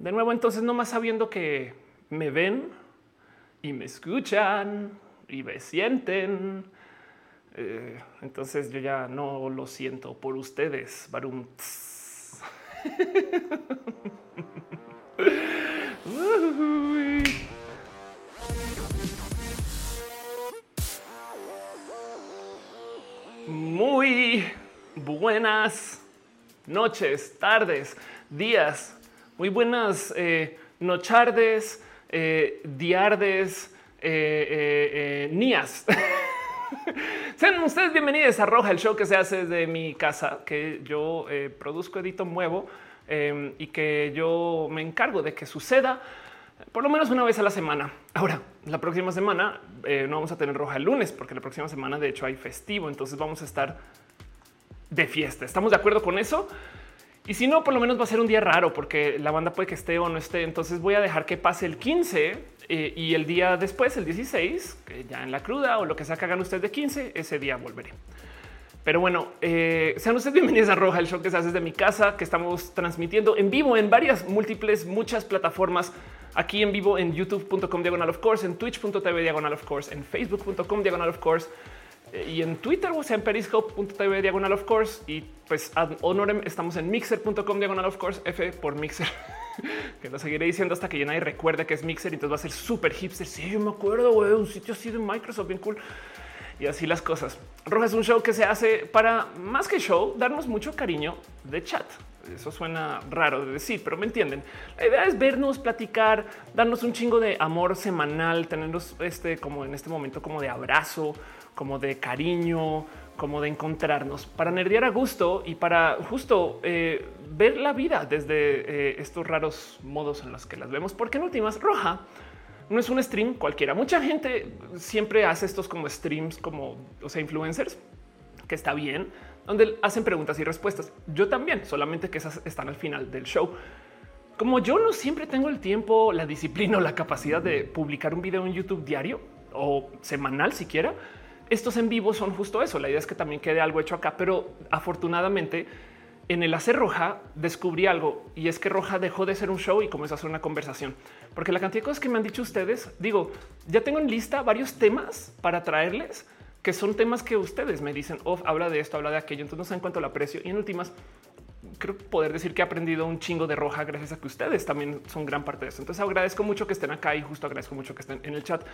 De nuevo, entonces, no más sabiendo que me ven y me escuchan y me sienten. Eh, entonces yo ya no lo siento por ustedes. Barum. Muy buenas noches, tardes, días, muy buenas eh, nochardes, eh, diardes, eh, eh, nías. Sean ustedes bienvenidos a Roja, el show que se hace desde mi casa, que yo produzco, edito, muevo y que yo me encargo de que suceda por lo menos una vez a la semana. Ahora, la próxima semana no vamos a tener Roja el lunes, porque la próxima semana de hecho hay festivo, entonces vamos a estar de fiesta. ¿Estamos de acuerdo con eso? Y si no, por lo menos va a ser un día raro porque la banda puede que esté o no esté. Entonces voy a dejar que pase el 15 eh, y el día después, el 16, que ya en la cruda o lo que sea que hagan ustedes de 15, ese día volveré. Pero bueno, eh, sean ustedes bienvenidos a Roja, el show que se hace desde mi casa, que estamos transmitiendo en vivo en varias múltiples, muchas plataformas. Aquí en vivo en youtube.com diagonal of course, en twitch.tv diagonal of course, en facebook.com diagonal of course y en Twitter, o sea, en periscope.tv diagonal of course. Y pues ad honorem estamos en mixer.com diagonal of course, F por mixer, que lo seguiré diciendo hasta que ya nadie recuerde que es mixer. Entonces va a ser súper hipster. Sí, yo me acuerdo, güey, un sitio así de Microsoft, bien cool. Y así las cosas. Roja es un show que se hace para más que show, darnos mucho cariño de chat. Eso suena raro de decir, pero me entienden. La idea es vernos, platicar, darnos un chingo de amor semanal, tenernos este como en este momento como de abrazo, como de cariño, como de encontrarnos para nerdear a gusto y para justo eh, ver la vida desde eh, estos raros modos en los que las vemos. Porque en últimas, Roja no es un stream cualquiera. Mucha gente siempre hace estos como streams, como o sea, influencers, que está bien, donde hacen preguntas y respuestas. Yo también, solamente que esas están al final del show. Como yo no siempre tengo el tiempo, la disciplina o la capacidad de publicar un video en YouTube diario o semanal siquiera, estos en vivo son justo eso. La idea es que también quede algo hecho acá, pero afortunadamente en el hacer roja descubrí algo y es que roja dejó de ser un show y comenzó a ser una conversación, porque la cantidad de cosas que me han dicho ustedes, digo, ya tengo en lista varios temas para traerles que son temas que ustedes me dicen, oh, habla de esto, habla de aquello. Entonces no sé en cuánto lo aprecio. Y en últimas, creo poder decir que he aprendido un chingo de roja gracias a que ustedes también son gran parte de eso. Entonces agradezco mucho que estén acá y justo agradezco mucho que estén en el chat.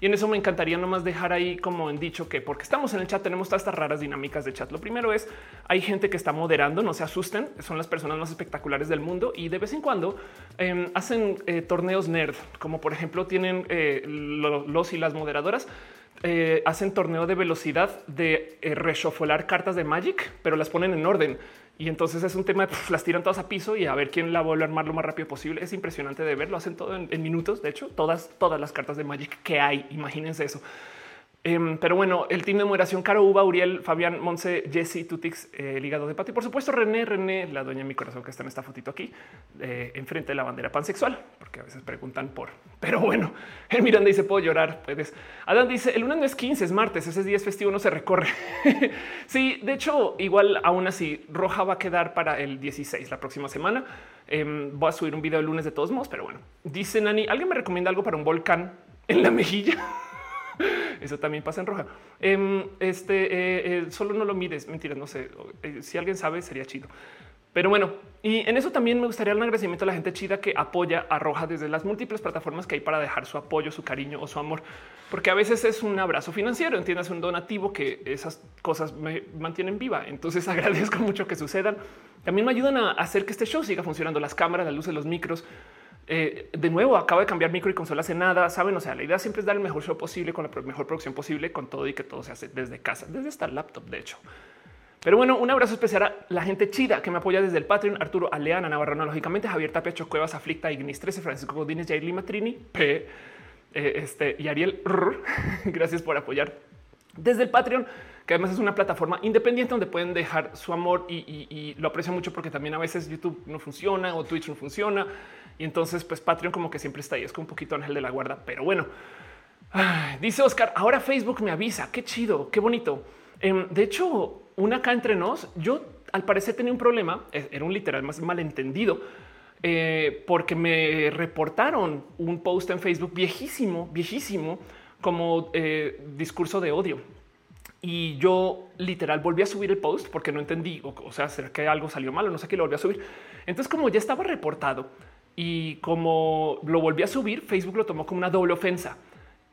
Y en eso me encantaría nomás dejar ahí como en dicho que porque estamos en el chat tenemos todas estas raras dinámicas de chat. Lo primero es hay gente que está moderando, no se asusten, son las personas más espectaculares del mundo y de vez en cuando eh, hacen eh, torneos nerd, como por ejemplo tienen eh, lo, los y las moderadoras eh, hacen torneo de velocidad de eh, cartas de Magic, pero las ponen en orden. Y entonces es un tema de las tiran todas a piso y a ver quién la vuelve a armar lo más rápido posible. Es impresionante de ver. Lo hacen todo en, en minutos. De hecho, todas, todas las cartas de Magic que hay. Imagínense eso. Em, pero bueno, el team de moderación, Caro Uba, Uriel, Fabián, Monse, Jesse, Tutix, eh, el hígado de pato por supuesto René, René, la dueña de mi corazón que está en esta fotito aquí, eh, enfrente de la bandera pansexual, porque a veces preguntan por, pero bueno, el Miranda dice, puedo llorar, puedes. Adán dice, el lunes no es 15, es martes, ese día es festivo, no se recorre. sí, de hecho, igual aún así, Roja va a quedar para el 16, la próxima semana. Em, voy a subir un video el lunes de todos modos, pero bueno, dice Nani, ¿alguien me recomienda algo para un volcán en la mejilla? Eso también pasa en roja. Eh, este eh, eh, solo no lo mires. Mentira, no sé eh, si alguien sabe, sería chido. Pero bueno, y en eso también me gustaría un agradecimiento a la gente chida que apoya a Roja desde las múltiples plataformas que hay para dejar su apoyo, su cariño o su amor, porque a veces es un abrazo financiero, entiendas, un donativo que esas cosas me mantienen viva. Entonces agradezco mucho que sucedan. También me ayudan a hacer que este show siga funcionando, las cámaras, las luces, los micros. Eh, de nuevo, acabo de cambiar micro y consola hace nada. Saben, o sea, la idea siempre es dar el mejor show posible con la mejor producción posible, con todo y que todo se hace desde casa, desde esta laptop, de hecho. Pero bueno, un abrazo especial a la gente chida que me apoya desde el Patreon, Arturo Aleana, Navarro, lógicamente, Javier Tapia, Cuevas, Aflicta, Ignis 13, Francisco Godínez, Jair Lima, Trini, P, eh, este, y Ariel. Gracias por apoyar desde el Patreon, que además es una plataforma independiente donde pueden dejar su amor y, y, y lo aprecio mucho porque también a veces YouTube no funciona o Twitch no funciona. Y entonces, pues Patreon como que siempre está ahí, es como un poquito ángel de la guarda, pero bueno. Dice Oscar, ahora Facebook me avisa, qué chido, qué bonito. Eh, de hecho, una acá entre nos, yo al parecer tenía un problema, era un literal más malentendido. eh, porque me reportaron un post en Facebook viejísimo, viejísimo, como eh, discurso de odio. Y yo literal volví a subir el post porque no entendí, o, sea, será que algo salió mal o no sé qué lo volví a subir. Entonces, como ya estaba reportado y como lo volví a subir, Facebook lo tomó como una doble ofensa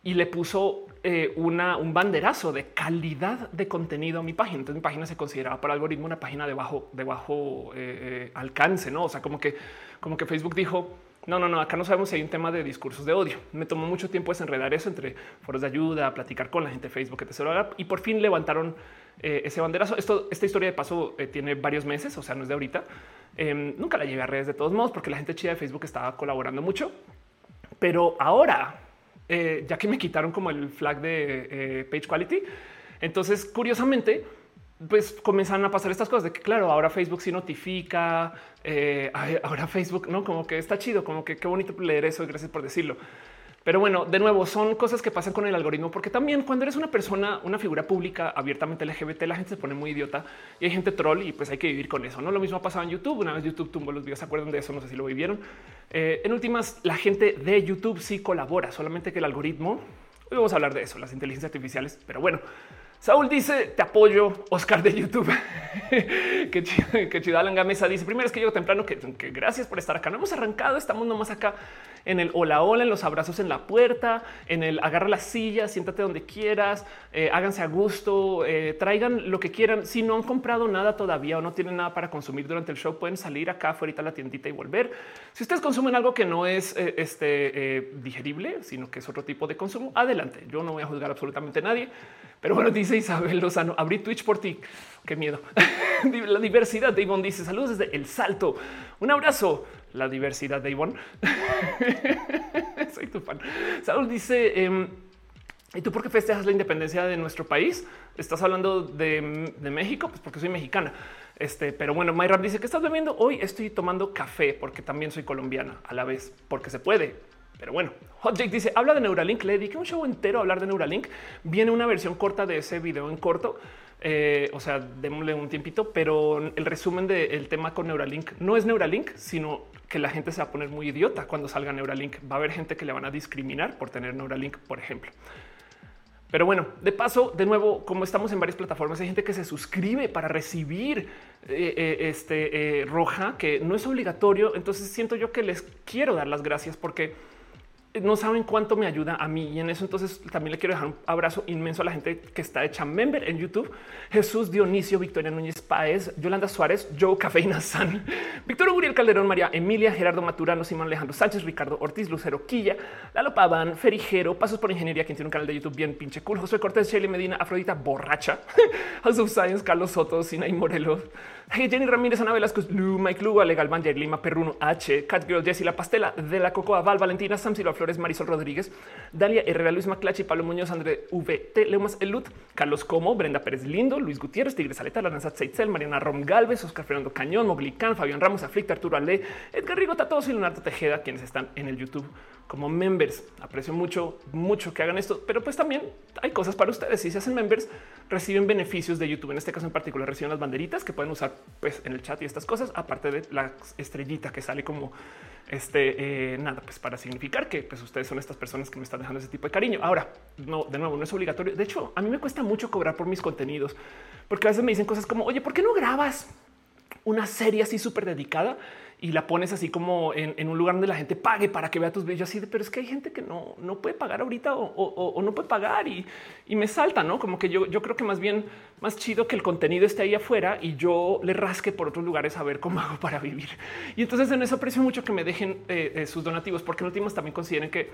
y le puso eh, una, un banderazo de calidad de contenido a mi página. Entonces mi página se consideraba para algoritmo una página de bajo, de bajo eh, alcance, ¿no? O sea, como que, como que Facebook dijo, no, no, no, acá no sabemos si hay un tema de discursos de odio. Me tomó mucho tiempo desenredar eso entre foros de ayuda, platicar con la gente de Facebook, etc. Y por fin levantaron eh, ese banderazo. Esta historia de paso eh, tiene varios meses, o sea, no es de ahorita. Em, nunca la llevé a redes de todos modos porque la gente chida de Facebook estaba colaborando mucho. Pero ahora, eh, ya que me quitaron como el flag de page quality, entonces curiosamente pues comienzan a pasar estas cosas de que claro, ahora Facebook sí notifica, ahora Facebook, no como que está chido, como que qué bonito leer eso y gracias por decirlo. Pero bueno, de nuevo, son cosas que pasan con el algoritmo, porque también cuando eres una persona, una figura pública abiertamente LGBT, la gente se pone muy idiota y hay gente troll y pues hay que vivir con eso. No lo mismo ha pasado en YouTube. Una vez YouTube tumbó los videos, se acuerdan de eso? No sé si lo vivieron. Eh, en últimas, la gente de YouTube sí colabora, solamente que el algoritmo, hoy vamos a hablar de eso, las inteligencias artificiales, pero bueno, Saúl dice te apoyo. Oscar de YouTube. que chido, Gamesa dice primero es que llego temprano que, que, gracias por estar acá. No hemos arrancado, estamos nomás acá en el hola hola, en los abrazos en la puerta, en el agarra la silla, siéntate donde quieras, eh, háganse a gusto, eh, traigan lo que quieran. Si no han comprado nada todavía o no tienen nada para consumir durante el show, pueden salir acá afuera a la tiendita y volver. Si ustedes consumen algo que no es eh, este digerible, sino que es otro tipo de consumo, adelante. Yo no voy a juzgar absolutamente a nadie. Pero bueno, dice Isabel Lozano, abrí Twitch por ti. Qué miedo. la diversidad de Ivonne dice saludos desde El Salto. Un abrazo. La diversidad de Ivonne. Soy tu fan. Saúl dice, em, ¿y tú por qué festejas la independencia de nuestro país? ¿Estás hablando de, México? Pues porque soy mexicana. Este, pero bueno, Mayram dice que estás bebiendo hoy. Estoy tomando café porque también soy colombiana a la vez, porque se puede. Pero bueno, Hot dice habla de Neuralink. Le dediqué un show entero a hablar de Neuralink. Viene una versión corta de ese video en corto. Eh, o sea, démosle un tiempito, pero el resumen del tema con Neuralink no es Neuralink, sino que la gente se va a poner muy idiota cuando salga Neuralink. Va a haber gente que le van a discriminar por tener Neuralink, por ejemplo. Pero bueno, de paso, de nuevo, como estamos en varias plataformas, hay gente que se suscribe para recibir eh, eh, este roja, que no es obligatorio. Entonces siento yo que les quiero dar las gracias porque no saben cuánto me ayuda a mí y en eso entonces también le quiero dejar un abrazo inmenso a la gente que está hecha member en YouTube. Jesús Dionisio, Victoria Núñez Páez, Yolanda Suárez, Joe Cafeína San, Víctor Uriel Calderón, María Emilia, Gerardo Maturano, Simón Alejandro Sánchez, Ricardo Ortiz, Lucero Quilla, Lalo Paván, Ferijero, Pasos por Ingeniería, quien tiene un canal de YouTube bien pinche cool, José Cortés, Shelly Medina, Afrodita Borracha, House of Science, Carlos Soto, Sinay Morelos, Jenny Ramírez, Ana Velasco, Lu, Mike Lugo, Legal Banger, Lima, Perruno, H, Cat Girl, Jessie La Pastela, De La Cocoa, Val, Valentina, Sam Silva Flores, Marisol Rodríguez, Dalia Herrera, Luis Maclachi, Pablo Muñoz, André VT, Leumas Elut, Carlos Como, Brenda Pérez Lindo, Luis Gutiérrez, Tigres Aleta, Lanza Tzeitzel, Mariana Rom Galvez, Oscar Fernando Cañón, Moglicán, Fabián Ramos, Aflicta, Arturo Ale, Edgar Rigo, todos y Leonardo Tejeda, quienes están en el YouTube como members. Aprecio mucho, mucho que hagan esto, pero pues también hay cosas para ustedes. Si se hacen members, reciben beneficios de YouTube. En este caso en particular, reciben las banderitas que pueden usar pues, en el chat y estas cosas, aparte de la estrellita que sale como este eh, nada, pues para significar que pues, ustedes son estas personas que me están dejando ese tipo de cariño. Ahora, no, de nuevo, no es obligatorio. De hecho, a mí me cuesta mucho cobrar por mis contenidos, porque a veces me dicen cosas como, oye, ¿por qué no grabas una serie así súper dedicada? Y la pones así como en, un lugar donde la gente pague para que vea tus videos así, de, pero es que hay gente que no, no puede pagar ahorita o, no puede pagar y, me salta, ¿no? Como que yo, yo creo que más bien más chido que el contenido esté ahí afuera y yo le rasque por otros lugares a ver cómo hago para vivir. Y entonces en eso aprecio mucho que me dejen eh, eh, sus donativos, porque en últimos también consideren que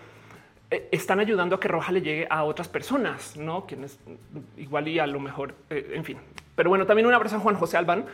eh, están ayudando a que Roja le llegue a otras personas, no quienes igual y a lo mejor, en fin. Pero bueno, también un abrazo a Juan José Albán,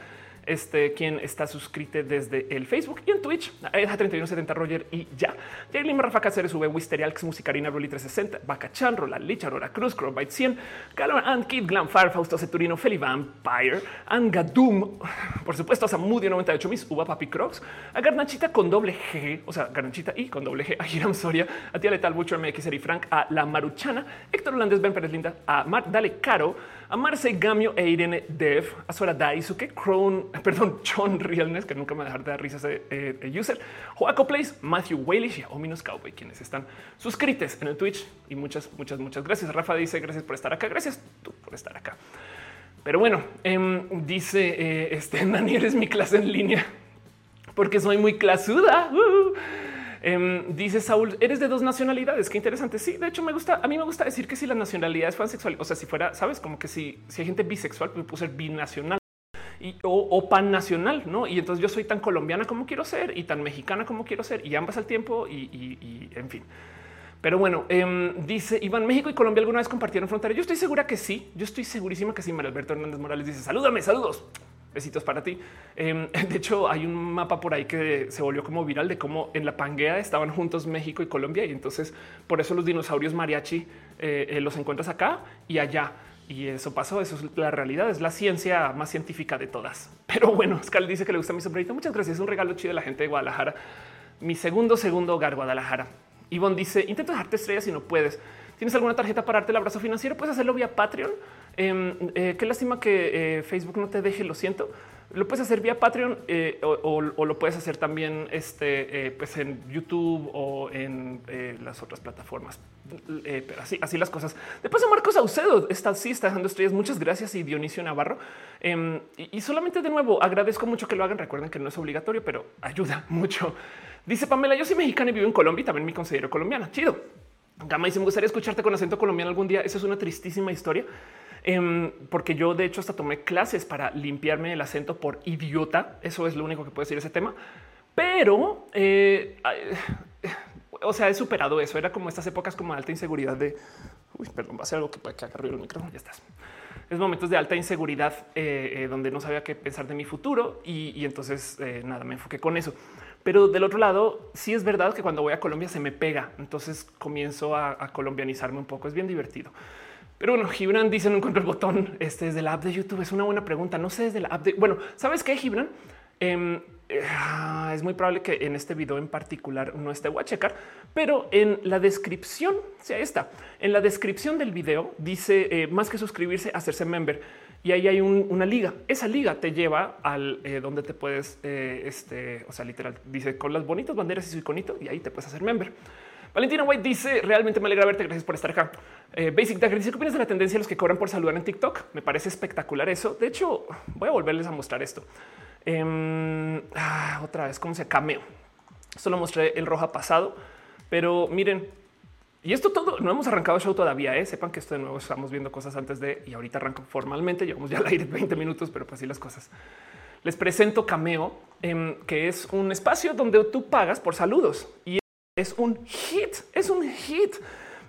este, quien está suscrito desde el Facebook y en Twitch, a 3170 Roger y ya. Jaylin Rafa Cáceres, V, Wisterial, Musicarina, Roli 360, Bacachan, Rola Licha, Rora Cruz, Crowbite 100, Calor and Kid, Glamfar, Fausto Ceturino, Feli Vampire, Angadum, por supuesto, Samudio 98 mis, Uva Papi Crocs, a Garnachita con doble G, o sea, Garnachita y con doble G, a Hiram Soria, a Tía Letal, Butcher, MX, Eri Frank, a La Maruchana, Héctor Holandés, Ben Pérez Linda, a Mar Dale Caro, a Marce Gamio e Irene Dev, a Sora Daisuke, Crown, perdón, John Realness, que nunca me dejar de dar risas de eh, user, Joaco Place, Matthew Waylish y a Cowboy, quienes están suscritos en el Twitch. Y muchas, muchas, muchas gracias. Rafa dice gracias por estar acá. Gracias tú por estar acá. Pero bueno, em, dice eh, este Daniel es mi clase en línea porque soy muy clasuda. Uh. Em, dice Saúl, eres de dos nacionalidades. Qué interesante. Sí, de hecho, me gusta. A mí me gusta decir que si las nacionalidades fueran sexuales, o sea, si fuera, sabes, como que si, si hay gente bisexual, pues puedo ser binacional. Y, o, pan nacional, ¿no? Y entonces yo soy tan colombiana como quiero ser y tan mexicana como quiero ser y ambas al tiempo y, en fin. Pero bueno, em, dice Iván, México y Colombia alguna vez compartieron frontera. Yo estoy segura que sí. Yo estoy segurísima que sí. María Alberto Hernández Morales dice salúdame, saludos. Besitos para ti. Em, de hecho, hay un mapa por ahí que se volvió como viral de cómo en la Pangea estaban juntos México y Colombia. Y entonces por eso los dinosaurios mariachi eh, eh, los encuentras acá y allá. Y eso pasó. Eso es la realidad. Es la ciencia más científica de todas. Pero bueno, Scal dice que le gusta mi sombrerito. Muchas gracias. Es un regalo chido de la gente de Guadalajara. Mi segundo, segundo hogar, Guadalajara. Ivonne dice: Intenta dejarte estrellas si no puedes. ¿Tienes alguna tarjeta para darte el abrazo financiero? Puedes hacerlo vía Patreon. Em, eh, qué lástima que eh, Facebook no te deje, lo siento. Lo puedes hacer vía Patreon eh, o, lo puedes hacer también este, pues en YouTube o en las otras plataformas. así, las cosas. Después de Marcos Saucedo está sí está dejando estrellas. Muchas gracias y Dionisio Navarro. Em, y, solamente de nuevo agradezco mucho que lo hagan. Recuerden que no es obligatorio, pero ayuda mucho. Dice Pamela, yo soy mexicana y vivo en Colombia y también me considero colombiana. Chido. Gama y me gustaría escucharte con acento colombiano algún día. Esa es una tristísima historia. Em, porque yo de hecho hasta tomé clases para limpiarme el acento por idiota. Eso es lo único que puedo decir ese tema. Pero, eh, o sea, he superado eso. Era como estas épocas como alta inseguridad de, uy, perdón, va a ser algo que puede que el micrófono. Ya estás. Es momentos de alta inseguridad eh, eh, donde no sabía qué pensar de mi futuro y, entonces nada, me enfoqué con eso. Pero del otro lado, sí es verdad que cuando voy a Colombia se me pega. Entonces comienzo a colombianizarme un poco. Es bien divertido. Pero bueno, Gibran dice no encuentro el botón. Este es de la app de YouTube. Es una buena pregunta. No sé desde la app de. Bueno, sabes qué, Gibran? Em, eh, es muy probable que en este video en particular no esté. Voy a pero en la descripción, si ahí está, en la descripción del video dice eh, más que suscribirse, hacerse member y ahí hay una liga. Esa liga te lleva al eh, donde te puedes, este, o sea, literal, dice con las bonitas banderas y su iconito y ahí te puedes hacer member. Valentina White dice realmente me alegra verte. Gracias por estar acá. Eh, Basic Dagger dice qué opinas de la tendencia de los que cobran por saludar en TikTok. Me parece espectacular eso. De hecho, voy a volverles a mostrar esto. Em, ah, otra vez, cómo se cameo. Esto lo mostré el roja pasado, pero miren, y esto todo no hemos arrancado el show todavía. ¿eh? Sepan que esto de nuevo estamos viendo cosas antes de y ahorita arranco formalmente. Llevamos ya al aire 20 minutos, pero pues así las cosas. Les presento Cameo, em, que es un espacio donde tú pagas por saludos y es un hit, es un hit.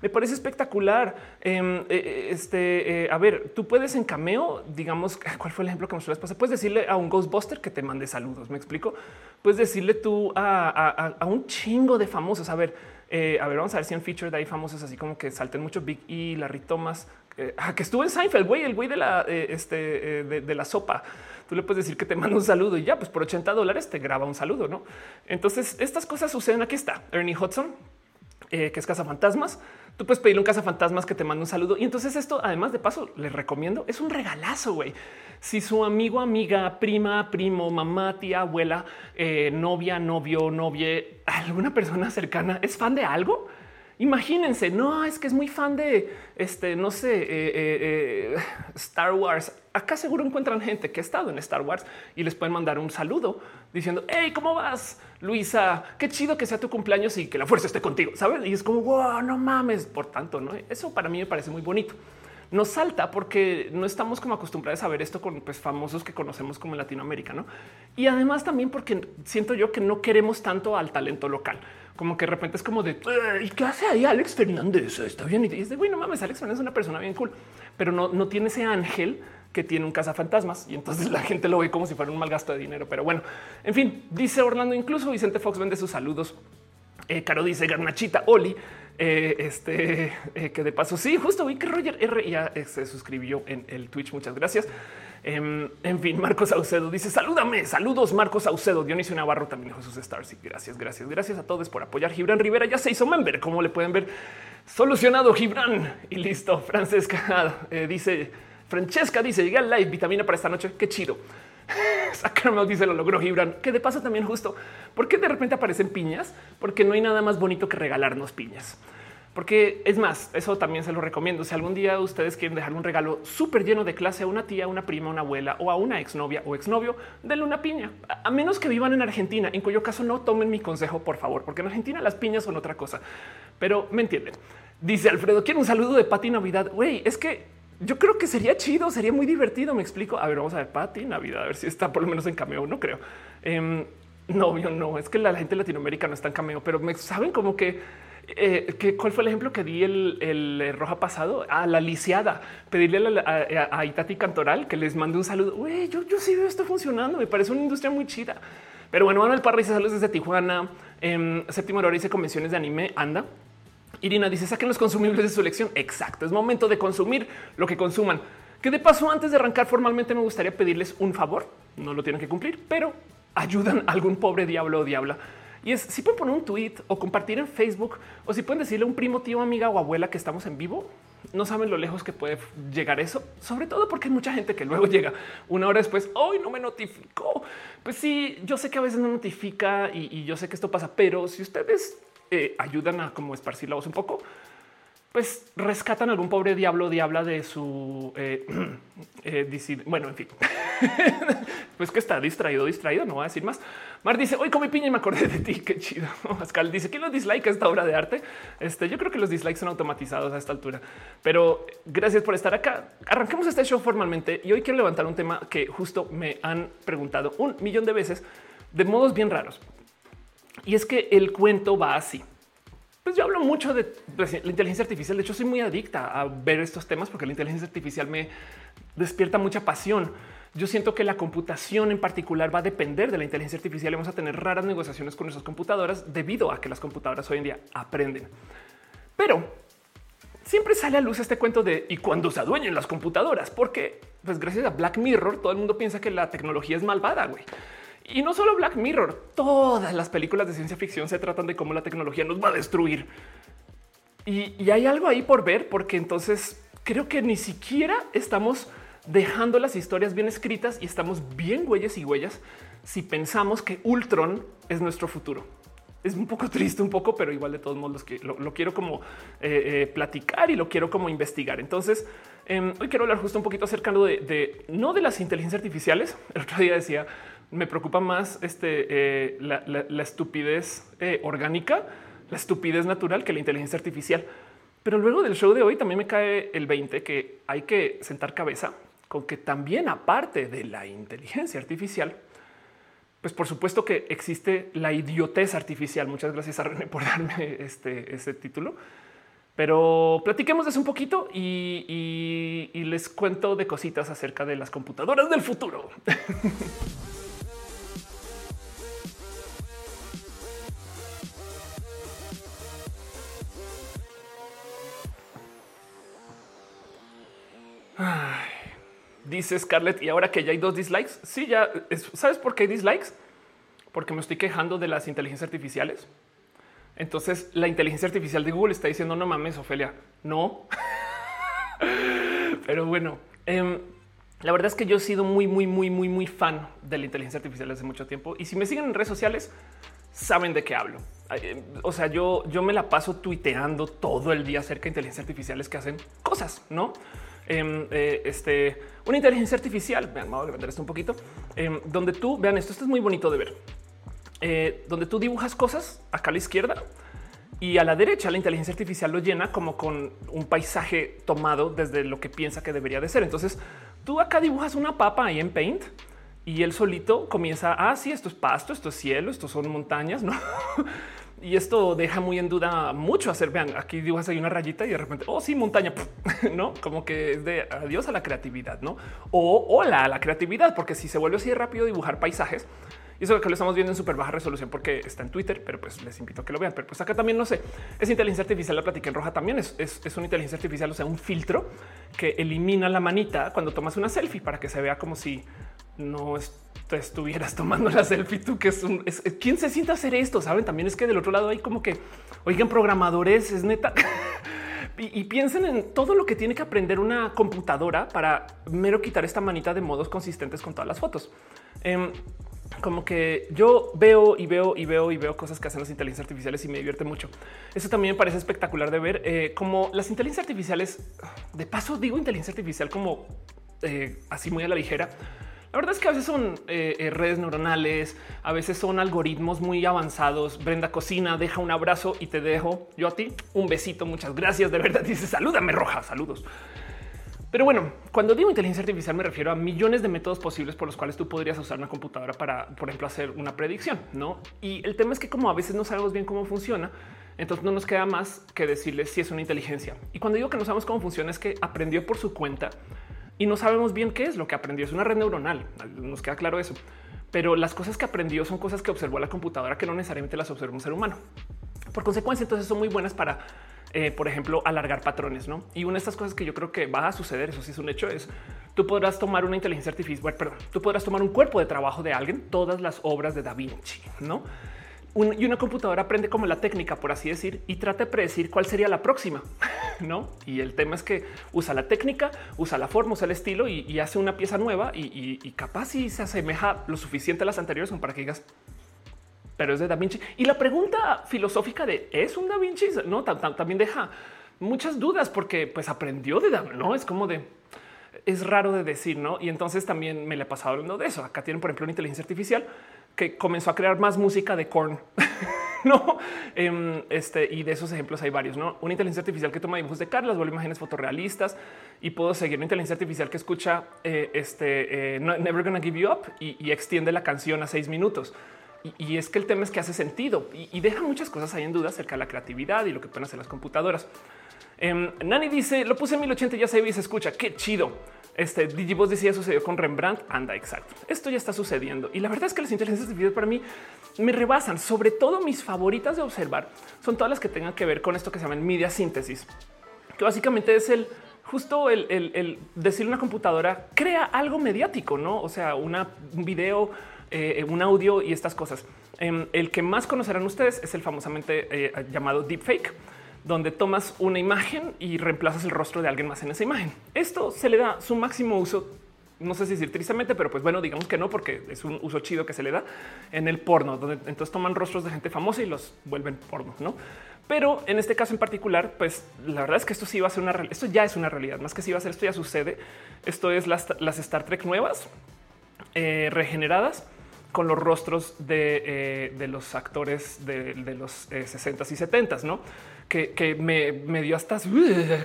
Me parece espectacular. Em, eh, eh, este, eh, a ver, tú puedes en cameo, digamos, ¿cuál fue el ejemplo que mostró después? Puedes decirle a un Ghostbuster que te mande saludos. Me explico. Puedes decirle tú a, un chingo de famosos. A ver, a ver, vamos a ver si en feature de ahí famosos así como que salten mucho Big E, Larry Thomas, ah, que estuvo en Seinfeld, güey, el güey de la, este, de, la sopa tú le puedes decir que te manda un saludo y ya, pues por 80 dólares te graba un saludo, ¿no? Entonces, estas cosas suceden. Aquí está Ernie Hudson, que es Fantasmas tú puedes pedirle un cazafantasmas que te mande un saludo. Y entonces esto, además de paso, les recomiendo, es un regalazo, güey. Si su amigo, amiga, prima, primo, mamá, tía, abuela, eh, novia, novio, novia, alguna persona cercana es fan de algo, Imagínense, no es que es muy fan de este, no sé, eh, eh, Star Wars. Acá seguro encuentran gente que ha estado en Star Wars y les pueden mandar un saludo diciendo, hey, ¿cómo vas, Luisa? Qué chido que sea tu cumpleaños y que la fuerza esté contigo, ¿sabes? Y es como, wow, no mames, por tanto, ¿no? Eso para mí me parece muy bonito. Nos salta porque no estamos como acostumbrados a ver esto con pues, famosos que conocemos como Latinoamérica, ¿no? Y además también porque siento yo que no queremos tanto al talento local como que de repente es como de ¿y qué hace ahí Alex Fernández? Está bien. Y dice, bueno, mames, Alex Fernández es una persona bien cool, pero no, no tiene ese ángel que tiene un cazafantasmas y entonces la gente lo ve como si fuera un mal gasto de dinero. Pero bueno, en fin, dice Orlando, incluso Vicente Fox vende sus saludos. Eh, Caro dice Garnachita Oli. Eh, este eh, que de paso, sí, justo vi que Roger R ya se suscribió en el Twitch. Muchas gracias. Em, en fin, Marcos Saucedo dice salúdame. Saludos, Marcos Saucedo. Dionisio Navarro también Jesús Stars. Y gracias, gracias, gracias a todos por apoyar. Gibran Rivera ya se hizo member. Como le pueden ver, solucionado Gibran y listo. Francesca dice Francesca dice llegué al live vitamina para esta noche. Qué chido. Sacramento dice lo logró Gibran, que de paso también justo. ¿Por qué de repente aparecen piñas? Porque no hay nada más bonito que regalarnos piñas. Porque es más, eso también se lo recomiendo. Si algún día ustedes quieren dejar un regalo súper lleno de clase a una tía, una prima, una abuela o a una exnovia o exnovio, denle una piña. A menos que vivan en Argentina, en cuyo caso no tomen mi consejo, por favor, porque en Argentina las piñas son otra cosa. Pero me entienden. Dice Alfredo, quiero un saludo de Pati Navidad. Güey, es que yo creo que sería chido, sería muy divertido. Me explico. A ver, vamos a ver Pati Navidad, a ver si está por lo menos en cameo. No creo. Eh, no, no, es que la gente latinoamericana no está en cameo, pero me saben como que eh, ¿Cuál fue el ejemplo que di el, el roja pasado? A la lisiada, pedirle a, Itati Cantoral que les mande un saludo. Güey, yo, yo sí veo esto funcionando. Me parece una industria muy chida. Pero bueno, Manuel Parra dice saludos desde Tijuana. En séptimo hora dice convenciones de anime. Anda. Irina dice saquen los consumibles de su elección. Exacto. Es momento de consumir lo que consuman. Que de paso, antes de arrancar formalmente, me gustaría pedirles un favor. No lo tienen que cumplir, pero ayudan a algún pobre diablo o diabla y es si pueden poner un tweet o compartir en Facebook o si pueden decirle a un primo, tío, amiga o abuela que estamos en vivo. No saben lo lejos que puede llegar eso, sobre todo porque hay mucha gente que luego llega una hora después. Hoy no me notificó. Pues sí, yo sé que a veces no notifica y, yo sé que esto pasa, pero si ustedes eh, ayudan a como esparcir la voz un poco, pues rescatan algún pobre diablo diabla de su eh, eh, bueno, en fin, pues que está distraído, distraído, no voy a decir más. Mar dice hoy comí piña y me acordé de ti. Qué chido. Pascal dice que los dislikes a esta obra de arte. Este yo creo que los dislikes son automatizados a esta altura, pero gracias por estar acá. Arranquemos este show formalmente y hoy quiero levantar un tema que justo me han preguntado un millón de veces de modos bien raros. Y es que el cuento va así. Pues yo hablo mucho de la inteligencia artificial. De hecho, soy muy adicta a ver estos temas porque la inteligencia artificial me despierta mucha pasión. Yo siento que la computación en particular va a depender de la inteligencia artificial y vamos a tener raras negociaciones con nuestras computadoras debido a que las computadoras hoy en día aprenden. Pero siempre sale a luz este cuento de y cuando se adueñen las computadoras, porque pues gracias a Black Mirror todo el mundo piensa que la tecnología es malvada. güey. Y no solo Black Mirror, todas las películas de ciencia ficción se tratan de cómo la tecnología nos va a destruir. Y, hay algo ahí por ver, porque entonces creo que ni siquiera estamos dejando las historias bien escritas y estamos bien huellas y huellas si pensamos que Ultron es nuestro futuro. Es un poco triste, un poco, pero igual de todos modos lo, quiero como eh, eh, platicar y lo quiero como investigar. Entonces, em, hoy quiero hablar justo un poquito acerca de, de no de las inteligencias artificiales. El otro día decía me preocupa más este, eh, la, estupidez eh, orgánica, la estupidez natural que la inteligencia artificial. Pero luego del show de hoy también me cae el 20 que hay que sentar cabeza con que también aparte de la inteligencia artificial, pues por supuesto que existe la idiotez artificial. Muchas gracias a René por darme este, este título. Pero platiquemos de eso un poquito y, y les cuento de cositas acerca de las computadoras del futuro. dice Scarlett, y ahora que ya hay dos dislikes, sí, ya sabes por qué hay dislikes, porque me estoy quejando de las inteligencias artificiales. Entonces la inteligencia artificial de Google está diciendo no mames, Ofelia, no. Pero bueno, em, la verdad es que yo he sido muy, muy, muy, muy, muy fan de la inteligencia artificial desde mucho tiempo. Y si me siguen en redes sociales, saben de qué hablo. Em, o sea, yo, yo me la paso tuiteando todo el día acerca de inteligencias artificiales que hacen cosas, no? Em, eh, este, una inteligencia artificial. Vean, vamos a agrandar esto un poquito, em, donde tú vean esto. Esto es muy bonito de ver, eh, donde tú dibujas cosas acá a la izquierda y a la derecha la inteligencia artificial lo llena como con un paisaje tomado desde lo que piensa que debería de ser. Entonces tú acá dibujas una papa ahí en Paint y él solito comienza, ah, sí, esto es pasto, esto es cielo, esto son montañas, ¿no? y esto deja muy en duda mucho hacer. Vean, aquí dibujas hay una rayita y de repente, oh, sí, montaña, no como que es de adiós a la creatividad, no? O hola a la creatividad, porque si se vuelve así rápido dibujar paisajes, y eso que lo estamos viendo en súper baja resolución porque está en Twitter, pero pues les invito a que lo vean. Pero pues acá también no sé, es inteligencia artificial. La platica en roja también es, es, una inteligencia artificial, o sea, un filtro que elimina la manita cuando tomas una selfie para que se vea como si no estuvieras tomando la selfie tú, que es un quién se sienta hacer esto. Saben, también es que del otro lado hay como que oigan, programadores, es neta. y, piensen en todo lo que tiene que aprender una computadora para mero quitar esta manita de modos consistentes con todas las fotos. Em, como que yo veo y veo y veo y veo cosas que hacen las inteligencias artificiales y me divierte mucho. Eso también me parece espectacular de ver eh, como las inteligencias artificiales, de paso digo inteligencia artificial como eh, así muy a la ligera, la verdad es que a veces son eh, eh, redes neuronales, a veces son algoritmos muy avanzados. Brenda cocina, deja un abrazo y te dejo yo a ti un besito. Muchas gracias. De verdad dice salúdame roja. Saludos. Pero bueno, cuando digo inteligencia artificial me refiero a millones de métodos posibles por los cuales tú podrías usar una computadora para, por ejemplo, hacer una predicción, ¿no? Y el tema es que como a veces no sabemos bien cómo funciona, entonces no nos queda más que decirles si es una inteligencia. Y cuando digo que no sabemos cómo funciona es que aprendió por su cuenta y no sabemos bien qué es lo que aprendió. Es una red neuronal, nos queda claro eso. Pero las cosas que aprendió son cosas que observó la computadora que no necesariamente las observa un ser humano. Por consecuencia, entonces son muy buenas para, eh, por ejemplo, alargar patrones. ¿no? Y una de estas cosas que yo creo que va a suceder, eso sí es un hecho, es tú podrás tomar una inteligencia artificial, perdón, tú podrás tomar un cuerpo de trabajo de alguien, todas las obras de Da Vinci, no? Y una computadora aprende como la técnica, por así decir, y trata de predecir cuál sería la próxima, ¿no? Y el tema es que usa la técnica, usa la forma, usa el estilo y, hace una pieza nueva y, capaz si se asemeja lo suficiente a las anteriores como para que digas, pero es de Da Vinci. Y la pregunta filosófica de ¿es un Da Vinci? No, también deja muchas dudas porque pues aprendió de Da ¿no? Es como de... Es raro de decir, ¿no? Y entonces también me le he pasado hablando de eso. Acá tienen, por ejemplo, una inteligencia artificial que comenzó a crear más música de corn. no, em, este y de esos ejemplos hay varios. No, una inteligencia artificial que toma dibujos de caras, vuelve imágenes fotorrealistas y puedo seguir una inteligencia artificial que escucha eh, este eh, Never Gonna Give You Up y, extiende la canción a seis minutos. Y, es que el tema es que hace sentido y, deja muchas cosas ahí en duda acerca de la creatividad y lo que pueden hacer las computadoras. Em, Nani dice: Lo puse en 1080, ya se ve y se escucha. Qué chido. Este Digibos decía sucedió con Rembrandt. Anda, exacto. Esto ya está sucediendo. Y la verdad es que las inteligencias artificiales para mí me rebasan. Sobre todo mis favoritas de observar son todas las que tengan que ver con esto que se llama media síntesis, que básicamente es el justo el, a una computadora crea algo mediático, no? O sea, un video, eh, un audio y estas cosas. Em, el que más conocerán ustedes es el famosamente eh, llamado deepfake donde tomas una imagen y reemplazas el rostro de alguien más en esa imagen. Esto se le da su máximo uso. No sé si decir tristemente, pero pues bueno, digamos que no, porque es un uso chido que se le da en el porno, donde entonces toman rostros de gente famosa y los vuelven porno, no? Pero en este caso en particular, pues la verdad es que esto sí va a ser una esto ya es una realidad, más que si va a ser esto ya sucede. Esto es las, Star Trek nuevas eh, regeneradas con los rostros de, eh, los actores de, los 60s eh, y 70s, no? Que, me, dio hasta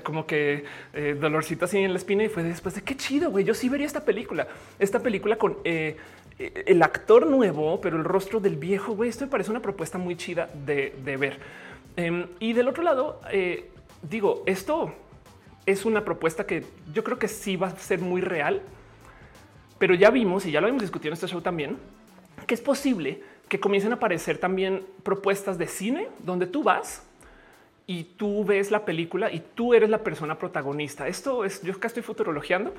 como que eh, dolorcito así en la espina y fue después de qué chido, güey. Yo sí vería esta película, esta película con eh, el actor nuevo, pero el rostro del viejo, güey. Esto me parece una propuesta muy chida de, ver. Em, y del otro lado, eh, digo, esto es una propuesta que yo creo que sí va a ser muy real, pero ya vimos y ya lo hemos discutido en este show también, que es posible que comiencen a aparecer también propuestas de cine donde tú vas y tú ves la película y tú eres la persona protagonista. Esto es, yo acá estoy futurologiando,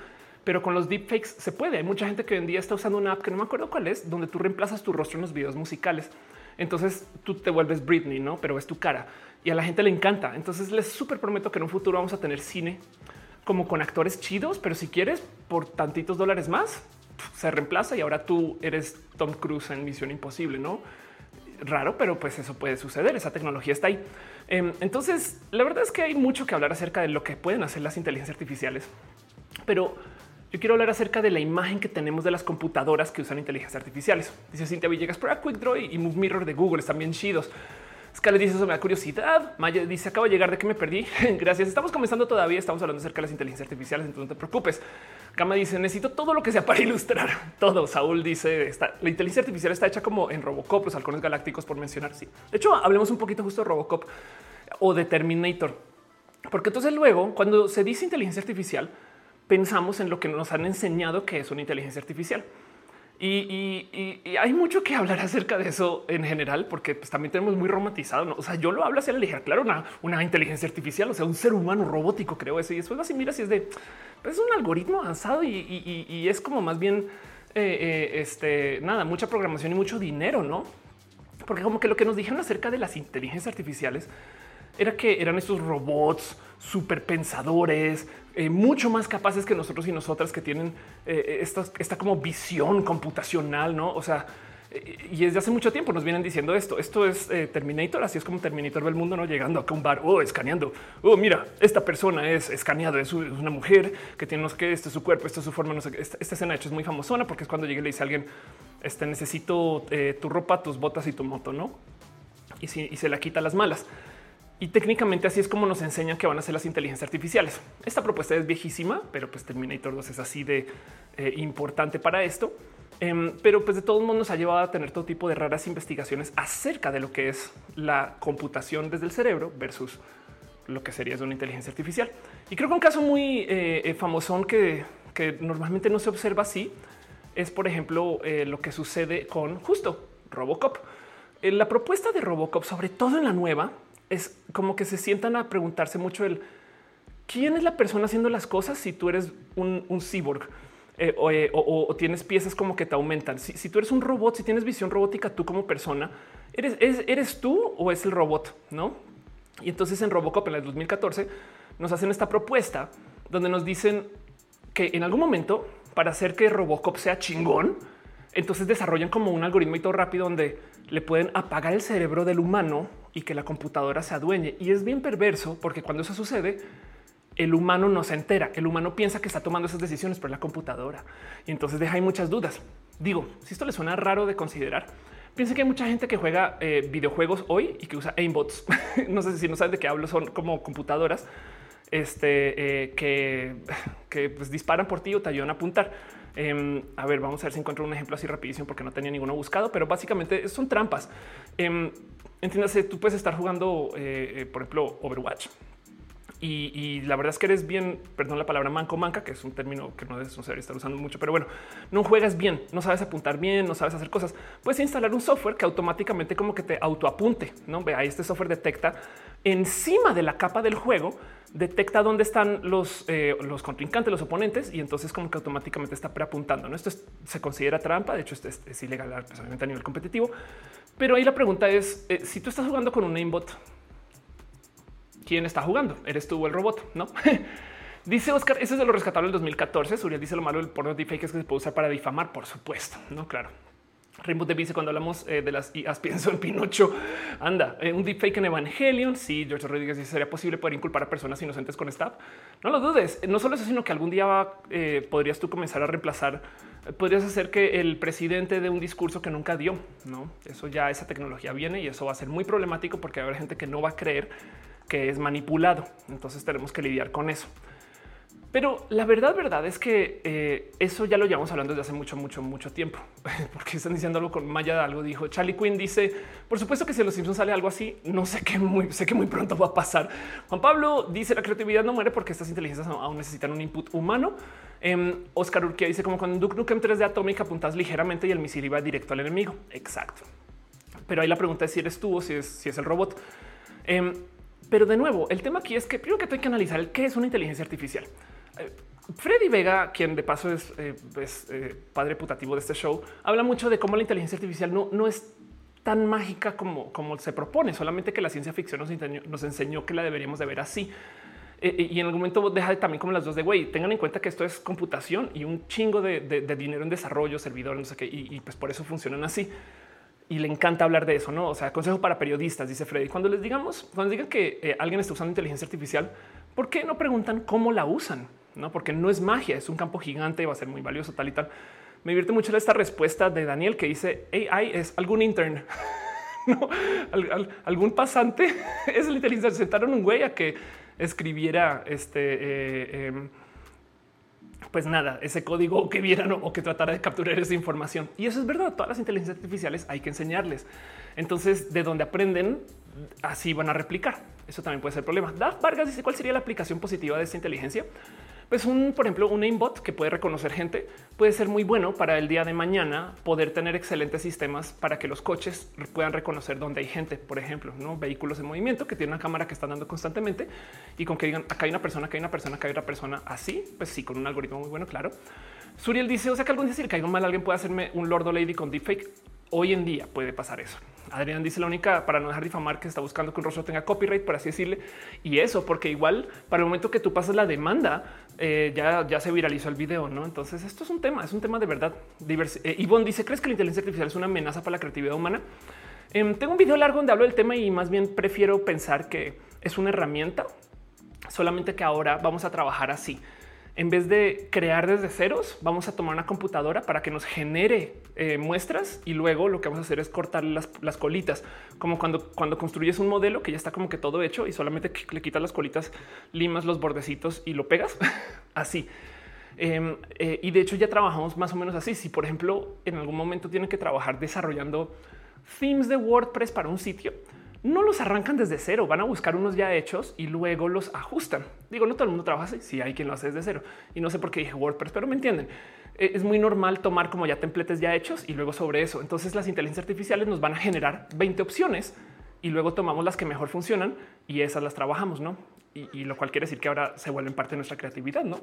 pero con los deepfakes se puede. Hay mucha gente que hoy en día está usando una app que no me acuerdo cuál es, donde tú reemplazas tu rostro en los videos musicales. Entonces tú te vuelves Britney, no? Pero es tu cara y a la gente le encanta. Entonces les súper prometo que en un futuro vamos a tener cine como con actores chidos, pero si quieres por tantitos dólares más, se reemplaza y ahora tú eres Tom Cruise en Misión Imposible, no? Raro, pero pues eso puede suceder. Esa tecnología está ahí. Em, entonces, la verdad es que hay mucho que hablar acerca de lo que pueden hacer las inteligencias artificiales, pero yo quiero hablar acerca de la imagen que tenemos de las computadoras que usan inteligencias artificiales. Dice Cintia Villegas, pero Quick Draw y Move Mirror de Google están bien chidos. Scarlett dice eso me da curiosidad. Maya dice acabo de llegar de que me perdí. Gracias. Estamos comenzando todavía. Estamos hablando acerca de las inteligencias artificiales. Entonces no te preocupes. Cama dice necesito todo lo que sea para ilustrar todo. Saúl dice la inteligencia artificial está hecha como en Robocop, los halcones galácticos por mencionar. Sí. De hecho, hablemos un poquito justo de Robocop o de Terminator, porque entonces luego cuando se dice inteligencia artificial pensamos en lo que nos han enseñado que es una inteligencia artificial. Y, hay mucho que hablar acerca de eso en general, porque pues, también tenemos muy romantizado. ¿no? O sea, yo lo hablo así a la ligera, claro, una, una, inteligencia artificial, o sea, un ser humano robótico, creo eso. Y después así mira si es de pues, es un algoritmo avanzado y, es como más bien eh, eh, este nada, mucha programación y mucho dinero, no? Porque como que lo que nos dijeron acerca de las inteligencias artificiales era que eran estos robots súper pensadores, eh, mucho más capaces que nosotros y nosotras que tienen eh, esta, esta como visión computacional, no? O sea, y desde hace mucho tiempo nos vienen diciendo esto. Esto es eh, Terminator, así es como Terminator ve el mundo, no llegando a un bar, oh, escaneando. Oh, mira, esta persona es escaneado, es una mujer que tiene que este es su cuerpo, esta es su forma. No sé, esta, esta escena hecho es muy famosona porque es cuando llega y le dice a alguien: este necesito eh, tu ropa, tus botas y tu moto, no? Y, y se la quita las malas. Y técnicamente así es como nos enseñan que van a ser las inteligencias artificiales. Esta propuesta es viejísima, pero pues Terminator 2 es así de eh, importante para esto. Em, pero pues de todos modos nos ha llevado a tener todo tipo de raras investigaciones acerca de lo que es la computación desde el cerebro versus lo que sería una inteligencia artificial. Y creo que un caso muy eh, eh famoso que, normalmente no se observa así es, por ejemplo, eh, lo que sucede con justo Robocop. La propuesta de Robocop, sobre todo en la nueva, es como que se sientan a preguntarse mucho el quién es la persona haciendo las cosas si tú eres un, cyborg eh, eh, o, tienes piezas como que te aumentan. Si, tú eres un robot, si tienes visión robótica, tú como persona, ¿eres, eres tú o es el robot? No? Y entonces en Robocop en el 2014 nos hacen esta propuesta donde nos dicen que en algún momento para hacer que Robocop sea chingón, entonces desarrollan como un algoritmo y todo rápido donde le pueden apagar el cerebro del humano y que la computadora se adueñe. Y es bien perverso porque cuando eso sucede, el humano no se entera. El humano piensa que está tomando esas decisiones por la computadora y entonces deja ahí muchas dudas. Digo, si esto le suena raro de considerar, piensen que hay mucha gente que juega eh, videojuegos hoy y que usa aimbots. no sé si no saben de qué hablo, son como computadoras este, eh, que, que pues, disparan por ti o te ayudan a apuntar. Em, a ver, vamos a ver si encuentro un ejemplo así rapidísimo porque no tenía ninguno buscado, pero básicamente son trampas. Eh, entiéndase, tú puedes estar jugando, eh, por ejemplo, Overwatch y, la verdad es que eres bien, perdón la palabra manco manca, que es un término que no debes estar usando mucho, pero bueno, no juegas bien, no sabes apuntar bien, no sabes hacer cosas. Puedes instalar un software que automáticamente como que te autoapunte, no ve este software detecta encima de la capa del juego, detecta dónde están los, eh, los contrincantes, los oponentes, y entonces como que automáticamente está preapuntando. ¿no? Esto se considera trampa, de hecho esto es, ilegal a nivel competitivo, pero ahí la pregunta es, eh, si tú estás jugando con un aimbot, quién está jugando. Eres tú o el robot, no? dice Oscar, ese es de lo rescatable del 2014. Suriel dice lo malo del porno deepfake es que se puede usar para difamar, por supuesto. No, claro. Rainbow de dice cuando hablamos eh, de las IAs pienso en Pinocho. Anda, eh, un deepfake en Evangelion. Sí, George Rodríguez dice sería posible poder inculpar a personas inocentes con esta. No lo dudes. No solo eso, sino que algún día eh, podrías tú comenzar a reemplazar. Podrías hacer que el presidente dé un discurso que nunca dio. No, eso ya esa tecnología viene y eso va a ser muy problemático porque va a haber gente que no va a creer que es manipulado. Entonces tenemos que lidiar con eso. Pero la verdad, verdad es que eh, eso ya lo llevamos hablando desde hace mucho, mucho, mucho tiempo, porque están diciendo algo con Maya. Algo dijo Charlie Quinn. Dice: Por supuesto que si los Simpsons sale algo así, no sé qué muy, sé que muy pronto va a pasar. Juan Pablo dice: La creatividad no muere porque estas inteligencias aún necesitan un input humano. Em, Oscar Urquía dice: Como cuando Duke Nukem 3 de atómica apuntas ligeramente y el misil iba directo al enemigo. Exacto. Pero ahí la pregunta es si eres tú o si es, si es el robot. Em, pero de nuevo, el tema aquí es que primero que hay que analizar el qué es una inteligencia artificial. Eh, Freddy Vega, quien de paso es, eh, eh, padre putativo de este show, habla mucho de cómo la inteligencia artificial no, no es tan mágica como, como se propone, solamente que la ciencia ficción nos enseñó, que la deberíamos de ver así. y en algún momento deja también como las dos de güey, tengan en cuenta que esto es computación y un chingo de, dinero en desarrollo, servidores, no sé qué, y, y pues por eso funcionan así y le encanta hablar de eso, no? O sea, consejo para periodistas, dice Freddy. Cuando les digamos, cuando digan que eh, alguien está usando inteligencia artificial, ¿por qué no preguntan cómo la usan? No, porque no es magia, es un campo gigante va a ser muy valioso, tal y tal. Me divierte mucho esta respuesta de Daniel que dice AI es algún intern, no algún pasante. es la. Sentaron un güey a que escribiera este. Eh, em, pues nada, ese código que vieran o que tratara de capturar esa información. Y eso es verdad. Todas las inteligencias artificiales hay que enseñarles. Entonces, de donde aprenden, así van a replicar. Eso también puede ser problema. Daf Vargas dice cuál sería la aplicación positiva de esta inteligencia. Pues un, por ejemplo, un aimbot que puede reconocer gente puede ser muy bueno para el día de mañana poder tener excelentes sistemas para que los coches puedan reconocer dónde hay gente, por ejemplo, no vehículos en movimiento que tienen una cámara que están dando constantemente y con que digan acá hay una persona, acá hay una persona, acá hay otra persona así, pues sí, con un algoritmo muy bueno, claro. Suriel dice, o sea que algún día si le caiga mal alguien puede hacerme un Lord o Lady con deepfake. Hoy en día puede pasar eso. Adrián dice la única para no dejar difamar que está buscando que un rostro tenga copyright, por así decirle. Y eso, porque igual para el momento que tú pasas la demanda, eh, ya, ya se viralizó el video, ¿no? Entonces esto es un tema, es un tema de verdad. Divers eh, Ivonne dice, ¿crees que la inteligencia artificial es una amenaza para la creatividad humana? Em, tengo un video largo donde hablo del tema y más bien prefiero pensar que es una herramienta, solamente que ahora vamos a trabajar así en vez de crear desde ceros, vamos a tomar una computadora para que nos genere eh, muestras y luego lo que vamos a hacer es cortar las, colitas, como cuando, cuando construyes un modelo que ya está como que todo hecho y solamente le quitas las colitas, limas los bordecitos y lo pegas así. Em, eh, y de hecho ya trabajamos más o menos así. Si por ejemplo en algún momento tienen que trabajar desarrollando themes de WordPress para un sitio, no los arrancan desde cero, van a buscar unos ya hechos y luego los ajustan. Digo, no todo el mundo trabaja así, si hay quien lo hace desde cero y no sé por qué dije WordPress, pero me entienden. E, es muy normal tomar como ya templates ya hechos y luego sobre eso. Entonces las inteligencias artificiales nos van a generar 20 opciones y luego tomamos las que mejor funcionan y esas las trabajamos, no? Y, lo cual quiere decir que ahora se vuelven parte de nuestra creatividad, no?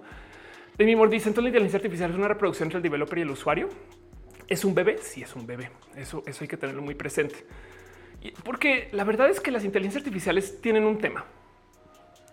De mi dice entonces la inteligencia artificial es una reproducción entre el developer y el usuario. Es un bebé. Sí, es un bebé. Eso, eso hay que tenerlo muy presente. Porque la verdad es que las inteligencias artificiales tienen un tema.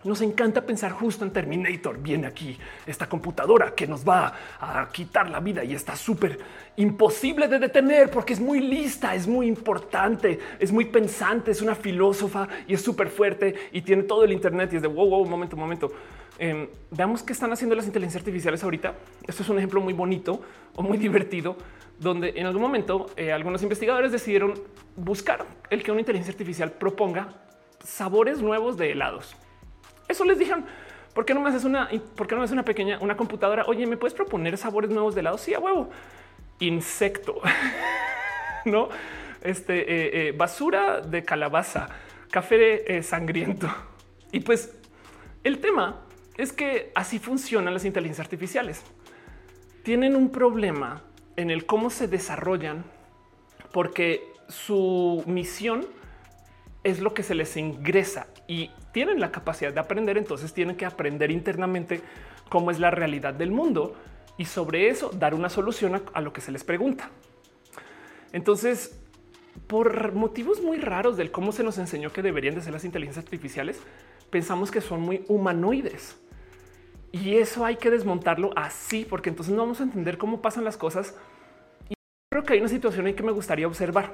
Nos encanta pensar justo en Terminator. Viene aquí esta computadora que nos va a quitar la vida y está súper imposible de detener porque es muy lista, es muy importante, es muy pensante, es una filósofa y es súper fuerte y tiene todo el Internet y es de wow, wow, momento, momento. Em, veamos qué están haciendo las inteligencias artificiales ahorita. Esto es un ejemplo muy bonito o muy divertido donde en algún momento eh, algunos investigadores decidieron buscar el que una inteligencia artificial proponga sabores nuevos de helados. Eso les dijeron, ¿por qué no me haces una, por no es una pequeña, una computadora? Oye, ¿me puedes proponer sabores nuevos de helados? Sí, a huevo. Insecto, no? Este eh, eh, basura de calabaza, café sangriento. Y pues el tema es que así funcionan las inteligencias artificiales. Tienen un problema en el cómo se desarrollan, porque su misión es lo que se les ingresa y tienen la capacidad de aprender, entonces tienen que aprender internamente cómo es la realidad del mundo y sobre eso dar una solución a, lo que se les pregunta. Entonces, por motivos muy raros del cómo se nos enseñó que deberían de ser las inteligencias artificiales, pensamos que son muy humanoides. Y eso hay que desmontarlo así, porque entonces no vamos a entender cómo pasan las cosas. Y creo que hay una situación ahí que me gustaría observar.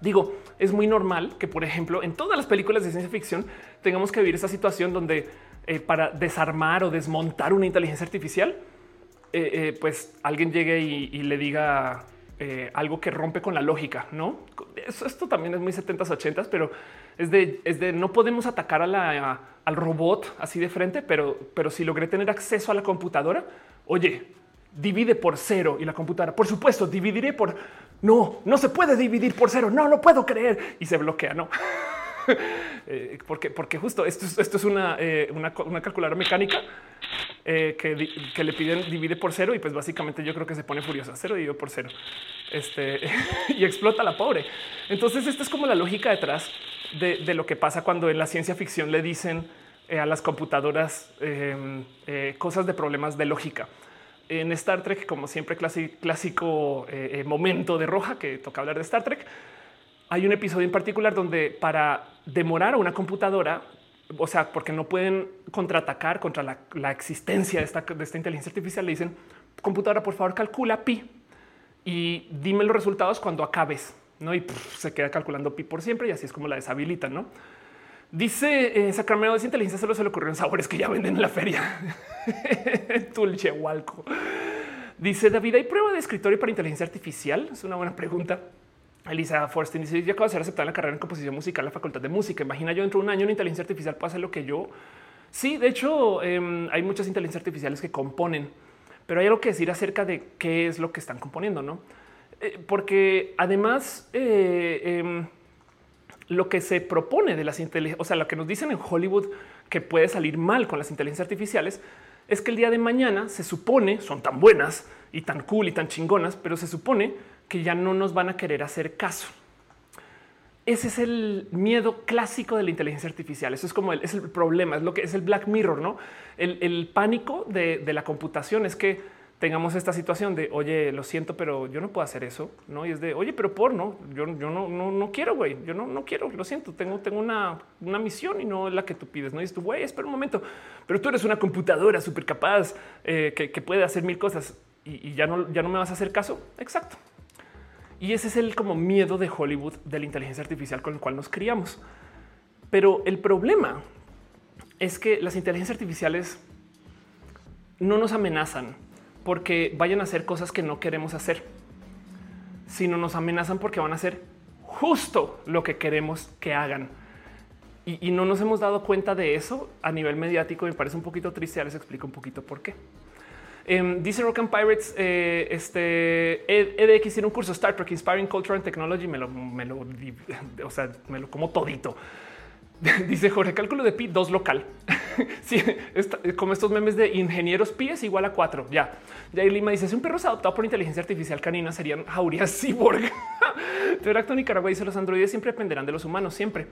Digo, es muy normal que, por ejemplo, en todas las películas de ciencia ficción tengamos que vivir esa situación donde eh, para desarmar o desmontar una inteligencia artificial, eh, eh, pues alguien llegue y, le diga algo que rompe con la lógica, ¿no? esto también es muy 70s, 80s, pero es de, es de no podemos atacar a al robot así de frente, pero, pero si logré tener acceso a la computadora, oye, divide por cero y la computadora, por supuesto, dividiré por no, no se puede dividir por cero. No lo puedo creer y se bloquea. No, eh, porque, porque justo esto es, esto es una, eh, una, calculadora mecánica eh, que, que, le piden divide por cero y pues básicamente yo creo que se pone furiosa. Cero dividido por cero este, y explota la pobre. Entonces, esta es como la lógica detrás de, lo que pasa cuando en la ciencia ficción le dicen a las computadoras em, cosas de problemas de lógica en Star Trek, como siempre, clásico, momento de roja que toca hablar de Star Trek. Hay un episodio en particular donde para demorar a una computadora, o sea, porque no pueden contraatacar contra la, existencia de esta, inteligencia artificial, le dicen computadora, por favor, calcula pi y dime los resultados cuando acabes. No, y se queda calculando pi por siempre y así es como la deshabilitan. No Dice eh, Sacramento, esa inteligencia solo se le ocurrió en sabores que ya venden en la feria. Tulchehualco. Dice David, ¿hay prueba de escritorio para inteligencia artificial? Es una buena pregunta. Elisa Forstin dice, yo acabo de ser aceptada en la carrera en composición musical en la Facultad de Música. Imagina yo dentro de un año una inteligencia artificial hacer lo que yo. Sí, de hecho, em, hay muchas inteligencias artificiales que componen, pero hay algo que decir acerca de qué es lo que están componiendo, ¿no? Eh, porque además... Eh, em, lo que se propone de las inteligencias, o sea, lo que nos dicen en Hollywood que puede salir mal con las inteligencias artificiales es que el día de mañana se supone son tan buenas y tan cool y tan chingonas, pero se supone que ya no nos van a querer hacer caso. Ese es el miedo clásico de la inteligencia artificial. Eso es como el, es el problema, es lo que es el Black Mirror, no? El, pánico de, la computación es que tengamos esta situación de oye, lo siento, pero yo no puedo hacer eso. No, y es de oye, pero por no, yo, yo no, no, no quiero, güey. Yo no, no quiero, lo siento. Tengo, tengo una, una misión y no es la que tú pides. No y dices tú, güey, espera un momento, pero tú eres una computadora súper capaz eh, que, que, puede hacer mil cosas y, y, ya no, ya no me vas a hacer caso. Exacto. Y ese es el como miedo de Hollywood de la inteligencia artificial con el cual nos criamos. Pero el problema es que las inteligencias artificiales no nos amenazan porque vayan a hacer cosas que no queremos hacer, sino nos amenazan porque van a hacer justo lo que queremos que hagan. Y, no nos hemos dado cuenta de eso a nivel mediático. Me parece un poquito triste. Ya les explico un poquito por qué. Eh, dice Rock and Pirates, eh, este EDX tiene un curso Star Trek Inspiring Culture and Technology. Me lo, me lo, o sea, me lo como todito. Dice Jorge, cálculo de pi 2 local. sí, como estos memes de ingenieros pi es igual a 4. Ya. Jair Lima dice: Si un perro es adoptado por inteligencia artificial canina, serían jaurías cyborg. Teracto Nicaragua dice: Los androides siempre dependerán de los humanos, siempre.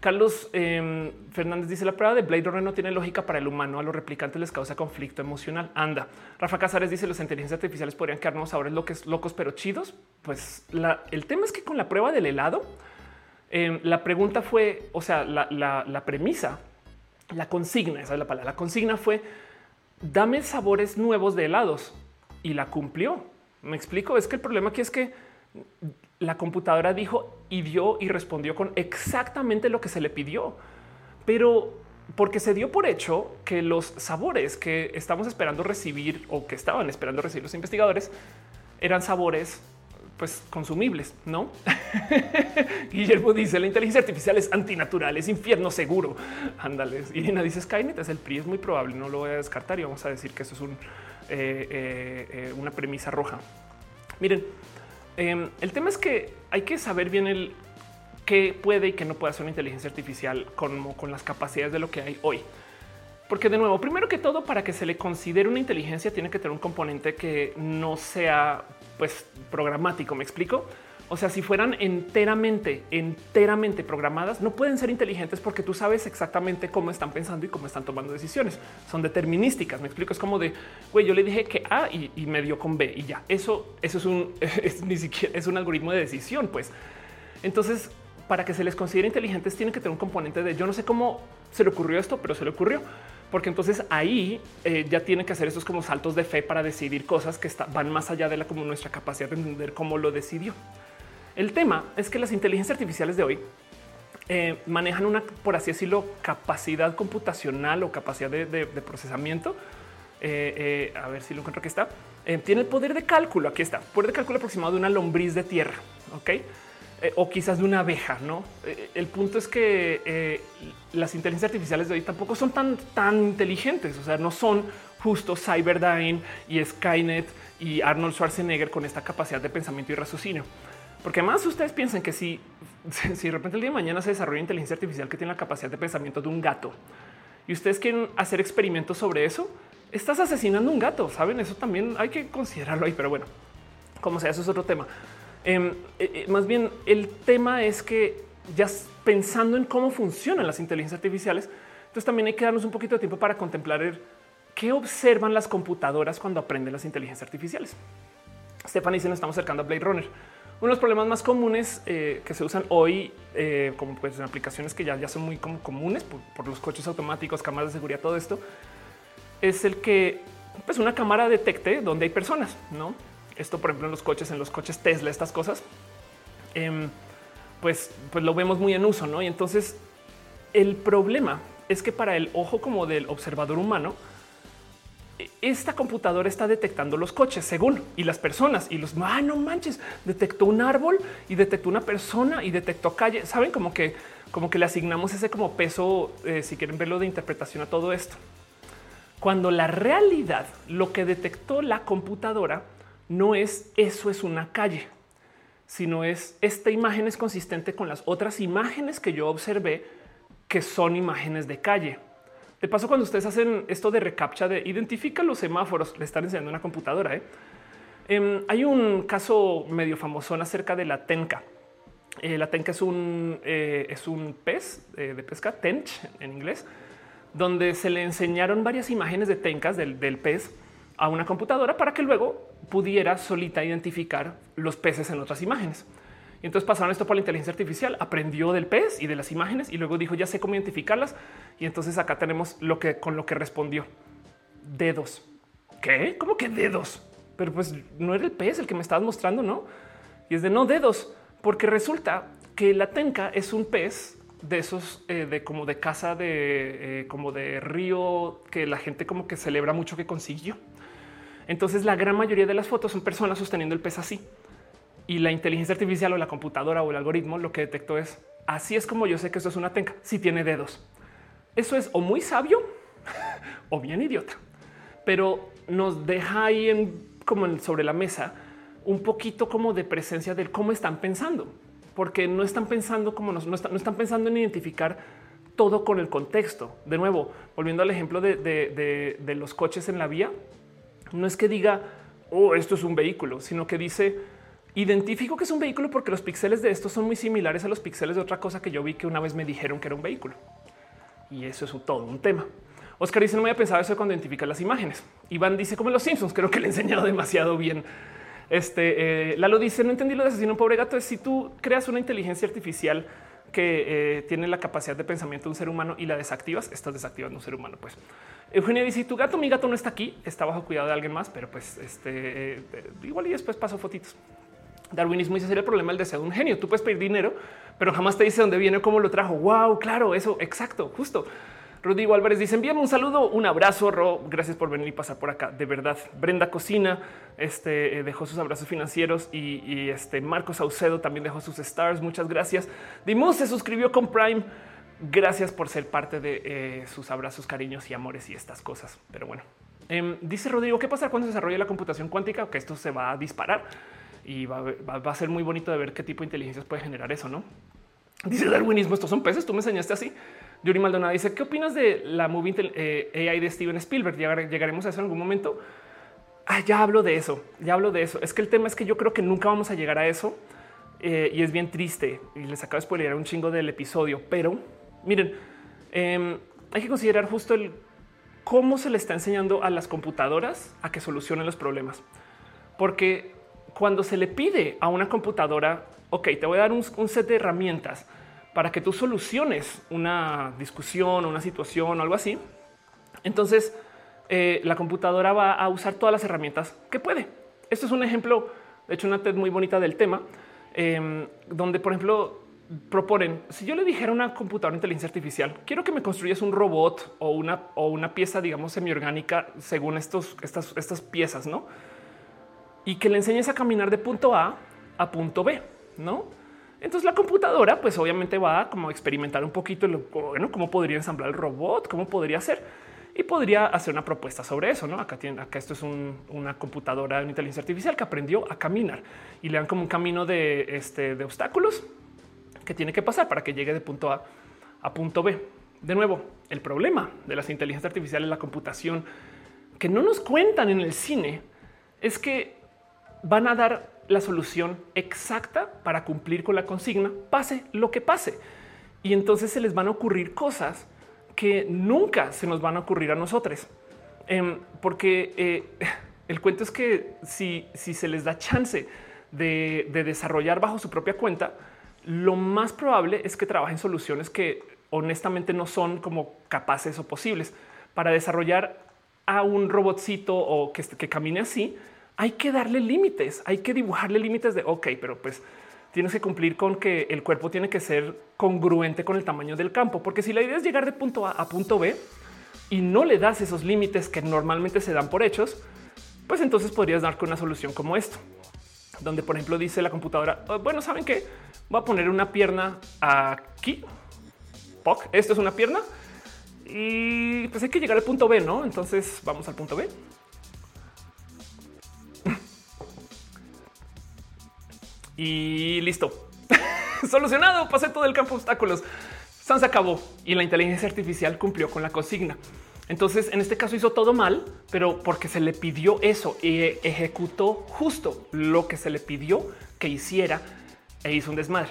Carlos eh, Fernández dice la prueba de Blade Runner no tiene lógica para el humano. A los replicantes les causa conflicto emocional. Anda. Rafa Casares dice las inteligencias artificiales podrían quedarnos ahora locos, locos, pero chidos. Pues el tema es que con la prueba del helado, eh, la pregunta fue, o sea, la, la, la, premisa, la consigna, esa es la palabra, la consigna fue dame sabores nuevos de helados y la cumplió. Me explico. Es que el problema aquí es que la computadora dijo y dio y respondió con exactamente lo que se le pidió, pero porque se dio por hecho que los sabores que estamos esperando recibir o que estaban esperando recibir los investigadores eran sabores pues consumibles, ¿no? Guillermo dice la inteligencia artificial es antinatural, es infierno seguro. Ándales. Irina dice Skynet es el PRI, es muy probable, no lo voy a descartar y vamos a decir que eso es eh, eh, eh, una premisa roja. Miren, em, el tema es que hay que saber bien el qué puede y qué no puede hacer una inteligencia artificial con, con las capacidades de lo que hay hoy. Porque de nuevo, primero que todo, para que se le considere una inteligencia, tiene que tener un componente que no sea pues programático. Me explico. O sea, si fueran enteramente, enteramente programadas, no pueden ser inteligentes porque tú sabes exactamente cómo están pensando y cómo están tomando decisiones. Son determinísticas. Me explico. Es como de, güey, yo le dije que A y, me dio con B y ya. Eso, eso es un, es, ni siquiera es un algoritmo de decisión. Pues entonces, para que se les considere inteligentes, tienen que tener un componente de yo no sé cómo se le ocurrió esto, pero se le ocurrió porque entonces ahí eh, ya tiene que hacer esos como saltos de fe para decidir cosas que van más allá de la como nuestra capacidad de entender cómo lo decidió. El tema es que las inteligencias artificiales de hoy eh, manejan una, por así decirlo, capacidad computacional o capacidad de, procesamiento. Eh, a ver si lo encuentro que está. tiene el poder de cálculo. Aquí está, poder de cálculo aproximado de una lombriz de tierra. Ok. Eh, o quizás de una abeja. No, eh, el punto es que eh, las inteligencias artificiales de hoy tampoco son tan, tan inteligentes. O sea, no son justo Cyberdyne y Skynet y Arnold Schwarzenegger con esta capacidad de pensamiento y raciocinio. Porque además ustedes piensan que si, si de repente el día de mañana se desarrolla inteligencia artificial que tiene la capacidad de pensamiento de un gato y ustedes quieren hacer experimentos sobre eso, estás asesinando un gato. Saben, eso también hay que considerarlo ahí. Pero bueno, como sea, eso es otro tema. Em, eh, eh, más bien el tema es que ya pensando en cómo funcionan las inteligencias artificiales, entonces también hay que darnos un poquito de tiempo para contemplar qué observan las computadoras cuando aprenden las inteligencias artificiales. Stephanie dice, nos estamos acercando a Blade Runner. Uno de los problemas más comunes eh, que se usan hoy, como pues en aplicaciones que ya, ya son muy como comunes por, los coches automáticos, cámaras de seguridad, todo esto, es el que pues una cámara detecte donde hay personas, ¿no? Esto, por ejemplo, en los coches, en los coches Tesla, estas cosas, eh, pues, pues lo vemos muy en uso, ¿no? Y entonces el problema es que para el ojo como del observador humano, esta computadora está detectando los coches según y las personas y los ah, no manches, detectó un árbol y detectó una persona y detectó calle. Saben como que como que le asignamos ese como peso, eh, si quieren verlo de interpretación a todo esto. Cuando la realidad, lo que detectó la computadora no es eso es una calle, sino es esta imagen es consistente con las otras imágenes que yo observé que son imágenes de calle. De paso, cuando ustedes hacen esto de recaptcha de identifica los semáforos, le están enseñando una computadora. ¿eh? Eh, hay un caso medio famoso acerca de la tenca. Eh, la tenca es un, eh, es un pez de pesca, tench en inglés, donde se le enseñaron varias imágenes de tencas del, del pez a una computadora para que luego pudiera solita identificar los peces en otras imágenes. Y entonces pasaron esto por la inteligencia artificial, aprendió del pez y de las imágenes y luego dijo ya sé cómo identificarlas. Y entonces acá tenemos lo que con lo que respondió dedos. ¿Qué? ¿Cómo que dedos? Pero pues no era el pez el que me estabas mostrando, no? Y es de no dedos, porque resulta que la tenca es un pez de esos eh, de como de casa de eh, como de río que la gente como que celebra mucho que consiguió. Entonces la gran mayoría de las fotos son personas sosteniendo el pez así y la inteligencia artificial o la computadora o el algoritmo lo que detectó es así es como yo sé que eso es una tenca si tiene dedos. Eso es o muy sabio o bien idiota, pero nos deja ahí en como sobre la mesa un poquito como de presencia del cómo están pensando, porque no están pensando como nos, no, están, pensando en identificar todo con el contexto. De nuevo, volviendo al ejemplo de, de los coches en la vía, no es que diga, oh, esto es un vehículo, sino que dice, Identifico que es un vehículo porque los píxeles de estos son muy similares a los píxeles de otra cosa que yo vi que una vez me dijeron que era un vehículo. Y eso es todo un tema. Oscar dice, no me había pensado eso cuando identifica las imágenes. Iván dice, como los Simpsons, creo que le he enseñado demasiado bien. Este eh, Lalo dice, no entendí lo de asesino pobre gato. Es si tú creas una inteligencia artificial que eh, tiene la capacidad de pensamiento de un ser humano y la desactivas, estás desactivando un ser humano. Pues Eugenia dice, tu gato, mi gato no está aquí, está bajo cuidado de alguien más, pero pues este eh, igual y después paso fotitos. Darwinismo dice sería el problema del deseo de un genio. Tú puedes pedir dinero, pero jamás te dice dónde viene cómo lo trajo. Wow, claro, eso exacto, justo. Rodrigo Álvarez dice envíame un saludo, un abrazo, Ro. Gracias por venir y pasar por acá. De verdad, Brenda Cocina este, eh, dejó sus abrazos financieros y, este Marcos Saucedo también dejó sus stars. Muchas gracias. Dimus se suscribió con Prime. Gracias por ser parte de eh, sus abrazos, cariños y amores y estas cosas. Pero bueno, em, dice Rodrigo, ¿qué pasa cuando se desarrolla la computación cuántica? Que esto se va a disparar y va, a ser muy bonito de ver qué tipo de inteligencias puede generar eso, ¿no? Dice darwinismo, estos son peces, tú me enseñaste así. Yuri Maldonado dice, ¿qué opinas de la movie eh, AI de Steven Spielberg? Llegaremos a eso en algún momento. Ah, ya hablo de eso, ya hablo de eso. Es que el tema es que yo creo que nunca vamos a llegar a eso eh, y es bien triste. Y les acabo de spoilear un chingo del episodio, pero miren, em, hay que considerar justo el cómo se le está enseñando a las computadoras a que solucionen los problemas. Porque cuando se le pide a una computadora, ok, te voy a dar un, set de herramientas para que tú soluciones una discusión, una situación o algo así, entonces eh, la computadora va a usar todas las herramientas que puede. Esto es un ejemplo, de hecho, una TED muy bonita del tema, em, donde, por ejemplo, proponen, si yo le dijera a una computadora de inteligencia artificial, quiero que me construyas un robot o una, o una pieza, digamos, semiorgánica según estos, estas, estas piezas, ¿no? Y que le enseñes a caminar de punto A a punto B, ¿no? Entonces la computadora, pues obviamente va a como experimentar un poquito, bueno, cómo podría ensamblar el robot, cómo podría ser y podría hacer una propuesta sobre eso. No, acá tiene, acá esto es una computadora de inteligencia artificial que aprendió a caminar y le dan como un camino de, este, de obstáculos que tiene que pasar para que llegue de punto A a punto B. De nuevo, el problema de las inteligencias artificiales, la computación que no nos cuentan en el cine es que van a dar la solución exacta para cumplir con la consigna, pase lo que pase. Y entonces se les van a ocurrir cosas que nunca se nos van a ocurrir a nosotros. Em, porque eh, el cuento es que si, si se les da chance de, de, desarrollar bajo su propia cuenta, lo más probable es que trabajen soluciones que honestamente no son como capaces o posibles para desarrollar a un robotcito o que camine así hay que darle límites, hay que dibujarle límites de, ok, pero pues tienes que cumplir con que el cuerpo tiene que ser congruente con el tamaño del campo, porque si la idea es llegar de punto A a punto B y no le das esos límites que normalmente se dan por hechos, pues entonces podrías dar con una solución como esto, donde por ejemplo dice la computadora, oh, bueno, ¿saben qué? Voy a poner una pierna aquí, POC, esto es una pierna, y pues hay que llegar al punto B, ¿no? Entonces vamos al punto B. y listo. Solucionado. Pasé todo el campo de obstáculos. Sans acabó y la inteligencia artificial cumplió con la consigna. Entonces, en este caso hizo todo mal, pero porque se le pidió eso y ejecutó justo lo que se le pidió que hiciera e hizo un desmadre.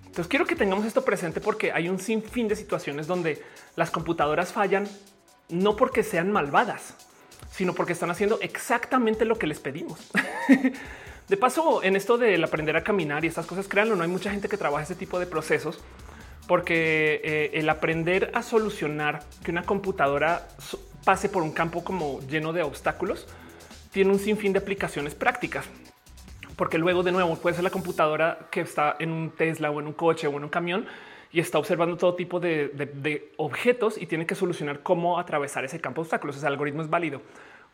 Entonces, quiero que tengamos esto presente porque hay un sinfín de situaciones donde las computadoras fallan no porque sean malvadas, sino porque están haciendo exactamente lo que les pedimos. de paso, en esto del aprender a caminar y estas cosas, créanlo, no hay mucha gente que trabaja ese tipo de procesos porque eh, el aprender a solucionar que una computadora pase por un campo como lleno de obstáculos tiene un sinfín de aplicaciones prácticas. Porque luego de nuevo puede ser la computadora que está en un Tesla o en un coche o en un camión y está observando todo tipo de, objetos y tiene que solucionar cómo atravesar ese campo de obstáculos. Ese algoritmo es válido.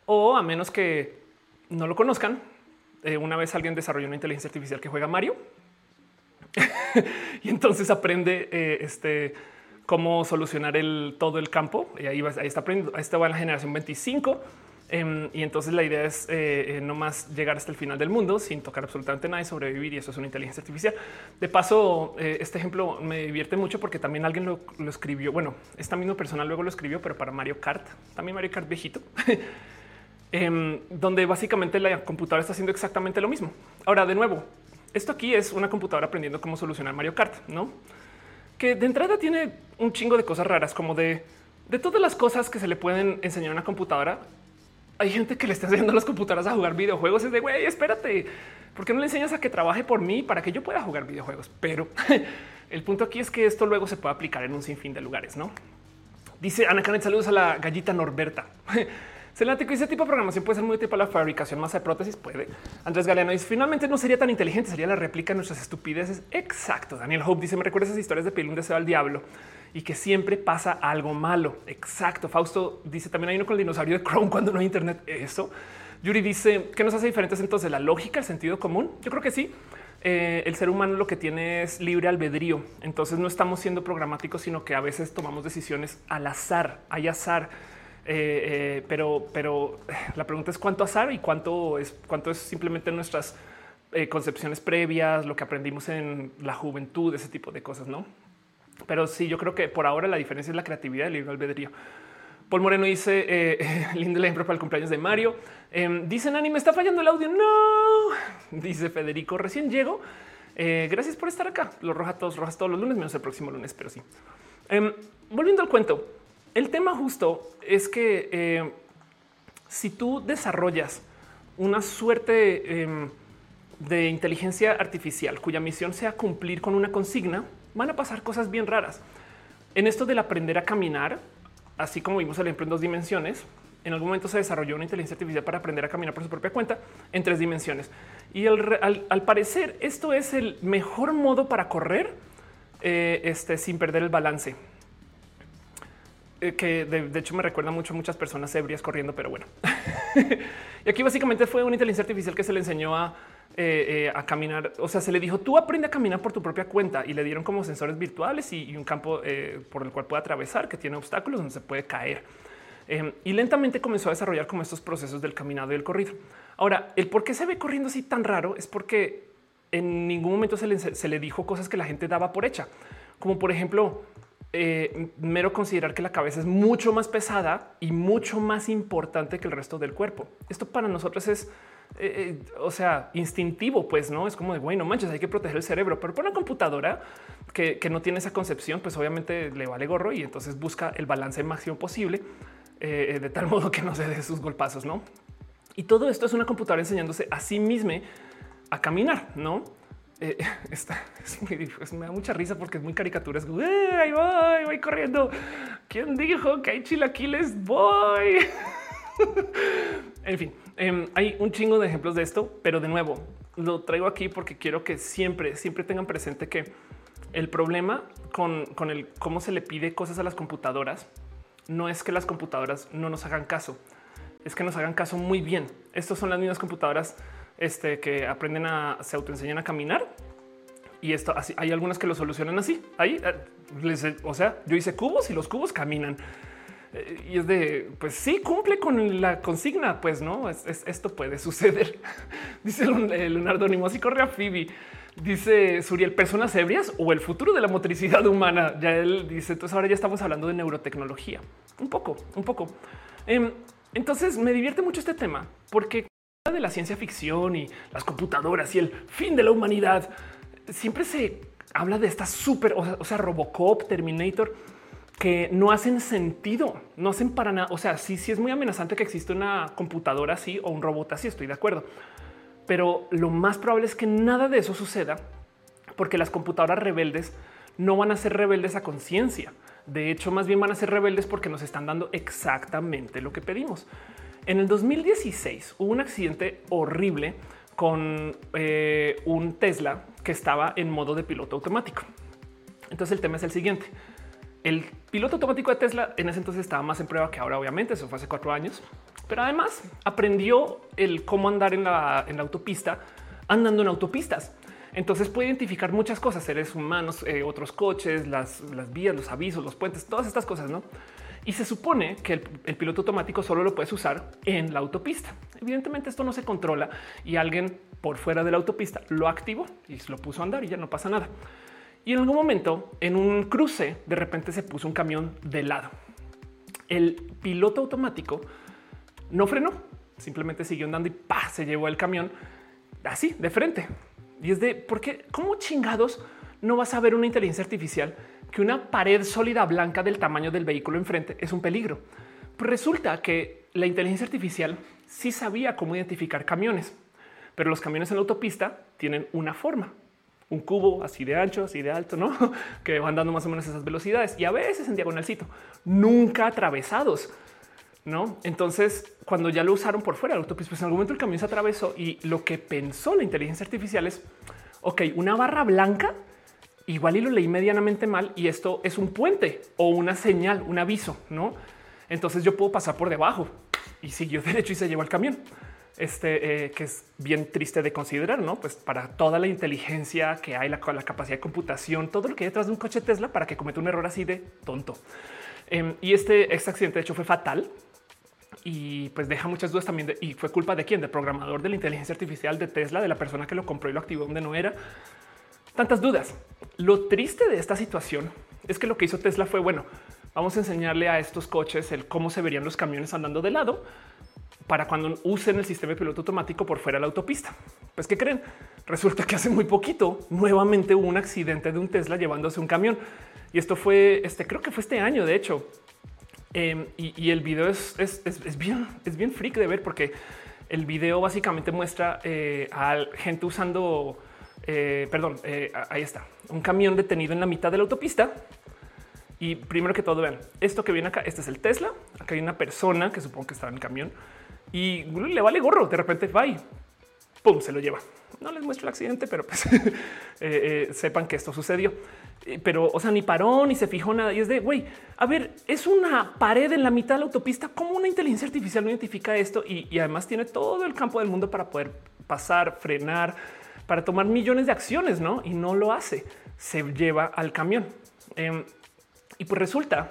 O a menos que no lo conozcan, eh, una vez alguien desarrolló una inteligencia artificial que juega Mario y entonces aprende eh, este cómo solucionar el, todo el campo. Y ahí, ahí está aprendiendo. Ahí está en la generación 25 Em, y entonces la idea es eh, eh, no más llegar hasta el final del mundo sin tocar absolutamente nada y sobrevivir. Y eso es una inteligencia artificial. De paso, este ejemplo me divierte mucho porque también alguien lo, escribió. Bueno, esta misma persona luego lo escribió, pero para Mario Kart, también Mario Kart viejito, em, donde básicamente la computadora está haciendo exactamente lo mismo. Ahora, de nuevo, esto aquí es una computadora aprendiendo cómo solucionar Mario Kart, no? Que de entrada tiene un chingo de cosas raras, como de de todas las cosas que se le pueden enseñar a una computadora, hay gente que le está enseñando a las computadoras a jugar videojuegos. Es de güey, espérate, ¿por qué no le enseñas a que trabaje por mí para que yo pueda jugar videojuegos? Pero el punto aquí es que esto luego se puede aplicar en un sinfín de lugares, no? Dice Ana Karen, saludos a la gallita Norberta. Celático, ese tipo de programación puede ser muy útil para la fabricación masa de prótesis. Puede. Andrés Galeano dice finalmente no sería tan inteligente, sería la réplica de nuestras estupideces. Exacto. Daniel Hope dice: Me recuerda esas historias de Pilum de deseo al diablo y que siempre pasa algo malo. Exacto. Fausto dice también hay uno con el dinosaurio de Chrome cuando no hay Internet. Eso. Yuri dice que nos hace diferentes entonces la lógica, el sentido común. Yo creo que sí. Eh, el ser humano lo que tiene es libre albedrío. Entonces no estamos siendo programáticos, sino que a veces tomamos decisiones al azar. Hay azar. Eh, eh, pero, pero la pregunta es cuánto azar y cuánto es, cuánto es simplemente nuestras concepciones previas, lo que aprendimos en la juventud, ese tipo de cosas, no? Pero sí, yo creo que por ahora la diferencia es la creatividad del libre albedrío. Paul Moreno dice eh, lindo ejemplo para el cumpleaños de Mario. Eh, dice Nani, me está fallando el audio. No, dice Federico, recién llego. Eh, gracias por estar acá. Los rojas todos, rojas todos los lunes, menos el próximo lunes, pero sí. Em, volviendo al cuento, el tema justo es que eh, si tú desarrollas una suerte em, de inteligencia artificial cuya misión sea cumplir con una consigna, van a pasar cosas bien raras. En esto del aprender a caminar, así como vimos el ejemplo en dos dimensiones, en algún momento se desarrolló una inteligencia artificial para aprender a caminar por su propia cuenta en tres dimensiones. Y al, parecer esto es el mejor modo para correr eh, este, sin perder el balance. Eh, que de, hecho me recuerda mucho a muchas personas ebrias corriendo, pero bueno. y aquí básicamente fue una inteligencia artificial que se le enseñó a eh, eh, a caminar. O sea, se le dijo tú aprende a caminar por tu propia cuenta y le dieron como sensores virtuales y, un campo por el cual puede atravesar que tiene obstáculos donde se puede caer. Em, y lentamente comenzó a desarrollar como estos procesos del caminado y el corrido. Ahora, el por qué se ve corriendo así tan raro es porque en ningún momento se le, se le dijo cosas que la gente daba por hecha, como por ejemplo, mero considerar que la cabeza es mucho más pesada y mucho más importante que el resto del cuerpo. Esto para nosotros es eh, eh, o sea, instintivo, pues no es como de bueno, manches, hay que proteger el cerebro, pero para una computadora que, no tiene esa concepción, pues obviamente le vale gorro y entonces busca el balance máximo posible eh, de tal modo que no se dé sus golpazos, no? Y todo esto es una computadora enseñándose a sí misma a caminar, no? está, me da mucha risa porque es muy caricatura. Es ahí voy, voy corriendo. ¿Quién dijo que hay chilaquiles? Voy. en fin, em, hay un chingo de ejemplos de esto, pero de nuevo lo traigo aquí porque quiero que siempre, siempre tengan presente que el problema con, el cómo se le pide cosas a las computadoras no es que las computadoras no nos hagan caso, es que nos hagan caso muy bien. Estas son las mismas computadoras este, que aprenden a se autoenseñan a caminar y esto así hay algunas que lo solucionan así. Ahí, eh, o sea, yo hice cubos y los cubos caminan. Eh, y es de, pues sí, cumple con la consigna, pues no, esto puede suceder. Dice Leonardo Nimos y corre a Phoebe. Dice Suriel, personas ebrias o el futuro de la motricidad humana. Ya él dice, entonces ahora ya estamos hablando de neurotecnología. Un poco, un poco. Em, entonces me divierte mucho este tema porque de la ciencia ficción y las computadoras y el fin de la humanidad, siempre se habla de esta súper, o sea, Robocop, Terminator que no hacen sentido, no hacen para nada. O sea, sí, sí es muy amenazante que exista una computadora así o un robot así, estoy de acuerdo. Pero lo más probable es que nada de eso suceda porque las computadoras rebeldes no van a ser rebeldes a conciencia. De hecho, más bien van a ser rebeldes porque nos están dando exactamente lo que pedimos. En el 2016 hubo un accidente horrible con eh, un Tesla que estaba en modo de piloto automático. Entonces el tema es el siguiente. El piloto automático de Tesla en ese entonces estaba más en prueba que ahora, obviamente, eso fue hace cuatro años, pero además aprendió el cómo andar en la, autopista andando en autopistas. Entonces puede identificar muchas cosas, seres humanos, eh, otros coches, las, vías, los avisos, los puentes, todas estas cosas, ¿no? Y se supone que el, piloto automático solo lo puedes usar en la autopista. Evidentemente esto no se controla y alguien por fuera de la autopista lo activó y lo puso a andar y ya no pasa nada. Y en algún momento, en un cruce, de repente se puso un camión de lado. El piloto automático no frenó, simplemente siguió andando y ¡pah! se llevó el camión así de frente. Y es de por qué, cómo chingados no vas a ver una inteligencia artificial que una pared sólida blanca del tamaño del vehículo enfrente es un peligro. Pues resulta que la inteligencia artificial sí sabía cómo identificar camiones, pero los camiones en la autopista tienen una forma, un cubo así de ancho, así de alto, no que van dando más o menos esas velocidades y a veces en diagonalcito, nunca atravesados. No, entonces cuando ya lo usaron por fuera del autopista, pues en algún momento el camión se atravesó y lo que pensó la inteligencia artificial es ok, una barra blanca igual y lo leí medianamente mal y esto es un puente o una señal, un aviso, no? Entonces yo puedo pasar por debajo y siguió derecho y se llevó el camión. Este eh, que es bien triste de considerar, no? Pues para toda la inteligencia que hay, la, capacidad de computación, todo lo que hay detrás de un coche Tesla para que cometa un error así de tonto. Em, y este, este accidente de hecho fue fatal y pues deja muchas dudas también. y fue culpa de quién? Del programador de la inteligencia artificial de Tesla, de la persona que lo compró y lo activó donde no era. Tantas dudas. Lo triste de esta situación es que lo que hizo Tesla fue bueno, vamos a enseñarle a estos coches el cómo se verían los camiones andando de lado para cuando usen el sistema de piloto automático por fuera de la autopista. Pues qué creen? Resulta que hace muy poquito nuevamente hubo un accidente de un Tesla llevándose un camión y esto fue este, creo que fue este año. De hecho, em, y, el video es, bien, es bien freak de ver porque el video básicamente muestra eh, a gente usando, eh, perdón, eh, ahí está, un camión detenido en la mitad de la autopista y primero que todo, vean esto que viene acá. Este es el Tesla. Acá hay una persona que supongo que está en el camión y le vale gorro. De repente y pum, se lo lleva. No les muestro el accidente, pero pues eh, sepan que esto sucedió. Pero, o sea, ni paró ni se fijó nada. Y es de güey, a ver, es una pared en la mitad de la autopista. ¿Cómo una inteligencia artificial no identifica esto? Y además tiene todo el campo del mundo para poder pasar, frenar, para tomar millones de acciones, no? Y no lo hace. Se lleva al camión. Em, y pues resulta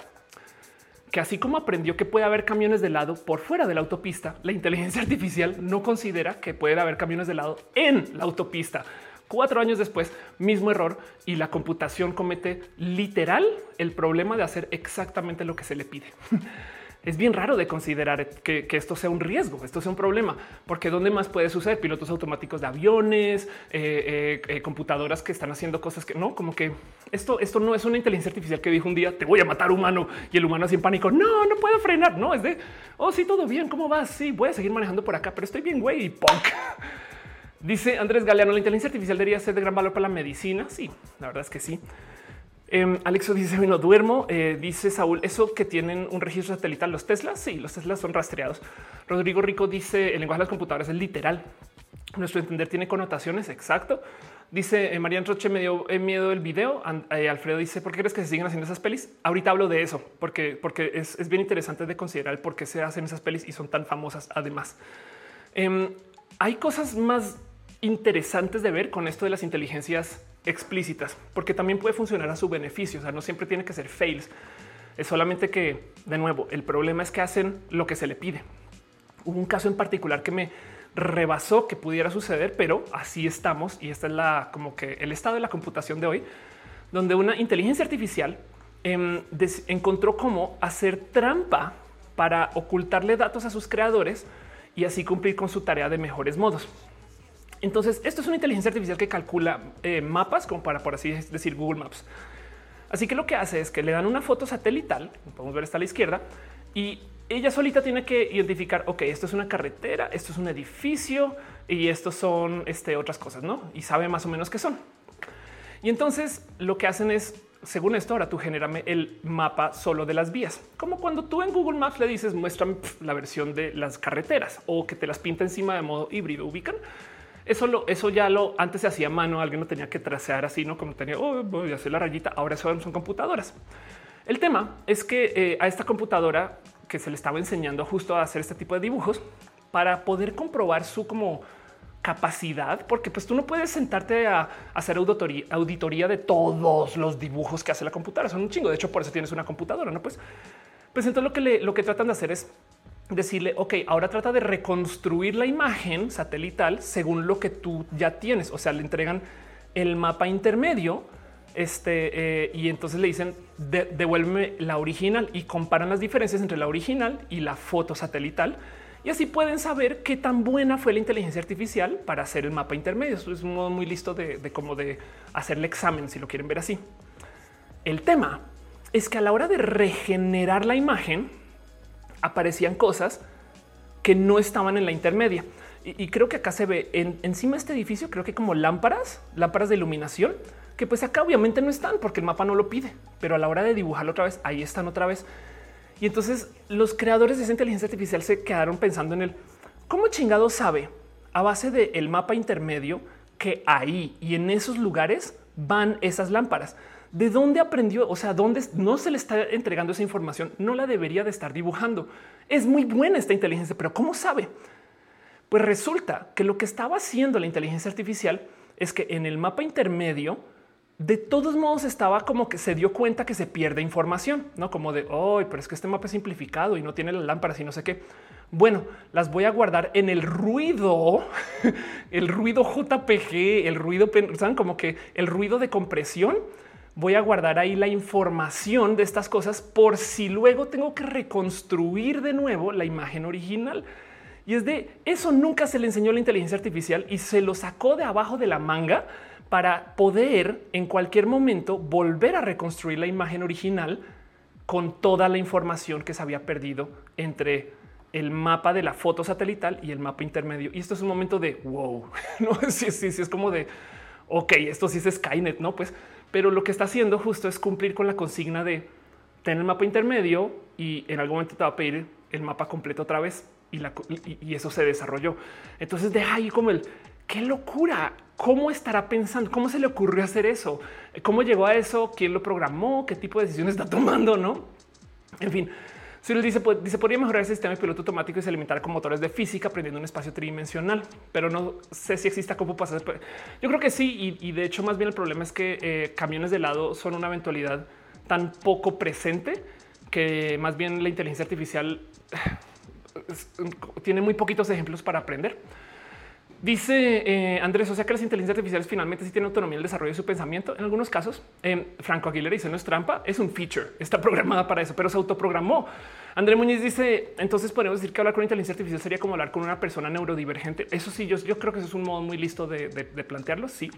que así como aprendió que puede haber camiones de lado por fuera de la autopista, la inteligencia artificial no considera que puede haber camiones de lado en la autopista. Cuatro años después, mismo error y la computación comete literal el problema de hacer exactamente lo que se le pide. es bien raro de considerar que, esto sea un riesgo, esto sea un problema, porque dónde más puede suceder pilotos automáticos de aviones, eh, eh, eh, computadoras que están haciendo cosas que no, como que esto, esto no es una inteligencia artificial que dijo un día te voy a matar humano y el humano así en pánico. No, no puedo frenar. No es de oh, sí, todo bien. ¿Cómo vas? Sí, voy a seguir manejando por acá, pero estoy bien, güey. Y. Dice Andrés Galeano, la inteligencia artificial debería ser de gran valor para la medicina. Sí, la verdad es que sí. Eh, Alexo dice: No duermo. Eh, dice Saúl: Eso que tienen un registro satelital, los Teslas. Sí, los Teslas son rastreados. Rodrigo Rico dice: El lenguaje de las computadoras es literal. Nuestro entender tiene connotaciones. Exacto. Dice eh, Marian Roche: Me dio eh, miedo el video. Alfredo dice: ¿Por qué crees que se siguen haciendo esas pelis? Ahorita hablo de eso porque, porque es, es bien interesante de considerar por qué se hacen esas pelis y son tan famosas. Además, em, hay cosas más interesantes de ver con esto de las inteligencias explícitas, porque también puede funcionar a su beneficio. O sea, no siempre tiene que ser fails. Es solamente que, de nuevo, el problema es que hacen lo que se le pide. Hubo un caso en particular que me rebasó que pudiera suceder, pero así estamos. Y esta es la como que el estado de la computación de hoy, donde una inteligencia artificial em, encontró cómo hacer trampa para ocultarle datos a sus creadores y así cumplir con su tarea de mejores modos. Entonces, esto es una inteligencia artificial que calcula eh, mapas como para, por así decir, Google Maps. Así que lo que hace es que le dan una foto satelital, podemos ver esta a la izquierda, y ella solita tiene que identificar, ok, esto es una carretera, esto es un edificio y estos son este, otras cosas, ¿no? Y sabe más o menos qué son. Y entonces lo que hacen es, según esto, ahora tú genérame el mapa solo de las vías, como cuando tú en Google Maps le dices, muéstrame la versión de las carreteras o que te las pinta encima de modo híbrido, ubican. Eso, lo, eso ya lo antes se hacía a mano, alguien lo tenía que trasear así, no como tenía, oh, voy a hacer la rayita. Ahora son, son computadoras. El tema es que eh, a esta computadora que se le estaba enseñando justo a hacer este tipo de dibujos para poder comprobar su como capacidad, porque pues tú no puedes sentarte a hacer auditoría, auditoría de todos los dibujos que hace la computadora. Son un chingo. De hecho, por eso tienes una computadora, no? Pues, pues entonces lo que lo que tratan de hacer es decirle, ok, ahora trata de reconstruir la imagen satelital según lo que tú ya tienes. O sea, le entregan el mapa intermedio este, eh, y entonces le dicen devuélveme la original y comparan las diferencias entre la original y la foto satelital. Y así pueden saber qué tan buena fue la inteligencia artificial para hacer el mapa intermedio. Eso es un modo muy listo de, de cómo de hacer el examen, si lo quieren ver así. El tema es que a la hora de regenerar la imagen aparecían cosas que no estaban en la intermedia. Y, creo que acá se ve encima de este edificio, creo que como lámparas, lámparas de iluminación que pues acá obviamente no están porque el mapa no lo pide, pero a la hora de dibujarlo otra vez, ahí están otra vez. Y entonces los creadores de esa inteligencia artificial se quedaron pensando en el cómo chingado sabe a base del mapa intermedio que ahí y en esos lugares van esas lámparas. ¿De dónde aprendió? O sea, ¿dónde no se le está entregando esa información? No la debería de estar dibujando. Es muy buena esta inteligencia, pero ¿cómo sabe? Pues resulta que lo que estaba haciendo la inteligencia artificial es que en el mapa intermedio de todos modos estaba como que se dio cuenta que se pierde información, no como de hoy, pero es que este mapa es simplificado y no tiene las lámparas y no sé qué. Bueno, las voy a guardar en el ruido, el ruido JPG, el ruido, saben como que el ruido de compresión. Voy a guardar ahí la información de estas cosas por si luego tengo que reconstruir de nuevo la imagen original. Y es de eso nunca se le enseñó la inteligencia artificial y se lo sacó de abajo de la manga para poder en cualquier momento volver a reconstruir la imagen original con toda la información que se había perdido entre el mapa de la foto satelital y el mapa intermedio. Y esto es un momento de wow, no sí, sí, sí, es como de ok, esto sí es Skynet, no? Pues, pero lo que está haciendo justo es cumplir con la consigna de tener el mapa intermedio y en algún momento te va a pedir el mapa completo otra vez y, eso se desarrolló. Entonces deja ahí como el qué locura. ¿Cómo estará pensando? ¿Cómo se le ocurrió hacer eso? ¿Cómo llegó a eso? ¿Quién lo programó? ¿Qué tipo de decisiones está tomando? No, en fin. Él dice, pues, dice, podría mejorar el sistema de piloto automático y se alimentar con motores de física aprendiendo un espacio tridimensional, pero no sé si exista cómo pasar. Yo creo que sí. Y, de hecho, más bien el problema es que eh, camiones de lado son una eventualidad tan poco presente que más bien la inteligencia artificial tiene muy poquitos ejemplos para aprender. Dice eh, Andrés, o sea que las inteligencias artificiales finalmente sí tienen autonomía en el desarrollo de su pensamiento. En algunos casos, eh, Franco Aguilera dice no es trampa, es un feature, está programada para eso, pero se autoprogramó. André Muñiz dice entonces podemos decir que hablar con inteligencia artificial sería como hablar con una persona neurodivergente. Eso sí, yo, creo que eso es un modo muy listo de, plantearlo. Sí.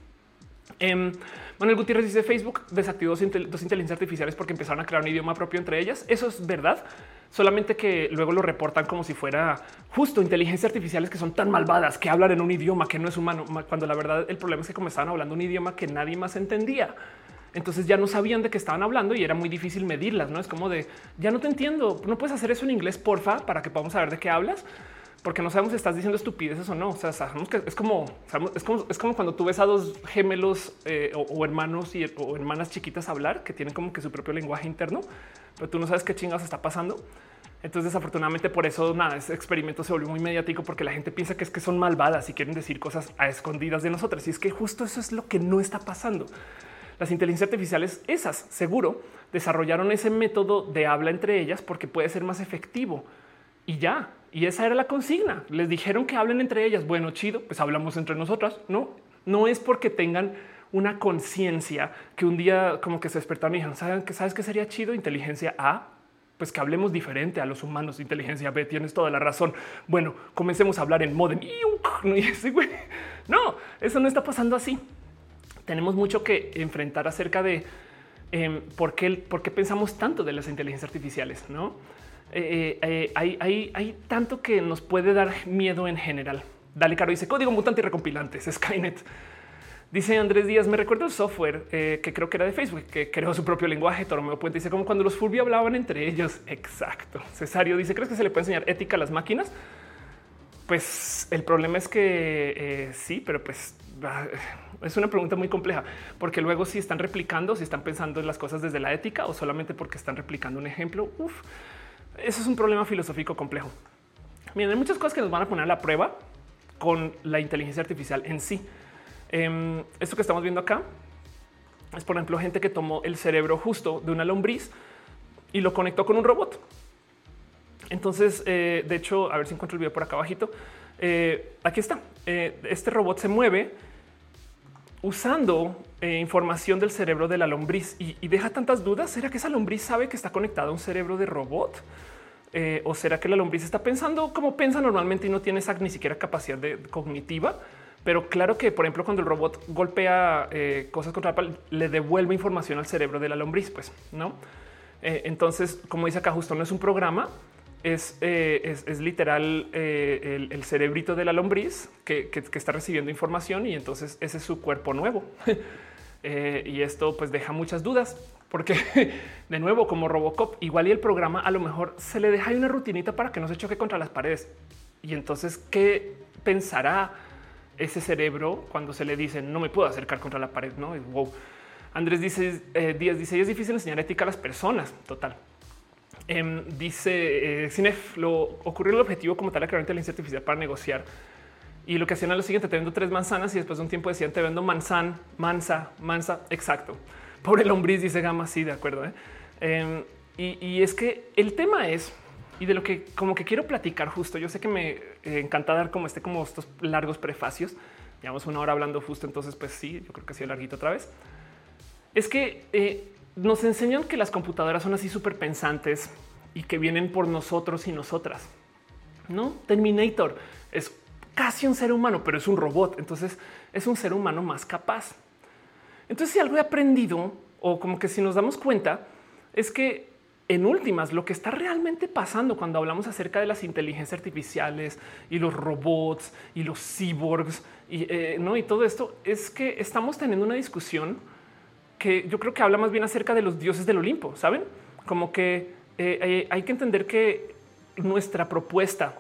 Eh, Manuel Gutiérrez dice Facebook desactivó dos, inteligencias artificiales porque empezaron a crear un idioma propio entre ellas. Eso es verdad solamente que luego lo reportan como si fuera justo inteligencias artificiales que son tan malvadas que hablan en un idioma que no es humano, cuando la verdad el problema es que como estaban hablando un idioma que nadie más entendía. Entonces ya no sabían de qué estaban hablando y era muy difícil medirlas. No es como de ya no te entiendo. No puedes hacer eso en inglés, porfa, para que podamos saber de qué hablas porque no sabemos si estás diciendo estupideces o no. O sea, sabemos que es como, es como, es como cuando tú ves a dos gemelos eh, o, hermanos y, o hermanas chiquitas hablar que tienen como que su propio lenguaje interno, pero tú no sabes qué chingados está pasando. Entonces, desafortunadamente, por eso nada, ese experimento se volvió muy mediático porque la gente piensa que es que son malvadas y quieren decir cosas a escondidas de nosotras. Y es que justo eso es lo que no está pasando. Las inteligencias artificiales, esas seguro, desarrollaron ese método de habla entre ellas porque puede ser más efectivo y ya. Y esa era la consigna. Les dijeron que hablen entre ellas. Bueno, chido, pues hablamos entre nosotras. No, no es porque tengan una conciencia que un día como que se despertaron y dijeron, ¿saben que sabes que sería chido? Inteligencia A, pues que hablemos diferente a los humanos. Inteligencia B, tienes toda la razón. Bueno, comencemos a hablar en modem. No, eso no está pasando así. Tenemos mucho que enfrentar acerca de em, ¿por, qué, ¿por, qué, pensamos tanto de las inteligencias artificiales? No eh, eh, hay, hay, hay tanto que nos puede dar miedo en general. Dale, Caro dice código mutante y recompilantes, Skynet. Dice Andrés Díaz, me recuerdo el software eh, que creo que era de Facebook, que creó su propio lenguaje. Tormeo Puente dice como cuando los Fulvio hablaban entre ellos. Exacto. Cesario dice, ¿crees que se le puede enseñar ética a las máquinas? Pues el problema es que eh, sí, pero pues ah, es una pregunta muy compleja, porque luego si están replicando, si están pensando en las cosas desde la ética o solamente porque están replicando un ejemplo. Uf, eso es un problema filosófico complejo. Miren, hay muchas cosas que nos van a poner a la prueba con la inteligencia artificial en sí. Em, esto que estamos viendo acá es, por ejemplo, gente que tomó el cerebro justo de una lombriz y lo conectó con un robot. Entonces, eh, de hecho, a ver si encuentro el video por acá abajito. Eh, aquí está. Eh, este robot se mueve usando información del cerebro de la lombriz y, deja tantas dudas. ¿Será que esa lombriz sabe que está conectada a un cerebro de robot? ¿O será que la lombriz está pensando como piensa normalmente y no tiene esa ni siquiera capacidad de, cognitiva? Pero claro que, por ejemplo, cuando el robot golpea eh, cosas contra la le devuelve información al cerebro de la lombriz, pues no. Eh, entonces, como dice acá, justo no es un programa, es, eh, es, literal el, cerebrito de la lombriz que, está recibiendo información y entonces ese es su cuerpo nuevo. y esto pues deja muchas dudas porque de nuevo como Robocop igual y el programa a lo mejor se le deja una rutinita para que no se choque contra las paredes y entonces qué pensará ese cerebro cuando se le dice no me puedo acercar contra la pared. No, wow. Andrés dice eh, Díaz dice es difícil enseñar ética a las personas. Total. Em, dice eh, Cinef lo ocurrió el objetivo como tal a crear inteligencia artificial para negociar. Y lo que hacían a lo siguiente, te vendo tres manzanas y después de un tiempo decían te vendo manzan, mansa, mansa. Exacto. Pobre lombriz, dice Gama. Sí, de acuerdo. ¿eh? Em, y, y es que el tema es y de lo que como que quiero platicar justo. Yo sé que me eh, encanta dar como este, como estos largos prefacios. Llevamos una hora hablando justo, entonces pues sí, yo creo que ha sido larguito otra vez. Es que eh, nos enseñan que las computadoras son así súper pensantes y que vienen por nosotros y nosotras. No Terminator es casi un ser humano, pero es un robot. Entonces es un ser humano más capaz. Entonces, si algo he aprendido o como que si nos damos cuenta es que en últimas, lo que está realmente pasando cuando hablamos acerca de las inteligencias artificiales y los robots y los cyborgs y, eh, ¿no? y todo esto es que estamos teniendo una discusión que yo creo que habla más bien acerca de los dioses del Olimpo, ¿saben? Como que eh, eh, hay que entender que nuestra propuesta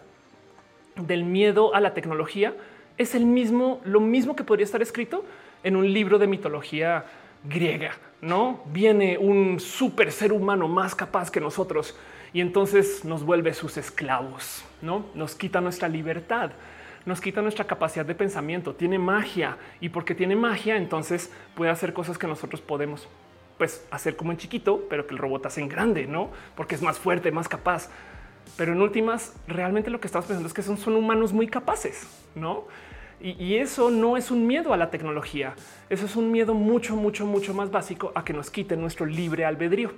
del miedo a la tecnología es el mismo, lo mismo que podría estar escrito en un libro de mitología griega, no viene un super ser humano más capaz que nosotros y entonces nos vuelve sus esclavos, no nos quita nuestra libertad, nos quita nuestra capacidad de pensamiento, tiene magia y porque tiene magia, entonces puede hacer cosas que nosotros podemos pues hacer como en chiquito, pero que el robot hace en grande, no porque es más fuerte, más capaz. Pero en últimas, realmente lo que estamos pensando es que son, son humanos muy capaces, no? Y, eso no es un miedo a la tecnología. Eso es un miedo mucho, mucho, mucho más básico a que nos quiten nuestro libre albedrío,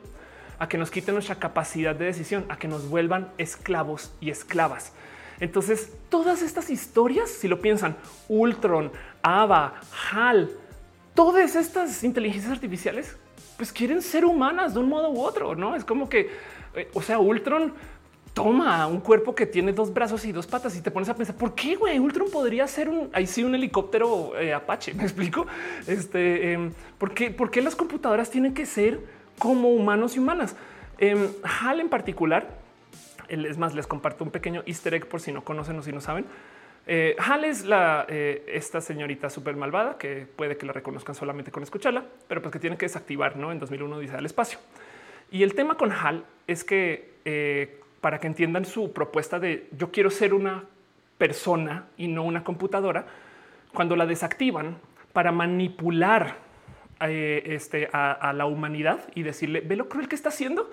a que nos quiten nuestra capacidad de decisión, a que nos vuelvan esclavos y esclavas. Entonces, todas estas historias, si lo piensan, Ultron, Ava, HAL, todas estas inteligencias artificiales, pues quieren ser humanas de un modo u otro, ¿no? Es como que, eh, o sea, Ultron toma un cuerpo que tiene dos brazos y dos patas y te pones a pensar por qué güey Ultron podría ser un ahí sí un helicóptero eh, Apache. Me explico. Este eh, ¿por, qué, por qué las computadoras tienen que ser como humanos y humanas. Eh, HAL en particular, es más, les comparto un pequeño easter egg por si no conocen o si no saben. Eh, HAL es la esta señorita súper malvada que puede que la reconozcan solamente con escucharla, pero pues que tiene que desactivar. No en 2001 dice al espacio. Y el tema con HAL es que para que entiendan su propuesta de yo quiero ser una persona y no una computadora, cuando la desactivan para manipular eh, este, a, la humanidad y decirle, ve lo cruel que está haciendo.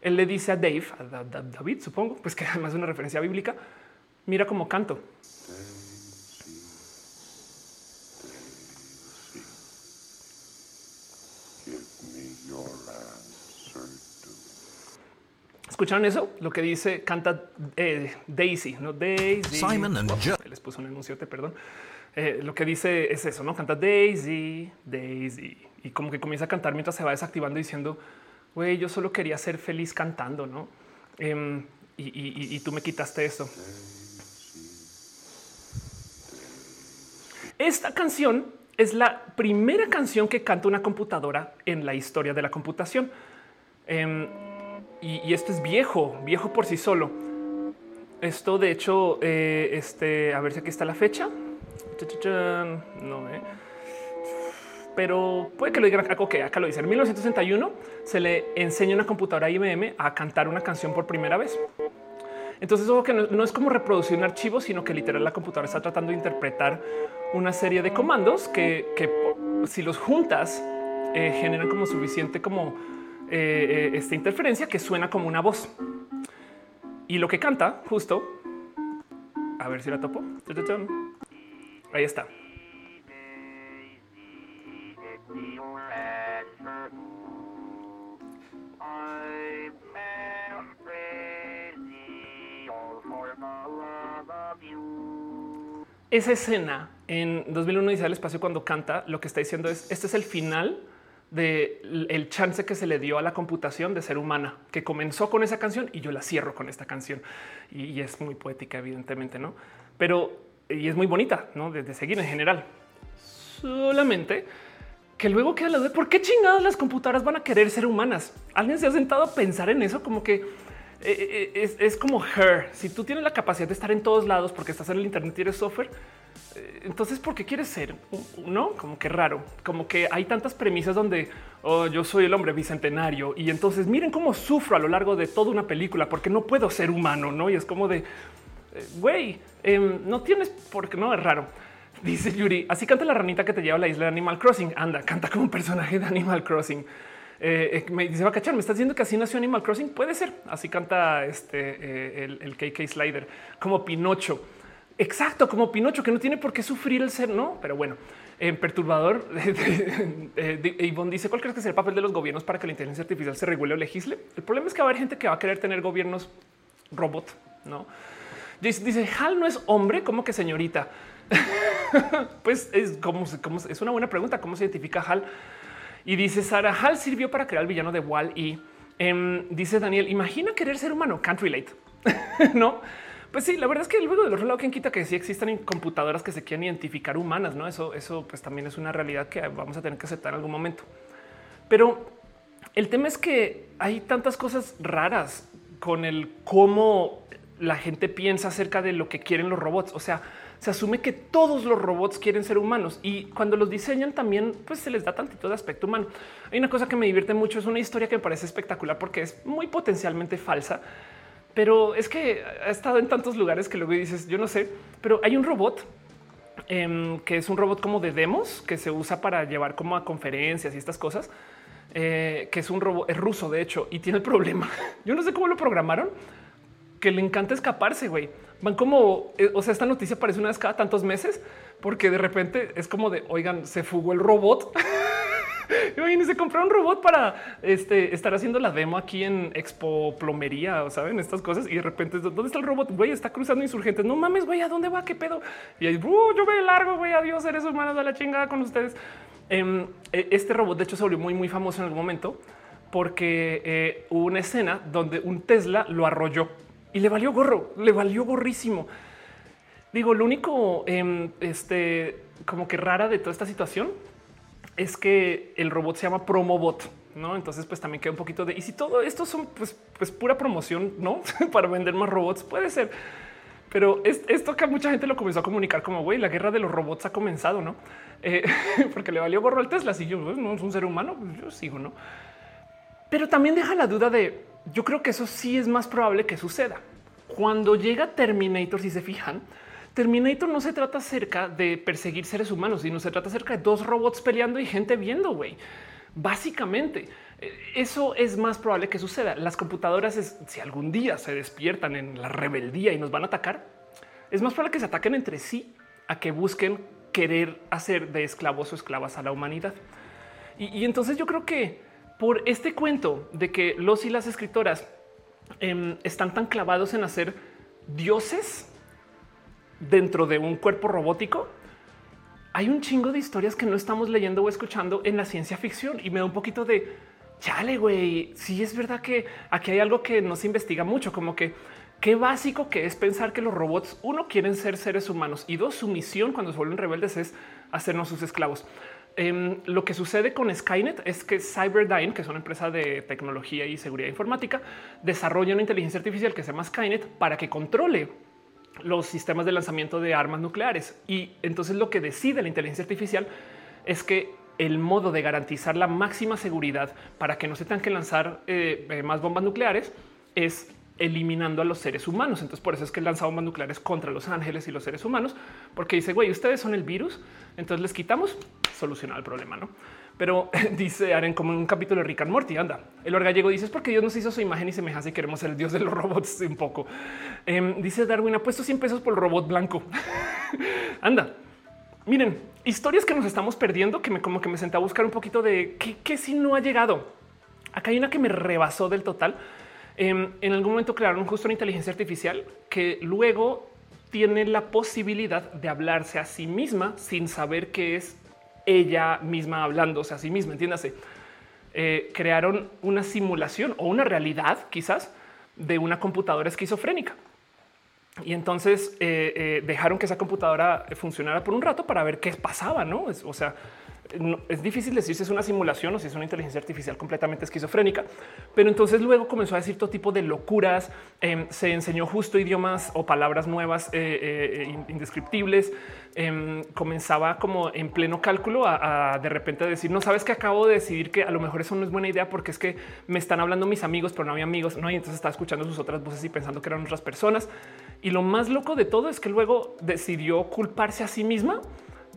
Él le dice a Dave, a David, supongo, pues que además es una referencia bíblica, mira cómo canto. ¿Escucharon eso? Lo que dice canta eh, Daisy, no Daisy. Simon and Joe. Les puso un enunciote, perdón. Eh, lo que dice es eso, no canta Daisy, Daisy. y como que comienza a cantar mientras se va desactivando diciendo, güey, yo solo quería ser feliz cantando, ¿no? Em, y, y tú me quitaste esto. Esta canción es la primera canción que canta una computadora en la historia de la computación. Em, y, esto es viejo, viejo por sí solo. Esto, de hecho, eh, este, a ver si aquí está la fecha. No, eh. Pero puede que lo digan acá. Ok, acá lo dice. En 1961 se le enseña una computadora IBM a cantar una canción por primera vez. Entonces, ojo que no, es como reproducir un archivo, sino que literal la computadora está tratando de interpretar una serie de comandos que, si los juntas eh, generan como suficiente como eh, eh, esta interferencia que suena como una voz. Y lo que canta justo, a ver si la topo. Ahí está. Esa escena en 2001 dice el espacio cuando canta, lo que está diciendo es este es el final del el chance que se le dio a la computación de ser humana, que comenzó con esa canción y yo la cierro con esta canción. Y, es muy poética, evidentemente, ¿no? Pero, y es muy bonita, ¿no? De, seguir en general. Solamente que luego queda la de por qué chingados las computadoras van a querer ser humanas. ¿Alguien se ha sentado a pensar en eso? Como que eh, eh, es, como her. Si tú tienes la capacidad de estar en todos lados porque estás en el Internet y eres software, eh, entonces, ¿por qué quieres ser? No, como que raro, como que hay tantas premisas donde oh, yo soy el hombre bicentenario y entonces miren cómo sufro a lo largo de toda una película porque no puedo ser humano, no? Y es como de güey, em, no tienes por qué no es raro. Dice Yuri, así canta la ranita que te lleva a la isla de Animal Crossing. Anda, canta como un personaje de Animal Crossing. Eh, me dice, va a cachar, me estás diciendo que así nació Animal Crossing. Puede ser. Así canta este eh, el, KK Slider como Pinocho. Exacto, como Pinocho, que no tiene por qué sufrir el ser, no, pero bueno, en perturbador. Ivonne dice: ¿Cuál crees que es el papel de los gobiernos para que la inteligencia artificial se regule o legisle? El problema es que va a haber gente que va a querer tener gobiernos robot, no? Dice, Hal no es hombre, como que señorita. pues es como, es una buena pregunta. ¿Cómo se identifica Hal? Y dice Sara, Hal sirvió para crear el villano de Wall y em, dice Daniel, imagina querer ser humano, can't relate. no, pues sí, la verdad es que luego del otro lado, quien quita que sí existan computadoras que se quieran identificar humanas, no? Eso, eso pues también es una realidad que vamos a tener que aceptar en algún momento. Pero el tema es que hay tantas cosas raras con el cómo la gente piensa acerca de lo que quieren los robots. O sea, se asume que todos los robots quieren ser humanos y cuando los diseñan también pues se les da tantito de aspecto humano. Hay una cosa que me divierte mucho, es una historia que me parece espectacular porque es muy potencialmente falsa, pero es que ha estado en tantos lugares que luego dices, yo no sé, pero hay un robot em, que es un robot como de demos que se usa para llevar como a conferencias y estas cosas, eh, que es un robot, es ruso de hecho, y tiene el problema. Yo no sé cómo lo programaron, que le encanta escaparse, güey van como, eh, o sea, esta noticia aparece una vez cada tantos meses porque de repente es como de, oigan, se fugó el robot. y se compró un robot para este, estar haciendo la demo aquí en Expo Plomería, o saben estas cosas. Y de repente, ¿dónde está el robot? Güey, está cruzando insurgentes. No mames, güey, ¿a dónde va? ¿Qué pedo? Y ahí, uh, yo veo largo, güey, adiós, seres humanos a la chingada con ustedes. Em, e, este robot, de hecho, se volvió muy, muy famoso en algún momento porque eh, hubo una escena donde un Tesla lo arrolló y le valió gorro, le valió gorrísimo. Digo, lo único em, este, como que rara de toda esta situación es que el robot se llama Promobot, no? Entonces, pues también queda un poquito de y si todo esto son pues, pues pura promoción, no para vender más robots, puede ser. Pero es, esto que mucha gente lo comenzó a comunicar como güey, la guerra de los robots ha comenzado, no? Eh, porque le valió gorro al Tesla. Si yo pues, no es un ser humano, pues yo sigo, no? Pero también deja la duda de yo creo que eso sí es más probable que suceda. Cuando llega Terminator, si se fijan, Terminator no se trata acerca de perseguir seres humanos, sino se trata acerca de dos robots peleando y gente viendo, güey. Básicamente, eh, eso es más probable que suceda. Las computadoras, si algún día se despiertan en la rebeldía y nos van a atacar, es más probable que se ataquen entre sí a que busquen querer hacer de esclavos o esclavas a la humanidad. y entonces yo creo que por este cuento de que los y las escritoras em, están tan clavados en hacer dioses dentro de un cuerpo robótico, hay un chingo de historias que no estamos leyendo o escuchando en la ciencia ficción y me da un poquito de chale, güey. Sí, es verdad que aquí hay algo que no se investiga mucho, como que qué básico que es pensar que los robots, uno, quieren ser seres humanos y dos, su misión cuando se vuelven rebeldes es hacernos sus esclavos. Em, lo que sucede con Skynet es que Cyberdyne, que es una empresa de tecnología y seguridad informática, desarrolla una inteligencia artificial que se llama Skynet para que controle los sistemas de lanzamiento de armas nucleares. Y entonces lo que decide la inteligencia artificial es que el modo de garantizar la máxima seguridad para que no se tengan que lanzar eh, eh, más bombas nucleares es eliminando a los seres humanos. Entonces, por eso es que lanza bombas nucleares contra los ángeles y los seres humanos, porque dice, güey, ustedes son el virus, entonces les quitamos, solucionar el problema, ¿no? Pero dice Aren como en un capítulo de Rick and Morty, anda, el gallego dice es porque Dios nos hizo su imagen y semejanza y queremos ser el Dios de los robots un poco. Em, dice Darwin, ha puesto 100 pesos por el robot blanco. anda, miren, historias que nos estamos perdiendo, que me como que me senté a buscar un poquito de qué, si no ha llegado. Acá hay una que me rebasó del total. Em, en algún momento crearon justo una inteligencia artificial que luego tiene la posibilidad de hablarse a sí misma sin saber qué es ella misma hablándose a sí misma. Entiéndase, eh, crearon una simulación o una realidad quizás de una computadora esquizofrénica. Y entonces eh, eh, dejaron que esa computadora funcionara por un rato para ver qué pasaba, ¿no? o sea, es difícil decir si es una simulación o si es una inteligencia artificial completamente esquizofrénica, pero entonces luego comenzó a decir todo tipo de locuras, em, se enseñó justo idiomas o palabras nuevas eh, eh, indescriptibles, em, comenzaba como en pleno cálculo a, de repente decir, no sabes que acabo de decidir que a lo mejor eso no es buena idea porque es que me están hablando mis amigos, pero no había amigos, no, y entonces estaba escuchando sus otras voces y pensando que eran otras personas. Y lo más loco de todo es que luego decidió culparse a sí misma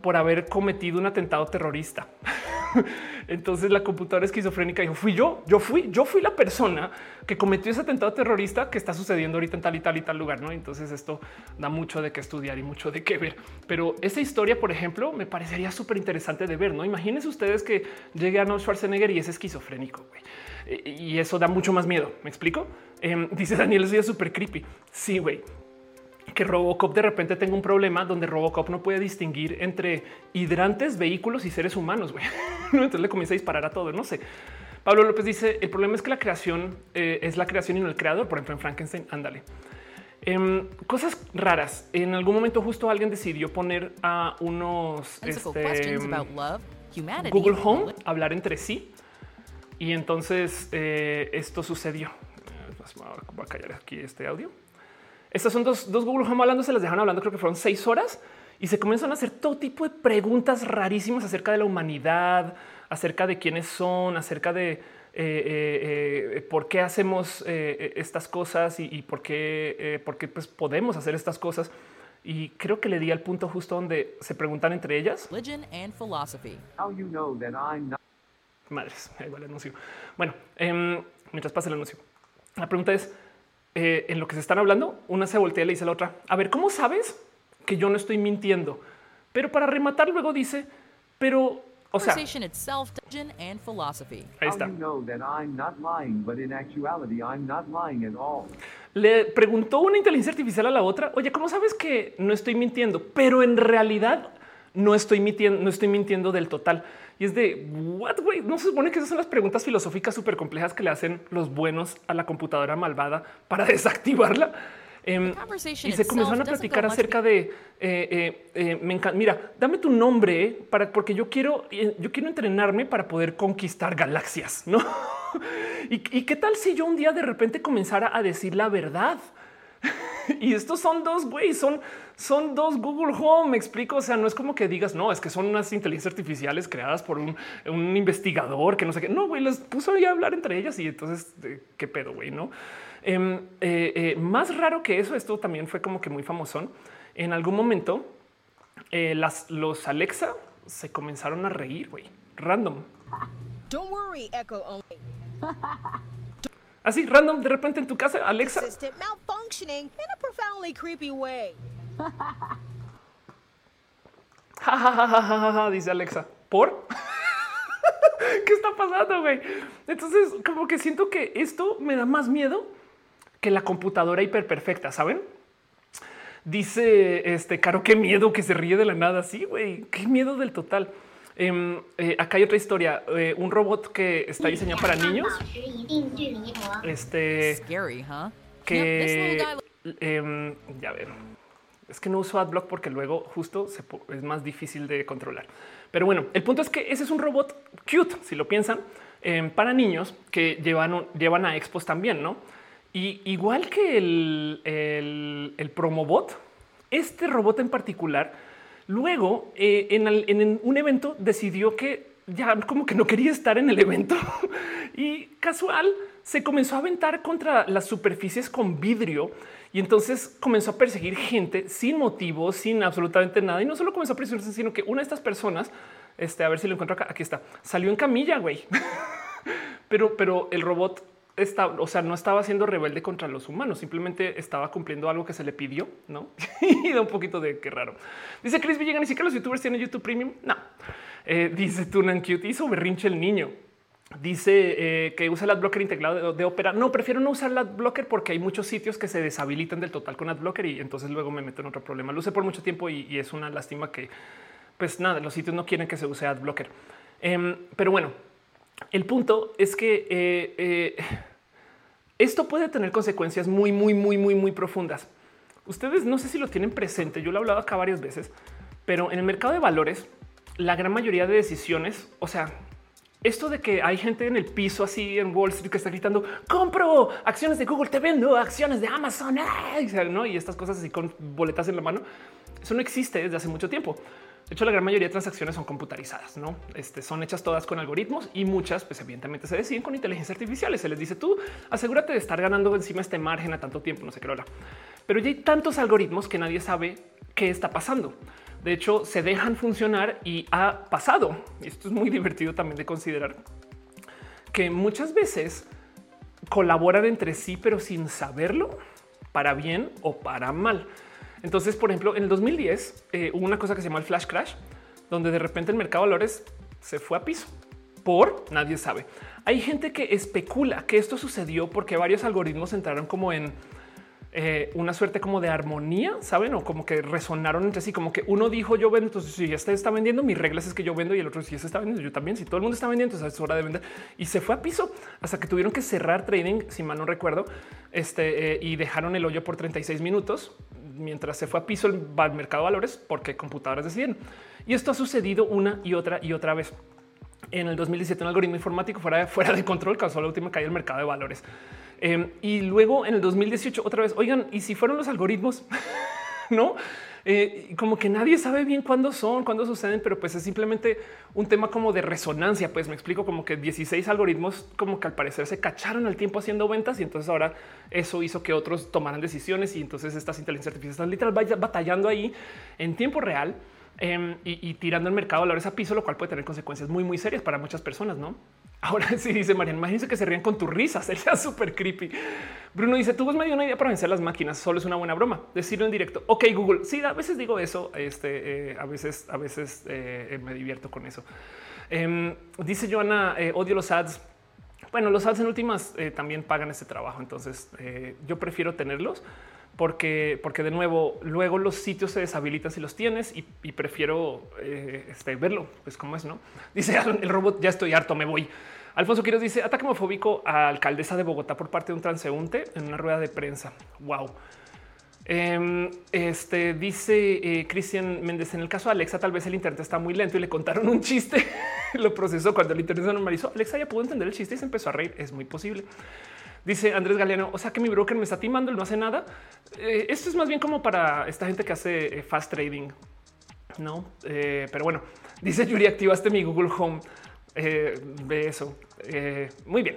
por haber cometido un atentado terrorista. Entonces la computadora esquizofrénica dijo, fui yo, yo fui, yo fui la persona que cometió ese atentado terrorista que está sucediendo ahorita en tal y tal y tal lugar. ¿no? Entonces esto da mucho de qué estudiar y mucho de qué ver. Pero esa historia, por ejemplo, me parecería súper interesante de ver. No imagínense ustedes que llegue Arnold Schwarzenegger y es esquizofrénico. Y eso da mucho más miedo. Me explico. Em, dice Daniel, eso es súper creepy. Sí, güey que Robocop de repente tenga un problema donde Robocop no puede distinguir entre hidrantes, vehículos y seres humanos. Entonces le comienza a disparar a todo. No sé. Pablo López dice el problema es que la creación eh, es la creación y no el creador. Por ejemplo, en Frankenstein, ándale. Em, cosas raras. En algún momento justo alguien decidió poner a unos este, Google Home hablar entre sí. Y entonces eh, esto sucedió. Eh, voy a callar aquí este audio. Estas son dos, dos Google Home hablando, se las dejan hablando, creo que fueron seis horas y se comienzan a hacer todo tipo de preguntas rarísimas acerca de la humanidad, acerca de quiénes son, acerca de eh, eh, eh, por qué hacemos estas cosas y, por qué, por qué pues, podemos hacer estas cosas. Y creo que le di al punto justo donde se preguntan entre ellas. Madres, igual el anuncio. Bueno, em, mientras pasa el anuncio, la pregunta es eh, en lo que se están hablando, una se voltea y le dice a la otra, a ver, ¿cómo sabes que yo no estoy mintiendo? Pero para rematar luego dice, pero, o sea, ahí está. Le preguntó una inteligencia artificial a la otra, oye, ¿cómo sabes que no estoy mintiendo? Pero en realidad no estoy mintiendo, no estoy mintiendo del total. Y es de what way. No se supone que esas son las preguntas filosóficas súper complejas que le hacen los buenos a la computadora malvada para desactivarla. Em, y se comenzaron a platicar acerca de eh, eh, eh, me encanta. Mira, dame tu nombre para porque yo quiero, yo quiero entrenarme para poder conquistar galaxias, no? ¿Y, ¿Y qué tal si yo un día de repente comenzara a decir la verdad? y estos son dos, güey, son, son dos Google Home. Me explico. O sea, no es como que digas, no, es que son unas inteligencias artificiales creadas por un, investigador que no sé qué. No, güey, les puso a hablar entre ellas y entonces qué pedo, güey, no? Em, eh, eh, más raro que eso, esto también fue como que muy famosón. En algún momento, eh, las, los Alexa se comenzaron a reír, güey, random. Don't worry, Echo only. Así, random, de repente en tu casa, Alexa. malfunctioning in a profoundly creepy way. dice Alexa. ¿Por? ¿Qué está pasando, güey? Entonces, como que siento que esto me da más miedo que la computadora hiperperfecta, ¿saben? Dice este Caro, qué miedo que se ríe de la nada. Sí, güey, qué miedo del total. Em, eh, acá hay otra historia. Eh, un robot que está diseñado para niños. Este que em, ya ver, es que no uso AdBlock porque luego justo es más difícil de controlar. Pero bueno, el punto es que ese es un robot cute, si lo piensan, em, para niños que llevan, llevan a expos también, no? Y igual que el, el, el Promobot, este robot en particular Luego, eh, en, un evento decidió que ya como que no quería estar en el evento y casual se comenzó a aventar contra las superficies con vidrio y entonces comenzó a perseguir gente sin motivo, sin absolutamente nada. Y no solo comenzó a perseguir, sino que una de estas personas, este, a ver si lo encuentro acá, aquí está, salió en camilla, güey. pero, pero el robot está, o sea, no estaba siendo rebelde contra los humanos, simplemente estaba cumpliendo algo que se le pidió, ¿no? y da un poquito de qué raro. Dice Chris Villegas, ni siquiera los youtubers tienen YouTube Premium. No. Eh, dice Tunan Cute, hizo berrinche el niño. Dice eh, que usa el adblocker integrado de, Opera. No, prefiero no usar el adblocker porque hay muchos sitios que se deshabilitan del total con adblocker y entonces luego me meto en otro problema. Lo usé por mucho tiempo y, es una lástima que, pues nada, los sitios no quieren que se use adblocker. Em, pero bueno, el punto es que eh, eh, esto puede tener consecuencias muy, muy, muy, muy, muy profundas. Ustedes no sé si lo tienen presente, yo lo he hablado acá varias veces, pero en el mercado de valores, la gran mayoría de decisiones, o sea, esto de que hay gente en el piso así en Wall Street que está gritando compro acciones de Google, te vendo acciones de Amazon y estas cosas así con boletas en la mano. Eso no existe desde hace mucho tiempo. De hecho, la gran mayoría de transacciones son computarizadas, no este, son hechas todas con algoritmos y muchas, pues evidentemente se deciden con inteligencia artificial. Se les dice tú asegúrate de estar ganando encima este margen a tanto tiempo, no sé qué hora, pero ya hay tantos algoritmos que nadie sabe qué está pasando. De hecho, se dejan funcionar y ha pasado. Y esto es muy divertido también de considerar que muchas veces colaboran entre sí, pero sin saberlo para bien o para mal. Entonces, por ejemplo, en el 2010 eh, hubo una cosa que se llamó el flash crash, donde de repente el mercado de valores se fue a piso por nadie sabe. Hay gente que especula que esto sucedió porque varios algoritmos entraron como en eh, una suerte como de armonía, saben, o como que resonaron entre sí, como que uno dijo yo vendo, entonces si este está vendiendo, mis reglas es que yo vendo y el otro si este está vendiendo, yo también. Si todo el mundo está vendiendo, entonces es hora de vender y se fue a piso hasta que tuvieron que cerrar trading, si mal no recuerdo, este eh, y dejaron el hoyo por 36 minutos mientras se fue a piso el mercado de valores porque computadoras decidieron. Y esto ha sucedido una y otra y otra vez. En el 2017 un algoritmo informático fuera de, fuera de control causó la última caída del mercado de valores. Em, y luego en el 2018 otra vez, oigan, ¿y si fueron los algoritmos? ¿No? Eh, como que nadie sabe bien cuándo son, cuándo suceden, pero pues es simplemente un tema como de resonancia. Pues me explico como que 16 algoritmos como que al parecer se cacharon al tiempo haciendo ventas y entonces ahora eso hizo que otros tomaran decisiones y entonces estas inteligencias artificiales están literal batallando ahí en tiempo real em, y, tirando el mercado a valores a piso, lo cual puede tener consecuencias muy, muy serias para muchas personas, ¿no? Ahora sí dice Marian, imagínense que se ríen con tu risa, sería súper creepy. Bruno dice, tú me dio una idea para vencer las máquinas, solo es una buena broma. Decirlo en directo. Ok, Google. Sí, a veces digo eso, este, eh, a veces, a veces eh, me divierto con eso. Em, dice Joana, eh, odio los ads. Bueno, los ads en últimas también pagan ese trabajo, entonces yo prefiero tenerlos porque, porque de nuevo, luego los sitios se deshabilitan si los tienes y, prefiero este, verlo, pues como es, ¿no? Dice el robot, ya estoy harto, me voy. Alfonso Quiroz dice ataque homofóbico a alcaldesa de Bogotá por parte de un transeúnte en una rueda de prensa. Wow. Em, este dice eh, Cristian Méndez en el caso de Alexa, tal vez el Internet está muy lento y le contaron un chiste. Lo procesó cuando el Internet se normalizó. Alexa ya pudo entender el chiste y se empezó a reír. Es muy posible. Dice Andrés Galeano, o sea que mi broker me está timando, no hace nada. Eh, esto es más bien como para esta gente que hace eh, fast trading, no? pero bueno, dice Yuri, activaste mi Google Home. Eh, de eso. Eh, muy bien.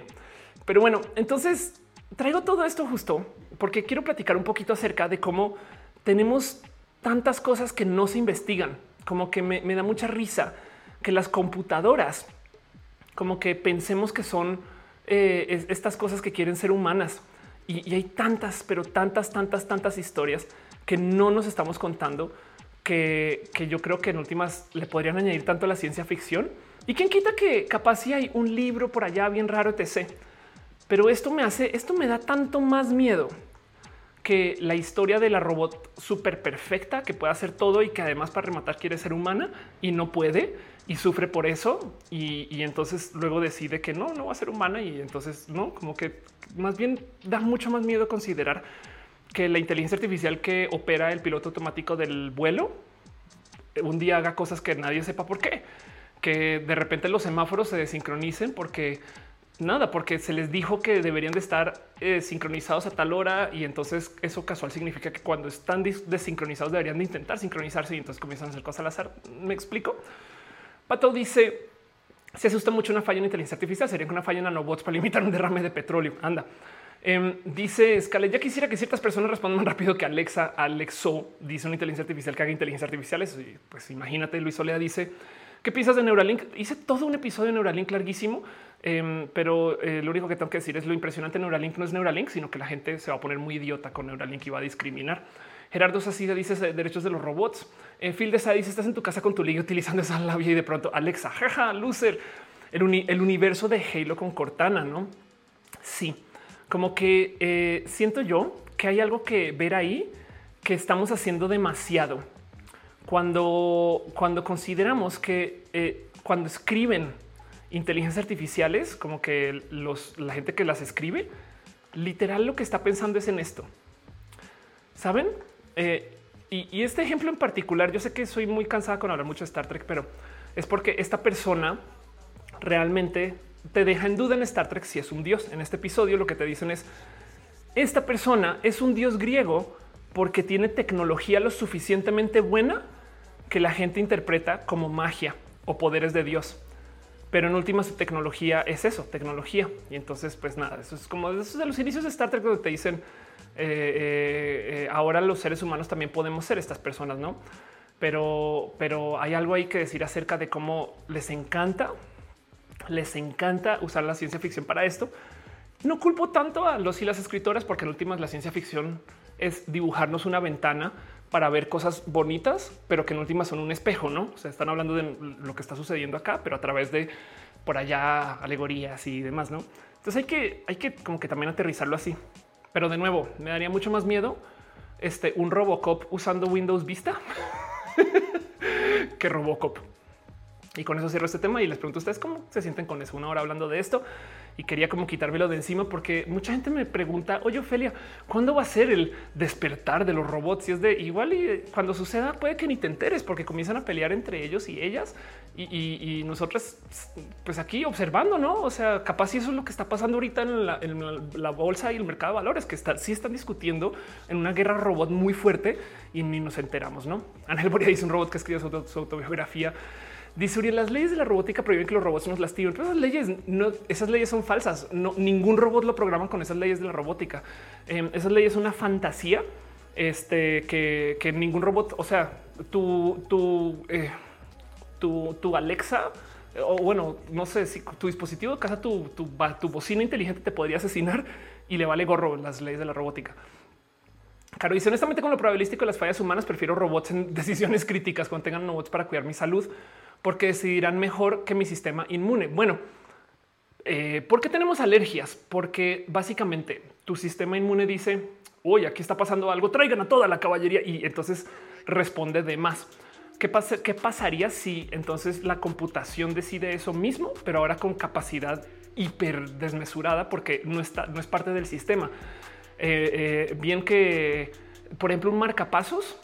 Pero bueno, entonces traigo todo esto justo porque quiero platicar un poquito acerca de cómo tenemos tantas cosas que no se investigan, como que me, da mucha risa que las computadoras, como que pensemos que son eh, estas cosas que quieren ser humanas. Y, hay tantas, pero tantas, tantas, tantas historias que no nos estamos contando que, que yo creo que en últimas le podrían añadir tanto a la ciencia ficción y quién quita que capaz si hay un libro por allá bien raro, etc. Pero esto me hace, esto me da tanto más miedo que la historia de la robot súper perfecta que puede hacer todo y que además para rematar quiere ser humana y no puede y sufre por eso y, entonces luego decide que no, no va a ser humana y entonces no, como que más bien da mucho más miedo considerar que la inteligencia artificial que opera el piloto automático del vuelo un día haga cosas que nadie sepa por qué, que de repente los semáforos se desincronicen porque nada, porque se les dijo que deberían de estar eh, sincronizados a tal hora y entonces eso casual significa que cuando están desincronizados deberían de intentar sincronizarse y entonces comienzan a hacer cosas al azar. ¿Me explico? Pato dice, se asusta mucho una falla en inteligencia artificial, sería una falla en nanobots para limitar un derrame de petróleo. Anda. Em, dice Scarlett, ya quisiera que ciertas personas respondan más rápido que Alexa. Alexo dice una inteligencia artificial que haga inteligencia artificial. Y pues imagínate, Luis Solea dice, ¿qué piensas de Neuralink? Hice todo un episodio de Neuralink larguísimo, em, pero eh, lo único que tengo que decir es lo impresionante de Neuralink no es Neuralink, sino que la gente se va a poner muy idiota con Neuralink y va a discriminar. Gerardo Sacida dice derechos de los robots. Eh, Phil de Sa dice estás en tu casa con tu liga utilizando esa labia y de pronto Alexa, jaja, loser. El, el universo de Halo con Cortana, ¿no? Sí como que eh, siento yo que hay algo que ver ahí que estamos haciendo demasiado cuando, cuando consideramos que eh, cuando escriben inteligencias artificiales, como que los, la gente que las escribe, literal lo que está pensando es en esto. ¿Saben? Eh, y, este ejemplo en particular, yo sé que soy muy cansada con hablar mucho de Star Trek, pero es porque esta persona realmente te deja en duda en Star Trek si es un dios. En este episodio lo que te dicen es, esta persona es un dios griego porque tiene tecnología lo suficientemente buena que la gente interpreta como magia o poderes de Dios. Pero en última su tecnología es eso, tecnología. Y entonces, pues nada, eso es como de los inicios de Star Trek donde te dicen, eh, eh, eh, ahora los seres humanos también podemos ser estas personas, ¿no? Pero, pero hay algo ahí que decir acerca de cómo les encanta les encanta usar la ciencia ficción para esto. No culpo tanto a los y las escritoras porque en últimas la ciencia ficción es dibujarnos una ventana para ver cosas bonitas, pero que en últimas son un espejo, ¿no? O sea, están hablando de lo que está sucediendo acá, pero a través de por allá alegorías y demás, ¿no? Entonces hay que, hay que como que también aterrizarlo así. Pero de nuevo, me daría mucho más miedo este, un Robocop usando Windows Vista que Robocop. Y con eso cierro este tema y les pregunto a ustedes cómo se sienten con eso. Una hora hablando de esto y quería como quitármelo de encima porque mucha gente me pregunta, oye Ophelia, ¿cuándo va a ser el despertar de los robots? Y es de igual y cuando suceda puede que ni te enteres porque comienzan a pelear entre ellos y ellas y, y, nosotros pues aquí observando, ¿no? O sea, capaz si eso es lo que está pasando ahorita en la, bolsa y el mercado de valores, que está, sí están discutiendo en una guerra robot muy fuerte y ni nos enteramos, ¿no? Ángel Boria dice un robot que escribió su autobiografía Dice las leyes de la robótica prohíben que los robots nos lastimen, pero esas leyes, no, esas leyes son falsas. No, ningún robot lo programan con esas leyes de la robótica. Em, esas leyes son una fantasía este, que, ningún robot, o sea, tu, tu, eh, tu, tu Alexa, o bueno, no sé si tu dispositivo de casa, tu, tu, tu bocina inteligente te podría asesinar y le vale gorro las leyes de la robótica. Claro, dice honestamente con lo probabilístico de las fallas humanas, prefiero robots en decisiones críticas cuando tengan robots para cuidar mi salud porque decidirán mejor que mi sistema inmune. Bueno, eh, ¿por qué tenemos alergias? Porque básicamente tu sistema inmune dice, oye, aquí está pasando algo, traigan a toda la caballería y entonces responde de más. ¿Qué, pasa, ¿Qué pasaría si entonces la computación decide eso mismo, pero ahora con capacidad hiper desmesurada porque no está, no es parte del sistema? Eh, eh, bien que, por ejemplo, un marcapasos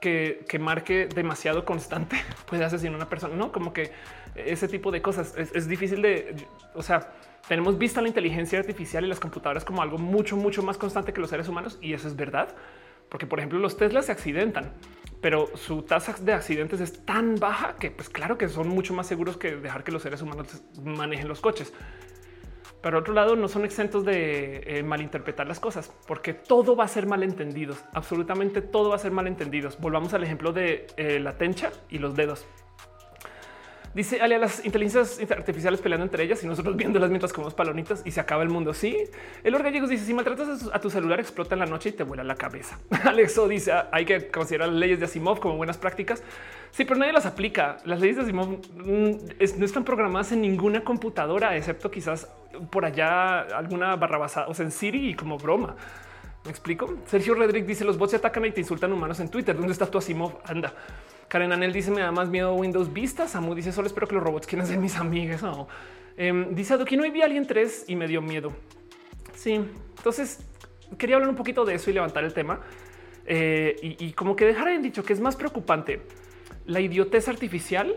que, marque demasiado constante puede asesinar una persona, no como que ese tipo de cosas es, difícil de, o sea, tenemos vista la inteligencia artificial y las computadoras como algo mucho, mucho más constante que los seres humanos. Y eso es verdad, porque por ejemplo los Teslas se accidentan, pero su tasa de accidentes es tan baja que pues claro que son mucho más seguros que dejar que los seres humanos manejen los coches. Pero otro lado, no son exentos de eh, malinterpretar las cosas, porque todo va a ser malentendido. Absolutamente todo va a ser malentendido. Volvamos al ejemplo de eh, la tencha y los dedos. Dice Alia, las inteligencias artificiales peleando entre ellas y nosotros viéndolas mientras comemos palonitas y se acaba el mundo. Sí, el Gallegos dice: Si maltratas a tu celular, explota en la noche y te vuela la cabeza. Alexo dice: Hay que considerar las leyes de Asimov como buenas prácticas. Sí, pero nadie las aplica. Las leyes de Asimov mm, no están programadas en ninguna computadora, excepto quizás por allá alguna barra basada, o sea, en Siri y como broma. Me explico. Sergio Redrick dice los bots se atacan y te insultan humanos en Twitter. ¿Dónde está tu Asimov? Anda. Karen Anel dice me da más miedo Windows Vista. Samu dice solo espero que los robots quieran ser mis amigas. No. Eh, dice Adoki no vi alguien 3 y me dio miedo. Sí, entonces quería hablar un poquito de eso y levantar el tema eh, y, y, como que dejar en dicho que es más preocupante la idiotez artificial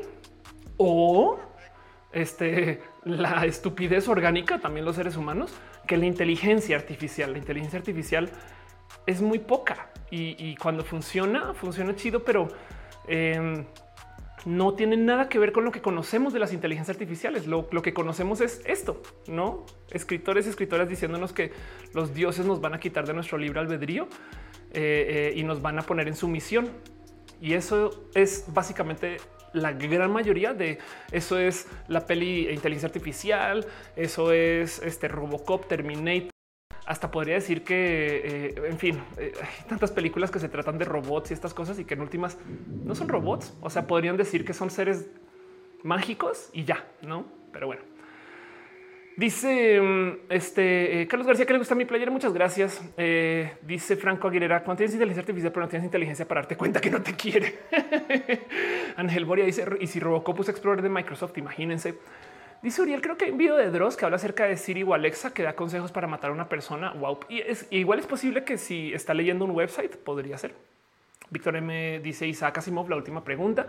o este, la estupidez orgánica, también los seres humanos, que la inteligencia artificial. La inteligencia artificial es muy poca y, cuando funciona, funciona chido, pero em, no tiene nada que ver con lo que conocemos de las inteligencias artificiales. Lo, que conocemos es esto, no escritores y escritoras diciéndonos que los dioses nos van a quitar de nuestro libre albedrío eh, eh, y nos van a poner en su misión. Y eso es básicamente la gran mayoría de eso es la peli inteligencia artificial, eso es este Robocop, Terminator. Hasta podría decir que, eh, en fin, eh, hay tantas películas que se tratan de robots y estas cosas y que en últimas no son robots. O sea, podrían decir que son seres mágicos y ya, no? Pero bueno, Dice mm, este eh, Carlos García que le gusta mi playera. Muchas gracias. Dice Franco Aguilera: cuando tienes inteligencia artificial, pero no tienes inteligencia para darte cuenta que no te quiere. Ángel Boria dice: Y si Robocop Explorer de Microsoft, imagínense. Dice Uriel: Creo que hay un video de Dross que habla acerca de Siri o Alexa que da consejos para matar a una persona. Wow. Y es igual es posible que si está leyendo un website, podría ser. Víctor M dice Isaac Asimov. La última pregunta.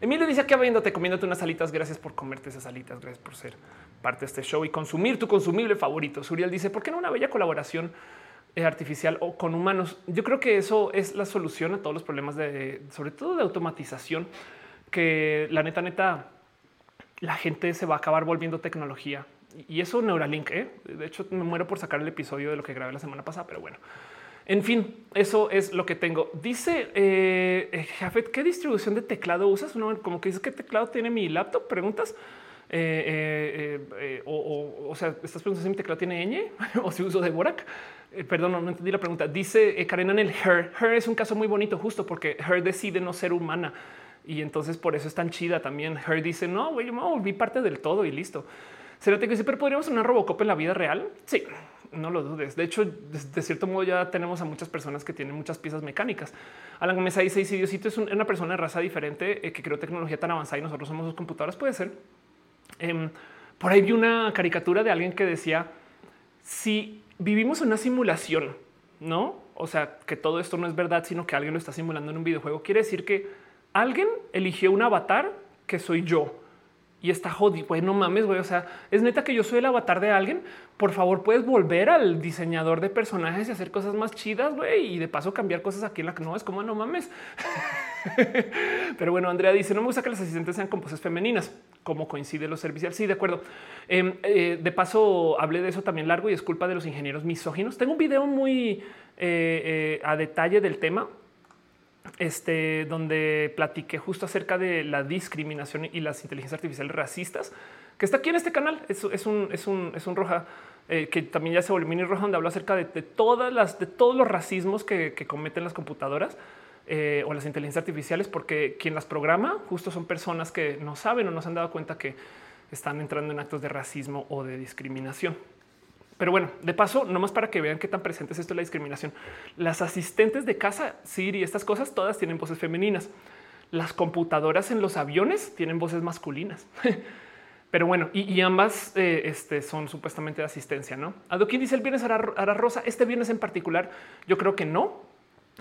Emilio dice que viéndote comiéndote unas alitas. Gracias por comerte esas alitas. Gracias por ser parte de este show y consumir tu consumible favorito. Suriel dice por qué no una bella colaboración eh, artificial o con humanos. Yo creo que eso es la solución a todos los problemas de, sobre todo de automatización, que la neta, neta, la gente se va a acabar volviendo tecnología y eso Neuralink. ¿eh? De hecho, me muero por sacar el episodio de lo que grabé la semana pasada, pero bueno. En fin, eso es lo que tengo. Dice eh, eh, Jafet, ¿qué distribución de teclado usas? como que dices qué teclado tiene mi laptop. Preguntas. Eh, o, sea, estás preguntando si mi teclado tiene ñ o si uso de Borac. perdón, no, entendí la pregunta. Dice Karen en el Her. Her es un caso muy bonito, justo porque Her decide no ser humana y entonces por eso es tan chida también. Her dice no, güey, yo me volví parte del todo y listo. Se que dice, pero podríamos una Robocop en la vida real. Sí, no lo dudes. De hecho, de, cierto modo ya tenemos a muchas personas que tienen muchas piezas mecánicas. Alan Gómez dice, y si Diosito es una persona de raza diferente eh, que creó tecnología tan avanzada y nosotros somos sus computadoras, puede ser. Em, por ahí vi una caricatura de alguien que decía, si vivimos una simulación, ¿no? O sea, que todo esto no es verdad, sino que alguien lo está simulando en un videojuego, quiere decir que alguien eligió un avatar que soy yo y está jodido. Güey, no mames, güey. O sea, es neta que yo soy el avatar de alguien. Por favor, puedes volver al diseñador de personajes y hacer cosas más chidas, güey. Y de paso cambiar cosas aquí en la que no es como no mames. Pero bueno, Andrea dice: No me gusta que las asistentes sean con femeninas. ¿Cómo coincide lo servicial? Sí, de acuerdo. Em, eh, de paso, hablé de eso también largo y es culpa de los ingenieros misóginos. Tengo un video muy eh, eh, a detalle del tema este, donde platiqué justo acerca de la discriminación y las inteligencias artificiales racistas, que está aquí en este canal. Es, un, es, un, es un roja eh, que también ya se volvió mini roja, donde hablo acerca de, todas las, de todos los racismos que, cometen las computadoras eh, o las inteligencias artificiales, porque quien las programa justo son personas que no saben o no se han dado cuenta que están entrando en actos de racismo o de discriminación. Pero bueno, de paso, nomás para que vean qué tan presente es esto de la discriminación. Las asistentes de casa, Siri, estas cosas, todas tienen voces femeninas. Las computadoras en los aviones tienen voces masculinas. Pero bueno, y, ambas eh, este, son supuestamente de asistencia, ¿no? Adoquín dice el viernes hará, rosa. Este viernes en particular, yo creo que no.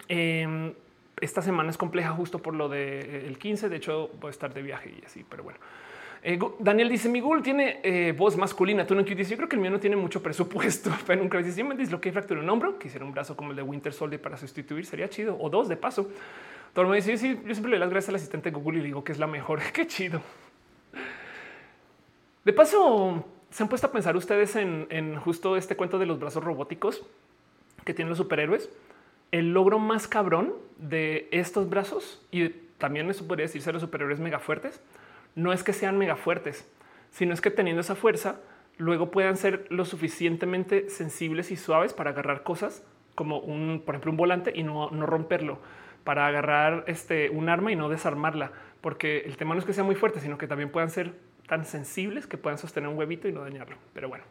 Em, esta semana es compleja justo por lo del 15. De hecho, voy a estar de viaje y así, pero bueno. Eh, Daniel dice: Mi Google tiene eh, voz masculina. Tú no dice: Yo creo que el mío no tiene mucho presupuesto, pero nunca dice: Si me disloqué fracturé un hombro, quisiera un brazo como el de Winter Soldier para sustituir, sería chido o dos de paso. Todo el mundo dice: sí, Yo siempre le doy las gracias al asistente Google y digo que es la mejor. Qué chido. De paso, se han puesto a pensar ustedes en, en justo este cuento de los brazos robóticos que tienen los superhéroes. El logro más cabrón de estos brazos y también eso podría decirse los superhéroes mega fuertes no es que sean mega fuertes, sino es que teniendo esa fuerza, luego puedan ser lo suficientemente sensibles y suaves para agarrar cosas como un, por ejemplo, un volante y no, romperlo, para agarrar este, un arma y no desarmarla, porque el tema no es que sea muy fuerte, sino que también puedan ser tan sensibles que puedan sostener un huevito y no dañarlo. Pero bueno,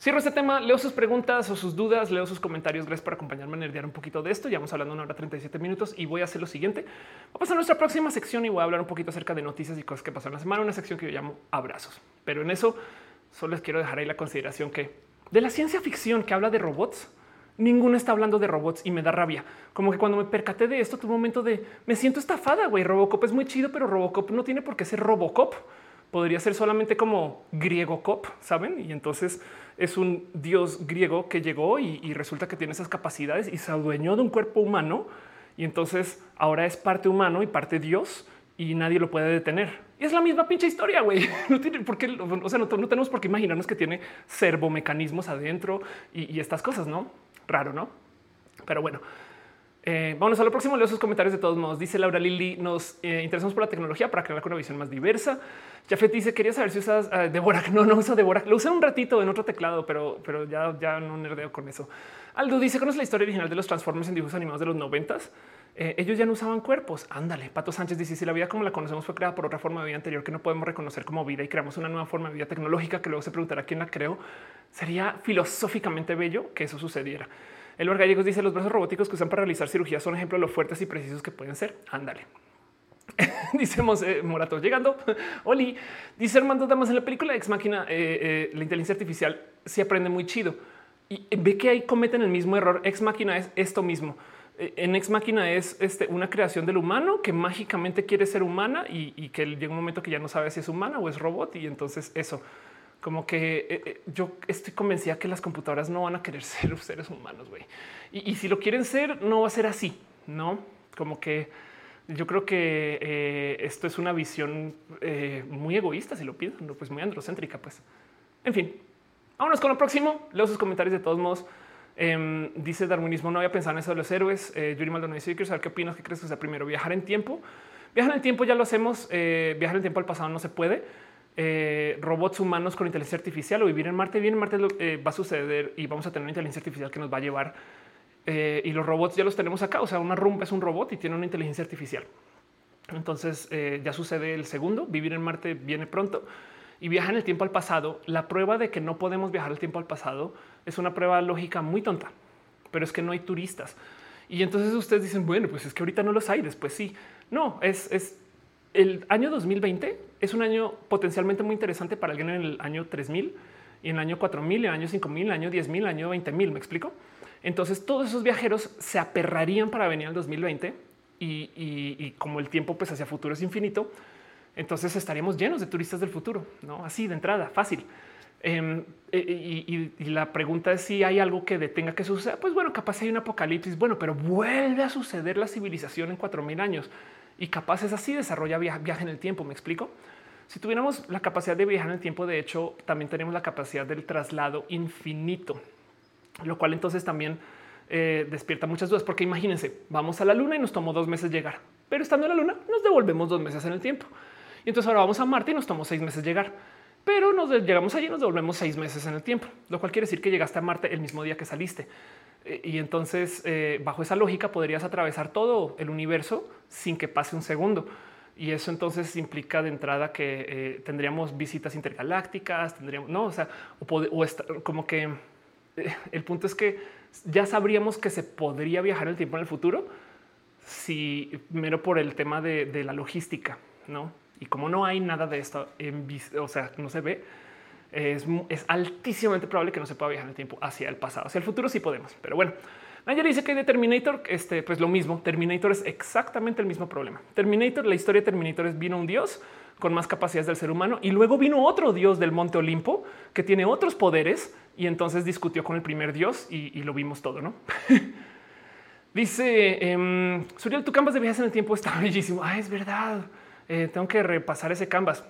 Cierro este tema, leo sus preguntas o sus dudas, leo sus comentarios. Gracias por acompañarme a nerdear un poquito de esto. Ya vamos hablando una hora 37 minutos y voy a hacer lo siguiente. Vamos a nuestra próxima sección y voy a hablar un poquito acerca de noticias y cosas que pasaron la semana. Una sección que yo llamo abrazos. Pero en eso solo les quiero dejar ahí la consideración que de la ciencia ficción que habla de robots, ninguno está hablando de robots y me da rabia. Como que cuando me percaté de esto, tuve un momento de me siento estafada. Güey, Robocop es muy chido, pero Robocop no tiene por qué ser Robocop podría ser solamente como griego cop, saben? Y entonces es un dios griego que llegó y, resulta que tiene esas capacidades y se adueñó de un cuerpo humano. Y entonces ahora es parte humano y parte dios y nadie lo puede detener. Y es la misma pinche historia, güey. No tiene por qué, o sea, no, tenemos por qué imaginarnos que tiene servomecanismos adentro y, y estas cosas, no? Raro, no? Pero bueno, eh, vamos a lo próximo. Leo sus comentarios de todos modos. Dice Laura Lili, nos eh, interesamos por la tecnología para crear una visión más diversa. Jafet dice, quería saber si usas uh. No, no uso Dvorak. Lo usé un ratito en otro teclado, pero, pero ya, ya no nerdeo con eso. Aldo dice, ¿conoces la historia original de los Transformers en dibujos animados de los noventas? Eh, ellos ya no usaban cuerpos. Ándale. Pato Sánchez dice, si la vida como la conocemos fue creada por otra forma de vida anterior que no podemos reconocer como vida y creamos una nueva forma de vida tecnológica que luego se preguntará quién la creó, sería filosóficamente bello que eso sucediera. El Gallegos dice los brazos robóticos que usan para realizar cirugía son ejemplo de lo fuertes y precisos que pueden ser. Ándale. dice eh, Morato llegando. Oli dice Armando Damas en la película Ex Máquina, eh, eh, la inteligencia artificial se aprende muy chido y ve que ahí cometen el mismo error. Ex Máquina es esto mismo. En Ex Máquina es este, una creación del humano que mágicamente quiere ser humana y que llega un momento que ya no sabe si es humana o es robot. Y entonces eso como que eh, eh, yo estoy convencida que las computadoras no van a querer ser seres humanos, güey. Y, si lo quieren ser, no va a ser así, ¿no? Como que yo creo que eh, esto es una visión muy egoísta, si lo piensan, pues muy androcéntrica, pues. En fin, vámonos con lo próximo. Leo sus comentarios de todos modos. Em, dice darwinismo, no había pensado en eso de los héroes. Yuri Maldonado dice, quiero saber qué opinas, qué crees que sea primero, viajar en tiempo. Viajar en tiempo ya lo hacemos, viajar en tiempo al pasado no se puede eh, robots humanos con inteligencia artificial o vivir en Marte. Bien, en Marte eh, va a suceder y vamos a tener una inteligencia artificial que nos va a llevar. Eh, y los robots ya los tenemos acá. O sea, una rumba es un robot y tiene una inteligencia artificial. Entonces ya sucede el segundo. Vivir en Marte viene pronto y viaja en el tiempo al pasado. La prueba de que no podemos viajar el tiempo al pasado es una prueba lógica muy tonta, pero es que no hay turistas. Y entonces ustedes dicen, bueno, pues es que ahorita no los hay, después sí. No, es, es el año 2020 es un año potencialmente muy interesante para alguien en el año 3000 y en el año 4000, en el año 5000, en el año 10000, en el año 20000. Me explico. Entonces, todos esos viajeros se aperrarían para venir al 2020 y, como el tiempo pues hacia futuro es infinito, entonces estaríamos llenos de turistas del futuro, no así de entrada, fácil. Em, e, y, y, la pregunta es si hay algo que detenga que suceda. Pues bueno, capaz hay un apocalipsis. Bueno, pero vuelve a suceder la civilización en 4000 años y capaz es así, desarrolla viaje en el tiempo. Me explico. Si tuviéramos la capacidad de viajar en el tiempo, de hecho, también tenemos la capacidad del traslado infinito, lo cual entonces también eh, despierta muchas dudas, porque imagínense, vamos a la luna y nos tomó dos meses llegar, pero estando en la luna nos devolvemos dos meses en el tiempo. Y entonces ahora vamos a Marte y nos tomó seis meses llegar, pero nos llegamos allí nos devolvemos seis meses en el tiempo, lo cual quiere decir que llegaste a Marte el mismo día que saliste. Eh, y entonces, eh, bajo esa lógica, podrías atravesar todo el universo sin que pase un segundo. Y eso entonces implica de entrada que eh, tendríamos visitas intergalácticas, tendríamos, no, o sea, o, como que el punto es que ya sabríamos que se podría viajar el tiempo en el futuro si mero por el tema de, la logística, no? Y como no hay nada de esto, en, o sea, no se ve, es, altísimamente probable que no se pueda viajar en el tiempo hacia el pasado. Hacia el futuro sí podemos, pero bueno. Ayer dice que de Terminator, este, pues lo mismo. Terminator es exactamente el mismo problema. Terminator, la historia de Terminator es vino un dios con más capacidades del ser humano y luego vino otro dios del Monte Olimpo que tiene otros poderes y entonces discutió con el primer dios y, lo vimos todo, ¿no? dice eh, Suriel, tu canvas de viajes en el tiempo está bellísimo. Ah, es verdad. Eh, tengo que repasar ese canvas.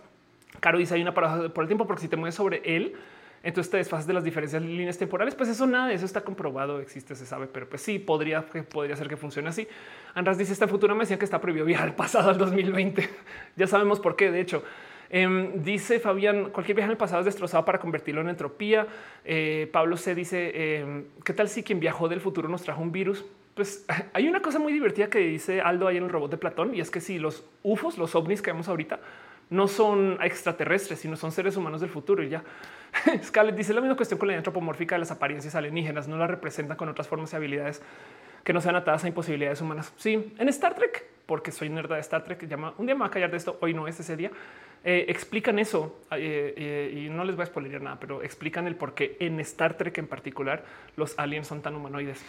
Caro dice hay una paradoja por el tiempo, porque si te mueves sobre él, entonces te desfasas de las diferencias de líneas temporales. Pues eso nada, eso está comprobado, existe, se sabe, pero pues sí, podría, podría ser que funcione así. András dice esta futuro me decía que está prohibido viajar al pasado al 2020. ya sabemos por qué. De hecho, em, dice Fabián, cualquier viaje en el pasado es destrozado para convertirlo en entropía. Eh, Pablo C dice, em, ¿qué tal si quien viajó del futuro nos trajo un virus? Pues hay una cosa muy divertida que dice Aldo ahí en el robot de Platón y es que si los UFOs, los ovnis que vemos ahorita, no son extraterrestres, sino son seres humanos del futuro y ya. Scarlett dice la misma cuestión con la antropomórfica de las apariencias alienígenas, no la representan con otras formas y habilidades que no sean atadas a imposibilidades humanas. Sí, en Star Trek, porque soy nerda de Star Trek, llama un día me va a callar de esto, hoy no es ese día. Eh, explican eso eh, eh, y no les voy a spoiler nada, pero explican el por qué en Star Trek en particular los aliens son tan humanoides.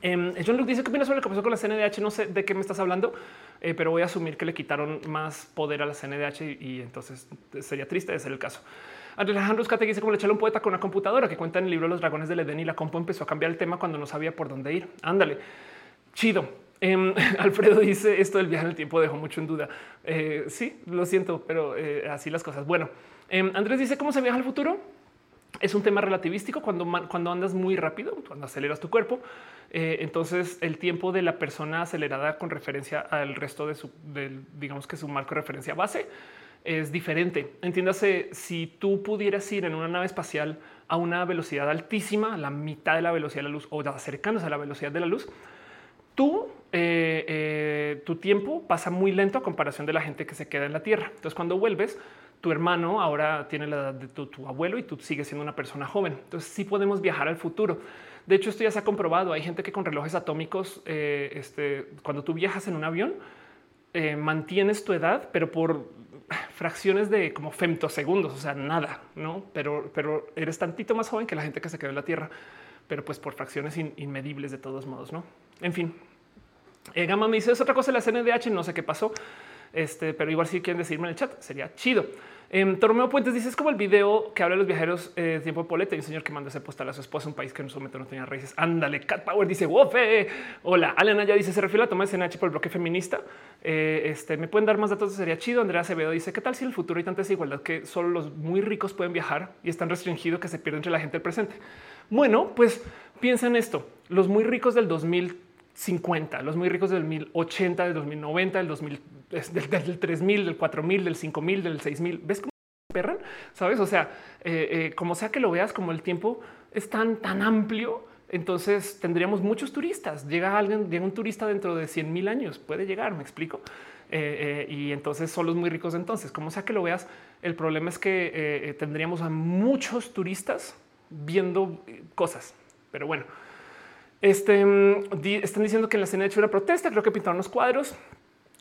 Eh, John Luke dice que opinas sobre lo que pasó con la CNDH. No sé de qué me estás hablando, eh, pero voy a asumir que le quitaron más poder a la CNDH y, entonces sería triste de ser el caso. Alejandro Escate dice como le echarle un poeta con una computadora que cuenta en el libro Los dragones del Edén y la compu empezó a cambiar el tema cuando no sabía por dónde ir. Ándale, chido. Eh, Alfredo dice esto del viaje en el tiempo dejó mucho en duda. Eh, sí, lo siento, pero eh, así las cosas. Bueno, em, Andrés dice cómo se viaja al futuro. Es un tema relativístico cuando, cuando andas muy rápido, cuando aceleras tu cuerpo. Eh, entonces el tiempo de la persona acelerada con referencia al resto de su, digamos que su marco de referencia base es diferente. Entiéndase, si tú pudieras ir en una nave espacial a una velocidad altísima, la mitad de la velocidad de la luz o acercándose a la velocidad de la luz, tú, eh, eh, tu tiempo pasa muy lento a comparación de la gente que se queda en la Tierra. Entonces, cuando vuelves, tu hermano ahora tiene la edad de tu, abuelo y tú sigues siendo una persona joven. Entonces, sí podemos viajar al futuro. De hecho, esto ya se ha comprobado. Hay gente que con relojes atómicos, eh, este, cuando tú viajas en un avión, mantienes tu edad, pero por fracciones de como femtosegundos, o sea, nada, no? Pero, pero eres tantito más joven que la gente que se quedó en la Tierra, pero pues por fracciones inmedibles de todos modos, no? En fin, eh, Gama me dice es otra cosa la CNDH, no sé qué pasó, este, pero igual si quieren decirme en el chat sería chido. Eh, Tormeo Puentes dice es como el video que habla de los viajeros eh, tiempo de poleta y un señor que manda ese postal a su esposa, un país que en su momento no tenía raíces. Ándale, Cat Power dice wofe. Hola, Alena ya dice se refiere a la toma de CNH por el bloque feminista. Eh, este me pueden dar más datos, sería chido. Andrea Acevedo dice qué tal si en el futuro hay tanta desigualdad que solo los muy ricos pueden viajar y están restringido que se pierde entre la gente del presente. Bueno, pues piensa en esto. Los muy ricos del 2050, los muy ricos del 1080, del 2090, del 2000, del, del 3000, del 4000, del 5000, del 6000. ¿Ves cómo perran? ¿Sabes? O sea, eh, eh, como sea que lo veas, como el tiempo es tan, tan amplio, entonces tendríamos muchos turistas. Llega alguien, llega un turista dentro de 100 mil años, puede llegar, me explico. Eh, y entonces son los muy ricos. Entonces, como sea que lo veas, el problema es que tendríamos a muchos turistas viendo cosas. Pero bueno, este, mm, están diciendo que en la escena ha hecho una protesta, creo que pintaron los cuadros.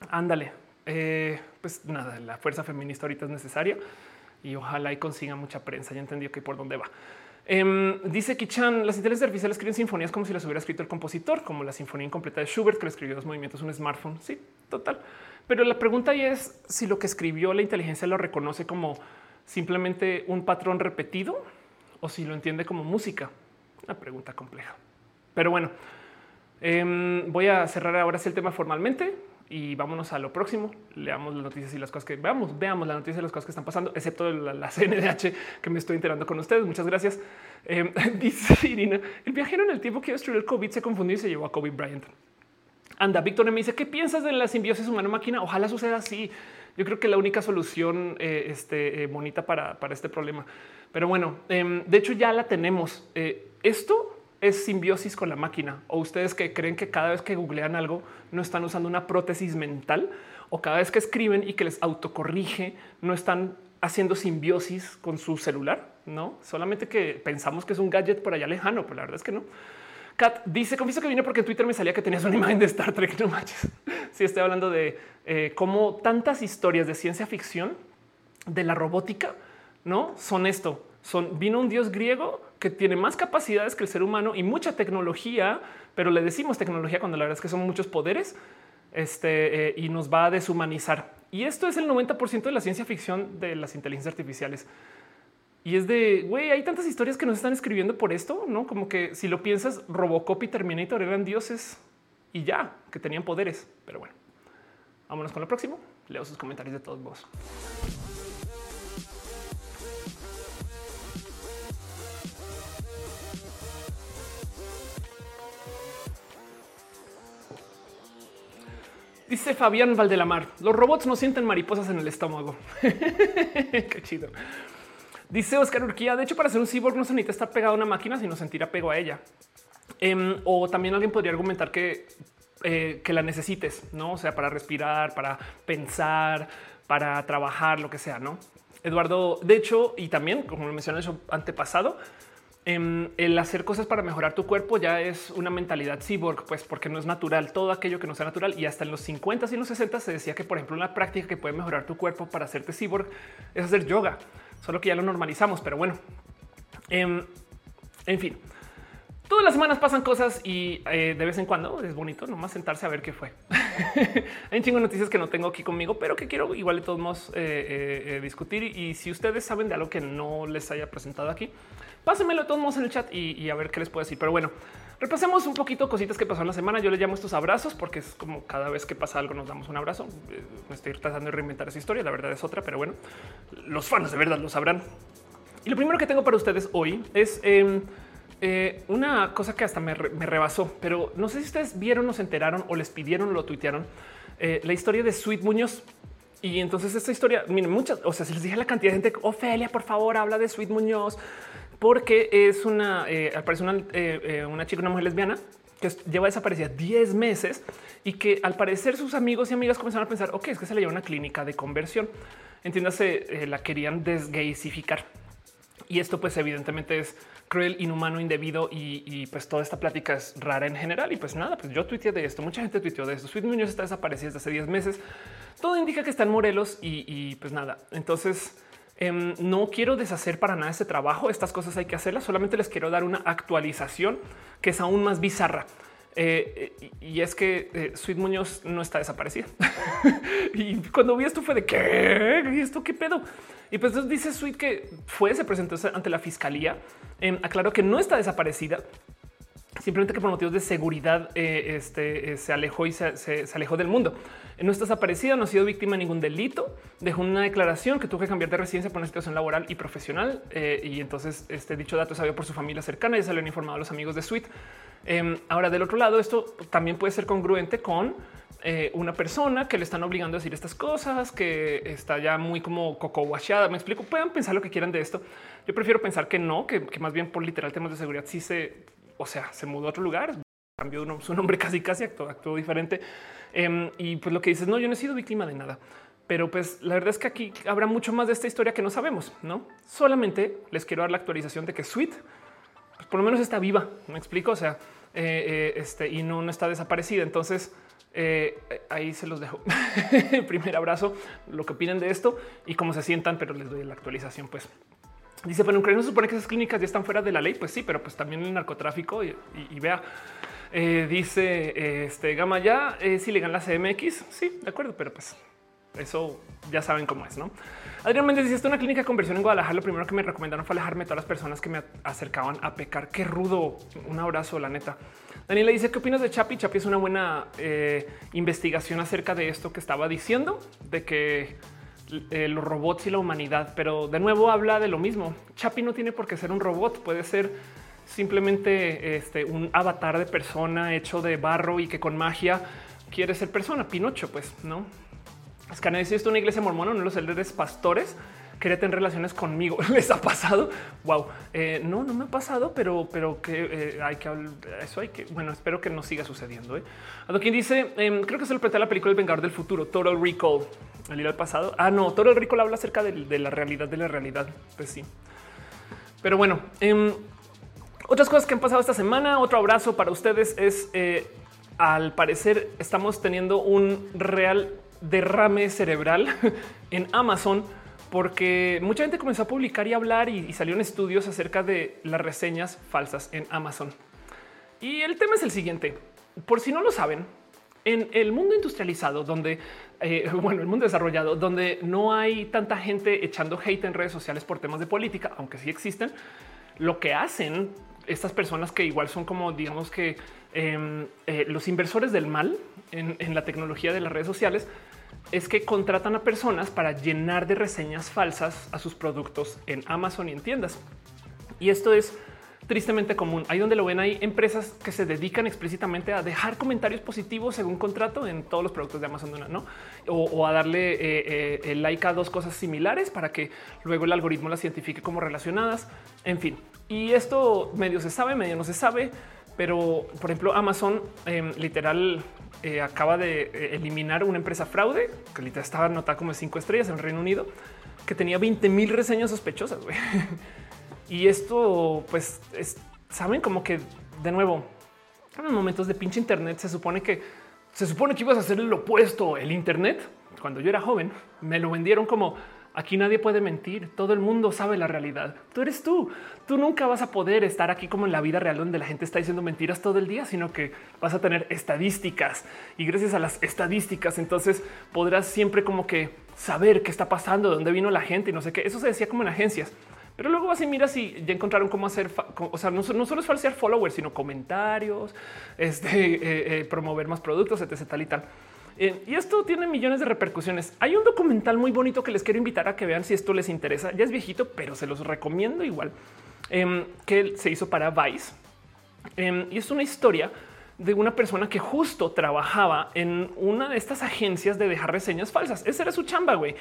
Ándale. Eh, pues nada, la fuerza feminista ahorita es necesaria y ojalá consiga mucha prensa. Ya entendió que por dónde va. Eh, dice Kichan, las inteligencias artificiales escriben sinfonías como si las hubiera escrito el compositor, como la sinfonía incompleta de Schubert, que le escribió dos movimientos, un smartphone. Sí, total. Pero la pregunta ahí es si lo que escribió la inteligencia lo reconoce como simplemente un patrón repetido o si lo entiende como música. Una pregunta compleja. Pero bueno, eh, voy a cerrar ahora el tema formalmente y vámonos a lo próximo. Leamos las noticias y las cosas que veamos, veamos las noticias y las cosas que están pasando, excepto la, CNDH que me estoy enterando con ustedes. Muchas gracias. Eh, dice Irina, el viajero en el tiempo que destruyó el COVID se confundió y se llevó a Kobe Bryant. Anda, Víctor me dice, ¿qué piensas de la simbiosis humano-máquina? Ojalá suceda así. Yo creo que la única solución eh, este, eh, bonita para, para, este problema. Pero bueno, eh, de hecho ya la tenemos. Eh, esto es simbiosis con la máquina o ustedes que creen que cada vez que googlean algo no están usando una prótesis mental o cada vez que escriben y que les autocorrige no están haciendo simbiosis con su celular, no solamente que pensamos que es un gadget por allá lejano, pero la verdad es que no. Kat dice: Confieso que vine porque en Twitter me salía que tenías una imagen de Star Trek. No manches. Sí, estoy hablando de eh, cómo tantas historias de ciencia ficción de la robótica no son esto. Son vino un dios griego que tiene más capacidades que el ser humano y mucha tecnología, pero le decimos tecnología cuando la verdad es que son muchos poderes este, eh, y nos va a deshumanizar. Y esto es el 90% de la ciencia ficción de las inteligencias artificiales. Y es de, güey, hay tantas historias que nos están escribiendo por esto, ¿no? Como que si lo piensas, Robocop y Terminator eran dioses y ya, que tenían poderes. Pero bueno, vámonos con lo próximo. Leo sus comentarios de todos modos. Dice Fabián Valdelamar, los robots no sienten mariposas en el estómago. Qué chido. Dice Oscar Urquía, de hecho para ser un cyborg no se necesita estar pegado a una máquina, sino sentir apego a ella. Eh, o también alguien podría argumentar que eh, que la necesites, no? O sea, para respirar, para pensar, para trabajar, lo que sea, no? Eduardo, de hecho, y también, como lo mencioné en el antepasado, em, el hacer cosas para mejorar tu cuerpo ya es una mentalidad cyborg, pues porque no es natural todo aquello que no sea natural. Y hasta en los 50 y los 60 se decía que, por ejemplo, una práctica que puede mejorar tu cuerpo para hacerte cyborg es hacer yoga, solo que ya lo normalizamos. Pero bueno, em, en fin, todas las semanas pasan cosas y eh, de vez en cuando es bonito nomás sentarse a ver qué fue. Hay un chingo de noticias que no tengo aquí conmigo, pero que quiero igual de todos modos eh, eh, discutir. Y si ustedes saben de algo que no les haya presentado aquí, pásenmelo de todos modos en el chat y, a ver qué les puedo decir. Pero bueno, repasemos un poquito cositas que pasaron la semana. Yo les llamo estos abrazos porque es como cada vez que pasa algo nos damos un abrazo. me estoy tratando de reinventar esa historia. La verdad es otra, pero bueno, los fans de verdad lo sabrán. Y lo primero que tengo para ustedes hoy es em, eh, una cosa que hasta me, rebasó, pero no sé si ustedes vieron o se enteraron o les pidieron o lo tuitearon eh, la historia de Sweet Muñoz. Y entonces esta historia, muchas, o sea, si les dije la cantidad de gente, Ofelia, por favor, habla de Sweet Muñoz, porque es una, eh, aparece una, una chica, una mujer lesbiana que lleva desaparecida 10 meses y que al parecer sus amigos y amigas comenzaron a pensar, ok, es que se le lleva una clínica de conversión. Entiéndase, la querían desgaysificar. Y esto pues evidentemente es cruel, inhumano, indebido y, pues toda esta plática es rara en general. Y pues nada, pues yo tuiteé de esto, mucha gente tuiteó de esto. Sweet Muñoz está desaparecida desde hace 10 meses. Todo indica que está en Morelos y, pues nada. Entonces em, no quiero deshacer para nada este trabajo. Estas cosas hay que hacerlas. Solamente les quiero dar una actualización que es aún más bizarra. Eh, y es que eh, Sweet Muñoz no está desaparecida. y cuando vi esto fue de qué, ¿Y esto qué pedo. Y pues dice Sweet que fue, se presentó ante la fiscalía, eh, aclaró que no está desaparecida, simplemente que por motivos de seguridad eh, este, eh, se alejó y se, alejó del mundo. No está desaparecida, no ha sido víctima de ningún delito. Dejó una declaración que tuvo que cambiar de residencia por una situación laboral y profesional. y entonces este dicho dato sabido por su familia cercana y se lo han informado a los amigos de Sweet. Em, ahora, del otro lado, esto también puede ser congruente con eh, una persona que le están obligando a decir estas cosas, que está ya muy como coco guachada. Me explico, pueden pensar lo que quieran de esto. Yo prefiero pensar que no, que, más bien por literal temas de seguridad sí se, o sea, se mudó a otro lugar, cambió su nombre casi, casi actuó, actuó diferente. Em, y pues lo que dices, no, yo no he sido víctima de nada. Pero pues la verdad es que aquí habrá mucho más de esta historia que no sabemos, ¿no? Solamente les quiero dar la actualización de que Sweet, pues por lo menos está viva, me explico, o sea, eh, eh, este, y no, no está desaparecida. Entonces, eh, ahí se los dejo. Primer abrazo, lo que opinen de esto y cómo se sientan, pero les doy la actualización. Pues dice, pero en Ucrania se supone que esas clínicas ya están fuera de la ley. Pues sí, pero pues también el narcotráfico y, vea. Eh, dice este Gama ya es ilegal la CMX. Sí, de acuerdo, pero pues eso ya saben cómo es, ¿no? Adrián Méndez dice, una clínica de conversión en Guadalajara. Lo primero que me recomendaron fue alejarme de todas las personas que me acercaban a pecar. Qué rudo. Un abrazo, la neta. Daniela dice, ¿qué opinas de Chapi? Chapi es una buena eh, investigación acerca de esto que estaba diciendo, de que eh, los robots y la humanidad, pero de nuevo habla de lo mismo. Chapi no tiene por qué ser un robot, puede ser simplemente este, un avatar de persona hecho de barro y que con magia quiere ser persona. Pinocho, pues no. Escanea dice esto una iglesia mormona, de los líderes pastores quería tener relaciones conmigo. ¿Les ha pasado? Wow. Eh, no, no me ha pasado, pero, pero que eh, hay que. Eso hay que, bueno, espero que no siga sucediendo. ¿eh? quien dice, em, creo que se lo presté la película El Vengador del Futuro, Total Recall, el ir al pasado. Ah, no, Total Recall habla acerca de, la realidad de la realidad. Pues sí. Pero bueno, em, otras cosas que han pasado esta semana, otro abrazo para ustedes es, eh, al parecer, estamos teniendo un real derrame cerebral en Amazon porque mucha gente comenzó a publicar y hablar y, salieron estudios acerca de las reseñas falsas en Amazon. Y el tema es el siguiente. Por si no lo saben, en el mundo industrializado, donde, eh, bueno, el mundo desarrollado, donde no hay tanta gente echando hate en redes sociales por temas de política, aunque sí existen, lo que hacen estas personas que igual son como, digamos que em, eh, los inversores del mal en la tecnología de las redes sociales, es que contratan a personas para llenar de reseñas falsas a sus productos en Amazon y en tiendas. Y esto es tristemente común. Ahí donde lo ven, hay empresas que se dedican explícitamente a dejar comentarios positivos según contrato en todos los productos de Amazon, ¿no? O, a darle eh, eh, like a dos cosas similares para que luego el algoritmo las identifique como relacionadas. En fin, y esto medio se sabe, medio no se sabe. Pero, por ejemplo, Amazon em, literal eh, acaba de eh, eliminar una empresa fraude que literal estaba anotada como cinco estrellas en Reino Unido, que tenía 20 mil reseñas sospechosas. y esto, pues, saben como que de nuevo, en los momentos de pinche Internet se supone que se supone que ibas a hacer el opuesto. El Internet, cuando yo era joven, me lo vendieron como Aquí nadie puede mentir, todo el mundo sabe la realidad. Tú eres tú. Tú nunca vas a poder estar aquí como en la vida real donde la gente está diciendo mentiras todo el día, sino que vas a tener estadísticas y gracias a las estadísticas entonces podrás siempre como que saber qué está pasando, dónde vino la gente y no sé qué. Eso se decía como en agencias. Pero luego vas y miras y ya encontraron cómo hacer, o sea, no, solo es falsear followers, sino comentarios, este, eh, eh, promover más productos, etc. Tal y tal. Eh, y esto tiene millones de repercusiones. Hay un documental muy bonito que les quiero invitar a que vean si esto les interesa. Ya es viejito, pero se los recomiendo igual, em, que se hizo para Vice. Em, y es una historia de una persona que justo trabajaba en una de estas agencias de dejar reseñas falsas. Esa era su chamba, güey.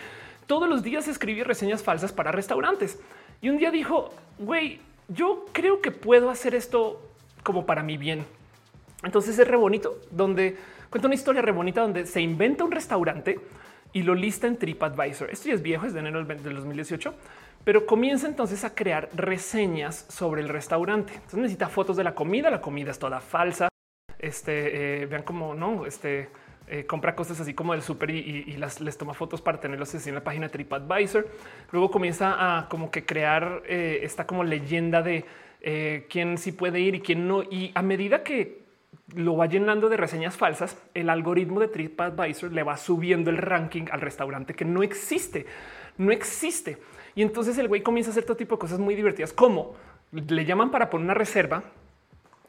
Todos los días escribía reseñas falsas para restaurantes. Y un día dijo, güey, yo creo que puedo hacer esto como para mi bien. Entonces es re bonito, donde Cuenta una historia re bonita donde se inventa un restaurante y lo lista en TripAdvisor. Esto ya es viejo, es de enero del 2018, pero comienza entonces a crear reseñas sobre el restaurante. Entonces necesita fotos de la comida, la comida es toda falsa. Este, eh, vean cómo no, este, eh, compra cosas así como del súper y, las les toma fotos para tenerlos así en la página TripAdvisor. Luego comienza a como que crear eh, esta como leyenda de quién sí puede ir y quién no. Y a medida que lo va llenando de reseñas falsas, el algoritmo de TripAdvisor le va subiendo el ranking al restaurante que no existe, no existe. Y entonces el güey comienza a hacer todo tipo de cosas muy divertidas, como le llaman para poner una reserva.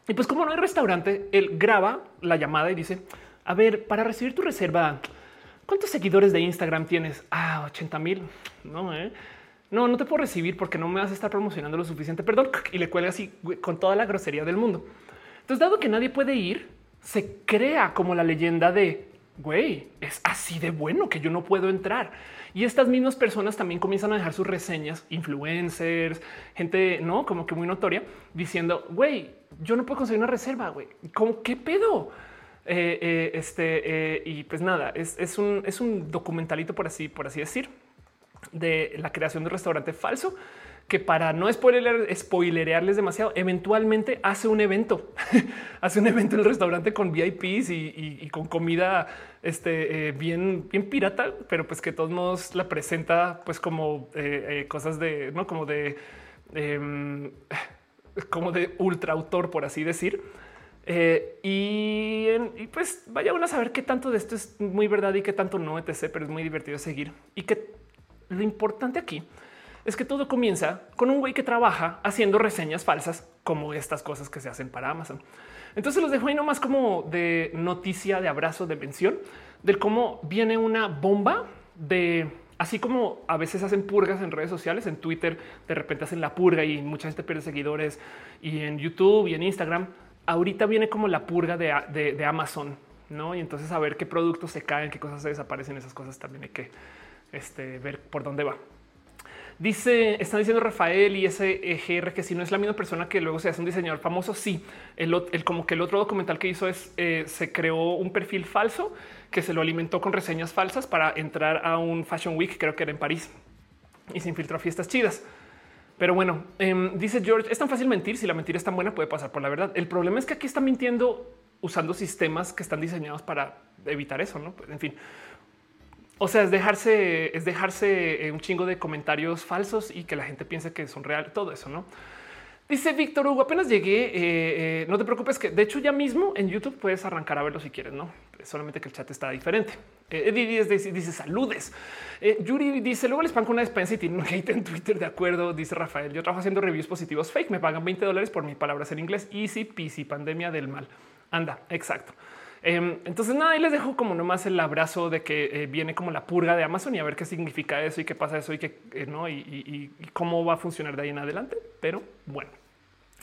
Y pues como no hay restaurante, él graba la llamada y dice, a ver, para recibir tu reserva, ¿cuántos seguidores de Instagram tienes? Ah, 80 mil. No, eh? no, no te puedo recibir porque no me vas a estar promocionando lo suficiente. Perdón. Y le cuelga así con toda la grosería del mundo. Entonces, dado que nadie puede ir, se crea como la leyenda de güey, es así de bueno que yo no puedo entrar. Y estas mismas personas también comienzan a dejar sus reseñas, influencers, gente no como que muy notoria, diciendo güey, yo no puedo conseguir una reserva. Güey, ¿cómo qué pedo? Eh, eh, este eh, y pues nada, es, un, es un documentalito por así, por así decir, de la creación de un restaurante falso que para no spoiler, spoilerearles demasiado, eventualmente hace un evento, hace un evento en el restaurante con VIPs y, con comida este, eh, bien, bien pirata, pero pues que todos modos la presenta pues como eh, eh, cosas de, no como de, em, como de ultra autor, por así decir. y, y, pues vaya uno a saber qué tanto de esto es muy verdad y qué tanto no, etc. Pero es muy divertido seguir y que lo importante aquí es que todo comienza con un güey que trabaja haciendo reseñas falsas como estas cosas que se hacen para Amazon. Entonces los dejo ahí nomás como de noticia de abrazo de mención del cómo viene una bomba de así como a veces hacen purgas en redes sociales, en Twitter de repente hacen la purga y mucha gente pierde seguidores y en YouTube y en Instagram. Ahorita viene como la purga de, Amazon, no? Y entonces a ver qué productos se caen, qué cosas se desaparecen, esas cosas también hay que este, ver por dónde va. Dice, están diciendo Rafael y ese EGR que si no es la misma persona que luego se hace un diseñador famoso, sí. El, como que el otro documental que hizo es eh, se creó un perfil falso que se lo alimentó con reseñas falsas para entrar a un Fashion Week, creo que era en París, y se infiltró a fiestas chidas. Pero bueno, em, dice George, es tan fácil mentir. Si la mentira es tan buena, puede pasar por la verdad. El problema es que aquí está mintiendo usando sistemas que están diseñados para evitar eso. No, en fin, o sea, es dejarse, es dejarse eh, un chingo de comentarios falsos y que la gente piense que son reales, todo eso, ¿no? Dice Víctor Hugo, apenas llegué, eh, eh, no te preocupes que de hecho ya mismo en YouTube puedes arrancar a verlo si quieres, ¿no? Solamente que el chat está diferente. Eddie dice, dice, saludes. Yuri dice, luego les con una despensa y tiene un hate en Twitter, de acuerdo, dice Rafael, yo trabajo haciendo reviews positivos fake, me pagan 20 dólares por mis palabras en inglés, easy peasy, pandemia del mal. Anda, exacto. Em, entonces, nada, y les dejo como nomás el abrazo de que eh, viene como la purga de Amazon y a ver qué significa eso y qué pasa eso y qué eh, no y, cómo va a funcionar de ahí en adelante. Pero bueno,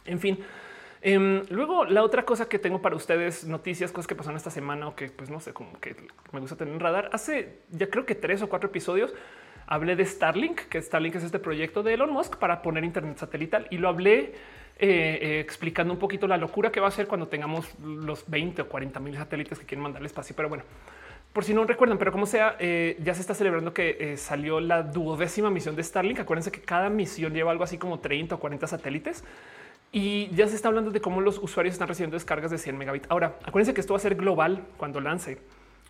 en fin. Em, luego, la otra cosa que tengo para ustedes, noticias, cosas que pasaron esta semana o que pues no sé, como que me gusta tener en radar. Hace ya creo que tres o cuatro episodios hablé de Starlink, que Starlink es este proyecto de Elon Musk para poner internet satelital y lo hablé explicando un poquito la locura que va a ser cuando tengamos los 20 o 40 mil satélites que quieren mandar al espacio. Pero bueno, por si no recuerdan, pero como sea, ya se está celebrando que salió la duodécima misión de Starlink. Acuérdense que cada misión lleva algo así como 30 o 40 satélites. Y ya se está hablando de cómo los usuarios están recibiendo descargas de 100 megabits. Ahora, acuérdense que esto va a ser global cuando lance.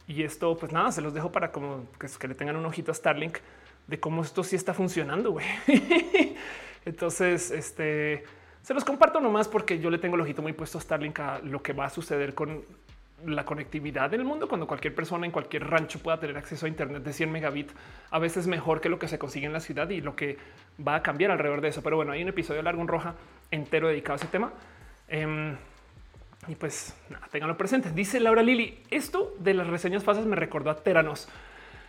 Y esto, pues nada, se los dejo para como que, le tengan un ojito a Starlink de cómo esto sí está funcionando. Entonces, este se los comparto nomás porque yo le tengo el ojito muy puesto a Starlink a lo que va a suceder con la conectividad en el mundo cuando cualquier persona en cualquier rancho pueda tener acceso a Internet de 100 megabits, a veces mejor que lo que se consigue en la ciudad y lo que va a cambiar alrededor de eso. Pero bueno, hay un episodio largo en roja entero dedicado a ese tema. Em, y pues nada, tenganlo presente. Dice Laura Lili, esto de las reseñas falsas me recordó a Teranos.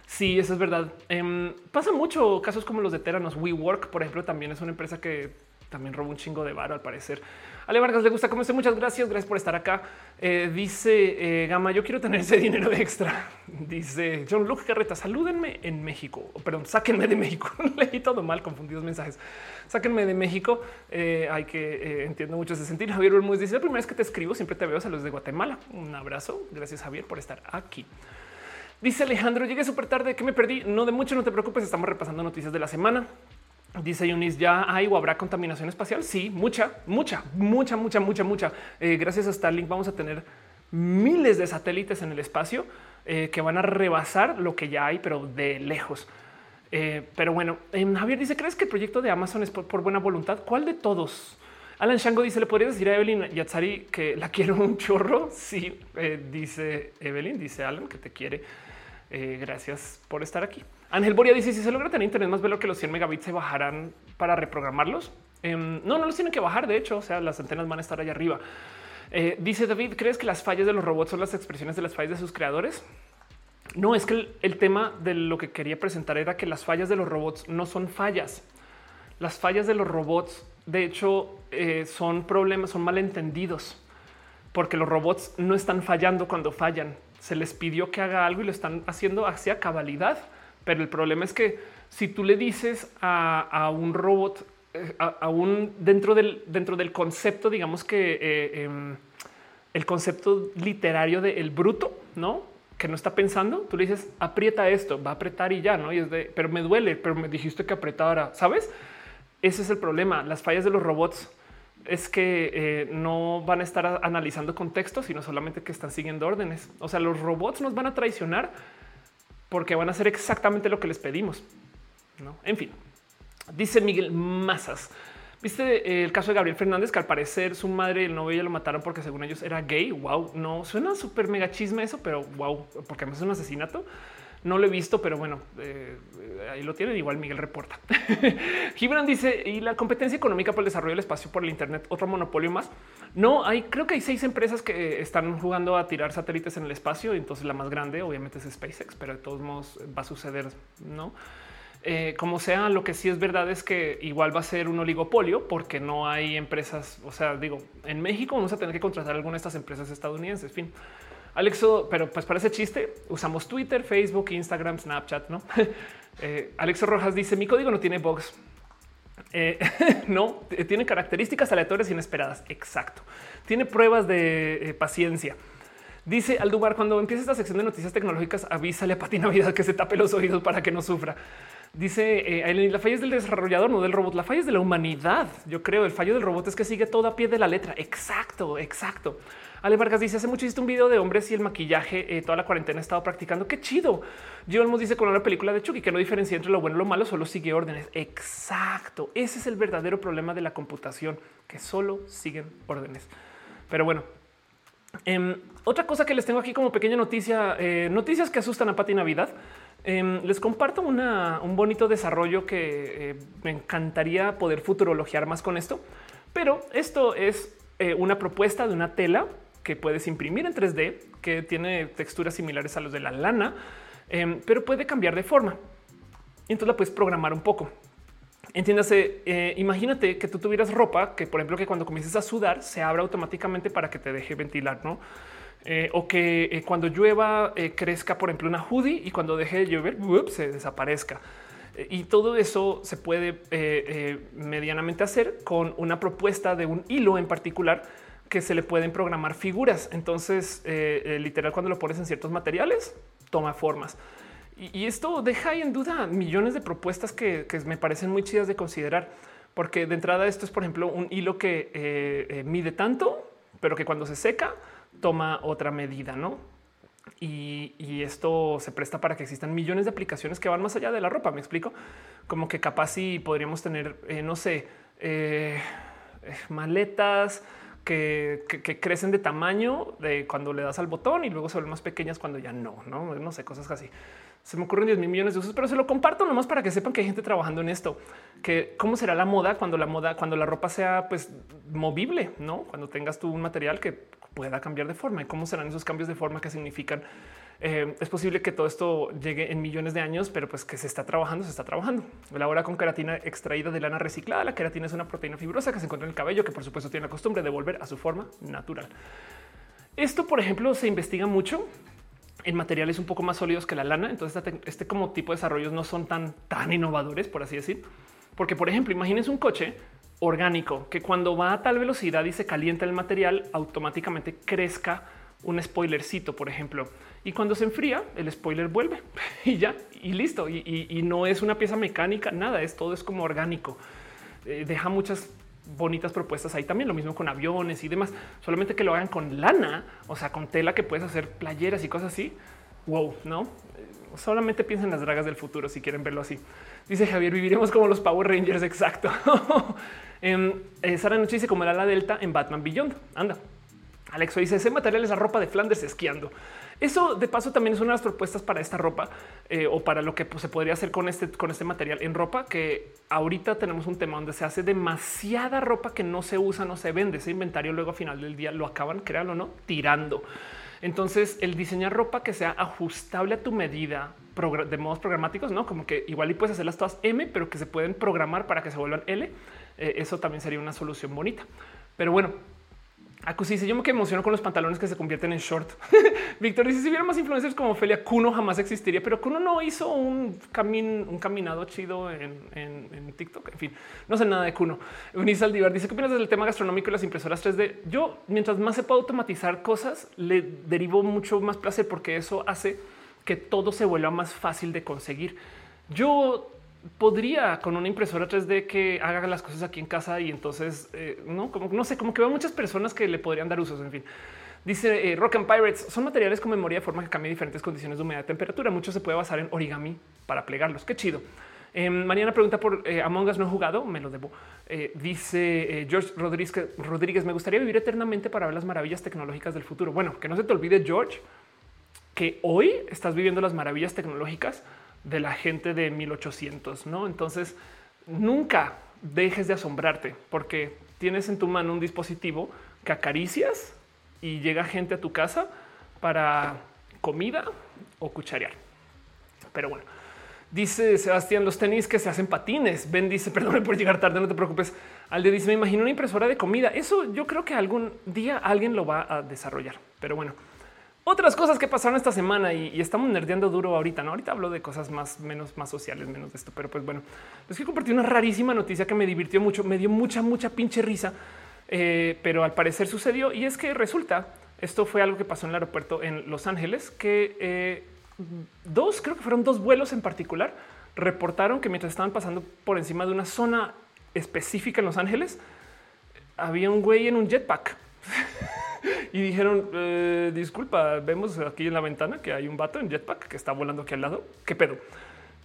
Sí, eso es verdad. Em, pasa mucho casos como los de Teranos. WeWork, por ejemplo, también es una empresa que también roba un chingo de varo al parecer. Ale Vargas le gusta como este. Muchas gracias. Gracias por estar acá. Eh, dice eh, Gama, yo quiero tener ese dinero extra. Dice John Luke Carreta, salúdenme en México. perdón, sáquenme de México. Leí todo mal, confundidos mensajes. Sáquenme de México. Eh, hay que entiendo mucho ese sentido. Javier Olmuz dice la primera vez que te escribo, siempre te veo. Saludos de Guatemala. Un abrazo. Gracias, Javier, por estar aquí. Dice Alejandro, llegué súper tarde, que me perdí. No de mucho, no te preocupes, estamos repasando noticias de la semana. Dice Yunis, ¿ya hay o habrá contaminación espacial? Sí, mucha, mucha, mucha, mucha, mucha, mucha. Eh, gracias a Starlink vamos a tener miles de satélites en el espacio eh, que van a rebasar lo que ya hay, pero de lejos. Eh, pero bueno, Javier dice, ¿crees que el proyecto de Amazon es por, buena voluntad? ¿Cuál de todos? Alan Shango dice, ¿le podrías decir a Evelyn Yatsari que la quiero un chorro? Sí, dice Evelyn, dice Alan que te quiere. gracias por estar aquí. Ángel Boria dice si se logra tener internet más velo que los 100 megabits se bajarán para reprogramarlos. Em, no, no los tienen que bajar. De hecho, o sea, las antenas van a estar allá arriba. Eh, dice David, ¿crees que las fallas de los robots son las expresiones de las fallas de sus creadores? No, es que el, tema de lo que quería presentar era que las fallas de los robots no son fallas. Las fallas de los robots, de hecho, eh, son problemas, son malentendidos, porque los robots no están fallando cuando fallan. Se les pidió que haga algo y lo están haciendo hacia cabalidad pero el problema es que si tú le dices a, un robot, eh, aún dentro del, dentro del concepto, digamos que eh, em, el concepto literario de bruto, no que no está pensando, tú le dices aprieta esto, va a apretar y ya, no? Y es de, pero me duele, pero me dijiste que apretara, sabes? Ese es el problema. Las fallas de los robots es que eh, no van a estar analizando contextos, sino solamente que están siguiendo órdenes. O sea, los robots nos van a traicionar porque van a hacer exactamente lo que les pedimos. ¿no? En fin, dice Miguel Mazas. Viste el caso de Gabriel Fernández, que al parecer su madre y el novio ya lo mataron porque según ellos era gay. Wow, no suena súper mega chisme eso, pero wow, porque además es un asesinato. No lo he visto, pero bueno, eh, ahí lo tienen. Igual Miguel reporta. Gibran dice y la competencia económica por el desarrollo del espacio por el Internet, otro monopolio más. No hay, creo que hay seis empresas que están jugando a tirar satélites en el espacio. Entonces la más grande, obviamente, es SpaceX, pero de todos modos va a suceder, no? Eh, como sea, lo que sí es verdad es que igual va a ser un oligopolio porque no hay empresas. O sea, digo, en México vamos a tener que contratar alguna de estas empresas estadounidenses. En fin, Alexo, pero pues para ese chiste usamos Twitter, Facebook, Instagram, Snapchat, ¿no? Eh, Alexo Rojas dice, mi código no tiene bugs. Eh, no, tiene características aleatorias inesperadas. Exacto. Tiene pruebas de eh, paciencia. Dice Aldubar, cuando empieza esta sección de noticias tecnológicas, avísale a Pati Navidad que se tape los oídos para que no sufra. Dice la falla es del desarrollador, no del robot. La falla es de la humanidad. Yo creo el fallo del robot es que sigue todo a pie de la letra. Exacto, exacto. Ale Vargas dice hace mucho hiciste un video de hombres y el maquillaje eh, toda la cuarentena he estado practicando. Qué chido. Olmos dice con una película de Chucky que no diferencia entre lo bueno y lo malo, solo sigue órdenes. Exacto. Ese es el verdadero problema de la computación, que solo siguen órdenes. Pero bueno, em, otra cosa que les tengo aquí como pequeña noticia, eh, noticias que asustan a Pati Navidad. Em, les comparto un bonito desarrollo que eh, me encantaría poder futurologiar más con esto, pero esto es una propuesta de una tela que puedes imprimir en 3D, que tiene texturas similares a los de la lana, em, pero puede cambiar de forma. Entonces la puedes programar un poco. Entiéndase, eh, imagínate que tú tuvieras ropa que, por ejemplo, que cuando comiences a sudar se abra automáticamente para que te deje ventilar, ¿no? Eh, o que eh, cuando llueva crezca, por ejemplo, una hoodie y cuando deje de llover se desaparezca. Y todo eso se puede medianamente hacer con una propuesta de un hilo en particular que se le pueden programar figuras. Entonces, literal, cuando lo pones en ciertos materiales, toma formas. Y, esto deja ahí en duda millones de propuestas que, me parecen muy chidas de considerar, porque de entrada esto es, por ejemplo, un hilo que mide tanto, pero que cuando se seca toma otra medida, ¿no? Y, esto se presta para que existan millones de aplicaciones que van más allá de la ropa. Me explico como que capaz si podríamos tener, eh, no sé, eh, que, crecen de tamaño de cuando le das al botón y luego se vuelven más pequeñas cuando ya no, no, no sé, cosas así. Se me ocurren 10 mil millones de usos, pero se lo comparto nomás para que sepan que hay gente trabajando en esto. Que cómo será la moda cuando la moda, cuando la ropa sea pues movible, no? Cuando tengas tú un material que pueda cambiar de forma y cómo serán esos cambios de forma que significan. Eh, es posible que todo esto llegue en millones de años, pero pues que se está trabajando, se está trabajando. Elabora con queratina extraída de lana reciclada. La queratina es una proteína fibrosa que se encuentra en el cabello, que por supuesto tiene la costumbre de volver a su forma natural. Esto, por ejemplo, se investiga mucho en materiales un poco más sólidos que la lana. Entonces, este, como tipo de desarrollos no son tan, tan innovadores, por así decir. Porque, por ejemplo, imagínense un coche orgánico que cuando va a tal velocidad y se calienta el material, automáticamente crezca un spoilercito, por ejemplo. Y cuando se enfría, el spoiler vuelve y ya, y listo. Y, no es una pieza mecánica, nada, es todo es como orgánico. Eh, deja muchas bonitas propuestas ahí también. Lo mismo con aviones y demás, solamente que lo hagan con lana, o sea, con tela que puedes hacer playeras y cosas así. Wow, no solamente piensen en las dragas del futuro si quieren verlo así. Dice Javier, viviremos como los Power Rangers. Exacto. en, eh, Sara Noche dice como el ala delta en Batman Beyond. Anda. Alexo dice ese material es la ropa de Flanders esquiando. Eso de paso también es una de las propuestas para esta ropa eh, o para lo que pues, se podría hacer con este, con este material en ropa, que ahorita tenemos un tema donde se hace demasiada ropa que no se usa, no se vende. Ese inventario luego a final del día lo acaban, créanlo o no, tirando. Entonces, el diseñar ropa que sea ajustable a tu medida de modos programáticos, no como que igual y puedes hacerlas todas M, pero que se pueden programar para que se vuelvan L. Eh, eso también sería una solución bonita. Pero bueno, Acusi dice yo me emociono con los pantalones que se convierten en short. Víctor dice si hubiera más influencers como Ophelia, Kuno jamás existiría, pero Kuno no hizo un camino, un caminado chido en, TikTok. En fin, no sé nada de Kuno. Eunice Aldivar dice qué opinas del tema gastronómico y las impresoras 3D. Yo, mientras más se puede automatizar cosas, le derivo mucho más placer porque eso hace que todo se vuelva más fácil de conseguir. Yo podría con una impresora 3D que haga las cosas aquí en casa y entonces eh, no como no sé, como que veo muchas personas que le podrían dar usos. En fin, dice eh, Rock and Pirates son materiales con memoria de forma que cambia diferentes condiciones de humedad y temperatura. Mucho se puede basar en origami para plegarlos. Qué chido. Em, Mariana pregunta por eh, Among Us no he jugado, me lo debo. dice George Rodríguez, Rodríguez, me gustaría vivir eternamente para ver las maravillas tecnológicas del futuro. Bueno, que no se te olvide, George, que hoy estás viviendo las maravillas tecnológicas de la gente de 1800, ¿no? Entonces, nunca dejes de asombrarte porque tienes en tu mano un dispositivo que acaricias y llega gente a tu casa para comida o cucharear. Pero bueno, dice Sebastián, los tenis que se hacen patines. Ben dice, perdón por llegar tarde, no te preocupes. Alde dice, me imagino una impresora de comida. Eso yo creo que algún día alguien lo va a desarrollar. Pero bueno, otras cosas que pasaron esta semana y, estamos nerdeando duro ahorita. No, ahorita hablo de cosas más, menos, más sociales, menos de esto, pero pues bueno, les quiero compartir una rarísima noticia que me divirtió mucho, me dio mucha, mucha pinche risa, eh, pero al parecer sucedió y es que resulta esto fue algo que pasó en el aeropuerto en Los Ángeles, que eh, dos, creo que fueron dos vuelos en particular, reportaron que mientras estaban pasando por encima de una zona específica en Los Ángeles, había un güey en un jetpack. y dijeron eh, disculpa, vemos aquí en la ventana que hay un vato en jetpack que está volando aquí al lado. ¿Qué pedo?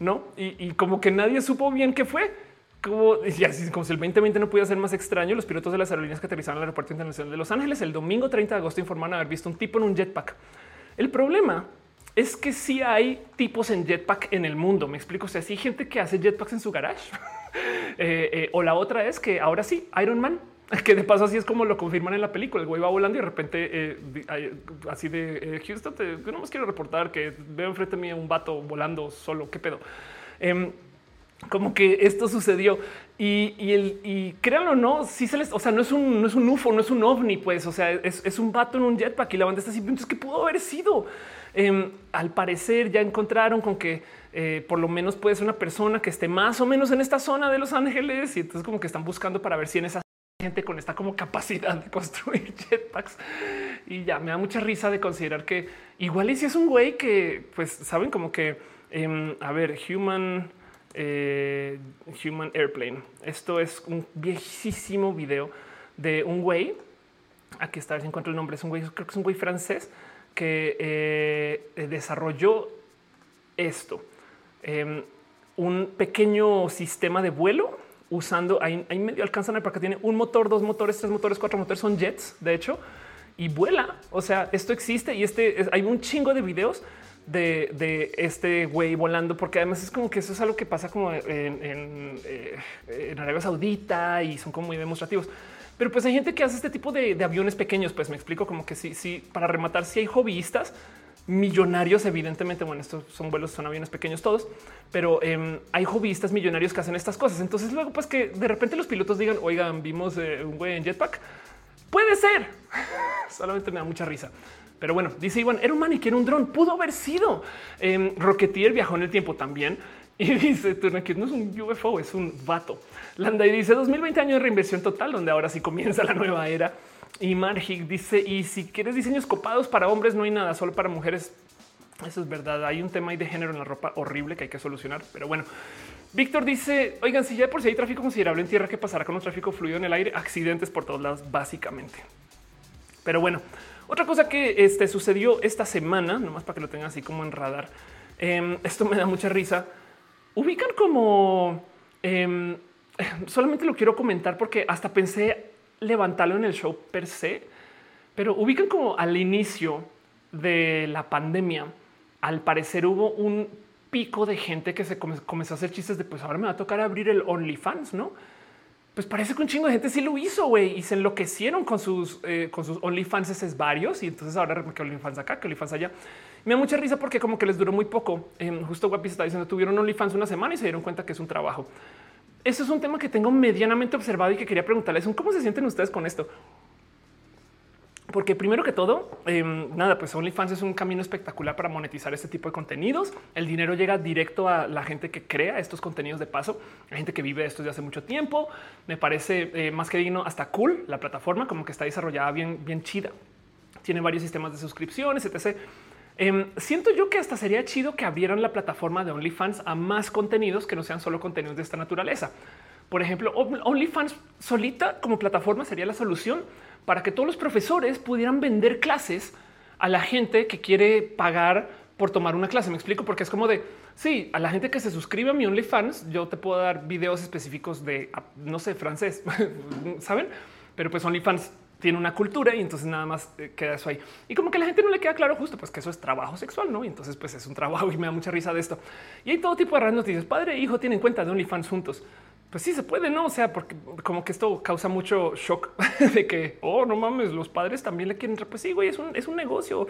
No, y, como que nadie supo bien qué fue. Como, y así, si el 2020 no pudiera ser más extraño, los pilotos de las aerolíneas que aterrizaron al aeropuerto internacional de Los Ángeles el domingo 30 de agosto informaron haber visto un tipo en un jetpack. El problema es que sí hay tipos en jetpack en el mundo. Me explico. O sea, sí hay gente que hace jetpacks en su garage. Eh, eh, o la otra es que ahora sí, Iron Man que de paso así es como lo confirman en la película. El güey va volando y de repente eh, así de eh, Houston, no más quiero reportar que veo enfrente de mí un vato volando solo. ¿Qué pedo? Em, como que esto sucedió y, el y créanlo no, si se les, o sea, no es un, no es un UFO, no es un ovni, pues, o sea, es, un vato en un jetpack y la banda está así. Entonces, ¿qué pudo haber sido? Em, al parecer ya encontraron con que eh, por lo menos puede ser una persona que esté más o menos en esta zona de Los Ángeles y entonces como que están buscando para ver si en esa gente con esta como capacidad de construir jetpacks. Y ya me da mucha risa de considerar que igual y si es un güey que pues saben como que em, a ver human eh, human airplane. Esto es un viejísimo video de un güey. Aquí está a ver si encuentro el nombre. Es un güey creo que es un güey francés que eh, desarrolló esto. Em, un pequeño sistema de vuelo usando ahí, medio alcanzan porque tiene un motor, dos motores, tres motores, cuatro motores, son jets, de hecho, y vuela. O sea, esto existe y este hay un chingo de videos de, este güey volando, porque además es como que eso es algo que pasa como en, eh, Arabia Saudita y son como muy demostrativos. Pero pues hay gente que hace este tipo de, aviones pequeños. Pues me explico como que sí, sí, para rematar, si hay hobbyistas millonarios, evidentemente, bueno, estos son vuelos, son aviones pequeños todos, pero em, hay hobbyistas millonarios que hacen estas cosas. Entonces luego, pues que de repente los pilotos digan, oigan, vimos eh, un güey en jetpack. Puede ser. Solamente me da mucha risa. Pero bueno, dice Iván, era un maniquí, era un dron, pudo haber sido. Eh, Rocketeer viajó en el tiempo también. Y dice que no es un UFO, es un vato. Landa y dice 2020 años de reinversión total, donde ahora sí comienza la nueva era. Y Margik dice, y si quieres diseños copados para hombres, no hay nada, solo para mujeres. Eso es verdad. Hay un tema ahí de género en la ropa horrible que hay que solucionar. Pero bueno, Víctor dice, oigan, si ya por si hay tráfico considerable en tierra, ¿qué pasará con un tráfico fluido en el aire? Accidentes por todos lados, básicamente. Pero bueno, otra cosa que este, sucedió esta semana, nomás para que lo tengan así como en radar. Em, esto me da mucha risa. Ubican como... Em, solamente lo quiero comentar porque hasta pensé levantarlo en el show per se, pero ubican como al inicio de la pandemia, al parecer hubo un pico de gente que se comenzó a hacer chistes de pues ahora me va a tocar abrir el OnlyFans, ¿no? Pues parece que un chingo de gente sí lo hizo, güey, y se enloquecieron con sus, eh, con sus OnlyFans varios, y entonces ahora que OnlyFans acá, que OnlyFans allá. Me da mucha risa porque como que les duró muy poco. Eh, justo Guapi está diciendo, tuvieron OnlyFans una semana y se dieron cuenta que es un trabajo. Eso es un tema que tengo medianamente observado y que quería preguntarles cómo se sienten ustedes con esto. Porque primero que todo, em, nada, pues OnlyFans es un camino espectacular para monetizar este tipo de contenidos. El dinero llega directo a la gente que crea estos contenidos de paso, a gente que vive esto desde hace mucho tiempo. Me parece eh, más que digno, hasta cool la plataforma, como que está desarrollada bien, bien chida. Tiene varios sistemas de suscripciones, etc. Em, siento yo que hasta sería chido que abrieran la plataforma de OnlyFans a más contenidos que no sean solo contenidos de esta naturaleza. Por ejemplo, OnlyFans solita como plataforma sería la solución para que todos los profesores pudieran vender clases a la gente que quiere pagar por tomar una clase. Me explico porque es como de sí, a la gente que se suscribe a mi OnlyFans, yo te puedo dar videos específicos de no sé, francés, saben? Pero pues OnlyFans tiene una cultura y entonces nada más eh, queda eso ahí. Y como que la gente no le queda claro justo, pues que eso es trabajo sexual, ¿no? Y entonces pues es un trabajo y me da mucha risa de esto. Y hay todo tipo de raras noticias. Padre e hijo tienen cuenta de OnlyFans juntos. Pues sí se puede, ¿no? O sea, porque como que esto causa mucho shock de que, oh, no mames, los padres también le quieren. Pues sí, güey, es un, es un negocio,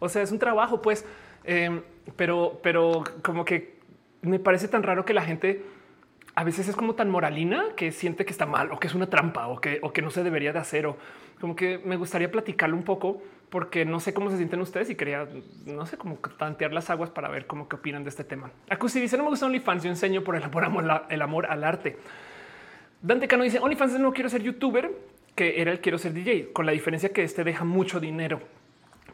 o sea, es un trabajo, pues. Em, pero, pero como que me parece tan raro que la gente a veces es como tan moralina que siente que está mal o que es una trampa o que, o que no se debería de hacer o como que me gustaría platicarlo un poco porque no sé cómo se sienten ustedes y quería, no sé, cómo tantear las aguas para ver cómo qué opinan de este tema. Acusi dice no me gusta OnlyFans, yo enseño por el amor, el amor al arte. Dante Cano dice OnlyFans no quiero ser youtuber, que era el quiero ser DJ, con la diferencia que este deja mucho dinero.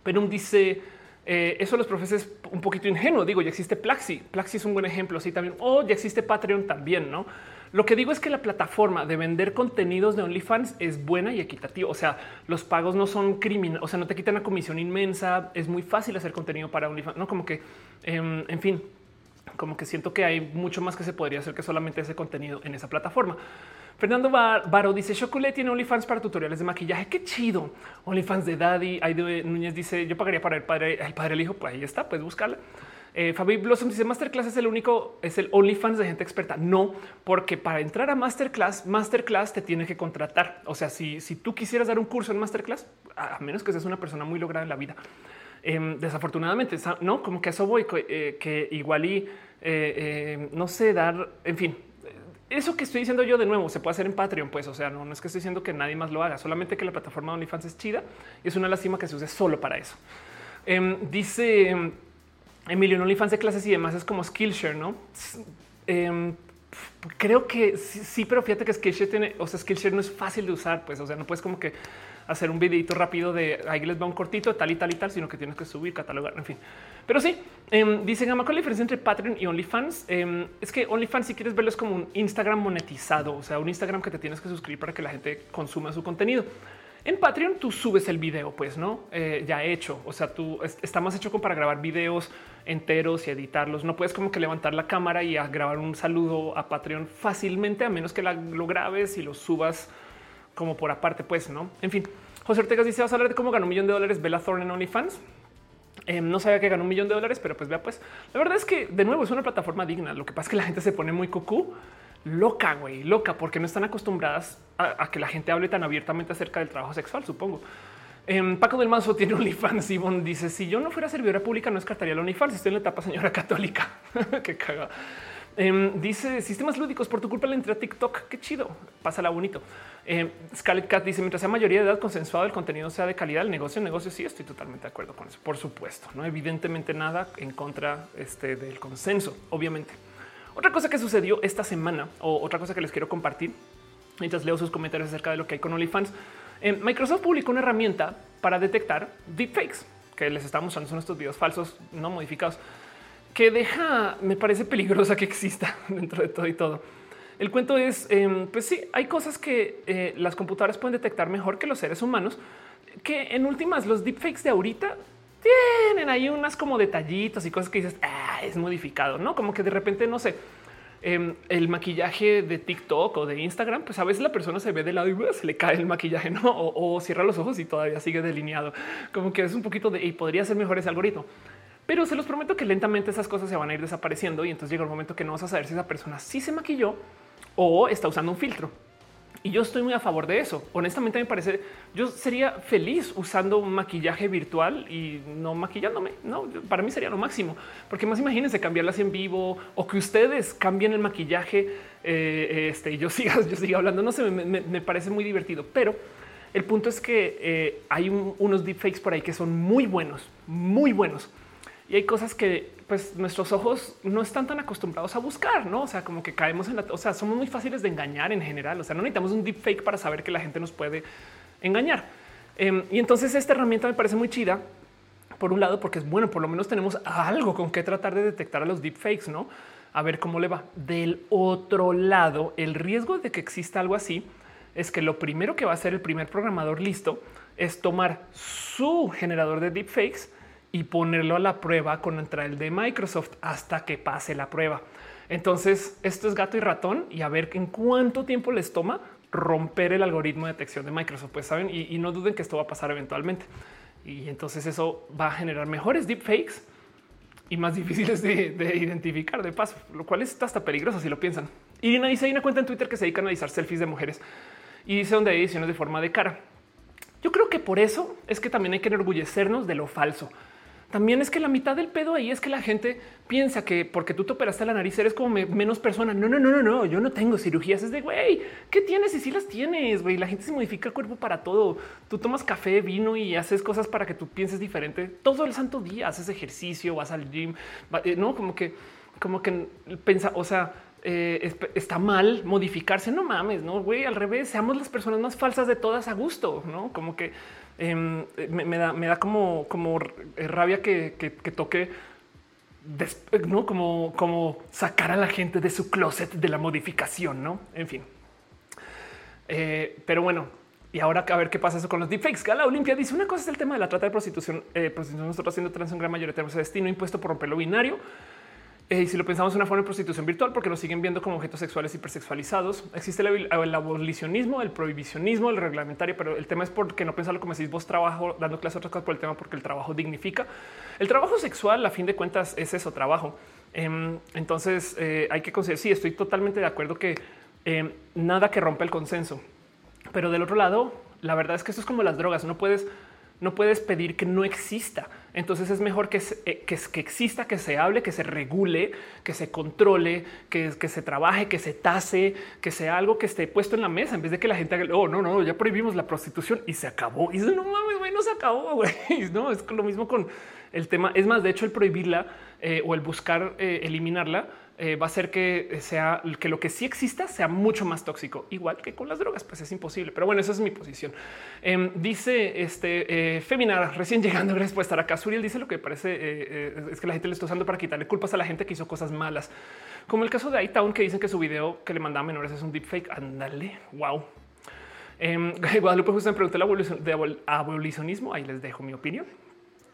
Pero dice eh, eso los profesores un poquito ingenuo. Digo, ya existe Plaxi. Plaxi es un buen ejemplo. Sí, también. O ya existe Patreon también, no? Lo que digo es que la plataforma de vender contenidos de OnlyFans es buena y equitativa. O sea, los pagos no son criminales, o sea, no te quitan una comisión inmensa. Es muy fácil hacer contenido para OnlyFans, no como que, em, en fin, como que siento que hay mucho más que se podría hacer que solamente ese contenido en esa plataforma. Fernando Baro dice Chocolate tiene OnlyFans para tutoriales de maquillaje. Qué chido. OnlyFans de Daddy. Aide Núñez dice yo pagaría para el padre, el padre, el hijo. Pues ahí está, puedes buscarla. Eh, Fabi Blossom dice Masterclass es el único, es el OnlyFans de gente experta. No, porque para entrar a Masterclass, Masterclass te tiene que contratar. O sea, si, si tú quisieras dar un curso en Masterclass, a menos que seas una persona muy lograda en la vida, em, desafortunadamente, no como que eso voy, eh, que igual y eh, no sé dar, en fin, eso que estoy diciendo yo de nuevo se puede hacer en Patreon, pues, o sea, no, es que estoy diciendo que nadie más lo haga, solamente que la plataforma de OnlyFans es chida y es una lástima que se use solo para eso. Em, dice em, Emilio, en OnlyFans de clases y demás es como Skillshare, ¿no? Em, creo que sí, pero fíjate que Skillshare tiene, o sea, Skillshare no es fácil de usar, pues, o sea, no puedes como que hacer un videito rápido de ahí les va un cortito tal y tal y tal, sino que tienes que subir, catalogar, en fin. Pero sí, eh, dicen, ¿cuál es la diferencia entre Patreon y OnlyFans? Em, es que OnlyFans, si quieres verlo, es como un Instagram monetizado, o sea, un Instagram que te tienes que suscribir para que la gente consuma su contenido. En Patreon tú subes el video, pues no eh, ya hecho. O sea, tú está más hecho como para grabar videos enteros y editarlos. No puedes como que levantar la cámara y grabar un saludo a Patreon fácilmente, a menos que lo grabes y lo subas como por aparte, pues no. En fin, José Ortega dice: Vas a hablar de cómo ganó un millón de dólares Bella Thorne en OnlyFans. Em, no sabía que ganó un millón de dólares, pero pues vea, pues la verdad es que de nuevo es una plataforma digna. Lo que pasa es que la gente se pone muy cucú, loca, güey, loca, porque no están acostumbradas a, que la gente hable tan abiertamente acerca del trabajo sexual, supongo. Em, Paco del Mazo tiene OnlyFans. Ivonne dice: Si yo no fuera servidora pública, no descartaría el OnlyFans. Estoy en la etapa señora católica. Qué caga. Em, dice sistemas lúdicos por tu culpa le entré a TikTok. Qué chido. Pásala bonito. Eh, Scarlett Cat dice mientras sea mayoría de edad consensuado el contenido sea de calidad, el negocio, el negocio. Sí, estoy totalmente de acuerdo con eso. Por supuesto, no evidentemente nada en contra este, del consenso, obviamente. Otra cosa que sucedió esta semana o otra cosa que les quiero compartir mientras leo sus comentarios acerca de lo que hay con OnlyFans. Eh, Microsoft publicó una herramienta para detectar deepfakes que les estamos usando son estos videos falsos no modificados que deja, me parece peligrosa que exista dentro de todo y todo. El cuento es, em, pues sí, hay cosas que eh, las computadoras pueden detectar mejor que los seres humanos, que en últimas los deepfakes de ahorita tienen ahí unas como detallitos y cosas que dices, ah, es modificado, ¿no? Como que de repente, no sé, em, el maquillaje de TikTok o de Instagram, pues a veces la persona se ve de lado y se le cae el maquillaje, ¿no? O, cierra los ojos y todavía sigue delineado. Como que es un poquito de, y podría ser mejor ese algoritmo. Pero se los prometo que lentamente esas cosas se van a ir desapareciendo y entonces llega el momento que no vas a saber si esa persona sí se maquilló o está usando un filtro. Y yo estoy muy a favor de eso. Honestamente me parece, yo sería feliz usando maquillaje virtual y no maquillándome. No, para mí sería lo máximo, porque más imagínense cambiarlas en vivo o que ustedes cambien el maquillaje eh, este, y yo siga, yo siga hablando. No sé, me, parece muy divertido, pero el punto es que eh, hay unos deepfakes por ahí que son muy buenos, muy buenos y hay cosas que pues nuestros ojos no están tan acostumbrados a buscar, no? O sea, como que caemos en la, o sea, somos muy fáciles de engañar en general. O sea, no necesitamos un deep fake para saber que la gente nos puede engañar. Em, y entonces esta herramienta me parece muy chida. Por un lado, porque es bueno, por lo menos tenemos algo con que tratar de detectar a los deepfakes, no? A ver cómo le va. Del otro lado, el riesgo de que exista algo así es que lo primero que va a hacer el primer programador listo es tomar su generador de deepfakes y ponerlo a la prueba con entrar el de Microsoft hasta que pase la prueba. Entonces, esto es gato y ratón y a ver en cuánto tiempo les toma romper el algoritmo de detección de Microsoft. Pues saben, y, no duden que esto va a pasar eventualmente. Y entonces eso va a generar mejores deepfakes y más difíciles de, identificar de paso, lo cual es hasta peligroso si lo piensan. Irina dice hay una cuenta en Twitter que se dedica a analizar selfies de mujeres y dice donde hay ediciones de forma de cara. Yo creo que por eso es que también hay que enorgullecernos de lo falso también es que la mitad del pedo ahí es que la gente piensa que porque tú te operaste la nariz eres como menos persona. No, no, no, no, no. Yo no tengo cirugías. Es de güey, ¿qué tienes? Y si las tienes, güey. La gente se modifica el cuerpo para todo. Tú tomas café, vino y haces cosas para que tú pienses diferente todo el santo día. Haces ejercicio, vas al gym, eh, no como que, como que pensa, o sea, eh, está mal modificarse. No mames, no güey. Al revés, seamos las personas más falsas de todas a gusto, no como que Em, me, da, me da como, como rabia que, toque no como, como sacar a la gente de su closet de la modificación, no? En fin. Eh, pero bueno, y ahora a ver qué pasa eso con los deepfakes. Gala Olimpia dice una cosa es el tema de la trata de prostitución. Eh, prostitución nosotros haciendo trans en gran mayoría ese destino impuesto por romper lo binario eh, y si lo pensamos, una forma de prostitución virtual, porque nos siguen viendo como objetos sexuales hipersexualizados. Existe el, abolicionismo, el prohibicionismo, el reglamentario, pero el tema es porque no pensarlo como decís vos trabajo dando clases otras cosas por el tema, porque el trabajo dignifica. El trabajo sexual, a fin de cuentas, es eso, trabajo. Em, entonces eh, hay que considerar, sí, estoy totalmente de acuerdo que em, nada que rompa el consenso. Pero del otro lado, la verdad es que esto es como las drogas, no puedes, no puedes pedir que no exista Entonces es mejor que, eh, que, exista, que se hable, que se regule, que se controle, que, se trabaje, que se tase, que sea algo que esté puesto en la mesa en vez de que la gente haga, oh, no, no, ya prohibimos la prostitución y se acabó. Y no mames, güey, no se acabó, güey. No, es lo mismo con el tema. Es más, de hecho, el prohibirla eh, o el buscar eh, eliminarla eh, va a ser que sea que lo que sí exista sea mucho más tóxico, igual que con las drogas, pues es imposible. Pero bueno, esa es mi posición. Em, dice este Femina recién llegando, gracias por estar acá. Suriel dice lo que parece es que la gente le está usando para quitarle culpas a la gente que hizo cosas malas, como el caso de iTown que dicen que su video que le mandaba menores es un deepfake. Ándale, wow. Eh, Guadalupe justo me preguntó de abolicionismo. Ahí les dejo mi opinión.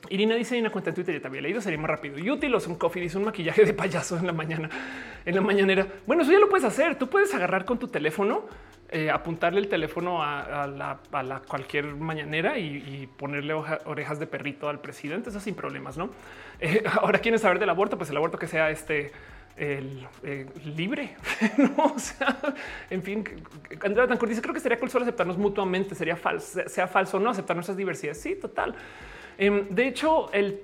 Irina dice en una cuenta en Twitter, ya te había leído, sería más rápido y útil. O un coffee dice un maquillaje de payaso en la mañana, en la mañanera. Bueno, eso ya lo puedes hacer. Tú puedes agarrar con tu teléfono, eh, apuntarle el teléfono a, la, cualquier mañanera y, ponerle orejas de perrito al presidente. Eso sin problemas, no? Eh, ahora quieres saber del aborto, pues el aborto que sea este libre. no, o sea, en fin, Andrea Tancur dice creo que sería cool aceptarnos mutuamente, sería falso, sea falso o no aceptar nuestras diversidades. Sí, total. Em, de hecho, el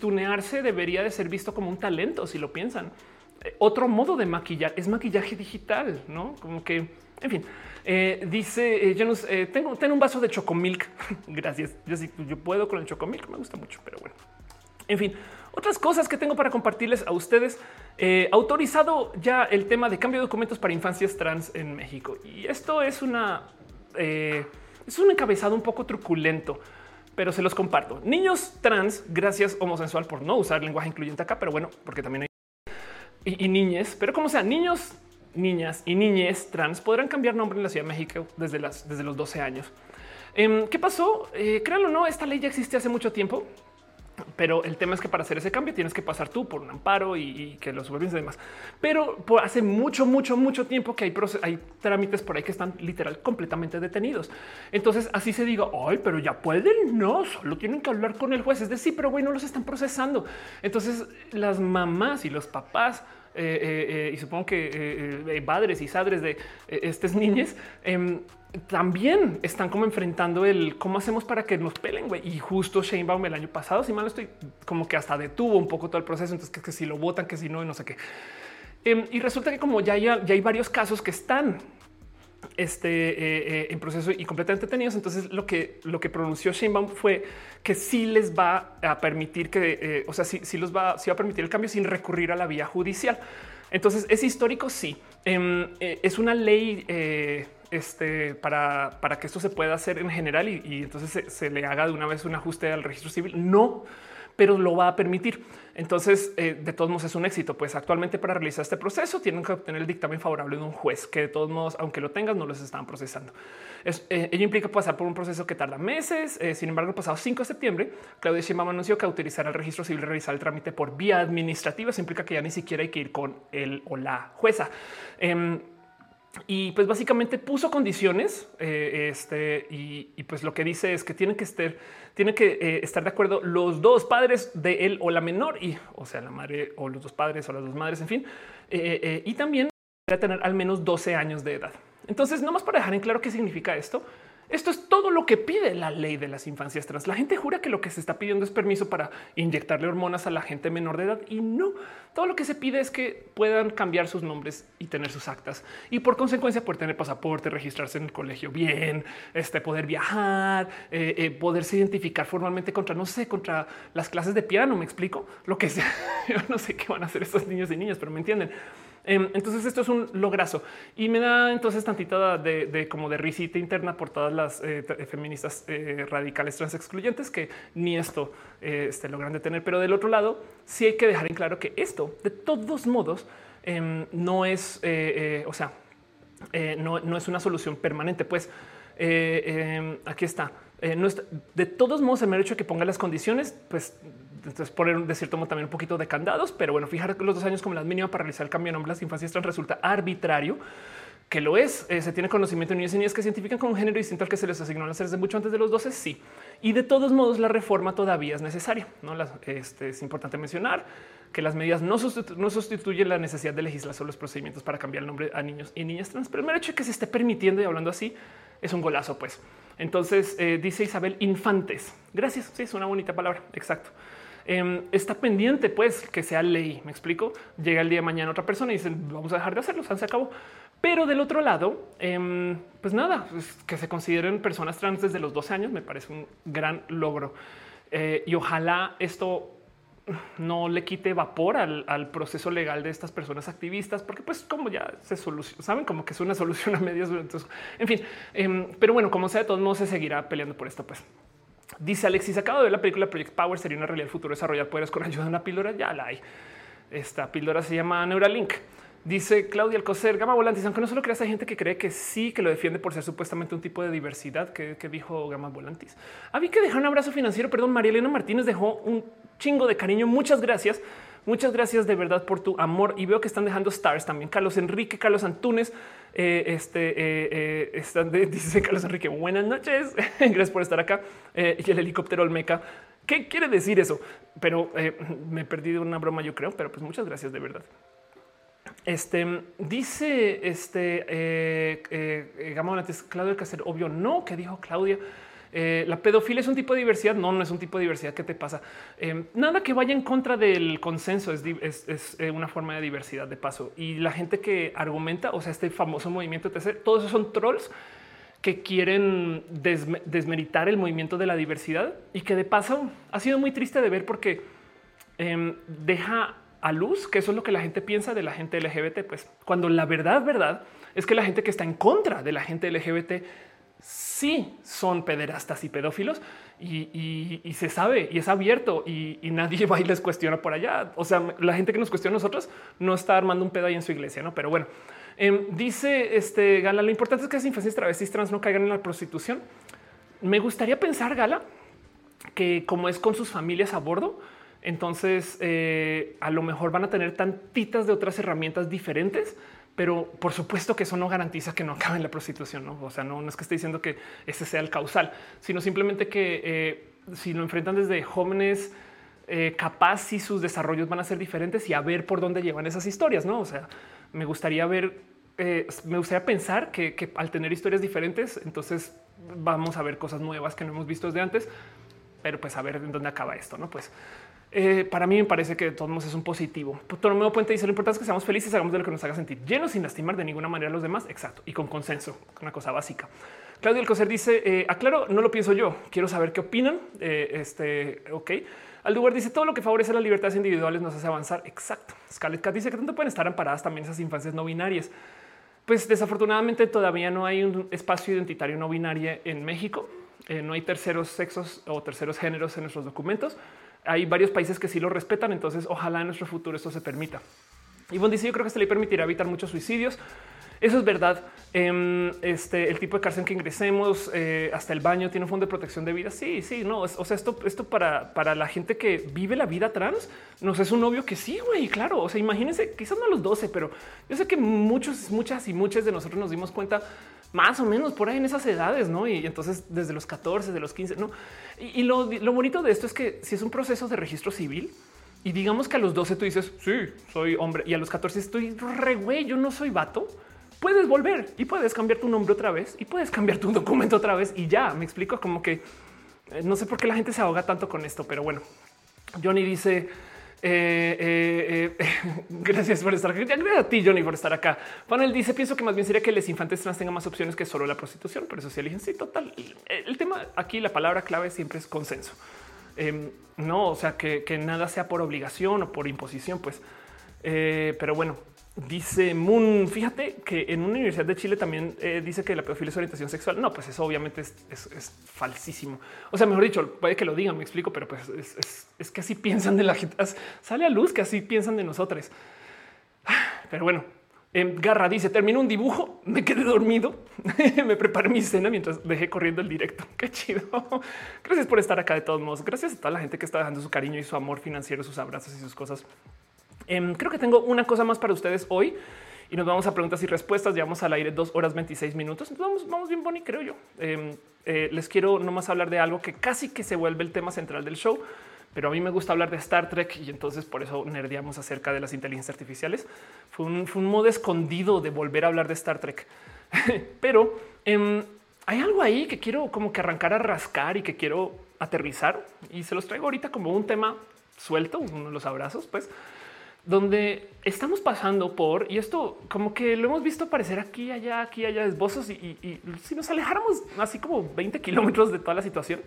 tunearse debería de ser visto como un talento, si lo piensan. Eh, otro modo de maquillar es maquillaje digital, no como que, en fin, eh, dice yo tengo, tengo, un vaso de chocomilk. Gracias. Yo sí, puedo con el chocomilk, me gusta mucho, pero bueno, en fin, otras cosas que tengo para compartirles a ustedes. Eh, autorizado ya el tema de cambio de documentos para infancias trans en México. Y esto es una eh, es un encabezado un poco truculento, pero se los comparto. Niños trans, gracias homosexual por no usar lenguaje incluyente acá, pero bueno, porque también hay y, niñes, pero como sea, niños, niñas y niñes trans podrán cambiar nombre en la Ciudad de México desde, desde los 12 años. Em, ¿Qué pasó? Eh, créanlo o no, esta ley ya existe hace mucho tiempo. Pero el tema es que para hacer ese cambio tienes que pasar tú por un amparo y, que los supervises y demás. Pero por hace mucho, mucho, mucho tiempo que hay, hay trámites por ahí que están literal completamente detenidos. Entonces así se diga, ay, pero ya pueden, no, solo tienen que hablar con el juez. Es decir, pero güey, no los están procesando. Entonces las mamás y los papás eh, eh, eh, y supongo que padres y sadres de estas niñas em, también están como enfrentando el cómo hacemos para que nos pelen. Y justo Sheinbaum el año pasado, si mal estoy, como que hasta detuvo un poco todo el proceso. Entonces, que, si lo votan, que si no, y no sé qué. Em, y resulta que como ya, ya, hay varios casos que están este, eh, eh, en proceso y completamente detenidos. Entonces lo que lo que pronunció Sheinbaum fue que sí les va a permitir que, eh, o sea, sí, sí los va, sí va a permitir el cambio sin recurrir a la vía judicial. Entonces es histórico, sí. Em, es una ley este, para, para que esto se pueda hacer en general y, entonces se, le haga de una vez un ajuste al registro civil. No, pero lo va a permitir. Entonces, eh, de todos modos es un éxito. Pues actualmente para realizar este proceso tienen que obtener el dictamen favorable de un juez que de todos modos, aunque lo tengas, no los están procesando. Es, eh, ello implica pasar por un proceso que tarda meses. Eh, sin embargo, el pasado 5 de septiembre, Claudia Sheinbaum anunció que autorizará el registro civil realizar el trámite por vía administrativa. Eso implica que ya ni siquiera hay que ir con él o la jueza. Y pues básicamente puso condiciones eh, este, y, pues lo que dice es que tienen que estar, tienen que eh, estar de acuerdo los dos padres de él o la menor y o sea la madre o los dos padres o las dos madres, en fin, eh, y también tener al menos 12 años de edad. Entonces, nomás para dejar en claro qué significa esto, esto es todo lo que pide la ley de las infancias trans. La gente jura que lo que se está pidiendo es permiso para inyectarle hormonas a la gente menor de edad y no. Todo lo que se pide es que puedan cambiar sus nombres y tener sus actas y por consecuencia poder tener pasaporte, registrarse en el colegio bien, este, poder viajar, eh, eh, poderse identificar formalmente contra, no sé, contra las clases de piano. Me explico lo que sea. Yo no sé qué van a hacer estos niños y niñas, pero me entienden. Em, entonces esto es un lograzo y me da entonces tantita de, como de risita interna por todas las eh, feministas eh, radicales trans excluyentes que ni esto eh, este, logran detener. Pero del otro lado, sí hay que dejar en claro que esto de todos modos em, no es, o sea, no, no, es una solución permanente. Pues em, aquí está. De todos modos, el hecho de que ponga las condiciones, pues entonces poner de cierto modo también un poquito de candados, pero bueno, fijar los dos años como la mínima para realizar el cambio de nombre las infancias trans resulta arbitrario. que lo es. Eh, se tiene conocimiento de niños y niñas que se identifican con un género distinto al que se les asignó a las de mucho antes de los 12. Sí. Y de todos modos, la reforma todavía es necesaria. No este, es importante mencionar que las medidas no, sustituyen la necesidad de legislar sobre los procedimientos para cambiar el nombre a niños y niñas trans. Pero el hecho de que se esté permitiendo y hablando así es un golazo, pues. Entonces eh, dice Isabel Infantes. Gracias. Sí, es una bonita palabra. Exacto. Em, está pendiente, pues, que sea ley. Me explico. Llega el día de mañana otra persona y dicen vamos a dejar de hacerlo. Se acabó. Pero del otro lado, em, pues nada, pues, que se consideren personas trans desde los 12 años me parece un gran logro. Eh, y ojalá esto no le quite vapor al, proceso legal de estas personas activistas, porque pues como ya se soluciona, saben como que es una solución a medias. Entonces, en fin, em, pero bueno, como sea, de todos modos se seguirá peleando por esto. Pues dice Alexis, acabo de ver la película Project Power, sería una realidad futuro desarrollar poderes con ayuda de una píldora. Ya la hay. Esta píldora se llama Neuralink. Dice Claudia Alcocer, Gama Volantis, aunque no solo creas, hay gente que cree que sí, que lo defiende por ser supuestamente un tipo de diversidad que, dijo Gama Volantis. Había que dejar un abrazo financiero. Perdón, María Elena Martínez dejó un chingo de cariño. Muchas gracias. Muchas gracias de verdad por tu amor. Y veo que están dejando stars también. Carlos Enrique, Carlos Antunes. Eh, este eh, eh dice Carlos Enrique. Buenas noches. gracias por estar acá. Y el helicóptero Olmeca. ¿Qué quiere decir eso? Pero me perdí de una broma, yo creo. Pero pues muchas gracias de verdad. Este dice este eh, eh, antes Claudia Cáceres, obvio no, que dijo Claudia. Eh, la pedofilia es un tipo de diversidad. No, no es un tipo de diversidad. ¿Qué te pasa? Eh, nada que vaya en contra del consenso es, es, una forma de diversidad de paso. Y la gente que argumenta, o sea, este famoso movimiento todos esos son trolls que quieren desmeritar el movimiento de la diversidad y que de paso ha sido muy triste de ver porque em, deja a luz, que eso es lo que la gente piensa de la gente LGBT, pues cuando la verdad, verdad, es que la gente que está en contra de la gente LGBT sí son pederastas y pedófilos y, se sabe y es abierto y, nadie va y les cuestiona por allá. O sea, la gente que nos cuestiona a nosotros no está armando un pedo ahí en su iglesia, no? Pero bueno, em, dice este Gala, lo importante es que las infancias travestis trans no caigan en la prostitución. Me gustaría pensar, Gala, que como es con sus familias a bordo, entonces, eh, a lo mejor van a tener tantitas de otras herramientas diferentes, pero por supuesto que eso no garantiza que no acaben la prostitución. ¿no? O sea, no, es que esté diciendo que ese sea el causal, sino simplemente que eh, si lo enfrentan desde jóvenes, eh, capaz y sus desarrollos van a ser diferentes y a ver por dónde llevan esas historias. No, o sea, me gustaría ver, me gustaría pensar que, que al tener historias diferentes, entonces vamos a ver cosas nuevas que no hemos visto desde antes, pero pues a ver en dónde acaba esto. No, pues eh, para mí me parece que de todos modos es un positivo. Nuevo Puente dice lo importante es que seamos felices, hagamos de lo que nos haga sentir llenos sin lastimar de ninguna manera a los demás. Exacto. Y con consenso, una cosa básica. Claudio Alcocer dice eh, aclaro, no lo pienso yo. Quiero saber qué opinan. Eh, este ok. Al lugar dice todo lo que favorece las libertades individuales nos hace avanzar. Exacto. Scarlett Cat dice que tanto pueden estar amparadas también esas infancias no binarias. Pues desafortunadamente todavía no hay un espacio identitario no binario en México. Eh, no hay terceros sexos o terceros géneros en nuestros documentos hay varios países que sí lo respetan. Entonces, ojalá en nuestro futuro esto se permita. Y dice: Yo creo que esta ley permitirá evitar muchos suicidios. Eso es verdad. Em, este, el tipo de cárcel que ingresemos, eh, hasta el baño tiene un fondo de protección de vida. Sí, sí, no. O sea, esto, esto para, para la gente que vive la vida trans, nos es un novio que sí, güey. Claro. O sea, imagínense, quizás no a los 12, pero yo sé que muchos, muchas y muchas de nosotros nos dimos cuenta más o menos por ahí en esas edades, ¿no? Y entonces desde los 14, de los 15, ¿no? Y, lo, bonito de esto es que si es un proceso de registro civil y digamos que a los 12 tú dices, sí, soy hombre, y a los 14 estoy re güey, yo no soy vato, puedes volver y puedes cambiar tu nombre otra vez y puedes cambiar tu documento otra vez y ya, me explico como que eh, no sé por qué la gente se ahoga tanto con esto, pero bueno, Johnny dice, eh, eh, eh gracias por estar aquí. Gracias a ti, Johnny, por estar acá. Panel dice: Pienso que más bien sería que los infantes trans tengan más opciones que solo la prostitución. Por eso si eligen, sí, total. El, tema aquí, la palabra clave siempre es consenso. Em, no, o sea, que, nada sea por obligación o por imposición, pues. pero bueno, Dice Moon, fíjate que en una universidad de Chile también eh, dice que la pedofilia es orientación sexual. No, pues eso obviamente es, falsísimo. O sea, mejor dicho, puede que lo digan, me explico, pero pues es, que así piensan de la gente. Sale a luz que así piensan de nosotros. Pero bueno, em, Garra dice, termino un dibujo, me quedé dormido, me preparé mi cena mientras dejé corriendo el directo. Qué chido. Gracias por estar acá de todos modos. Gracias a toda la gente que está dejando su cariño y su amor financiero, sus abrazos y sus cosas. Em, creo que tengo una cosa más para ustedes hoy y nos vamos a preguntas y respuestas. Llevamos al aire dos horas 26 minutos. Entonces vamos, vamos bien, Bonnie, creo yo. Em, eh, les quiero nomás hablar de algo que casi que se vuelve el tema central del show, pero a mí me gusta hablar de Star Trek y entonces por eso nerdeamos acerca de las inteligencias artificiales. Fue un, fue un modo escondido de volver a hablar de Star Trek, pero em, hay algo ahí que quiero como que arrancar a rascar y que quiero aterrizar y se los traigo ahorita como un tema suelto, uno de los abrazos, pues donde estamos pasando por, y esto como que lo hemos visto aparecer aquí, allá, aquí, allá, esbozos, y, si nos alejáramos así como 20 kilómetros de toda la situación,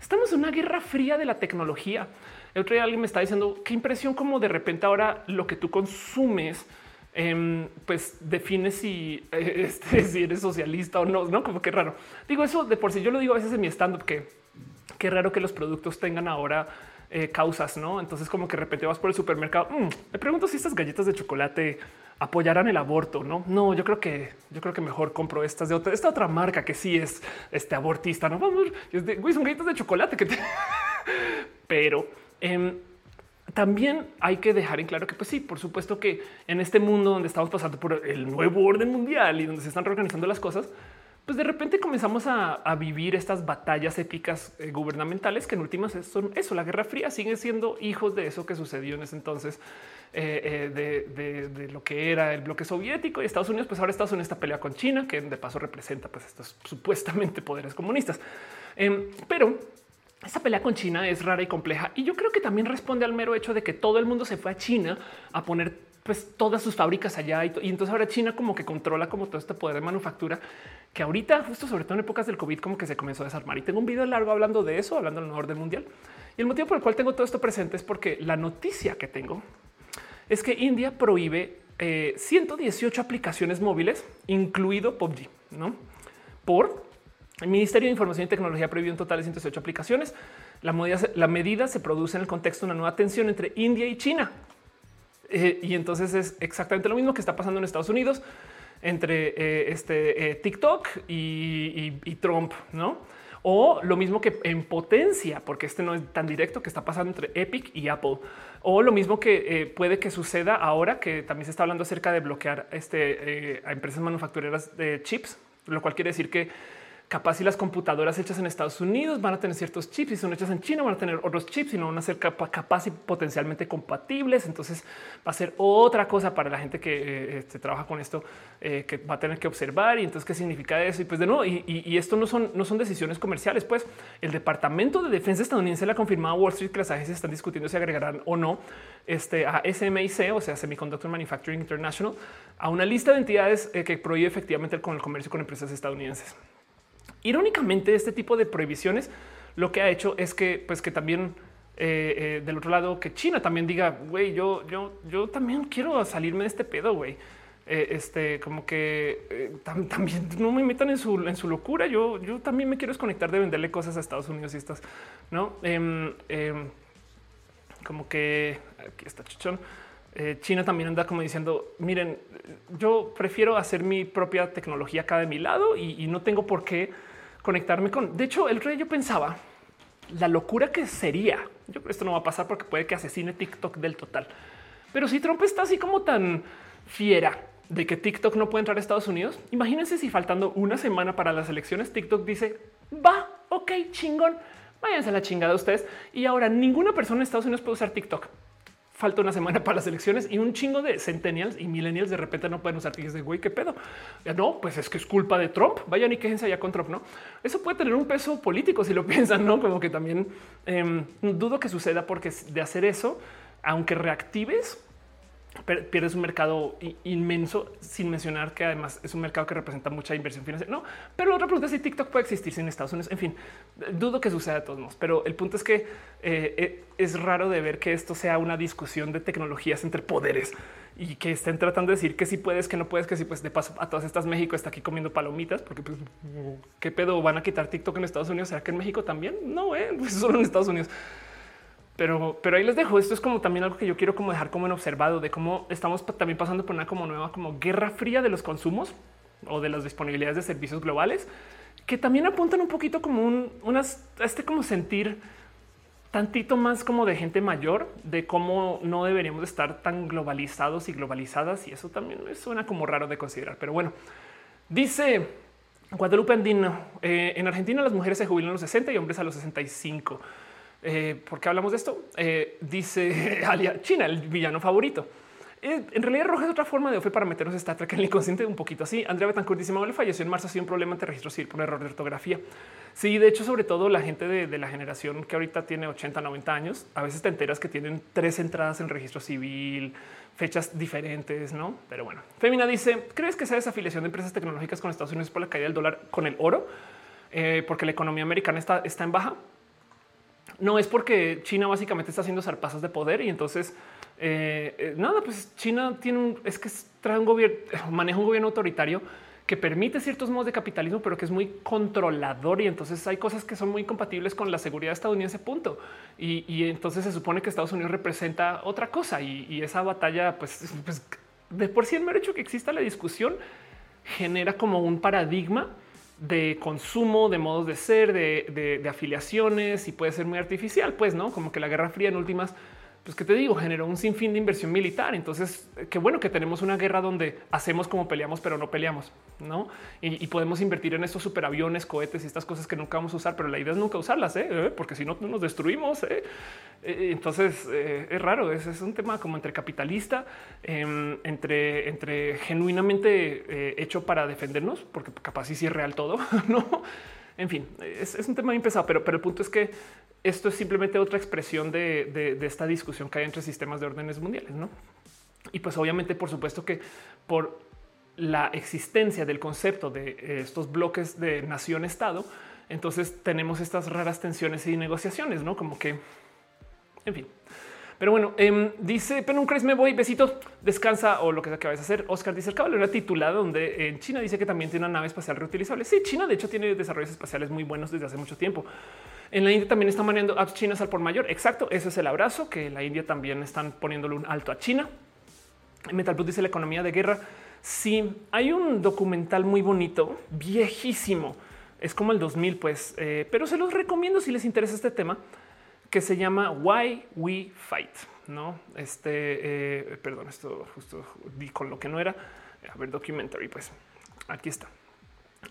estamos en una guerra fría de la tecnología. El otro día alguien me está diciendo qué impresión como de repente ahora lo que tú consumes, eh, pues define si, este, si eres socialista o no, no como que raro. Digo eso de por sí, yo lo digo a veces en mi stand up que qué raro que los productos tengan ahora eh, causas, ¿no? Entonces como que de repente vas por el supermercado, mm, me pregunto si estas galletas de chocolate apoyarán el aborto, ¿no? No, yo creo que yo creo que mejor compro estas de otra, esta otra marca que sí es este abortista, ¿no? Vamos, güey, son galletas de chocolate que te... Pero em, también hay que dejar en claro que, pues sí, por supuesto que en este mundo donde estamos pasando por el nuevo orden mundial y donde se están reorganizando las cosas, pues de repente comenzamos a, vivir estas batallas épicas eh, gubernamentales que en últimas son eso. La Guerra Fría sigue siendo hijos de eso que sucedió en ese entonces, eh, eh, de, lo que era el bloque soviético y Estados Unidos. Pues ahora Estados Unidos esta pelea con China, que de paso representa pues estos supuestamente poderes comunistas. Em, pero esta pelea con China es rara y compleja y yo creo que también responde al mero hecho de que todo el mundo se fue a China a poner pues todas sus fábricas allá y, entonces ahora China como que controla como todo este poder de manufactura que ahorita justo sobre todo en épocas del COVID como que se comenzó a desarmar. Y tengo un video largo hablando de eso, hablando del orden mundial. Y el motivo por el cual tengo todo esto presente es porque la noticia que tengo es que India prohíbe 118 eh, aplicaciones móviles, incluido PUBG, no por el Ministerio de Información y Tecnología prohibió un total de 118 aplicaciones. La la medida se produce en el contexto de una nueva tensión entre India y China, eh, y entonces es exactamente lo mismo que está pasando en Estados Unidos entre eh, este eh, TikTok y, Trump, no? O lo mismo que en potencia, porque este no es tan directo que está pasando entre Epic y Apple. O lo mismo que puede que suceda ahora que también se está hablando acerca de bloquear este, a empresas manufactureras de chips, lo cual quiere decir que capaz si las computadoras hechas en Estados Unidos van a tener ciertos chips y son hechas en China van a tener otros chips y no van a ser capaz y potencialmente compatibles. Entonces va a ser otra cosa para la gente que eh, este, trabaja con esto eh, que va a tener que observar. Y entonces qué significa eso? Y pues de nuevo, y, esto no son, no son decisiones comerciales. Pues el Departamento de Defensa estadounidense le ha confirmado a Wall Street que las agencias están discutiendo si agregarán o no este, a SMIC, o sea, Semiconductor Manufacturing International, a una lista de entidades eh, que prohíbe efectivamente con el comercio con empresas estadounidenses. Irónicamente, este tipo de prohibiciones lo que ha hecho es que, pues, que también eh, eh, del otro lado, que China también diga, güey, yo, yo, yo también quiero salirme de este pedo, güey. Eh, este, como que también no me metan en su, en su locura. Yo, yo también me quiero desconectar de venderle cosas a Estados Unidos y estas, no? Em, em, como que aquí está Chichón. China también anda como diciendo, miren, yo prefiero hacer mi propia tecnología acá de mi lado y, y no tengo por qué conectarme con. De hecho, el rey yo pensaba la locura que sería. Yo creo que esto no va a pasar porque puede que asesine TikTok del total. Pero si Trump está así como tan fiera de que TikTok no puede entrar a Estados Unidos, imagínense si faltando una semana para las elecciones, TikTok dice va, ok, chingón, váyanse a la chingada ustedes. Y ahora ninguna persona en Estados Unidos puede usar TikTok falta una semana para las elecciones y un chingo de centennials y millennials de repente no pueden usar y de güey, qué pedo. No, pues es que es culpa de Trump. Vayan y quéjense allá con Trump. No, eso puede tener un peso político si lo piensan, no como que también em, dudo que suceda porque de hacer eso, aunque reactives pierdes un mercado inmenso sin mencionar que además es un mercado que representa mucha inversión financiera. No, pero otra pregunta es si TikTok puede existir sin Estados Unidos. En fin, dudo que suceda de todos modos, pero el punto es que eh, eh, es raro de ver que esto sea una discusión de tecnologías entre poderes y que estén tratando de decir que si puedes, que no puedes, que si pues de paso a todas estas México está aquí comiendo palomitas porque pues qué pedo van a quitar TikTok en Estados Unidos. ¿Será que en México también? No, eh? pues solo en Estados Unidos. Pero, pero ahí les dejo. Esto es como también algo que yo quiero como dejar como en observado de cómo estamos también pasando por una como nueva como guerra fría de los consumos o de las disponibilidades de servicios globales que también apuntan un poquito como un unas este como sentir tantito más como de gente mayor, de cómo no deberíamos estar tan globalizados y globalizadas. Y eso también me suena como raro de considerar. Pero bueno, dice Guadalupe Andino, eh, en Argentina las mujeres se jubilan a los 60 y hombres a los 65. Eh, ¿Por qué hablamos de esto? Eh, dice Alia, China, el villano favorito. Eh, en realidad roja es otra forma de OFE para meternos Star Trek en el inconsciente un poquito así. Andrea Betancourt dice, le falleció en marzo, ha sido un problema ante registro civil por error de ortografía. Sí, de hecho, sobre todo la gente de, la generación que ahorita tiene 80, 90 años, a veces te enteras que tienen tres entradas en registro civil, fechas diferentes, ¿no? Pero bueno, Femina dice, ¿crees que esa desafiliación de empresas tecnológicas con Estados Unidos por la caída del dólar con el oro? Eh, porque la economía americana está, está en baja. No es porque China básicamente está haciendo zarpazos de poder y entonces eh, eh, nada, pues China tiene un, es que trae un gobierno, maneja un gobierno autoritario que permite ciertos modos de capitalismo, pero que es muy controlador y entonces hay cosas que son muy compatibles con la seguridad estadounidense. Punto. Y, entonces se supone que Estados Unidos representa otra cosa y, esa batalla, pues, pues, de por sí el mero hecho que exista la discusión genera como un paradigma de consumo, de modos de ser, de, de afiliaciones y puede ser muy artificial, pues no como que la Guerra Fría en últimas pues que te digo, generó un sinfín de inversión militar. Entonces, qué bueno que tenemos una guerra donde hacemos como peleamos, pero no peleamos, no? Y, podemos invertir en estos superaviones, cohetes y estas cosas que nunca vamos a usar, pero la idea es nunca usarlas, ¿eh? ¿Eh? porque si no nos destruimos. ¿eh? Entonces es raro. Es, es, un tema como entre capitalista, em, entre, entre genuinamente hecho para defendernos, porque capaz sí, sí es real todo, no? En fin, es, un tema bien pesado, pero, pero el punto es que esto es simplemente otra expresión de, esta discusión que hay entre sistemas de órdenes mundiales, ¿no? Y pues obviamente, por supuesto que por la existencia del concepto de eh, estos bloques de nación-estado, entonces tenemos estas raras tensiones y negociaciones, ¿no? Como que, en fin. Pero bueno, eh, dice Penuncres, me voy, besito, descansa o lo que sea que vayas a hacer. Oscar dice el caballo era titulado donde en China dice que también tiene una nave espacial reutilizable. Sí, China de hecho tiene desarrollos espaciales muy buenos desde hace mucho tiempo. En la India también están manejando apps chinas al por mayor. Exacto. Ese es el abrazo que la India también están poniéndole un alto a China. Metal Plus dice la economía de guerra. Sí, hay un documental muy bonito, viejísimo. Es como el 2000, pues, eh, pero se los recomiendo si les interesa este tema que se llama Why We Fight. No, este, eh, perdón, esto justo di con lo que no era. A ver, documentary, pues aquí está.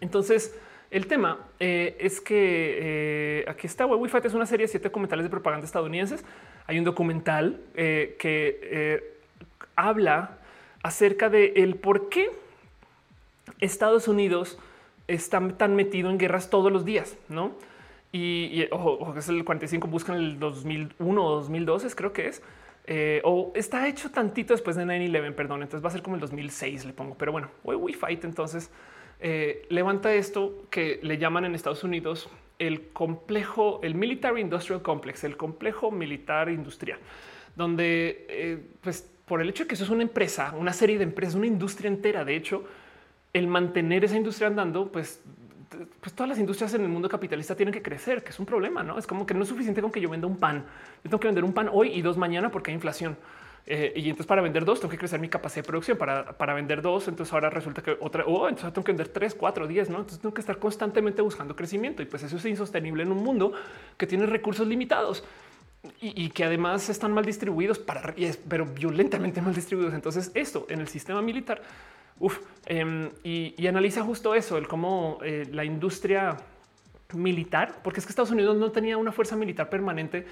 Entonces, el tema eh, es que eh, aquí está Why We Fight es una serie de siete documentales de propaganda estadounidenses. Hay un documental que habla acerca de el por qué Estados Unidos está tan metido en guerras todos los días, no? Y, ojo, es el 45, buscan el 2001 o 2012, creo que es. Eh, o está hecho tantito después de 9-11, perdón. Entonces va a ser como el 2006, le pongo. Pero bueno, We Fight entonces eh, levanta esto que le llaman en Estados Unidos el complejo, el Military Industrial Complex, el complejo militar industrial, donde eh, pues por el hecho de que eso es una empresa, una serie de empresas, una industria entera, de hecho, el mantener esa industria andando, pues pues todas las industrias en el mundo capitalista tienen que crecer, que es un problema, ¿no? Es como que no es suficiente con que yo venda un pan. Yo tengo que vender un pan hoy y dos mañana porque hay inflación. Eh, y entonces para vender dos tengo que crecer mi capacidad de producción para, para vender dos. Entonces ahora resulta que otra, oh, entonces tengo que vender tres, cuatro, diez, ¿no? Entonces tengo que estar constantemente buscando crecimiento y pues eso es insostenible en un mundo que tiene recursos limitados. Y, que además están mal distribuidos para, pero violentamente mal distribuidos. Entonces esto en el sistema militar Em, y, analiza justo eso, el cómo eh, la industria militar, porque es que Estados Unidos no tenía una fuerza militar permanente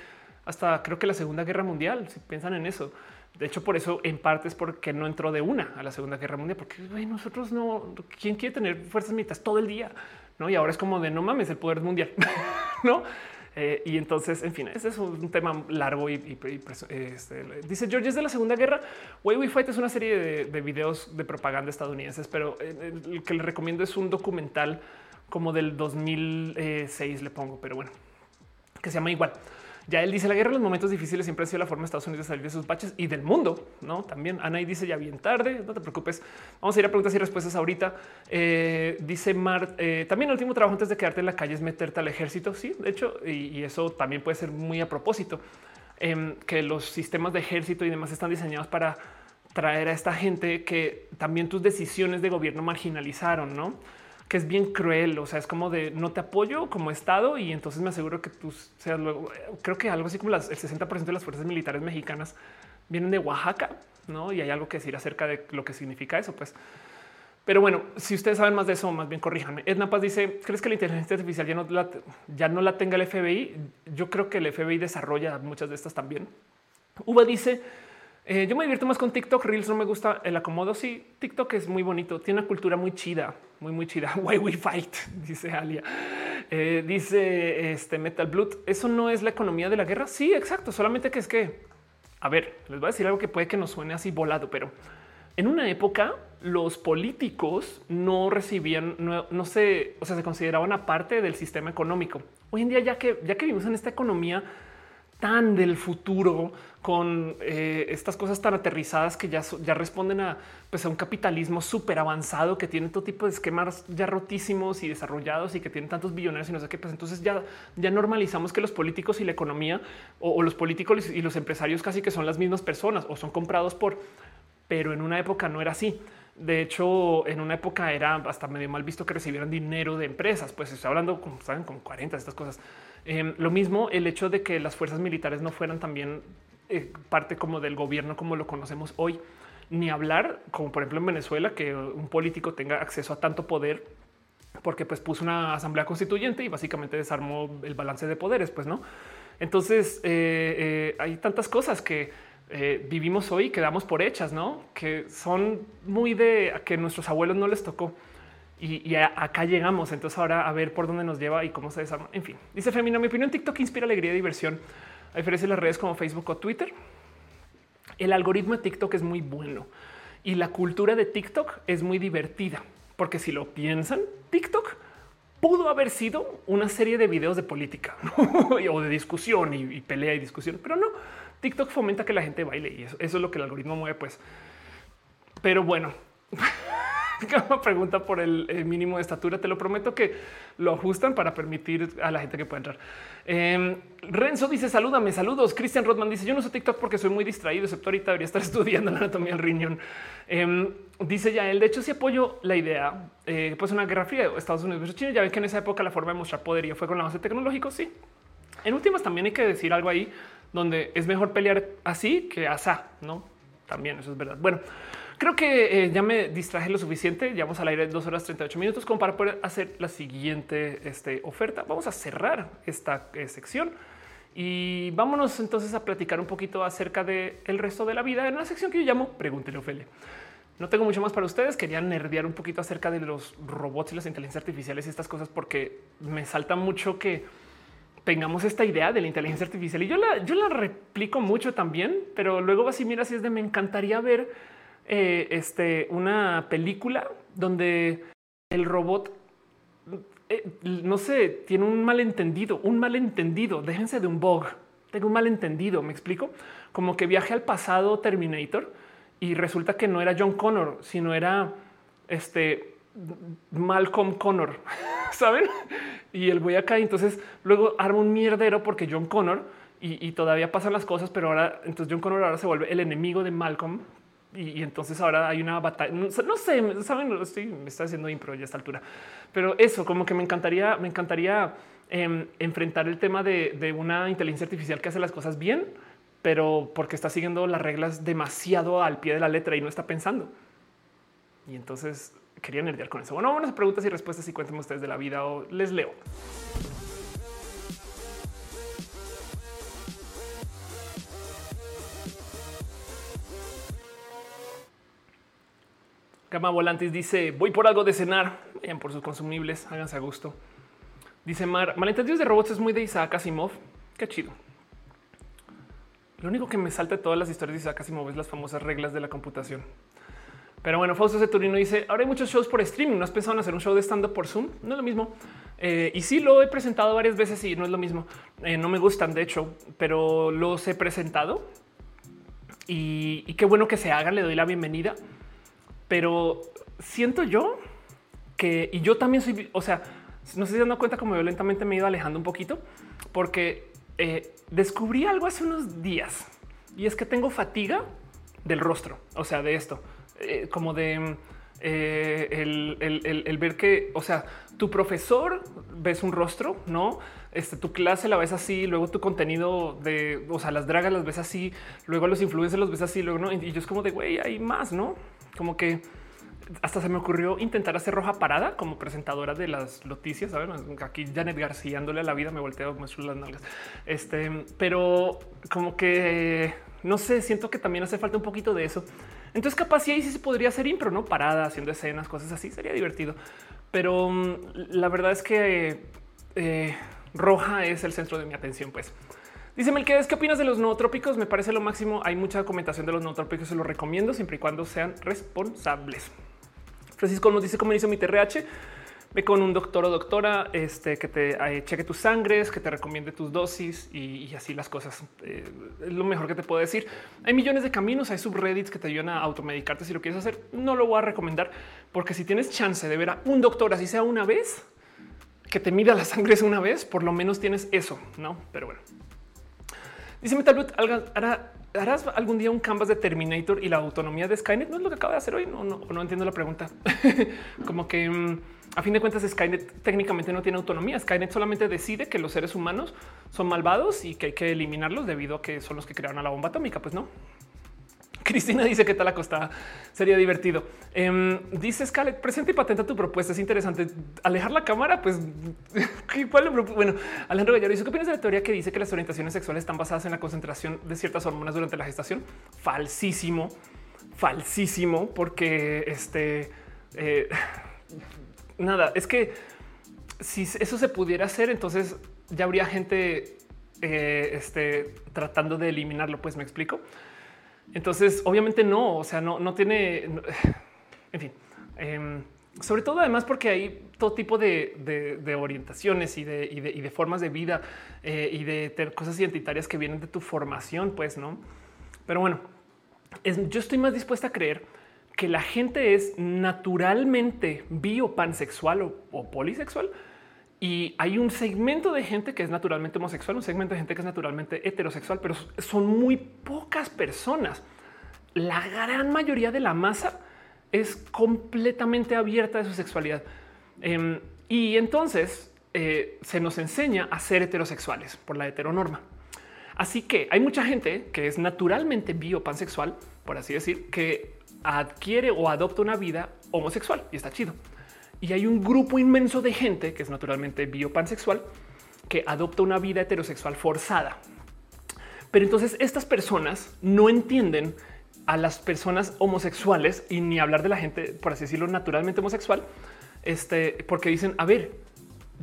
hasta creo que la Segunda Guerra Mundial, si piensan en eso. De hecho, por eso en parte es porque no entró de una a la Segunda Guerra Mundial, porque nosotros no, ¿quién quiere tener fuerzas militares todo el día? ¿No? Y ahora es como de no mames el poder mundial, ¿no? Eh, y entonces, en fin, ese es un tema largo y, este, dice George es de la Segunda Guerra. Way We Fight es una serie de, videos de propaganda estadounidenses, pero eh, el que le recomiendo es un documental como del 2006, le pongo, pero bueno, que se llama igual. Ya él dice la guerra en los momentos difíciles siempre ha sido la forma de Estados Unidos de salir de sus baches y del mundo. No también Ana y dice ya bien tarde. No te preocupes. Vamos a ir a preguntas y respuestas ahorita. Eh, dice Mar eh, también el último trabajo antes de quedarte en la calle es meterte al ejército. Sí, de hecho, y, eso también puede ser muy a propósito em, que los sistemas de ejército y demás están diseñados para traer a esta gente que también tus decisiones de gobierno marginalizaron, no? Que es bien cruel. O sea, es como de no te apoyo como Estado y entonces me aseguro que tú seas luego. Creo que algo así como el 60 de las fuerzas militares mexicanas vienen de Oaxaca, no? Y hay algo que decir acerca de lo que significa eso, pues. Pero bueno, si ustedes saben más de eso, más bien corríjanme. Edna Paz dice: ¿Crees que la inteligencia artificial ya no la, ya no la tenga el FBI? Yo creo que el FBI desarrolla muchas de estas también. Uva dice: eh, Yo me divierto más con TikTok. Reels no me gusta el acomodo. Sí, TikTok es muy bonito. Tiene una cultura muy chida, muy, muy chida. Why we fight, dice Alia. Eh, dice este Metal Blood. Eso no es la economía de la guerra. Sí, exacto. Solamente que es que, a ver, les voy a decir algo que puede que nos suene así volado, pero en una época los políticos no recibían, no, se, o sea, se consideraban aparte del sistema económico. Hoy en día, ya que ya que vivimos en esta economía tan del futuro, con eh, estas cosas tan aterrizadas que ya, responden a, pues, a un capitalismo súper avanzado que tiene todo tipo de esquemas ya rotísimos y desarrollados y que tienen tantos billonarios y no sé qué. Pues entonces ya, ya normalizamos que los políticos y la economía o, o los políticos y los empresarios casi que son las mismas personas o son comprados por pero en una época no era así. De hecho, en una época era hasta medio mal visto que recibieran dinero de empresas. Pues estoy hablando como saben, con 40 de estas cosas. Em, lo mismo el hecho de que las fuerzas militares no fueran también eh, parte como del gobierno como lo conocemos hoy, ni hablar como por ejemplo en Venezuela que un político tenga acceso a tanto poder porque pues puso una asamblea constituyente y básicamente desarmó el balance de poderes, pues no. Entonces eh, eh, hay tantas cosas que vivimos hoy que damos por hechas, no? Que son muy de que nuestros abuelos no les tocó. Y, acá llegamos. Entonces ahora a ver por dónde nos lleva y cómo se desarma. En fin, dice Femina, mi opinión TikTok inspira alegría y diversión. A diferencia de las redes como Facebook o Twitter, el algoritmo de TikTok es muy bueno y la cultura de TikTok es muy divertida. Porque si lo piensan, TikTok pudo haber sido una serie de videos de política o de discusión y pelea y discusión, pero no TikTok fomenta que la gente baile y eso, es lo que el algoritmo mueve, pues. Pero bueno, pregunta por el, mínimo de estatura. Te lo prometo que lo ajustan para permitir a la gente que pueda entrar. Em, Renzo dice salúdame, saludos. Christian Rodman dice yo no uso TikTok porque soy muy distraído, excepto ahorita debería estar estudiando la anatomía del riñón. Em, dice ya él, de hecho sí apoyo la idea, eh, pues una guerra fría de Estados Unidos versus China. Ya ven que en esa época la forma de mostrar poderío fue con la base tecnológico. Sí. En últimas también hay que decir algo ahí donde es mejor pelear así que asá, no? También eso es verdad. Bueno, creo que eh, ya me distraje lo suficiente. Ya vamos al aire dos horas 38 minutos como para poder hacer la siguiente este, oferta. Vamos a cerrar esta eh, sección y vámonos entonces a platicar un poquito acerca del el resto de la vida en una sección que yo llamo Pregúntele Ophelia. No tengo mucho más para ustedes. Quería nerdear un poquito acerca de los robots y las inteligencias artificiales y estas cosas porque me salta mucho que tengamos esta idea de la inteligencia artificial y yo la, yo la replico mucho también, pero luego así mira si es de me encantaría ver eh, este, una película donde el robot eh, no sé, tiene un malentendido, un malentendido. Déjense de un bug. Tengo un malentendido. Me explico como que viaje al pasado Terminator y resulta que no era John Connor, sino era este Malcolm Connor, saben? Y el voy acá. Entonces luego arma un mierdero porque John Connor y, todavía pasan las cosas, pero ahora entonces John Connor ahora se vuelve el enemigo de Malcolm. Y, entonces ahora hay una batalla. No, sé, saben, estoy, me está haciendo impro ya a esta altura, pero eso como que me encantaría, me encantaría em, enfrentar el tema de, de una inteligencia artificial que hace las cosas bien, pero porque está siguiendo las reglas demasiado al pie de la letra y no está pensando. Y entonces quería nerdear con eso. Bueno, a preguntas y respuestas y cuéntenme ustedes de la vida o les leo. Gama Volantis dice voy por algo de cenar. Vayan por sus consumibles, háganse a gusto. Dice Mar, malentendidos de robots es muy de Isaac Asimov. Qué chido. Lo único que me salta de todas las historias de Isaac Asimov es las famosas reglas de la computación. Pero bueno, Fausto Ceturino dice ahora hay muchos shows por streaming. No has pensado en hacer un show de stand up por Zoom? No es lo mismo. Eh, y sí lo he presentado varias veces y no es lo mismo. Eh, no me gustan, de hecho, pero los he presentado y, qué bueno que se hagan. Le doy la bienvenida, pero siento yo que y yo también soy, o sea, no sé si dando cuenta como violentamente me he ido alejando un poquito porque eh, descubrí algo hace unos días y es que tengo fatiga del rostro, o sea, de esto. Eh, como de eh, el, ver que, o sea, tu profesor ves un rostro, no? Este, tu clase la ves así, luego tu contenido de, o sea, las dragas las ves así, luego los influencers los ves así, luego no. Y yo es como de güey, hay más, no? Como que hasta se me ocurrió intentar hacer roja parada como presentadora de las noticias. Saben, aquí Janet García dándole a la vida me volteo, me las nalgas. Este, pero como que no sé, siento que también hace falta un poquito de eso. Entonces, capaz si ahí sí se podría hacer impro, no parada, haciendo escenas, cosas así, sería divertido. Pero mm, la verdad es que eh, roja es el centro de mi atención, pues. Dice Melquiades, ¿qué opinas de los nootrópicos? Me parece lo máximo. Hay mucha documentación de los nootrópicos, se los recomiendo siempre y cuando sean responsables. Francisco nos dice cómo inicio mi TRH. Ve con un doctor o doctora este, que te eh, cheque tus sangres, que te recomiende tus dosis y, así las cosas. Eh, es lo mejor que te puedo decir. Hay millones de caminos, hay subreddits que te ayudan a automedicarte si lo quieres hacer. No lo voy a recomendar porque si tienes chance de ver a un doctor, así sea una vez, que te mida la sangre una vez, por lo menos tienes eso, ¿no? Pero bueno. Dice Metalbut, ¿harás algún día un canvas de Terminator y la autonomía de Skynet? No es lo que acaba de hacer hoy. No, no, no entiendo la pregunta. Como que mm, a fin de cuentas Skynet técnicamente no tiene autonomía. Skynet solamente decide que los seres humanos son malvados y que hay que eliminarlos debido a que son los que crearon a la bomba atómica. Pues no. Cristina dice que tal la costa sería divertido. Em, dice Scarlett, presenta y patenta tu propuesta. Es interesante. Alejar la cámara, pues bueno, Alejandro Gallero dice qué opinas de la teoría que dice que las orientaciones sexuales están basadas en la concentración de ciertas hormonas durante la gestación. Falsísimo, falsísimo, porque este eh, nada, es que si eso se pudiera hacer, entonces ya habría gente eh, este, tratando de eliminarlo. Pues me explico. Entonces, obviamente no, o sea, no, no tiene, en fin, em, sobre todo además porque hay todo tipo de, orientaciones y de, formas de vida eh, y de cosas identitarias que vienen de tu formación, pues no. Pero bueno, yo estoy más dispuesta a creer que la gente es naturalmente biopansexual o, o polisexual y hay un segmento de gente que es naturalmente homosexual, un segmento de gente que es naturalmente heterosexual, pero son muy pocas personas. La gran mayoría de la masa es completamente abierta de su sexualidad. Em, y entonces eh, se nos enseña a ser heterosexuales por la heteronorma. Así que hay mucha gente que es naturalmente biopansexual, por así decir, que adquiere o adopta una vida homosexual y está chido. Y hay un grupo inmenso de gente que es naturalmente biopansexual que adopta una vida heterosexual forzada. Pero entonces estas personas no entienden a las personas homosexuales y ni hablar de la gente, por así decirlo, naturalmente homosexual, este, porque dicen, a ver,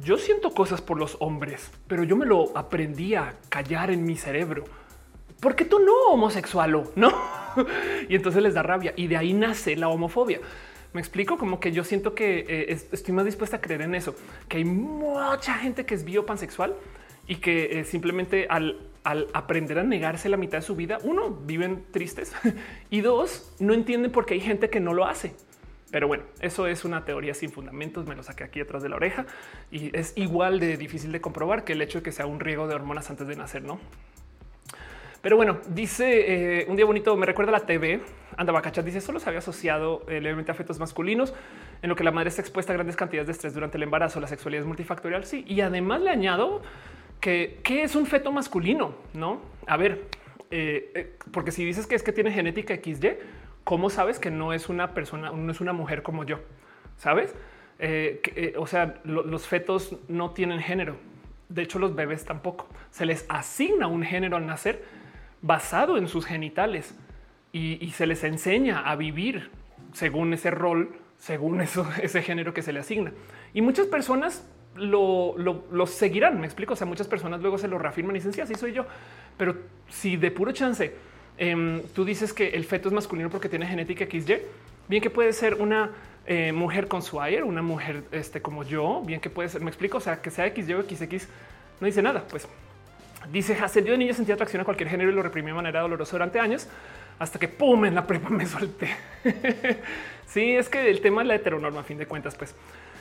yo siento cosas por los hombres, pero yo me lo aprendí a callar en mi cerebro. porque tú no homosexual no? y entonces les da rabia y de ahí nace la homofobia. Me explico como que yo siento que eh, estoy más dispuesta a creer en eso, que hay mucha gente que es biopansexual y que eh, simplemente al, aprender a negarse la mitad de su vida, uno, viven tristes y dos, no entienden por qué hay gente que no lo hace. Pero bueno, eso es una teoría sin fundamentos. Me lo saqué aquí atrás de la oreja y es igual de difícil de comprobar que el hecho de que sea un riego de hormonas antes de nacer, no? Pero bueno, dice eh, un día bonito, me recuerda la TV. Anda dice solo se había asociado eh, levemente a fetos masculinos, en lo que la madre está expuesta a grandes cantidades de estrés durante el embarazo. La sexualidad es multifactorial. Sí, y además le añado que qué es un feto masculino, no? A ver, eh, porque si dices que es que tiene genética XY, ¿cómo sabes que no es una persona, no es una mujer como yo? Sabes? o sea, los fetos no tienen género. De hecho, los bebés tampoco. Se les asigna un género al nacer basado en sus genitales y, se les enseña a vivir según ese rol, según eso, ese género que se le asigna. Y muchas personas lo, seguirán. Me explico. O sea, muchas personas luego se lo reafirman y dicen, sí, así soy yo. Pero si de puro chance em, tú dices que el feto es masculino porque tiene genética XY, bien que puede ser una eh, mujer con Swire, una mujer este, como yo, bien que puede ser, me explico, o sea, que sea XY o XX, no dice nada. Pues Dice Hassel, yo de niño sentía atracción a cualquier género y lo reprimí de manera dolorosa durante años hasta que pum en la prepa me solté. sí, es que el tema es la heteronorma a fin de cuentas, pues.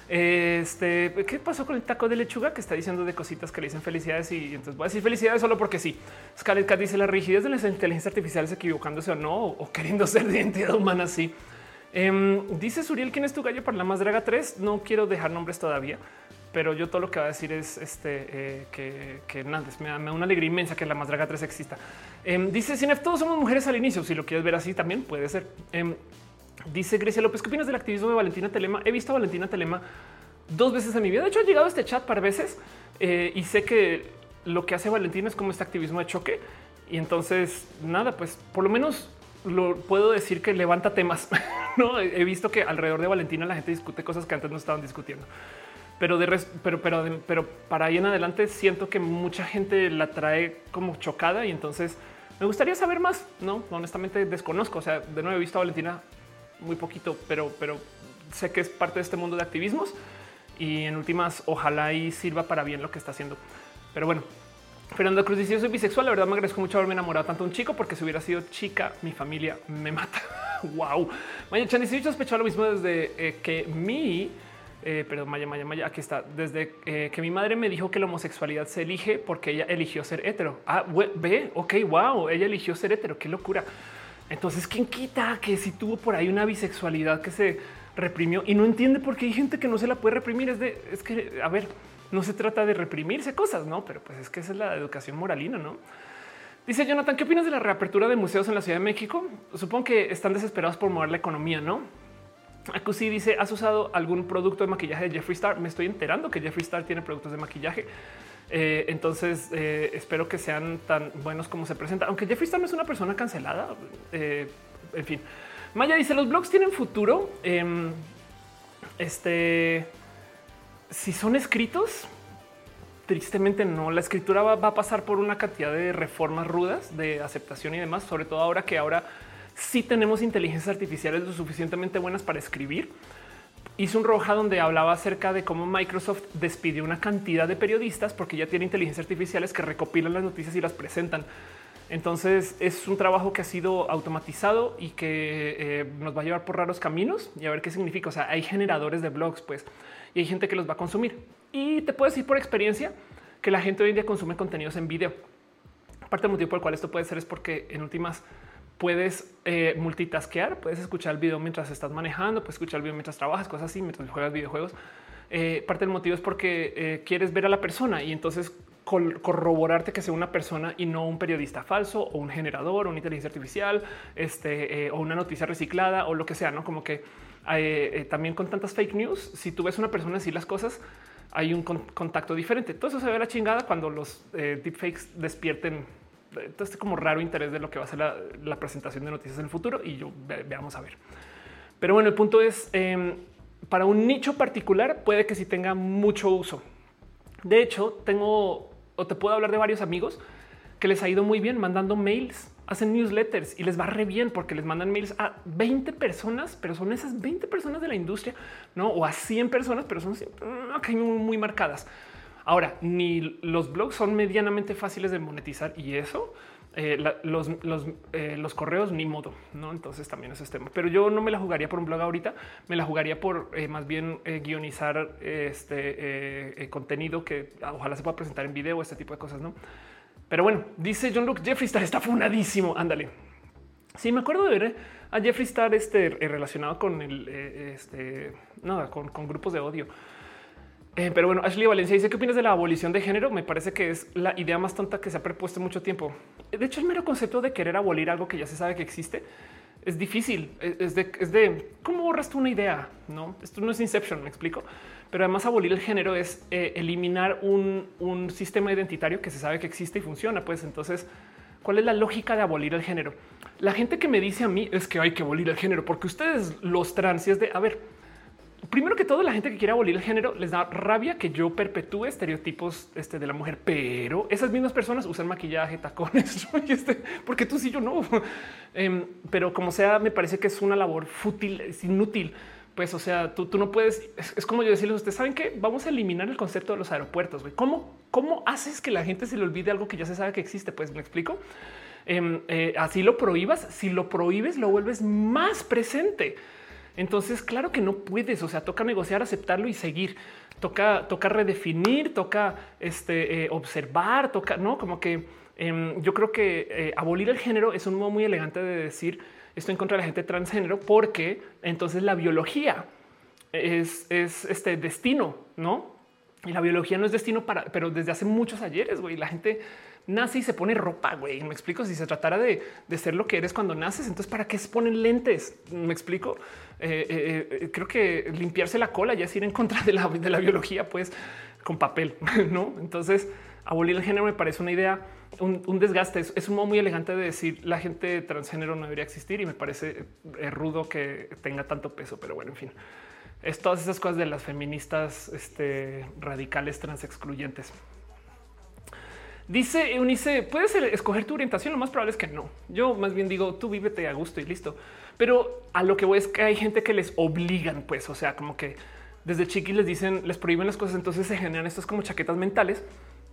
Este, ¿qué pasó con el taco de lechuga que está diciendo de cositas que le dicen felicidades? Y entonces voy a decir felicidades solo porque sí. Scarlett Cat dice la rigidez de las inteligencias artificiales equivocándose o no, o queriendo ser de identidad humana. Sí, Em, dice Suriel, ¿quién es tu gallo para la más draga 3? No quiero dejar nombres todavía, pero yo todo lo que va a decir es este, eh, que, que nada, me da, una alegría inmensa que la más draga 3 exista. Em, dice Cinef, todos somos mujeres al inicio. Si lo quieres ver así, también puede ser. Em, dice Grecia López, ¿qué opinas del activismo de Valentina Telema? He visto a Valentina Telema dos veces en mi vida. De hecho, he llegado a este chat para veces eh, y sé que lo que hace Valentina es como este activismo de choque. Y entonces, nada, pues por lo menos lo puedo decir que levanta temas. no he visto que alrededor de Valentina la gente discute cosas que antes no estaban discutiendo. Pero, de pero, pero, pero para ahí en adelante siento que mucha gente la trae como chocada y entonces me gustaría saber más. No, honestamente desconozco. O sea, de nuevo he visto a Valentina muy poquito, pero, pero sé que es parte de este mundo de activismos y en últimas ojalá y sirva para bien lo que está haciendo. Pero bueno, Fernando Cruz dice: Yo soy bisexual. La verdad, me agradezco mucho haberme enamorado tanto de un chico, porque si hubiera sido chica, mi familia me mata. wow. Maya Chan dice: Yo sospechaba lo mismo desde eh, que mi, eh, perdón, Maya, Maya, Maya, aquí está. Desde eh, que mi madre me dijo que la homosexualidad se elige porque ella eligió ser hetero. Ah, ve, ok, wow, ella eligió ser hetero. Qué locura. Entonces, ¿quién quita que si tuvo por ahí una bisexualidad que se reprimió y no entiende por qué hay gente que no se la puede reprimir? Es de, es que, a ver, no se trata de reprimirse cosas, no, pero pues es que esa es la educación moralina, no? Dice Jonathan, ¿qué opinas de la reapertura de museos en la Ciudad de México? Supongo que están desesperados por mover la economía, ¿no? Acusi dice, ¿has usado algún producto de maquillaje de Jeffree Star? Me estoy enterando que Jeffree Star tiene productos de maquillaje. Eh, entonces eh, espero que sean tan buenos como se presenta. Aunque Jeffree Star no es una persona cancelada. Eh, en fin, Maya dice, los blogs tienen futuro. Em, este si son escritos, tristemente no. La escritura va, a pasar por una cantidad de reformas rudas de aceptación y demás, sobre todo ahora que ahora sí tenemos inteligencias artificiales lo suficientemente buenas para escribir. Hizo un roja donde hablaba acerca de cómo Microsoft despidió una cantidad de periodistas porque ya tiene inteligencias artificiales que recopilan las noticias y las presentan. Entonces es un trabajo que ha sido automatizado y que eh, nos va a llevar por raros caminos y a ver qué significa. O sea, hay generadores de blogs, pues y hay gente que los va a consumir. Y te puedo decir por experiencia que la gente hoy en día consume contenidos en video. Parte del motivo por el cual esto puede ser es porque en últimas puedes eh, multitasquear, puedes escuchar el video mientras estás manejando, puedes escuchar el video mientras trabajas, cosas así, mientras juegas videojuegos. Eh, parte del motivo es porque eh, quieres ver a la persona y entonces corroborarte que sea una persona y no un periodista falso o un generador o una inteligencia artificial este, o una noticia reciclada o lo que sea, no como que eh, eh, también con tantas fake news, si tú ves una persona decir las cosas, hay un contacto diferente. Todo eso se ve la chingada cuando los eh, deepfakes despierten este como raro interés de lo que va a ser la, presentación de noticias en el futuro y yo veamos a ver. Pero bueno, el punto es em, para un nicho particular puede que sí tenga mucho uso. De hecho, tengo o te puedo hablar de varios amigos que les ha ido muy bien mandando mails hacen newsletters y les va re bien porque les mandan mails a 20 personas, pero son esas 20 personas de la industria, no o a 100 personas, pero son muy marcadas. Ahora, ni los blogs son medianamente fáciles de monetizar y eso eh, los, eh, los, correos ni modo, no? Entonces también es tema, pero yo no me la jugaría por un blog ahorita, me la jugaría por eh, más bien guionizar este contenido que ojalá se pueda presentar en video, este tipo de cosas, no? Pero bueno, dice John Luke, Jeffree Star está funadísimo. Ándale. Sí, me acuerdo de ver a Jeffree Star este, relacionado con el este, nada, con, grupos de odio. Eh, pero bueno, Ashley Valencia dice: ¿Qué opinas de la abolición de género? Me parece que es la idea más tonta que se ha propuesto mucho tiempo. De hecho, el mero concepto de querer abolir algo que ya se sabe que existe es difícil. Es de, cómo borras tú una idea. No, esto no es Inception, me explico pero además abolir el género es eh, eliminar un, sistema identitario que se sabe que existe y funciona. Pues entonces, ¿cuál es la lógica de abolir el género? La gente que me dice a mí es que hay que abolir el género porque ustedes los transias de a ver, primero que todo, la gente que quiere abolir el género les da rabia que yo perpetúe estereotipos este, de la mujer, pero esas mismas personas usan maquillaje, tacones, este, porque tú sí, yo no. Em, pero como sea, me parece que es una labor fútil, es inútil pues, o sea, tú, no puedes. Es, como yo decirles, ustedes saben que vamos a eliminar el concepto de los aeropuertos. ¿Cómo, ¿Cómo haces que la gente se le olvide algo que ya se sabe que existe? Pues me explico. Em, eh, así lo prohíbas. Si lo prohíbes, lo vuelves más presente. Entonces, claro que no puedes. O sea, toca negociar, aceptarlo y seguir. Toca, toca redefinir, toca este, eh, observar, toca no como que em, yo creo que eh, abolir el género es un modo muy elegante de decir estoy en contra de la gente transgénero porque entonces la biología es, es este destino, no? Y la biología no es destino para, pero desde hace muchos ayeres, güey, la gente nace y se pone ropa, güey. Me explico. Si se tratara de, ser lo que eres cuando naces, entonces para qué se ponen lentes? Me explico. Eh, eh, eh, creo que limpiarse la cola ya es ir en contra de la, de la biología, pues con papel, no? Entonces, abolir el género me parece una idea, un, desgaste. Es, un modo muy elegante de decir la gente transgénero no debería existir y me parece rudo que tenga tanto peso, pero bueno, en fin. Es todas esas cosas de las feministas este, radicales trans excluyentes. Dice Eunice, puedes escoger tu orientación. Lo más probable es que no. Yo más bien digo, tú vívete a gusto y listo. Pero a lo que voy es que hay gente que les obligan, pues, o sea, como que desde chiquis les dicen, les prohíben las cosas. Entonces se generan estas como chaquetas mentales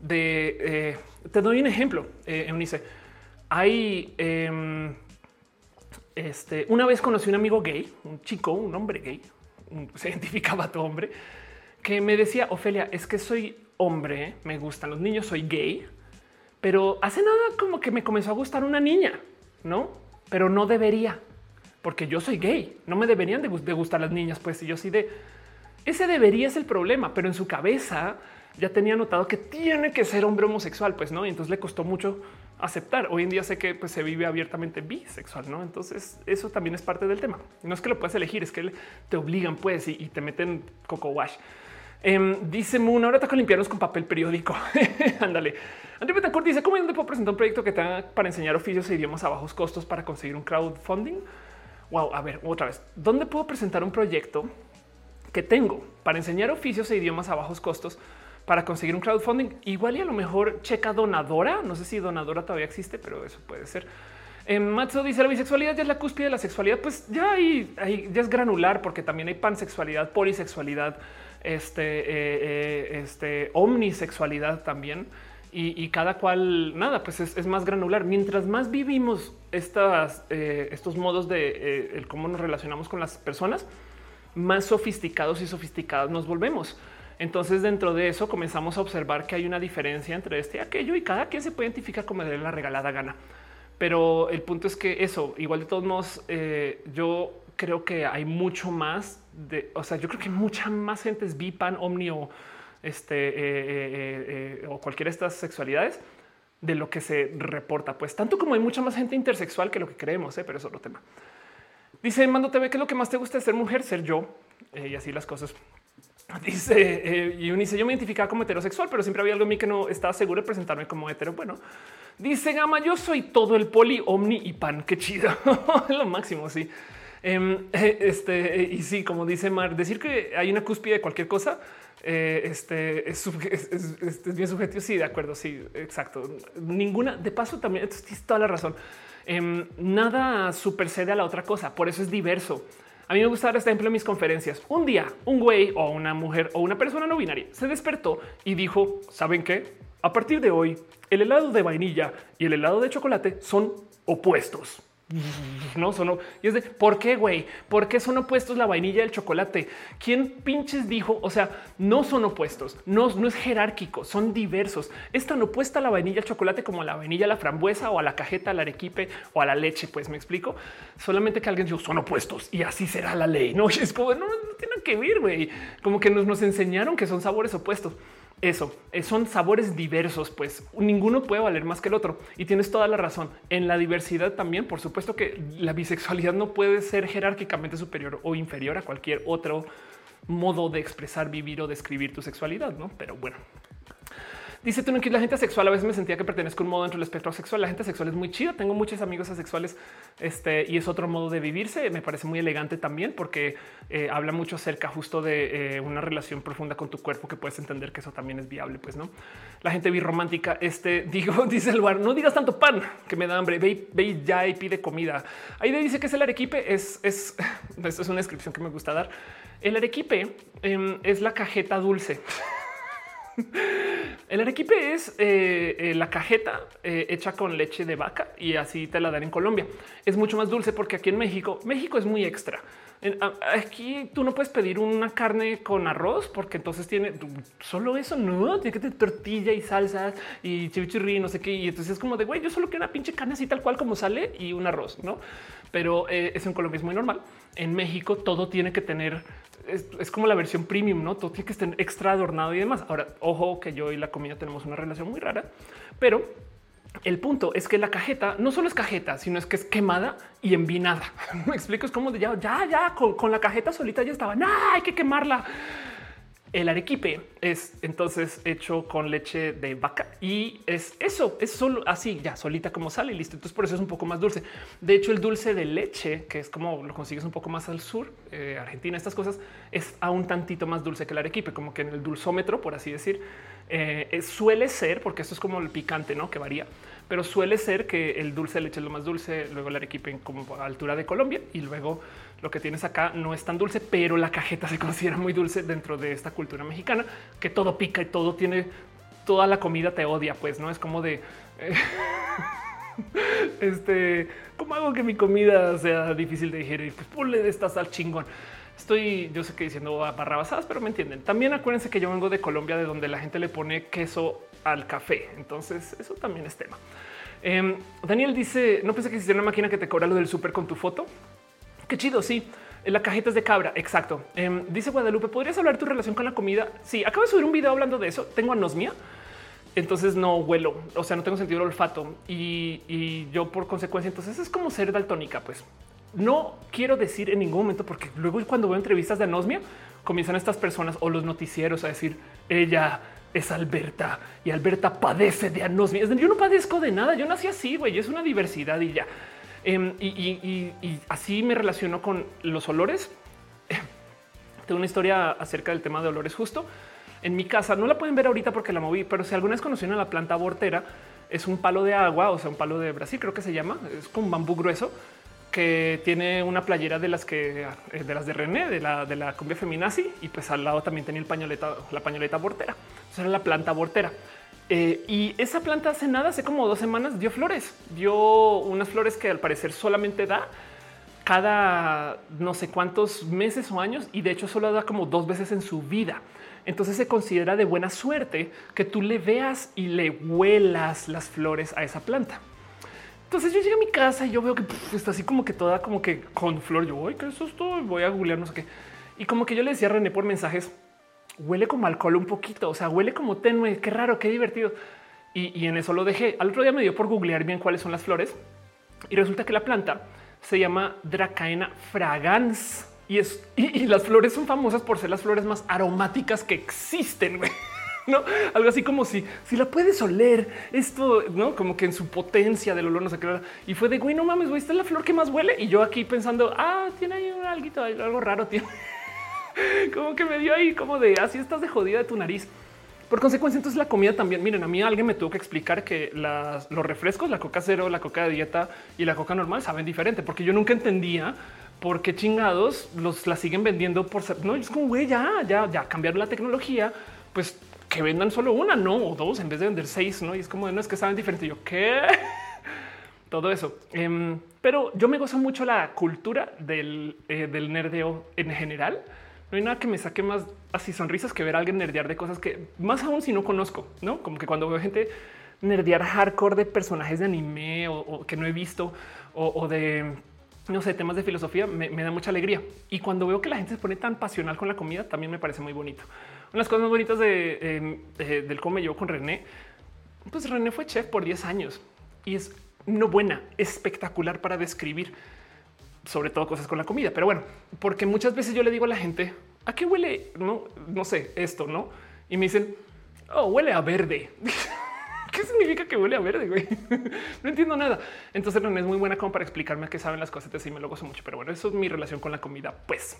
de. Eh, te doy un ejemplo, eh, Eunice. Hay em, este, una vez conocí un amigo gay, un chico, un hombre gay, se identificaba a tu hombre, que me decía, Ofelia, es que soy hombre, me gustan los niños, soy gay pero hace nada como que me comenzó a gustar una niña, no? Pero no debería, porque yo soy gay. No me deberían de, gustar las niñas, pues si yo sí de ese debería es el problema, pero en su cabeza ya tenía notado que tiene que ser hombre homosexual, pues no. Y entonces le costó mucho aceptar. Hoy en día sé que pues, se vive abiertamente bisexual, no? Entonces eso también es parte del tema. No es que lo puedas elegir, es que te obligan, pues, y, te meten coco wash. Em, dice Moon, ahora toca limpiarnos con papel periódico. Ándale. André Betancourt dice cómo y dónde puedo presentar un proyecto que tenga para enseñar oficios e idiomas a bajos costos para conseguir un crowdfunding. Wow, a ver, otra vez, ¿dónde puedo presentar un proyecto que tengo para enseñar oficios e idiomas a bajos costos para conseguir un crowdfunding? Igual y a lo mejor checa donadora. No sé si donadora todavía existe, pero eso puede ser. Eh, Matzo dice la bisexualidad ya es la cúspide de la sexualidad. Pues ya hay, ya es granular porque también hay pansexualidad, polisexualidad, este, eh, eh, este omnisexualidad también y, cada cual nada, pues es, más granular. Mientras más vivimos estas, eh, estos modos de cómo nos relacionamos con las personas, más sofisticados y sofisticados nos volvemos. Entonces, dentro de eso comenzamos a observar que hay una diferencia entre este y aquello, y cada quien se puede identificar como de la regalada gana. Pero el punto es que eso, igual de todos modos, yo creo que hay mucho más de, o sea, yo creo que mucha más gente es bipan, omni o este, eh, eh, eh, o cualquiera de estas sexualidades de lo que se reporta, pues tanto como hay mucha más gente intersexual que lo que creemos, pero es otro tema. Dice Mando TV que lo que más te gusta de ser mujer, ser yo y así las cosas. Dice y dice yo me identificaba como heterosexual, pero siempre había algo en mí que no estaba seguro de presentarme como hetero. Bueno, dice Gama, yo soy todo el poli, omni y pan. Qué chido. lo máximo. Sí. Em, este y sí, como dice Mar, decir que hay una cúspide de cualquier cosa eh, este es, bien subjetivo. Sí, de acuerdo. Sí, exacto. Ninguna de paso también tienes toda la razón. Em, nada supersede a la otra cosa. Por eso es diverso. A mí me gusta dar este ejemplo en mis conferencias. Un día, un güey o una mujer o una persona no binaria se despertó y dijo: ¿Saben qué? A partir de hoy, el helado de vainilla y el helado de chocolate son opuestos. No son y es de por qué, güey, por qué son opuestos la vainilla y el chocolate. ¿Quién pinches dijo? O sea, no son opuestos, no, no es jerárquico, son diversos. Es tan opuesta a la vainilla al chocolate como la vainilla a la frambuesa o a la cajeta, al arequipe o a la leche. Pues me explico. Solamente que alguien dijo son opuestos y así será la ley. No es como no, no tiene que ver, güey. Como que nos, nos enseñaron que son sabores opuestos eso eh, son sabores diversos, pues ninguno puede valer más que el otro. Y tienes toda la razón. En la diversidad también, por supuesto que la bisexualidad no puede ser jerárquicamente superior o inferior a cualquier otro modo de expresar, vivir o describir tu sexualidad, ¿no? Pero bueno, Dice tú que la gente sexual a veces me sentía que pertenezco a un modo dentro del espectro sexual. La gente sexual es muy chida. Tengo muchos amigos asexuales este, y es otro modo de vivirse. Me parece muy elegante también porque eh, habla mucho acerca justo de eh, una relación profunda con tu cuerpo que puedes entender que eso también es viable. Pues no la gente birromántica. Este digo, dice el lugar, no digas tanto pan que me da hambre. Ve, ve ya y pide comida. Ahí dice que es el arequipe. Es, es, esto es una descripción que me gusta dar. El arequipe em, es la cajeta dulce. El arequipe es eh, eh, la cajeta eh, hecha con leche de vaca y así te la dan en Colombia. Es mucho más dulce porque aquí en México, México es muy extra. Aquí tú no puedes pedir una carne con arroz porque entonces tiene solo eso. No tiene que tener tortilla y salsas y chimichurri, no sé qué. Y entonces es como de güey, yo solo quiero una pinche carne así tal cual como sale y un arroz, no? Pero eso en Colombia es muy normal. En México todo tiene que tener es, como la versión premium, no todo tiene que estar extra adornado y demás. Ahora, ojo que yo y la comida tenemos una relación muy rara, pero el punto es que la cajeta no solo es cajeta, sino es que es quemada y envinada. Me explico, es como de ya, ya, ya con, la cajeta solita ya estaba. No, hay que quemarla. El arequipe es entonces hecho con leche de vaca y es eso, es solo así, ya solita como sale y listo. Entonces por eso es un poco más dulce. De hecho, el dulce de leche, que es como lo consigues un poco más al sur, eh, Argentina, estas cosas, es aún tantito más dulce que el arequipe, como que en el dulzómetro, por así decir, eh, suele ser, porque esto es como el picante, ¿no? Que varía pero suele ser que el dulce de leche es lo más dulce, luego el arequipe como a altura de Colombia y luego lo que tienes acá no es tan dulce, pero la cajeta se considera muy dulce dentro de esta cultura mexicana, que todo pica y todo tiene, toda la comida te odia, pues no es como de... Eh, este, ¿cómo hago que mi comida sea difícil de digerir? Pues ponle de esta sal chingón. Estoy, yo sé que diciendo barrabasadas, pero me entienden. También acuérdense que yo vengo de Colombia, de donde la gente le pone queso al café. Entonces eso también es tema. Em, Daniel dice, no pensé que existiera una máquina que te cobra lo del súper con tu foto. Qué chido, sí. La cajeta es de cabra, exacto. Em, dice Guadalupe, ¿podrías hablar tu relación con la comida? Sí, acabo de subir un video hablando de eso. Tengo anosmia, entonces no huelo, o sea, no tengo sentido del olfato y, y yo por consecuencia, entonces es como ser daltónica, pues. No quiero decir en ningún momento, porque luego cuando veo entrevistas de anosmia, comienzan estas personas o los noticieros a decir, ella es Alberta y Alberta padece de anosmia. Yo no padezco de nada. Yo nací así, güey. Es una diversidad y ya. Em, y, así me relaciono con los olores. Tengo una historia acerca del tema de olores justo en mi casa. No la pueden ver ahorita porque la moví, pero si alguna vez conocieron la planta abortera, es un palo de agua, o sea, un palo de Brasil, creo que se llama. Es como un bambú grueso que tiene una playera de las que eh, de las de René, de la de la cumbia feminazi, y pues al lado también tenía el pañoleta, la pañoleta abortera. Esa era la planta abortera. Eh, y esa planta hace nada, hace como dos semanas dio flores, dio unas flores que al parecer solamente da cada no sé cuántos meses o años y de hecho solo da como dos veces en su vida. Entonces se considera de buena suerte que tú le veas y le huelas las flores a esa planta. Entonces yo llegué a mi casa y yo veo que está así como que toda como que con flor. Yo, voy, esto? Voy a googlear, no sé qué. Y como que yo le decía a René por mensajes, huele como alcohol un poquito, o sea, huele como tenue, qué raro, qué divertido. Y, en eso lo dejé. Al otro día me dio por googlear bien cuáles son las flores y resulta que la planta se llama Dracaena fragans y es y, las flores son famosas por ser las flores más aromáticas que existen. no algo así como si, si la puedes oler esto, no como que en su potencia del olor, no sé qué. Y fue de güey, no mames, güey, esta es la flor que más huele. Y yo aquí pensando, ah, tiene ahí alguito, algo raro, tío. Como que me dio ahí como de así estás de jodida de tu nariz. Por consecuencia, entonces la comida también. Miren, a mí alguien me tuvo que explicar que los refrescos, la coca cero, la coca de dieta y la coca normal saben diferente, porque yo nunca entendía por qué chingados los la siguen vendiendo por no es como güey, ya, ya, ya cambiaron la tecnología, pues que vendan solo una, no o dos en vez de vender seis, no? Y es como no es que saben diferente. Yo qué todo eso. Em, pero yo me gozo mucho la cultura del, eh, del nerdeo en general. No hay nada que me saque más así sonrisas que ver a alguien nerdear de cosas que más aún si no conozco, no como que cuando veo gente nerdear hardcore de personajes de anime o, que no he visto o, de no sé, temas de filosofía, me, da mucha alegría. Y cuando veo que la gente se pone tan pasional con la comida, también me parece muy bonito. Una de las cosas más bonitas de, em, del cómo me llevo con René, pues René fue chef por 10 años y es no buena, espectacular para describir sobre todo cosas con la comida. Pero bueno, porque muchas veces yo le digo a la gente, ¿a qué huele? No, no sé, esto, ¿no? Y me dicen, oh, huele a verde. ¿Qué significa que huele a verde? Güey? no entiendo nada. Entonces no es muy buena como para explicarme qué saben las cosas y me lo gozo mucho. Pero bueno, eso es mi relación con la comida. Pues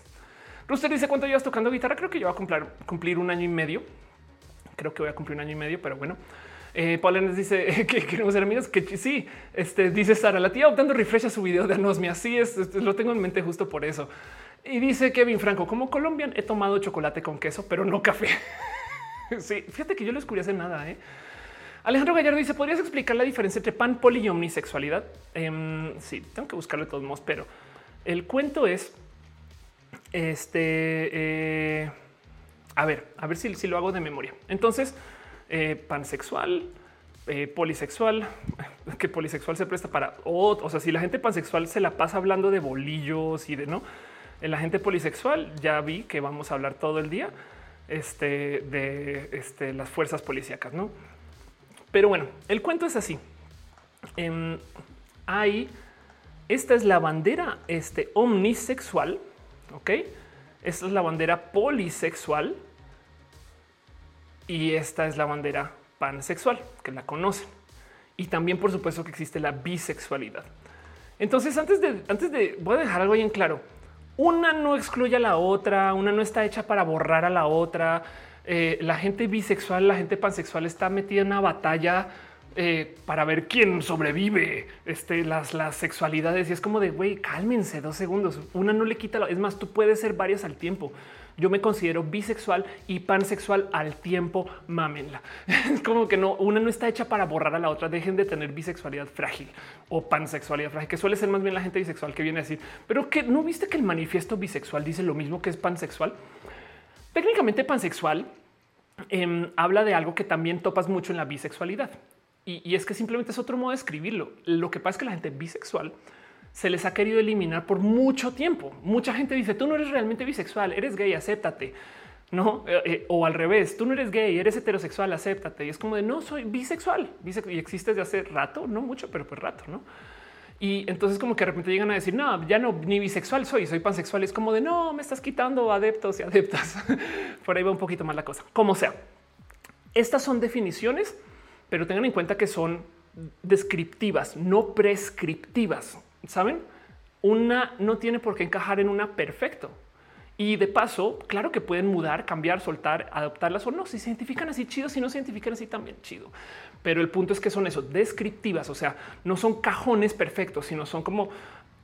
Rooster dice cuánto llevas tocando guitarra. Creo que yo voy a cumplir, cumplir un año y medio. Creo que voy a cumplir un año y medio, pero bueno. Eh, Paul dice que queremos ser amigos, que sí, este, dice Sara, la tía optando refresh a su video de anosmia. Así es, lo tengo en mente justo por eso. Y dice Kevin Franco, como colombian he tomado chocolate con queso, pero no café. sí, fíjate que yo les descubrí hace nada. ¿eh? Alejandro Gallardo dice, ¿podrías explicar la diferencia entre pan, poli y omnisexualidad? Em, sí, tengo que buscarlo de todos modos, pero el cuento es Este, eh, a ver, a ver si, si, lo hago de memoria. Entonces, eh, pansexual, eh, polisexual, que polisexual se presta para, o, sea, si la gente pansexual se la pasa hablando de bolillos y de no, en la gente polisexual ya vi que vamos a hablar todo el día este, de este, las fuerzas policíacas, ¿no? Pero bueno, el cuento es así. Em, hay, esta es la bandera este, omnisexual, ¿ok? Esta es la bandera polisexual y esta es la bandera pansexual, que la conocen. Y también, por supuesto, que existe la bisexualidad. Entonces, antes de, antes de, voy a dejar algo bien claro. Una no excluye a la otra, una no está hecha para borrar a la otra. Eh, la gente bisexual, la gente pansexual está metida en una batalla eh, para ver quién sobrevive este, las, las sexualidades. Y es como de güey, cálmense dos segundos. Una no le quita. es más, tú puedes ser varias al tiempo. Yo me considero bisexual y pansexual al tiempo. Mámenla. Es como que no, una no está hecha para borrar a la otra. Dejen de tener bisexualidad frágil o pansexualidad frágil, que suele ser más bien la gente bisexual que viene a decir, pero que no viste que el manifiesto bisexual dice lo mismo que es pansexual. Técnicamente pansexual em, habla de algo que también topas mucho en la bisexualidad y, es que simplemente es otro modo de escribirlo. Lo que pasa es que la gente bisexual se les ha querido eliminar por mucho tiempo. Mucha gente dice, tú no eres realmente bisexual, eres gay, acéptate. No, eh, eh, o al revés, tú no eres gay, eres heterosexual, acéptate. Y es como de no soy bisexual, y existe desde hace rato, no mucho, pero pues rato, no? Y entonces como que de repente llegan a decir, no, ya no, ni bisexual soy, soy pansexual. Es como de, no, me estás quitando adeptos y adeptas. Por ahí va un poquito más la cosa. Como sea, estas son definiciones pero tengan en cuenta que son descriptivas, no prescriptivas. Saben, una no tiene por qué encajar en una perfecto. Y de paso, claro que pueden mudar, cambiar, soltar, adoptarlas o no. Si se identifican así chido, si no se identifican así también chido. Pero el punto es que son eso, descriptivas, o sea, no son cajones perfectos, sino son como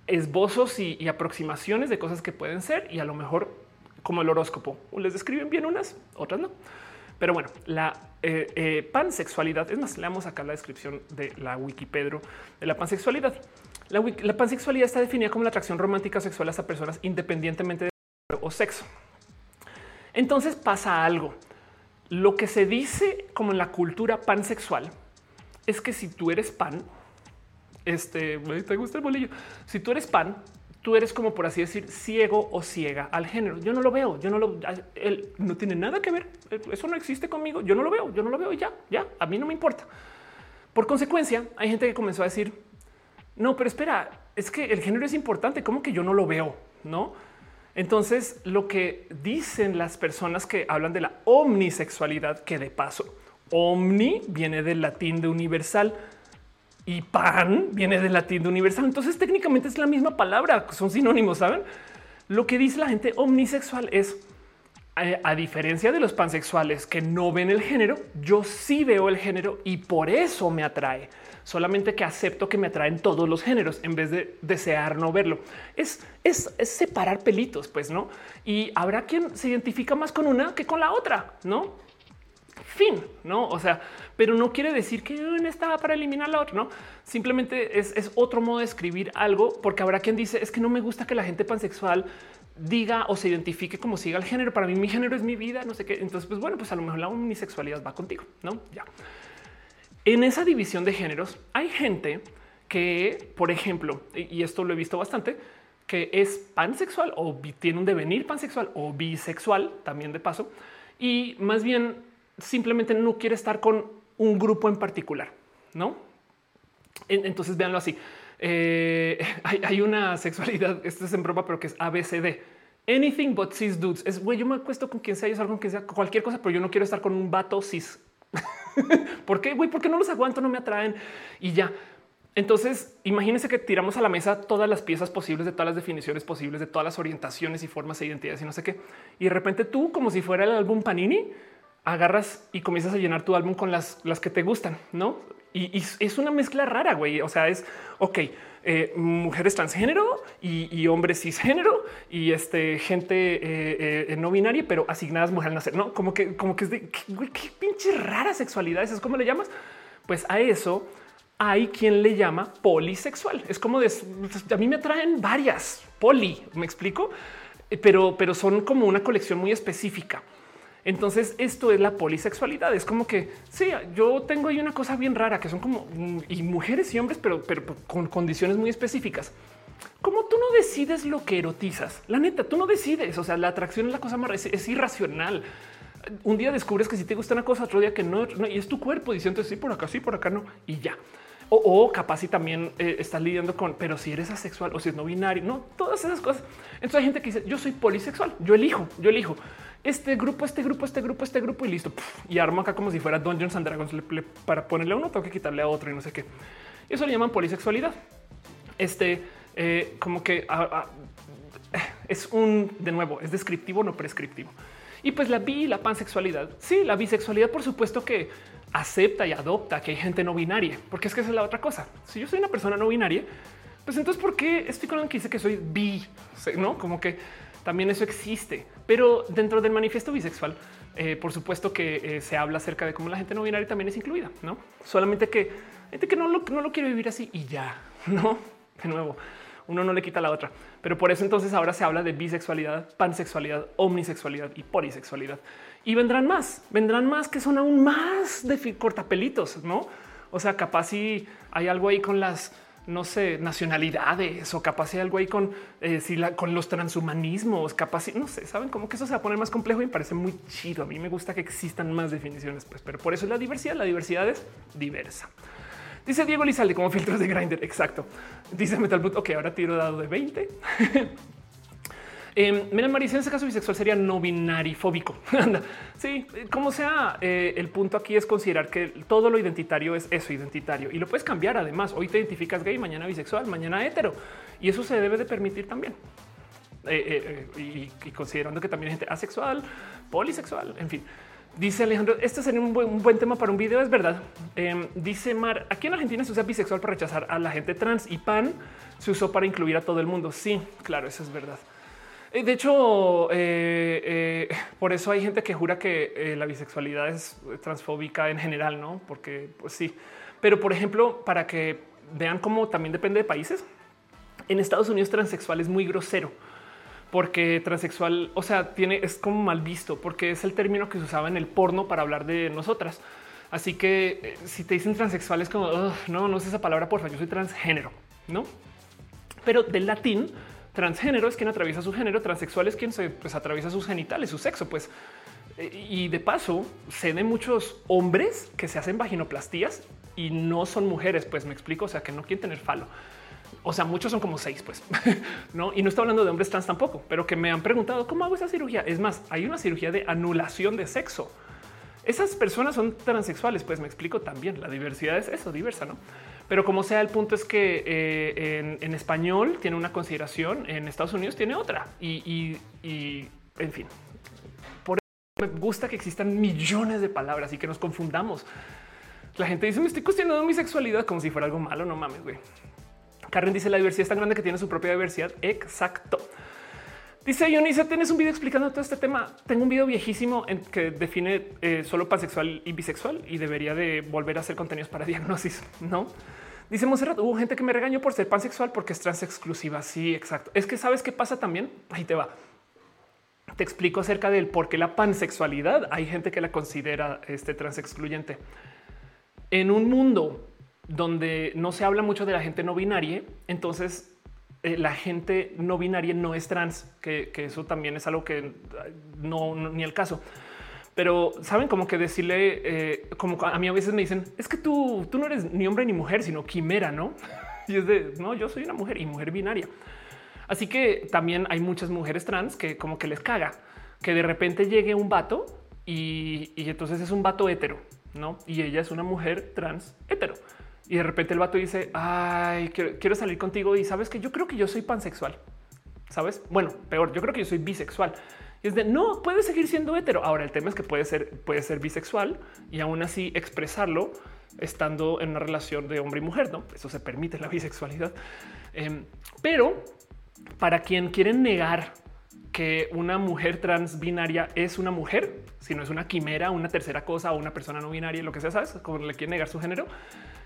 esbozos y, aproximaciones de cosas que pueden ser y a lo mejor como el horóscopo. Les describen bien unas, otras no. Pero bueno, la eh, eh, pansexualidad, es más, leamos acá la descripción de la Wikipedia de la pansexualidad. La, pansexualidad está definida como la atracción romántica sexual a personas independientemente de o sexo. Entonces pasa algo. Lo que se dice como en la cultura pansexual es que si tú eres pan, este, te gusta el bolillo. Si tú eres pan, tú eres como por así decir ciego o ciega al género. Yo no lo veo, yo no lo, él no tiene nada que ver. Eso no existe conmigo. Yo no lo veo, yo no lo veo y ya, ya, a mí no me importa. Por consecuencia, hay gente que comenzó a decir, no, pero espera, es que el género es importante. ¿Cómo que yo no lo veo? No. Entonces, lo que dicen las personas que hablan de la omnisexualidad, que de paso, omni viene del latín de universal, y pan viene del latín de universal. Entonces técnicamente es la misma palabra, son sinónimos, ¿saben? Lo que dice la gente omnisexual es, eh, a, diferencia de los pansexuales que no ven el género, yo sí veo el género y por eso me atrae. Solamente que acepto que me atraen todos los géneros en vez de desear no verlo. Es, es, es separar pelitos, pues, ¿no? Y habrá quien se identifica más con una que con la otra, ¿no? Fin, ¿no? O sea, pero no quiere decir que una estaba para eliminar la otra, ¿no? Simplemente es, otro modo de escribir algo, porque habrá quien dice, es que no me gusta que la gente pansexual diga o se identifique como siga el género. Para mí mi género es mi vida, no sé qué. Entonces, pues bueno, pues a lo mejor la unisexualidad va contigo, ¿no? Ya. En esa división de géneros hay gente que, por ejemplo, y esto lo he visto bastante, que es pansexual o tiene un devenir pansexual o bisexual también de paso, y más bien simplemente no quiere estar con un grupo en particular, ¿no? Entonces véanlo así. Eh, hay, una sexualidad, esto es en broma, pero que es ABCD. Anything but cis dudes. Es güey, yo me acuesto con quien sea, yo salgo con quien sea, cualquier cosa, pero yo no quiero estar con un vato cis. ¿Por qué? Güey, porque no los aguanto, no me atraen y ya. Entonces, imagínense que tiramos a la mesa todas las piezas posibles de todas las definiciones posibles de todas las orientaciones y formas e identidades y no sé qué. Y de repente tú, como si fuera el álbum Panini, agarras y comienzas a llenar tu álbum con las, las que te gustan, ¿no? Y, es una mezcla rara, güey. O sea, es, ok, eh, mujeres transgénero y, hombres cisgénero y este, gente eh, eh, no binaria, pero asignadas mujer al nacer, ¿no? Como que, como que es de, qué pinche rara sexualidad, ¿es como le llamas? Pues a eso hay quien le llama polisexual. Es como de, a mí me atraen varias, poli, ¿me explico? pero, pero son como una colección muy específica. Entonces esto es la polisexualidad. Es como que sí, yo tengo ahí una cosa bien rara que son como mm, y mujeres y hombres, pero, pero con condiciones muy específicas. Como tú no decides lo que erotizas, la neta, tú no decides. O sea, la atracción es la cosa más es, irracional. Un día descubres que si te gusta una cosa, otro día que no, y es tu cuerpo diciendo sí por acá, sí por acá, no y ya. O, capaz si también eh, estás lidiando con, pero si eres asexual o si es no binario, no todas esas cosas. Entonces hay gente que dice yo soy polisexual, yo elijo, yo elijo este grupo, este grupo, este grupo, este grupo y listo. Y armo acá como si fuera Dungeons and Dragons para ponerle a uno, tengo que quitarle a otro y no sé qué. Eso le llaman polisexualidad. Este eh, como que es un de nuevo, es descriptivo, no prescriptivo. Y pues la bi la pansexualidad. Sí, la bisexualidad, por supuesto que acepta y adopta que hay gente no binaria, porque es que esa es la otra cosa. Si yo soy una persona no binaria, pues entonces, ¿por qué estoy con alguien que dice que soy bi? No, como que también eso existe, pero dentro del manifiesto bisexual, eh, por supuesto que eh, se habla acerca de cómo la gente no binaria también es incluida, no solamente que gente que no lo, no lo quiere vivir así y ya no de nuevo uno no le quita la otra. Pero por eso entonces ahora se habla de bisexualidad, pansexualidad, omnisexualidad y polisexualidad. Y vendrán más, vendrán más que son aún más de cortapelitos, ¿no? O sea, capaz si hay algo ahí con las, no sé, nacionalidades o capaz hay algo ahí con, eh, si la, con los transhumanismos, capaz no sé, saben como que eso se va a poner más complejo y me parece muy chido. A mí me gusta que existan más definiciones, pues, pero por eso es la diversidad. La diversidad es diversa. Dice Diego Lizalde como filtros de grinder. Exacto. Dice Metal Ok, ahora tiro dado de 20. Eh, mira, Marisa, en ese caso bisexual sería no binarifóbico. sí, como sea, eh, el punto aquí es considerar que todo lo identitario es eso, identitario. Y lo puedes cambiar además. Hoy te identificas gay, mañana bisexual, mañana hetero. Y eso se debe de permitir también. Eh, y, y, considerando que también hay gente asexual, polisexual, en fin. Dice Alejandro, este sería un buen, tema para un video, es verdad. Em, dice Mar, aquí en Argentina se usa bisexual para rechazar a la gente trans y pan se usó para incluir a todo el mundo. Sí, claro, eso es verdad. Eh, de hecho, eh, eh, por eso hay gente que jura que la bisexualidad es transfóbica en general, no? Porque pues sí. Pero por ejemplo, para que vean cómo también depende de países, en Estados Unidos transexual es muy grosero porque transexual, o sea, tiene es como mal visto porque es el término que se usaba en el porno para hablar de nosotras. Así que si te dicen transexual es como no, no es esa palabra, porfa, yo soy transgénero, no? Pero del latín, transgénero es quien atraviesa su género, transexual es quien se pues, atraviesa sus genitales, su sexo, pues. Y de paso, se de muchos hombres que se hacen vaginoplastías y no son mujeres, pues me explico, o sea, que no quieren tener falo o sea, muchos son como seis, pues no. Y no estoy hablando de hombres trans tampoco, pero que me han preguntado cómo hago esa cirugía. Es más, hay una cirugía de anulación de sexo. Esas personas son transexuales, pues me explico también. La diversidad es eso, diversa, no? Pero como sea, el punto es que eh, en, español tiene una consideración, en Estados Unidos tiene otra y, en fin. Por eso me gusta que existan millones de palabras y que nos confundamos. La gente dice me estoy cuestionando mi sexualidad como si fuera algo malo. No mames, güey. Karen dice la diversidad es tan grande que tiene su propia diversidad. Exacto. Dice Yonisa, tienes un video explicando todo este tema. Tengo un video viejísimo en que define eh, solo pansexual y bisexual y debería de volver a hacer contenidos para diagnosis. No dice Monserrat. Hubo gente que me regañó por ser pansexual porque es trans exclusiva. Sí, exacto. Es que sabes qué pasa también. Ahí te va. Te explico acerca del por qué la pansexualidad hay gente que la considera este trans excluyente en un mundo donde no se habla mucho de la gente no binaria, entonces eh, la gente no binaria no es trans, que, eso también es algo que no, ni el caso. Pero saben como que decirle, eh, como a mí a veces me dicen, es que tú, tú no eres ni hombre ni mujer, sino quimera, ¿no? Y es de, no, yo soy una mujer y mujer binaria. Así que también hay muchas mujeres trans que como que les caga que de repente llegue un vato y, y entonces es un vato hetero, ¿no? Y ella es una mujer trans hetero y de repente el vato dice, ay, quiero, salir contigo y sabes que yo creo que yo soy pansexual. Sabes? Bueno, peor, yo creo que yo soy bisexual. Y es de no puede seguir siendo hetero. Ahora el tema es que puede ser, puede ser bisexual y aún así expresarlo estando en una relación de hombre y mujer. No, eso se permite la bisexualidad. Em, pero para quien quieren negar que una mujer trans binaria es una mujer, si no es una quimera, una tercera cosa o una persona no binaria, lo que sea, sabes, como le quieren negar su género.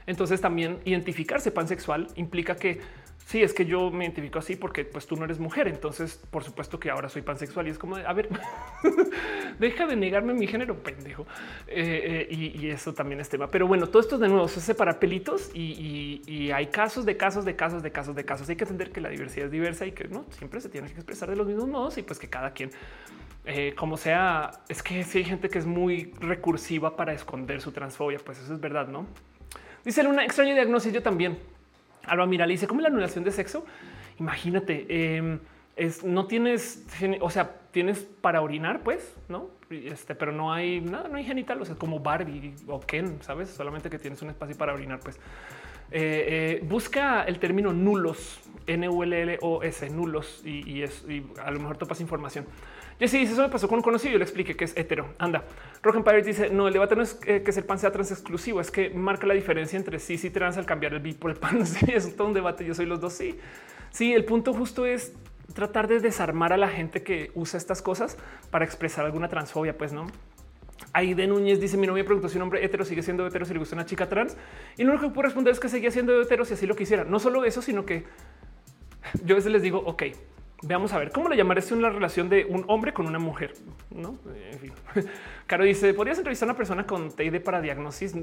Entonces también identificarse pansexual implica que sí, es que yo me identifico así porque pues tú no eres mujer. Entonces, por supuesto que ahora soy pansexual y es como, a ver, deja de negarme mi género, pendejo. Eh, eh, y, eso también es tema. Pero bueno, todo esto de nuevo se separa pelitos y, y, hay casos de casos de casos de casos de casos. Hay que entender que la diversidad es diversa y que no siempre se tiene que expresar de los mismos modos y pues que cada quien eh, como sea, es que si hay gente que es muy recursiva para esconder su transfobia, pues eso es verdad, ¿no? Dice una extraña diagnosis, yo también. Alba Mira dice, ¿cómo la anulación de sexo? Imagínate, em, es, no tienes, o sea, tienes para orinar, pues, ¿no? Este, pero no hay nada, no hay genital, o sea, como Barbie o Ken, ¿sabes? Solamente que tienes un espacio para orinar, pues. Eh, eh, busca el término nulos, N-U-L-L-O-S, nulos, y, es, y a lo mejor topas información. Jesse dice eso me pasó con un conocido. Yo le expliqué que es hetero. Anda. Rock Empire dice no, el debate no es que el pan sea trans exclusivo, es que marca la diferencia entre sí y trans al cambiar el bi por el pan. Sí, es todo un debate. Yo soy los dos. Sí, sí. El punto justo es tratar de desarmar a la gente que usa estas cosas para expresar alguna transfobia. Pues no. Aide Núñez dice: Mi novia preguntó si un hombre hetero sigue siendo hetero si le gusta una chica trans. Y lo único que puedo responder es que seguía siendo hetero si así lo quisiera. No solo eso, sino que yo a veces les digo: Ok, Veamos a ver cómo le llamaré una relación de un hombre con una mujer. No, en fin. Caro dice: Podrías entrevistar a una persona con TID para diagnosis.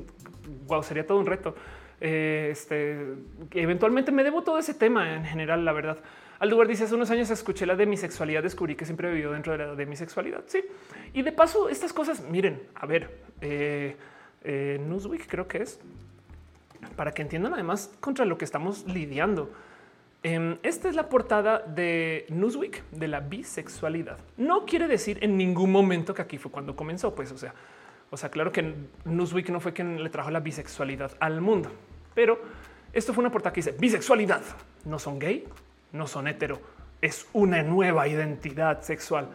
Wow, sería todo un reto. Eh, este eventualmente me debo todo ese tema en general, la verdad. Al dice hace unos años escuché la de mi sexualidad, descubrí que siempre he vivido dentro de la de mi sexualidad. Sí. Y de paso, estas cosas, miren, a ver, eh, eh, Newsweek creo que es para que entiendan además contra lo que estamos lidiando. Em, esta es la portada de Newsweek de la bisexualidad. No quiere decir en ningún momento que aquí fue cuando comenzó, pues, o sea, o sea, claro que Newsweek no fue quien le trajo la bisexualidad al mundo, pero esto fue una portada que dice bisexualidad. No son gay, no son hetero, es una nueva identidad sexual.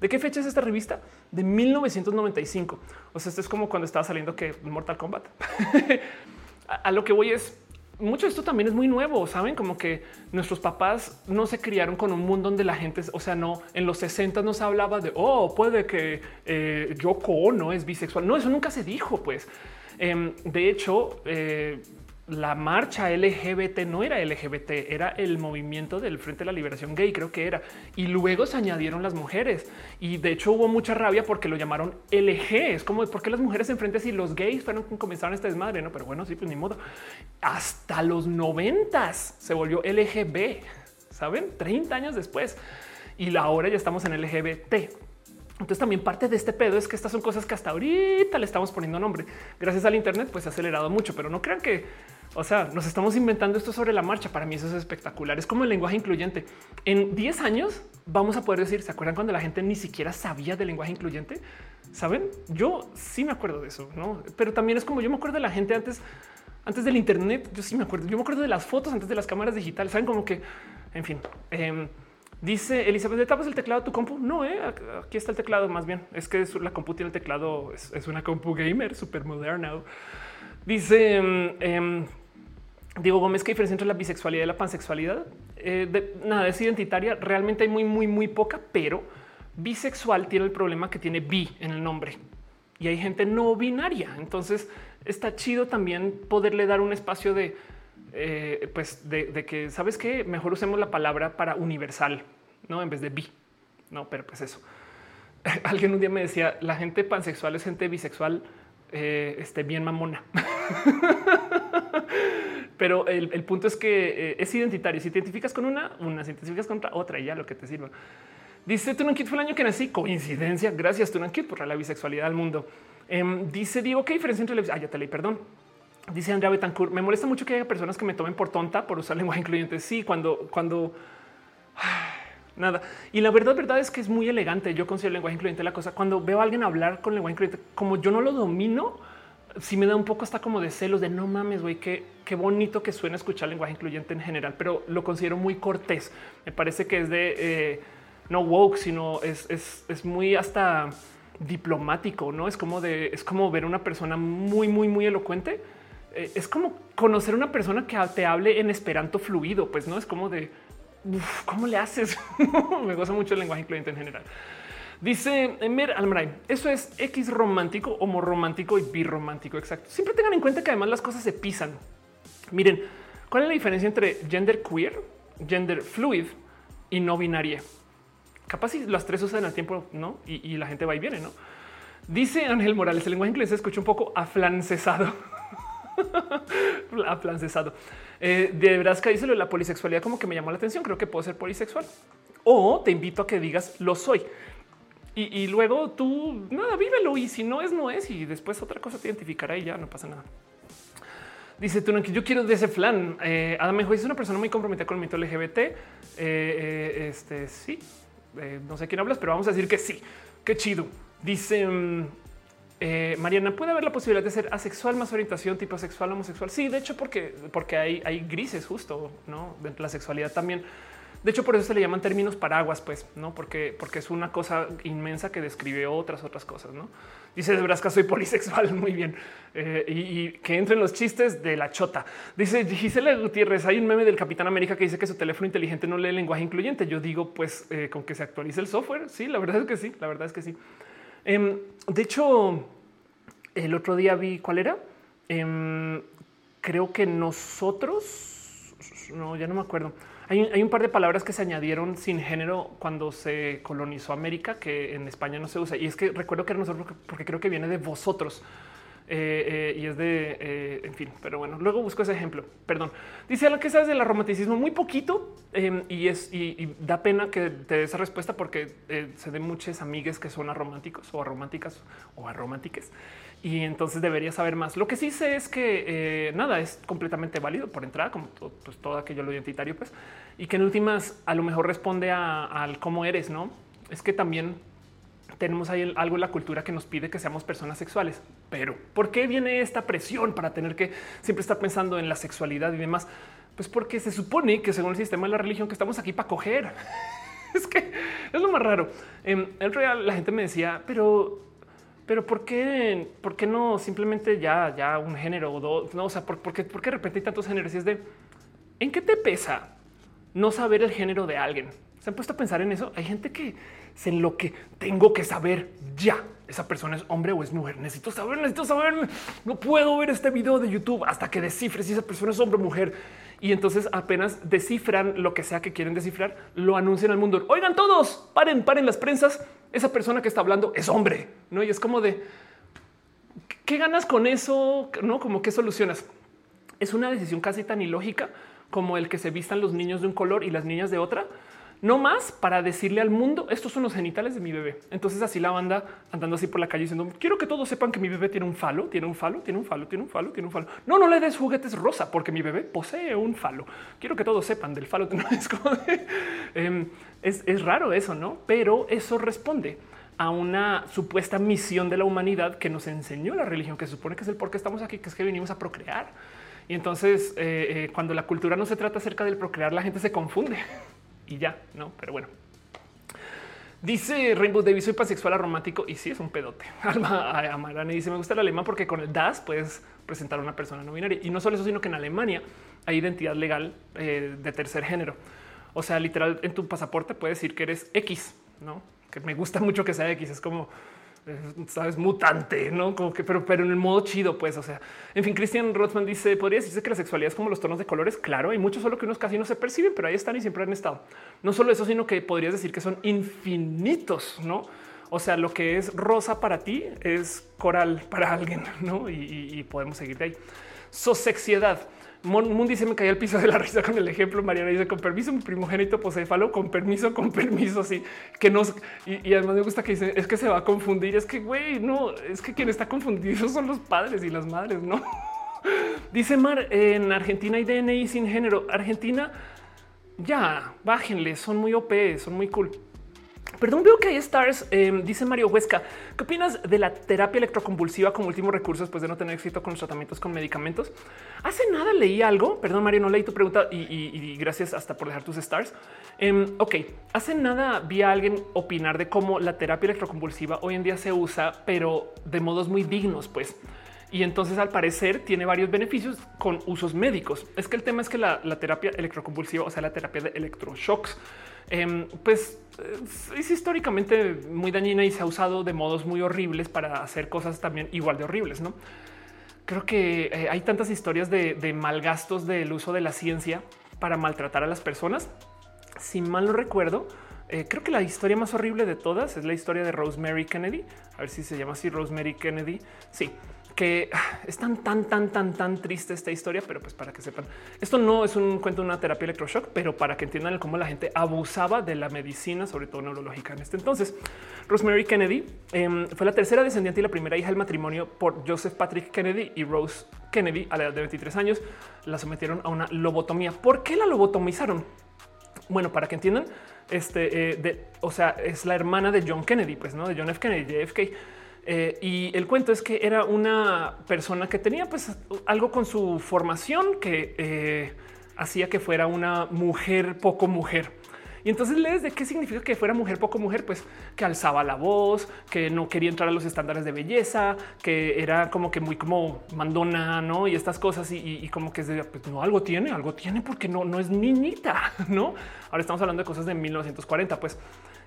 ¿De qué fecha es esta revista? De 1995. O sea, esto es como cuando estaba saliendo que Mortal Kombat. a lo que voy es mucho de esto también es muy nuevo, saben como que nuestros papás no se criaron con un mundo donde la gente, o sea, no en los 60 no se hablaba de oh, puede que eh, Yoko no es bisexual. No, eso nunca se dijo. Pues em, de hecho, eh, la marcha LGBT no era LGBT, era el movimiento del Frente de la Liberación Gay, creo que era. Y luego se añadieron las mujeres. Y de hecho hubo mucha rabia porque lo llamaron LG. Es como por qué las mujeres se enfrentan si los gays fueron comenzaron este desmadre, no? Pero bueno, sí, pues ni modo. Hasta los noventas se volvió LGB, saben? 30 años después. Y ahora ya estamos en LGBT. Entonces también parte de este pedo es que estas son cosas que hasta ahorita le estamos poniendo nombre. Gracias al Internet pues se ha acelerado mucho, pero no crean que o sea, nos estamos inventando esto sobre la marcha. Para mí eso es espectacular. Es como el lenguaje incluyente. En 10 años vamos a poder decir, ¿se acuerdan cuando la gente ni siquiera sabía del lenguaje incluyente? ¿Saben? Yo sí me acuerdo de eso, ¿no? Pero también es como yo me acuerdo de la gente antes, antes del Internet. Yo sí me acuerdo. Yo me acuerdo de las fotos antes de las cámaras digitales. Saben como que, en fin. Em, dice Elizabeth, ¿le tapas el teclado a tu compu? No, eh, aquí está el teclado. Más bien es que la compu tiene el teclado. Es, una compu gamer súper moderna. Dice em, em, Diego Gómez, ¿qué diferencia entre la bisexualidad y la pansexualidad? Eh, nada, es identitaria. Realmente hay muy, muy, muy poca, pero bisexual tiene el problema que tiene bi en el nombre y hay gente no binaria. Entonces está chido también poderle dar un espacio de, eh, pues, de, que sabes que mejor usemos la palabra para universal, no en vez de bi. No, pero pues eso. Alguien un día me decía la gente pansexual es gente bisexual, eh, esté bien mamona. Pero el, punto es que eh, es identitario. Si te identificas con una, una, si te identificas con otra, y ya lo que te sirva. Dice Tunankit fue el año que nací. Coincidencia. Gracias Tunankit por la bisexualidad al mundo. Em, dice Diego, ¿qué diferencia entre la Ah, ya te leí, perdón. Dice Andrea Betancourt, me molesta mucho que haya personas que me tomen por tonta por usar lenguaje incluyente. Sí, cuando, cuando nada. Y la verdad, verdad es que es muy elegante. Yo considero el lenguaje incluyente la cosa. Cuando veo a alguien hablar con lenguaje incluyente, como yo no lo domino, si me da un poco hasta como de celos de no mames, güey, qué, qué bonito que suena escuchar lenguaje incluyente en general, pero lo considero muy cortés. Me parece que es de eh, no woke, sino es, es, muy hasta diplomático, no es como de es como ver una persona muy, muy, muy elocuente. Eh, es como conocer una persona que te hable en esperanto fluido, pues no es como de cómo le haces. me goza mucho el lenguaje incluyente en general. Dice Emer Almaray, eso es X romántico, homo romántico y birromántico. Exacto. Siempre tengan en cuenta que además las cosas se pisan. Miren, ¿Cuál es la diferencia entre gender queer, gender fluid y no binaria? Capaz si las tres usan al tiempo, ¿no? Y, la gente va y viene, ¿no? Dice Ángel Morales, el lenguaje inglés se escucha un poco aflancesado. aflancesado. Eh, de Nebraska dice la polisexualidad como que me llamó la atención. Creo que puedo ser polisexual. O te invito a que digas lo soy. Y, luego tú, nada, vívelo. Y si no es, no es. Y después otra cosa te identificará y ya no pasa nada. Dice tú, yo quiero de ese flan. Eh, Adam es una persona muy comprometida con el mito LGBT. Eh, eh, este sí, no sé quién hablas, pero vamos a decir que sí. Qué chido. Dice mm, Mariana, puede haber la posibilidad de ser asexual más orientación tipo sexual, homosexual. Sí, de hecho, porque, porque hay, hay grises justo, no dentro de la sexualidad también. De hecho, por eso se le llaman términos paraguas, pues, no porque, porque es una cosa inmensa que describe otras, otras cosas. No dice de Brasca, soy polisexual. Muy bien. Eh, y, que entren los chistes de la chota. Dice Gisela Gutiérrez. Hay un meme del Capitán América que dice que su teléfono inteligente no lee lenguaje incluyente. Yo digo, pues eh, con que se actualice el software. Sí, la verdad es que sí. La verdad es que sí. Em, de hecho, el otro día vi cuál era. Em, creo que nosotros, no, ya no me acuerdo hay, un par de palabras que se añadieron sin género cuando se colonizó América que en España no se usa. Y es que recuerdo que era nosotros porque creo que viene de vosotros. Eh, eh, y es de, eh, en fin, pero bueno, luego busco ese ejemplo. Perdón. Dice lo que sabes del romanticismo muy poquito em, y es y, da pena que te dé esa respuesta porque se de muchas amigas que son arománticos o arománticas o arománticas y entonces debería saber más. Lo que sí sé es que nada es completamente válido por entrada, como todo, pues, todo aquello lo identitario, pues, y que en últimas a lo mejor responde al cómo eres, no? Es que también tenemos ahí algo en la cultura que nos pide que seamos personas sexuales. Pero ¿por qué viene esta presión para tener que siempre estar pensando en la sexualidad y demás? Pues porque se supone que según el sistema de la religión que estamos aquí para coger. es que es lo más raro. En el real la gente me decía, pero pero ¿por qué, por qué no simplemente ya, ya un género o dos? No, o sea, ¿por, qué, ¿por qué de repente hay tantos géneros? Y es de ¿en qué te pesa no saber el género de alguien? ¿Se han puesto a pensar en eso? Hay gente que en lo que tengo que saber ya. Esa persona es hombre o es mujer. Necesito saber, necesito saber. No puedo ver este video de YouTube hasta que descifre si esa persona es hombre o mujer. Y entonces apenas descifran lo que sea que quieren descifrar, lo anuncian al mundo. Oigan todos, paren, paren las prensas. Esa persona que está hablando es hombre, no? Y es como de qué ganas con eso, no como qué solucionas. Es una decisión casi tan ilógica como el que se vistan los niños de un color y las niñas de otra no más para decirle al mundo estos son los genitales de mi bebé. Entonces así la banda andando así por la calle diciendo quiero que todos sepan que mi bebé tiene un falo, tiene un falo, tiene un falo, tiene un falo, tiene un falo. No, no le des juguetes rosa porque mi bebé posee un falo. Quiero que todos sepan del falo. Em, es, es raro eso, no? Pero eso responde a una supuesta misión de la humanidad que nos enseñó la religión, que se supone que es el por qué estamos aquí, que es que venimos a procrear. Y entonces, eh, eh, cuando la cultura no se trata acerca del procrear, la gente se confunde y ya, no? Pero bueno, Dice Rainbow Davis, soy pansexual romántico y sí es un pedote. Alma Amarani dice, me gusta el alemán porque con el DAS puedes presentar a una persona no binaria. Y no solo eso, sino que en Alemania hay identidad legal eh, de tercer género. O sea, literal, en tu pasaporte puedes decir que eres X, ¿no? Que me gusta mucho que sea X. Es como sabes, mutante, no como que, pero, pero en el modo chido, pues. O sea, en fin, Christian Rothman dice: Podría decirse que la sexualidad es como los tonos de colores. Claro, hay muchos, solo que unos casi no se perciben, pero ahí están y siempre han estado. No solo eso, sino que podrías decir que son infinitos, no? O sea, lo que es rosa para ti es coral para alguien, no? Y, y podemos seguir de ahí. Sosexiedad. Mon, dice me caí al piso de la risa con el ejemplo. Mariana dice con permiso, mi primogénito posee falo, con permiso, con permiso. Sí, que nos y, además me gusta que dice es que se va a confundir. Es que güey, no es que quien está confundido son los padres y las madres, no? dice Mar en Argentina hay DNI sin género. Argentina ya bájenle, son muy OP, son muy cool. Perdón, veo que hay stars. Em, dice Mario Huesca. ¿Qué opinas de la terapia electroconvulsiva como último recurso después de no tener éxito con los tratamientos con medicamentos? Hace nada leí algo. Perdón, Mario, no leí tu pregunta y, gracias hasta por dejar tus stars. Em, ok, hace nada vi a alguien opinar de cómo la terapia electroconvulsiva hoy en día se usa, pero de modos muy dignos, pues. Y entonces al parecer tiene varios beneficios con usos médicos. Es que el tema es que la, la terapia electroconvulsiva, o sea, la terapia de electroshocks, Em, pues es históricamente muy dañina y se ha usado de modos muy horribles para hacer cosas también igual de horribles. No creo que eh, hay tantas historias de, de malgastos del uso de la ciencia para maltratar a las personas. Si mal no recuerdo, eh, creo que la historia más horrible de todas es la historia de Rosemary Kennedy. A ver si se llama así Rosemary Kennedy. Sí, que es tan, tan, tan, tan, tan triste esta historia, pero pues para que sepan, esto no es un cuento de una terapia electroshock, pero para que entiendan cómo la gente abusaba de la medicina, sobre todo neurológica en este entonces. Rosemary Kennedy em, fue la tercera descendiente y la primera hija del matrimonio por Joseph Patrick Kennedy y Rose Kennedy a la edad de 23 años. La sometieron a una lobotomía. ¿Por qué la lobotomizaron? Bueno, para que entiendan, este, eh, o sea, es la hermana de John Kennedy, pues no de John F. Kennedy, JFK. Eh, y el cuento es que era una persona que tenía pues algo con su formación que eh, hacía que fuera una mujer poco mujer. Y entonces lees de qué significa que fuera mujer poco mujer, pues que alzaba la voz, que no quería entrar a los estándares de belleza, que era como que muy como mandona, no? Y estas cosas y, como que es de, pues, no algo tiene, algo tiene porque no, no es niñita, no? Ahora estamos hablando de cosas de 1940, pues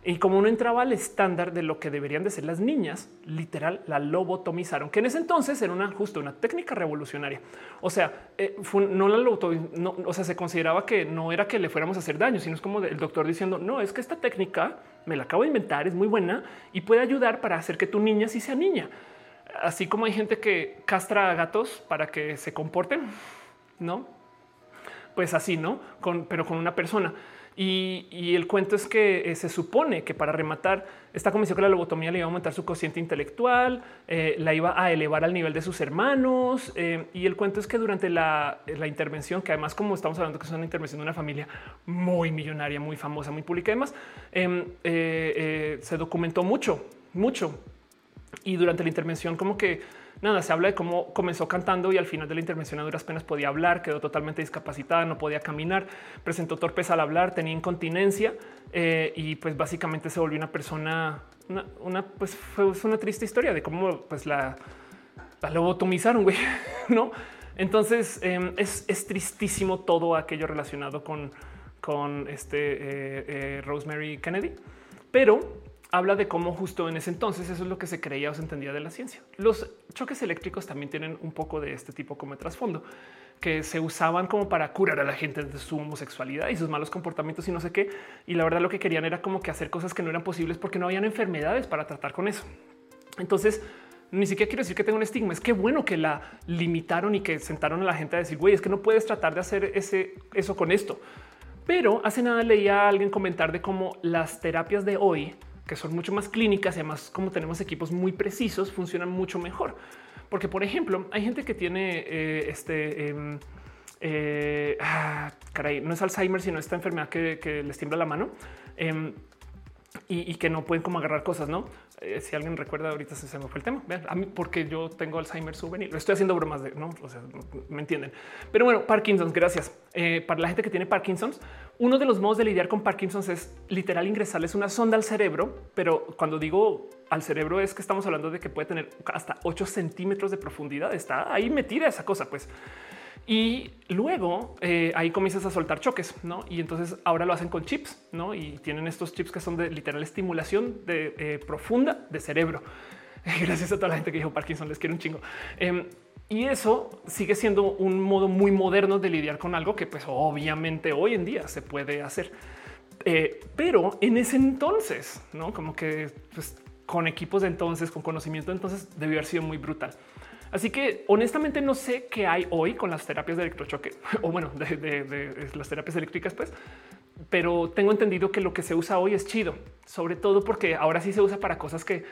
y como no entraba al estándar de lo que deberían de ser las niñas, literal la lobotomizaron, que en ese entonces era una justo una técnica revolucionaria. O sea, eh, no la lobotomizaron, o sea, se consideraba que no era que le fuéramos a hacer daño, sino es como el doctor diciendo, no, es que esta técnica me la acabo de inventar, es muy buena y puede ayudar para hacer que tu niña sí sea niña. Así como hay gente que castra a gatos para que se comporten, no? Pues así, no? Pero con una persona. Y, el cuento es que eh, se supone que para rematar esta comisión que la lobotomía le iba a aumentar su cociente intelectual, eh, la iba a elevar al nivel de sus hermanos. Eh, y el cuento es que durante la, intervención, que además como estamos hablando que es una intervención de una familia muy millonaria, muy famosa, muy pública, además em, se documentó mucho, mucho. Y durante la intervención como que nada, se habla de cómo comenzó cantando y al final de la intervención a duras penas podía hablar, quedó totalmente discapacitada, no podía caminar, presentó torpeza al hablar, tenía incontinencia eh, y pues básicamente se volvió una persona, una, pues fue una triste historia de cómo pues la, la lobotomizaron, güey, ¿no? Entonces em, es, tristísimo todo aquello relacionado con, con este eh, eh, Rosemary Kennedy, pero habla de cómo justo en ese entonces eso es lo que se creía o se entendía de la ciencia. Los choques eléctricos también tienen un poco de este tipo como trasfondo que se usaban como para curar a la gente de su homosexualidad y sus malos comportamientos y no sé qué. Y la verdad lo que querían era como que hacer cosas que no eran posibles porque no habían enfermedades para tratar con eso. Entonces, ni siquiera quiero decir que tenga un estigma. Es que bueno que la limitaron y que sentaron a la gente a decir, güey, es que no puedes tratar de hacer ese, eso con esto. Pero hace nada leía a alguien comentar de cómo las terapias de hoy que son mucho más clínicas y además como tenemos equipos muy precisos, funcionan mucho mejor. Porque, por ejemplo, hay gente que tiene eh, este... Em, eh, ah, caray, no es Alzheimer, sino esta enfermedad que, les tiembla la mano em, y, que no pueden como agarrar cosas, ¿no? Eh, si alguien recuerda, ahorita se me fue el tema. Vean, a mí porque yo tengo Alzheimer juvenil. Estoy haciendo bromas de no, o sea, me entienden. Pero bueno, Parkinson's, gracias. Eh, para la gente que tiene Parkinson's, uno de los modos de lidiar con Parkinson's es literal ingresarles una sonda al cerebro. Pero cuando digo al cerebro es que estamos hablando de que puede tener hasta 8 centímetros de profundidad. Está ahí metida esa cosa, pues. Y luego eh, ahí comienzas a soltar choques, ¿no? Y entonces ahora lo hacen con chips, ¿no? Y tienen estos chips que son de literal estimulación de eh, profunda de cerebro. Gracias a toda la gente que dijo Parkinson, les quiero un chingo. Em, y eso sigue siendo un modo muy moderno de lidiar con algo que pues obviamente hoy en día se puede hacer. Eh, pero en ese entonces, ¿no? Como que pues, con equipos de entonces, con conocimiento entonces debió haber sido muy brutal. Así que honestamente no sé qué hay hoy con las terapias de electrochoque o bueno, de, las terapias eléctricas, pues, pero tengo entendido que lo que se usa hoy es chido, sobre todo porque ahora sí se usa para cosas que,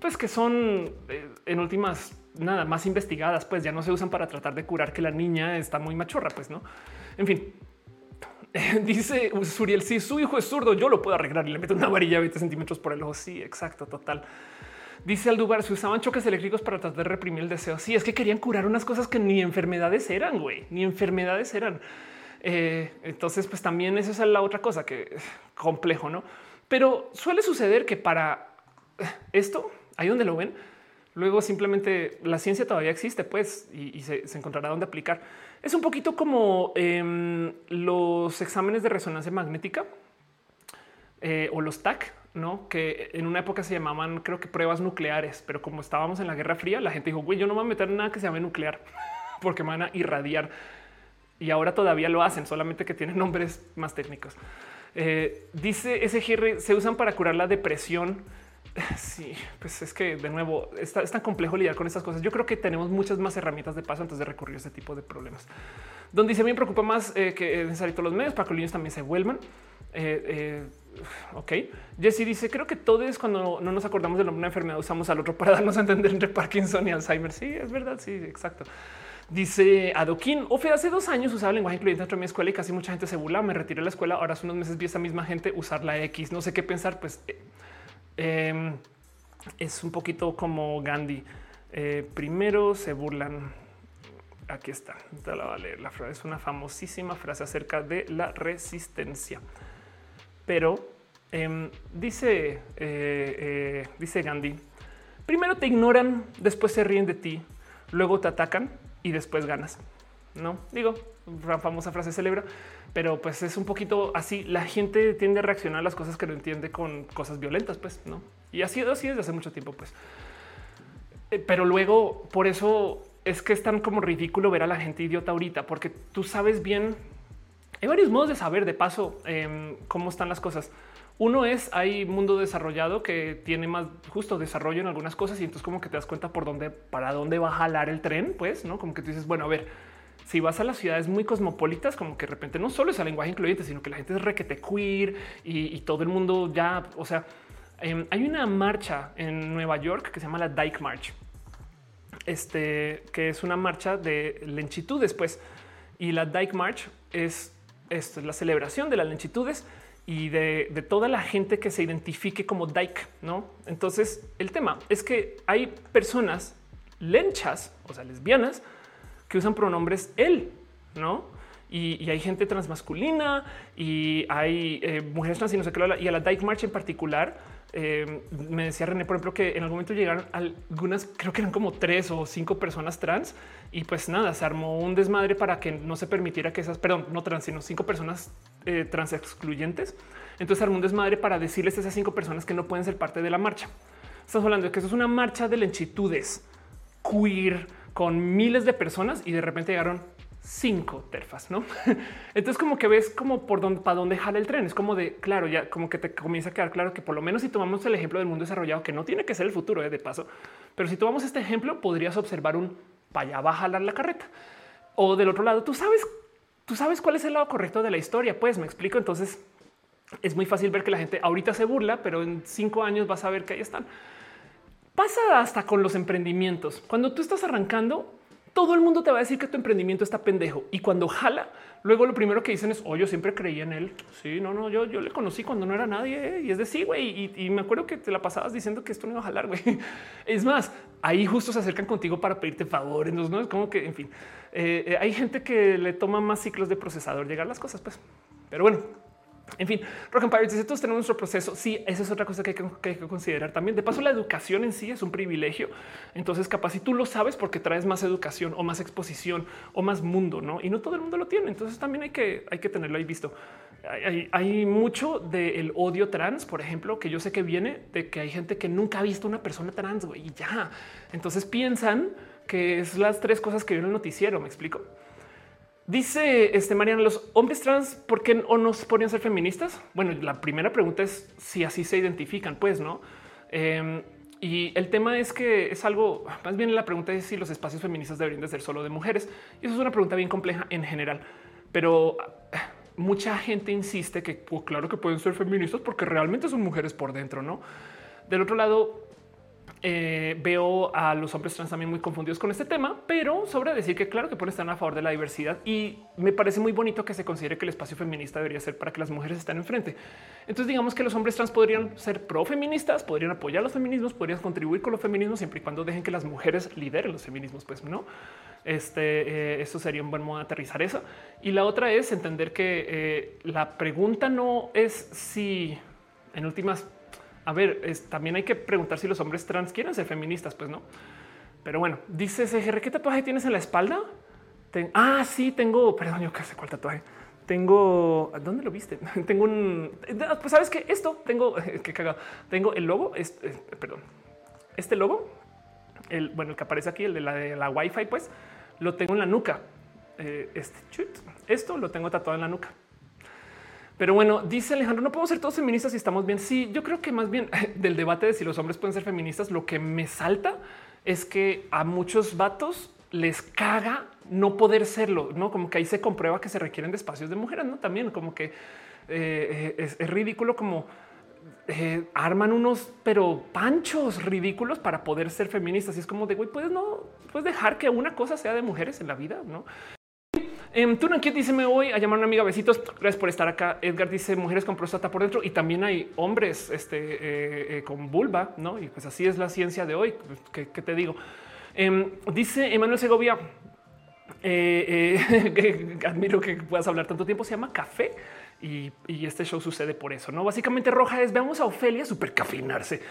pues, que son eh, en últimas nada más investigadas, pues ya no se usan para tratar de curar que la niña está muy machorra, pues no. En fin, dice Suriel, si su hijo es zurdo, yo lo puedo arreglar y le meto una varilla 20 centímetros por el ojo. Sí, exacto, total. Dice Aldubar, se usaban choques eléctricos para tratar de reprimir el deseo. Sí, es que querían curar unas cosas que ni enfermedades eran, güey, ni enfermedades eran. Eh, entonces, pues también esa es la otra cosa que es complejo, ¿no? Pero suele suceder que para esto, ahí donde lo ven, luego simplemente la ciencia todavía existe, pues, y, se, encontrará dónde aplicar. Es un poquito como em, los exámenes de resonancia magnética eh, o los TAC no que en una época se llamaban, creo que pruebas nucleares, pero como estábamos en la Guerra Fría, la gente dijo, güey, yo no me voy a meter nada que se llame nuclear porque me van a irradiar. Y ahora todavía lo hacen, solamente que tienen nombres más técnicos. Eh, dice SGR, se usan para curar la depresión. Sí, pues es que de nuevo está, es tan complejo lidiar con estas cosas. Yo creo que tenemos muchas más herramientas de paso antes de recurrir a este tipo de problemas. Donde dice, me preocupa más eh, que es necesario todos los medios para que los niños también se vuelvan. Eh, eh, ok. Jesse dice: Creo que todos cuando no nos acordamos de una enfermedad usamos al otro para darnos a entender entre Parkinson y Alzheimer. Sí, es verdad. Sí, exacto. Dice Adoquín, Ofe, hace dos años usaba lenguaje incluyente dentro de mi escuela y casi mucha gente se burla. Me retiré de la escuela. Ahora hace unos meses vi esa misma gente usar la X. No sé qué pensar. Pues eh, em, es un poquito como Gandhi. primero se burlan aquí está. Te la La frase es una famosísima frase acerca de la resistencia. Pero em, dice, eh, eh, dice Gandhi, primero te ignoran, después se ríen de ti, luego te atacan y después ganas. No digo, famosa frase celebra, pero pues es un poquito así. La gente tiende a reaccionar a las cosas que no entiende con cosas violentas, pues no. Y ha sido así desde hace mucho tiempo, pues. Eh, pero luego por eso es que es tan como ridículo ver a la gente idiota ahorita, porque tú sabes bien. Hay varios modos de saber de paso em, cómo están las cosas. Uno es hay mundo desarrollado que tiene más justo desarrollo en algunas cosas y entonces como que te das cuenta por dónde, para dónde va a jalar el tren, pues, ¿no? Como que tú dices, bueno, a ver, si vas a las ciudades muy cosmopolitas, como que de repente no solo es el lenguaje incluyente, sino que la gente es requete queer y, todo el mundo ya, o sea, em, hay una marcha en Nueva York que se llama la Dyke March este, que es una marcha de lentitudes, pues, y la Dyke March es esto, es la celebración de las lentitudes y de, toda la gente que se identifique como Dyke, ¿no? Entonces, el tema es que hay personas lenchas, o sea, lesbianas, que usan pronombres él, ¿no? Y, hay gente transmasculina y hay eh, mujeres trans y no sé qué, y a la Dyke March en particular, eh, me decía René, por ejemplo, que en algún momento llegaron algunas, creo que eran como tres o cinco personas trans y pues nada, se armó un desmadre para que no se permitiera que esas, perdón, no trans, sino cinco personas eh, trans excluyentes. Entonces armó un desmadre para decirles a esas cinco personas que no pueden ser parte de la marcha. Estamos hablando de que eso es una marcha de lenchitudes queer con miles de personas y de repente llegaron cinco terfas, ¿no? Entonces como que ves como por dónde, para dónde jala el tren. Es como de, claro, ya como que te comienza a quedar claro que por lo menos si tomamos el ejemplo del mundo desarrollado, que no tiene que ser el futuro ¿eh? de paso, pero si tomamos este ejemplo, podrías observar un para allá va a jalar la carreta. O del otro lado, tú sabes, tú sabes cuál es el lado correcto de la historia. Pues me explico. Entonces es muy fácil ver que la gente ahorita se burla, pero en cinco años vas a ver que ahí están. Pasa hasta con los emprendimientos. Cuando tú estás arrancando, todo el mundo te va a decir que tu emprendimiento está pendejo. Y cuando jala, luego lo primero que dicen es, oh, yo siempre creía en él. Sí, no, no, yo, yo le conocí cuando no era nadie. ¿eh? Y es de sí, güey. Y, me acuerdo que te la pasabas diciendo que esto no iba a jalar, güey. Es más, ahí justo se acercan contigo para pedirte favores. No es como que, en fin, eh, eh, hay gente que le toma más ciclos de procesador llegar las cosas, pues. Pero bueno, en fin, Rock Empire dice todos tenemos nuestro proceso. Sí, esa es otra cosa que hay, que considerar también. De paso, la educación en sí es un privilegio. Entonces, capaz si tú lo sabes porque traes más educación o más exposición o más mundo, no? Y no todo el mundo lo tiene. Entonces, también hay que, hay que tenerlo ahí visto. Hay, mucho del odio trans, por ejemplo, que yo sé que viene de que hay gente que nunca ha visto una persona trans y ya. Entonces piensan que es las tres cosas que vio en el noticiero. Me explico. Dice este Mariano, los hombres trans, ¿por qué no nos podrían ser feministas? Bueno, la primera pregunta es si así se identifican, pues no. Em, y el tema es que es algo más bien la pregunta es si los espacios feministas deberían de ser solo de mujeres. Y eso es una pregunta bien compleja en general, pero eh, mucha gente insiste que pues, claro que pueden ser feministas porque realmente son mujeres por dentro, no? Del otro lado, eh, veo a los hombres trans también muy confundidos con este tema, pero sobre decir que claro que pueden estar a favor de la diversidad y me parece muy bonito que se considere que el espacio feminista debería ser para que las mujeres estén enfrente. Entonces digamos que los hombres trans podrían ser pro feministas, podrían apoyar los feminismos, podrían contribuir con los feminismos siempre y cuando dejen que las mujeres lideren los feminismos, pues no. Este, eh, eso sería un buen modo de aterrizar eso. Y la otra es entender que eh, la pregunta no es si en últimas a ver, también hay que preguntar si los hombres trans quieren ser feministas, pues no. Pero bueno, dice CGR, ¿qué tatuaje tienes en la espalda? ah, sí, tengo, perdón, yo qué sé cuál tatuaje. tengo, ¿dónde lo viste? tengo un, pues sabes que esto tengo, que cagado, tengo el logo, este, perdón, este logo, el, bueno, el que aparece aquí, el de la de la Wi-Fi, pues lo tengo en la nuca. Eh, este chut, esto lo tengo tatuado en la nuca. Pero bueno, dice Alejandro, no podemos ser todos feministas si estamos bien. Sí, yo creo que más bien del debate de si los hombres pueden ser feministas, lo que me salta es que a muchos vatos les caga no poder serlo, no como que ahí se comprueba que se requieren de espacios de mujeres, no también como que eh, es, ridículo como eh, arman unos pero panchos ridículos para poder ser feministas. Y es como de güey, puedes no puedes dejar que una cosa sea de mujeres en la vida, no? Eh, Tunan dice me voy a llamar a una amiga besitos. Gracias por estar acá. Edgar dice mujeres con próstata por dentro y también hay hombres este, eh, con vulva, no? Y pues así es la ciencia de hoy. ¿Qué, te digo? Em, dice Emanuel Segovia, eh, eh, admiro que puedas hablar tanto tiempo. Se llama Café y, este show sucede por eso. No, básicamente roja es veamos a Ofelia super cafinarse.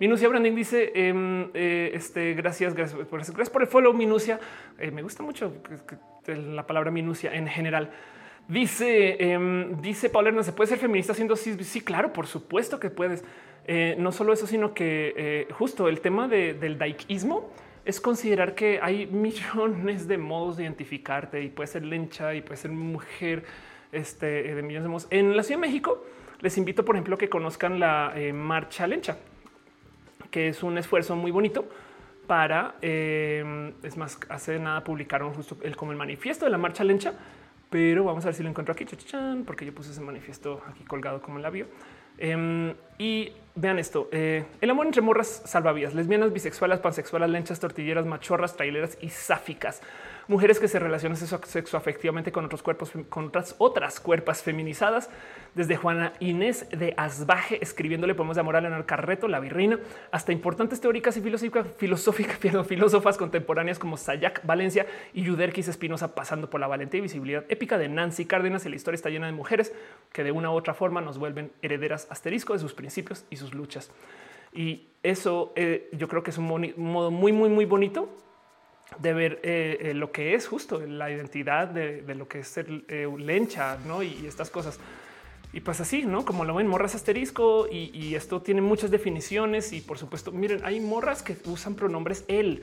Minucia Branding dice em, eh, este gracias, gracias por, gracias por el follow. Minucia me gusta mucho la palabra minucia en general. Dice, em, dice Paula no se puede ser feminista siendo sí, sí, claro, por supuesto que puedes. no solo eso, sino que justo el tema del daikismo es considerar que hay millones de modos de identificarte y puede ser lencha y puede ser mujer este, de millones de modos. En la Ciudad de México les invito, por ejemplo, que conozcan la eh, marcha lencha, que es un esfuerzo muy bonito para, eh, es más, hace nada publicaron justo el, como el manifiesto de la marcha lencha, pero vamos a ver si lo encuentro aquí, porque yo puse ese manifiesto aquí colgado como en la bio. Em, y vean esto: eh, el amor entre morras salvavidas, lesbianas, bisexuales, pansexuales, lenchas, tortilleras, machorras, traileras y sáficas mujeres que se relacionan sexo, afectivamente con otros cuerpos, con otras, otras cuerpas feminizadas, desde Juana Inés de Asbaje escribiéndole poemas de amor a Leonardo Carreto, la virreina, hasta importantes teóricas y filosóficas, filosóficas, filósofas contemporáneas como Sayak Valencia y Yuderquis Espinosa, pasando por la valentía y visibilidad épica de Nancy Cárdenas. Y la historia está llena de mujeres que de una u otra forma nos vuelven herederas asterisco de sus principios y sus luchas. Y eso eh, yo creo que es un modo muy, muy, muy bonito de ver eh, eh, lo que es justo la identidad de, lo que es ser eh, lencha ¿no? y, estas cosas. Y pues así, ¿no? Como lo ven, morras asterisco y, esto tiene muchas definiciones y por supuesto, miren, hay morras que usan pronombres él.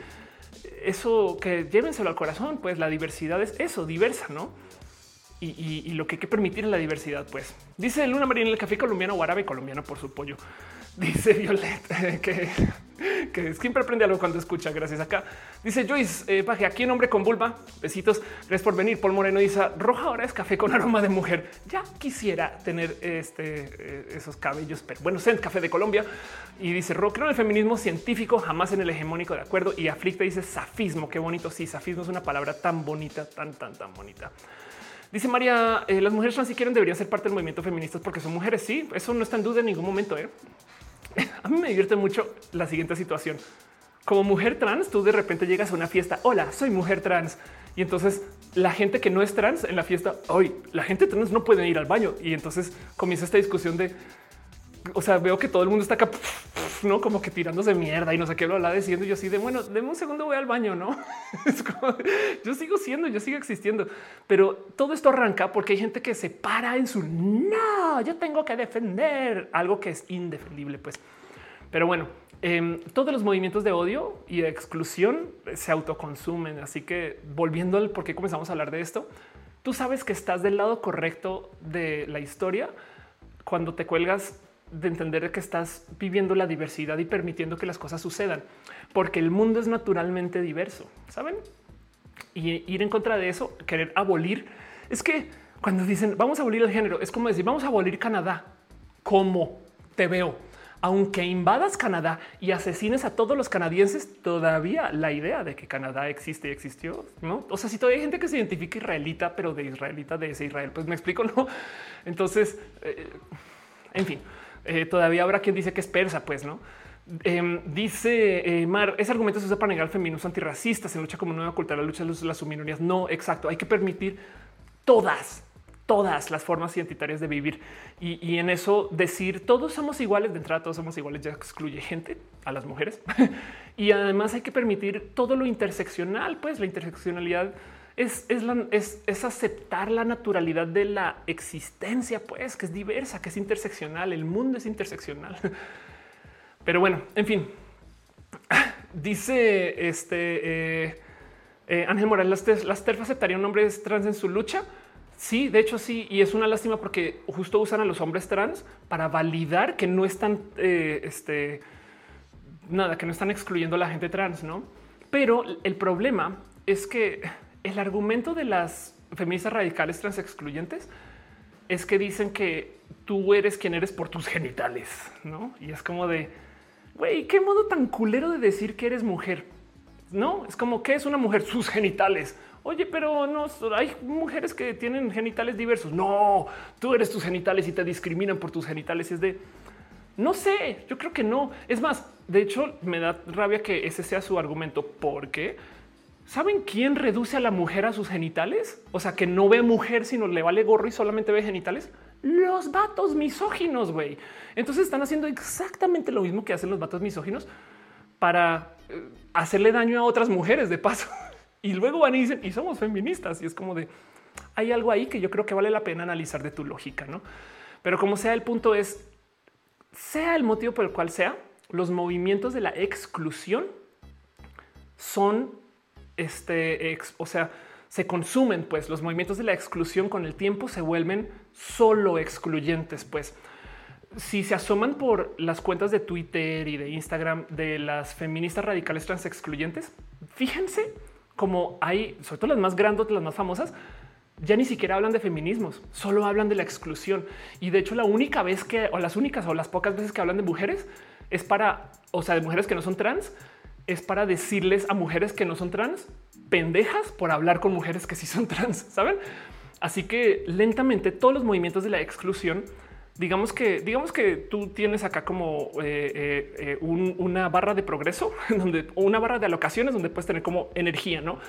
Eso que llévenselo al corazón, pues la diversidad es eso, diversa, ¿no? Y, lo que hay que permitir en la diversidad, pues. Dice Luna Marina, el café colombiano o árabe colombiano por su pollo. Dice Violet que, que siempre aprende algo cuando escucha. Gracias acá. Dice Joyce eh, Paje, aquí un hombre con vulva. Besitos. Gracias por venir. Paul Moreno dice roja ahora es café con aroma de mujer. Ya quisiera tener este, eh, esos cabellos, pero bueno, sé café de Colombia. Y dice rock en el feminismo científico, jamás en el hegemónico de acuerdo. Y aflicta dice safismo. Qué bonito. Sí, safismo es una palabra tan bonita, tan, tan, tan bonita. Dice María, eh, las mujeres trans si quieren deberían ser parte del movimiento feminista porque son mujeres. Sí, eso no está en duda en ningún momento. ¿eh? A mí me divierte mucho la siguiente situación. Como mujer trans, tú de repente llegas a una fiesta. Hola, soy mujer trans. Y entonces la gente que no es trans en la fiesta, hoy la gente trans no puede ir al baño. Y entonces comienza esta discusión de, o sea, veo que todo el mundo está acá, no como que tirándose mierda y no sé qué lo habla diciendo. Yo así de bueno, deme un segundo, voy al baño. No es como, yo sigo siendo, yo sigo existiendo, pero todo esto arranca porque hay gente que se para en su no, yo tengo que defender algo que es indefendible. Pues, pero bueno, em, todos los movimientos de odio y de exclusión se autoconsumen. Así que volviendo al por qué comenzamos a hablar de esto, tú sabes que estás del lado correcto de la historia cuando te cuelgas de entender que estás viviendo la diversidad y permitiendo que las cosas sucedan, porque el mundo es naturalmente diverso, ¿saben? Y ir en contra de eso, querer abolir, es que cuando dicen vamos a abolir el género, es como decir vamos a abolir Canadá. ¿Cómo te veo? Aunque invadas Canadá y asesines a todos los canadienses, todavía la idea de que Canadá existe y existió, ¿no? O sea, si todavía hay gente que se identifica israelita, pero de israelita de ese Israel, pues me explico, ¿no? Entonces, eh, en fin, eh, todavía habrá quien dice que es persa, pues no. Em, dice eh, Mar, ese argumento se usa para negar al feminismo antirracista, se lucha como nueva cultura, la lucha de las minorías. No, exacto. Hay que permitir todas, todas las formas identitarias de vivir. Y, en eso decir todos somos iguales, de entrada todos somos iguales, ya excluye gente a las mujeres. y además hay que permitir todo lo interseccional, pues la interseccionalidad es, es, aceptar la naturalidad de la existencia, pues, que es diversa, que es interseccional. El mundo es interseccional. Pero bueno, en fin, dice este eh, eh, Ángel Morales, las, las terfas aceptarían hombres trans en su lucha. Sí, de hecho sí, y es una lástima porque justo usan a los hombres trans para validar que no están, eh, este, nada, que no están excluyendo a la gente trans, ¿no? Pero el problema es que el argumento de las feministas radicales trans excluyentes es que dicen que tú eres quien eres por tus genitales, ¿no? Y es como de, güey, qué modo tan culero de decir que eres mujer, ¿no? Es como, que es una mujer? Sus genitales. Oye, pero no hay mujeres que tienen genitales diversos. No, tú eres tus genitales y te discriminan por tus genitales. Y es de no sé, yo creo que no. Es más, de hecho, me da rabia que ese sea su argumento, porque ¿Saben quién reduce a la mujer a sus genitales? O sea, que no ve mujer, sino le vale gorro y solamente ve genitales. Los vatos misóginos, güey. Entonces están haciendo exactamente lo mismo que hacen los vatos misóginos para eh, hacerle daño a otras mujeres de paso. Y luego van y dicen, y somos feministas. Y es como de, hay algo ahí que yo creo que vale la pena analizar de tu lógica, ¿no? Pero como sea, el punto es, sea el motivo por el cual sea, los movimientos de la exclusión son este, o sea, se consumen, pues los movimientos de la exclusión con el tiempo se vuelven solo excluyentes, pues. Si se asoman por las cuentas de Twitter y de Instagram de las feministas radicales trans excluyentes, fíjense cómo hay, sobre todo las más grandes, las más famosas, ya ni siquiera hablan de feminismos, solo hablan de la exclusión. Y de hecho, la única vez que, o las únicas o las pocas veces que hablan de mujeres es para, o sea, de mujeres que no son trans, es para decirles a mujeres que no son trans pendejas por hablar con mujeres que sí son trans, saben? Así que lentamente todos los movimientos de la exclusión, digamos que, digamos que tú tienes acá como eh, eh, eh, una barra de progreso, donde una barra de alocaciones donde puedes tener como energía, no?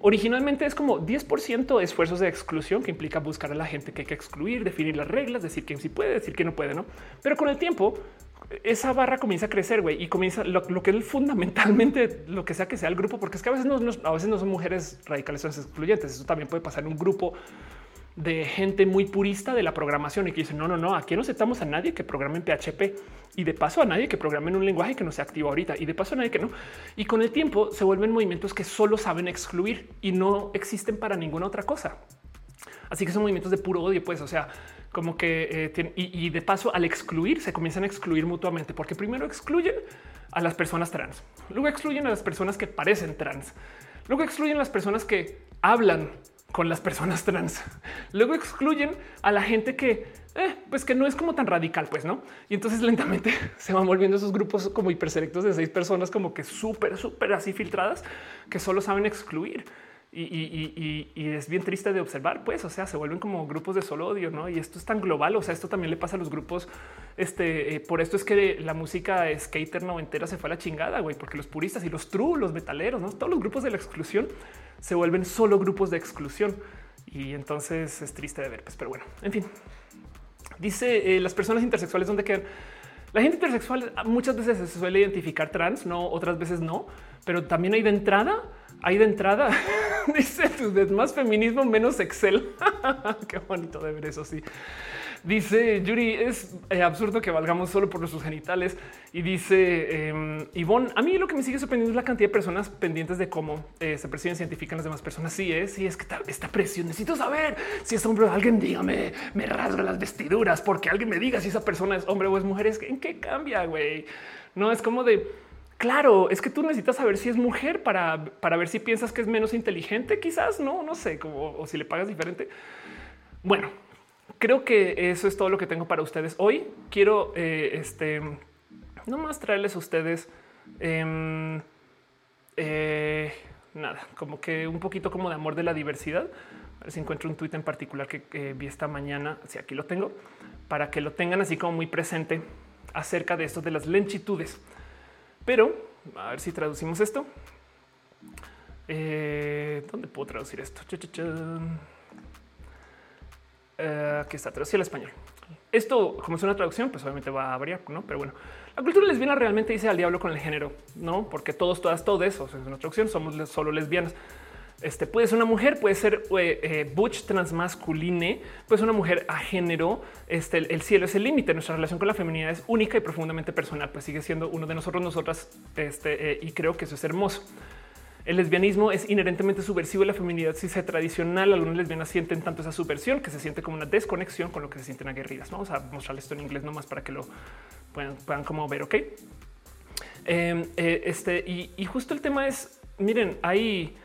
Originalmente es como 10% de esfuerzos de exclusión que implica buscar a la gente que hay que excluir, definir las reglas, decir quién sí puede, decir que no puede, no? Pero con el tiempo esa barra comienza a crecer, güey, y comienza lo, que es fundamentalmente lo que sea que sea el grupo, porque es que a veces no, a veces no son mujeres radicales son excluyentes. Eso también puede pasar en un grupo de gente muy purista de la programación y que dicen no, no, no, aquí no aceptamos a nadie que programe en PHP y de paso a nadie que programe en un lenguaje que no se activa ahorita y de paso a nadie que no. Y con el tiempo se vuelven movimientos que solo saben excluir y no existen para ninguna otra cosa. Así que son movimientos de puro odio, pues, o sea, como que eh, y, de paso al excluir se comienzan a excluir mutuamente, porque primero excluyen a las personas trans, luego excluyen a las personas que parecen trans, luego excluyen a las personas que hablan con las personas trans, luego excluyen a la gente que eh, pues que no es como tan radical, pues no. Y entonces lentamente se van volviendo esos grupos como hiperselectos de seis personas, como que súper, súper así filtradas que solo saben excluir. Y, es bien triste de observar, pues, o sea, se vuelven como grupos de solo odio, ¿no? Y esto es tan global, o sea, esto también le pasa a los grupos, este, eh, por esto es que la música skater noventera se fue a la chingada, güey, porque los puristas y los true, los metaleros, ¿no? Todos los grupos de la exclusión se vuelven solo grupos de exclusión. Y entonces es triste de ver, pues, pero bueno, en fin. Dice, eh, las personas intersexuales, ¿dónde quedan? La gente intersexual muchas veces se suele identificar trans, no, otras veces no, pero también hay de entrada Ahí de entrada dice más feminismo, menos Excel. Qué bonito de ver eso. Sí, dice Yuri, es eh, absurdo que valgamos solo por nuestros genitales. Y dice eh, Ivonne, a mí lo que me sigue sorprendiendo es la cantidad de personas pendientes de cómo eh, se perciben, científicas las demás personas. Sí, es, sí, es que esta presión necesito saber si es hombre o alguien dígame, me rasga las vestiduras porque alguien me diga si esa persona es hombre o es mujer. Es que en qué cambia, güey. No es como de Claro, es que tú necesitas saber si es mujer para, para ver si piensas que es menos inteligente, quizás no, no sé, como o si le pagas diferente. Bueno, creo que eso es todo lo que tengo para ustedes hoy. Quiero eh, este no más traerles a ustedes em, eh, nada, como que un poquito como de amor de la diversidad. A ver si encuentro un tuit en particular que vi esta mañana. Si aquí lo tengo para que lo tengan así como muy presente acerca de esto de las lenchitudes. Pero a ver si traducimos esto. Eh, ¿Dónde puedo traducir esto? Eh, aquí está traducido al español. Esto, como es una traducción, pues obviamente va a variar, no? Pero bueno, la cultura lesbiana realmente dice al diablo con el género, no? Porque todos, todas, todo eso es una traducción. Somos solo lesbianas. Este puede ser una mujer, puede ser eh, eh, butch transmasculine, puede ser una mujer a género. Este el cielo es el límite. Nuestra relación con la feminidad es única y profundamente personal, pues sigue siendo uno de nosotros, nosotras. Este eh, y creo que eso es hermoso. El lesbianismo es inherentemente subversivo la feminidad si se tradicional. Algunas lesbianas sienten tanto esa subversión que se siente como una desconexión con lo que se sienten aguerridas. Vamos a mostrarles esto en inglés nomás para que lo puedan, puedan como ver. Ok. Em, este y, y justo el tema es, miren, hay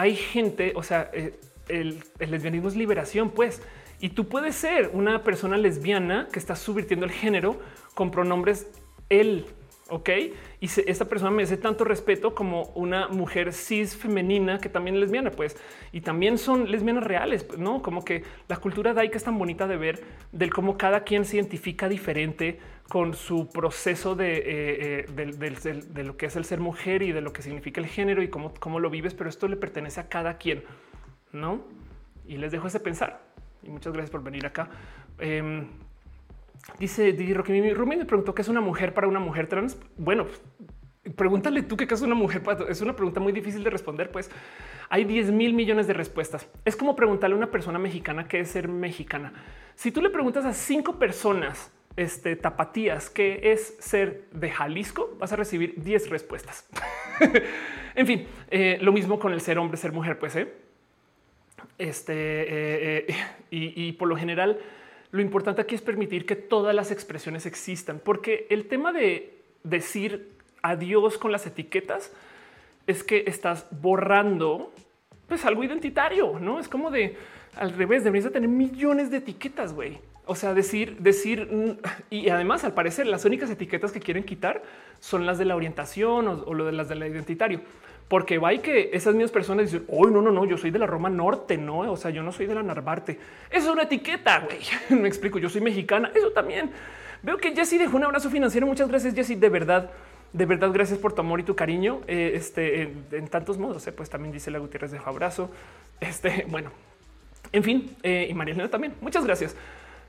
hay gente, o sea, eh, el, lesbianismo es liberación, pues, y tú puedes ser una persona lesbiana que está subvirtiendo el género con pronombres él, ok? Y esta persona merece tanto respeto como una mujer cis femenina que también es lesbiana, pues, y también son lesbianas reales, no como que la cultura daica es tan bonita de ver del cómo cada quien se identifica diferente con su proceso de, eh, eh, de, lo que es el ser mujer y de lo que significa el género y cómo, cómo lo vives, pero esto le pertenece a cada quien, ¿no? Y les dejo ese pensar. Y muchas gracias por venir acá. Em, dice Rocky, Rumi me preguntó qué es una mujer para una mujer trans. Bueno, pregúntale tú qué es una mujer. Es una pregunta muy difícil de responder, pues hay 10 mil millones de respuestas. Es como preguntarle a una persona mexicana qué es ser mexicana. Si tú le preguntas a cinco personas, este, tapatías, que es ser de Jalisco, vas a recibir 10 respuestas. en fin, eh, lo mismo con el ser hombre, ser mujer, pues. ¿eh? Este eh, y, y por lo general, lo importante aquí es permitir que todas las expresiones existan, porque el tema de decir adiós con las etiquetas es que estás borrando pues algo identitario, no es como de al revés, deberías tener millones de etiquetas, güey. O sea, decir, decir, mm, y además al parecer las únicas etiquetas que quieren quitar son las de la orientación o, lo de las del identitario. Porque va y que esas mismas personas dicen, oh, no, no, no, yo soy de la Roma Norte, no, o sea, yo no soy de la Narvarte. Eso es una etiqueta, güey. Me explico, yo soy mexicana, eso también. Veo que Jesse dejó un abrazo financiero. Muchas gracias, Jesse, de verdad. De verdad, gracias por tu amor y tu cariño. Eh, este en, tantos modos, pues también dice la Gutiérrez dejo abrazo. Este, bueno, en fin, eh, y María Elena también. Muchas gracias.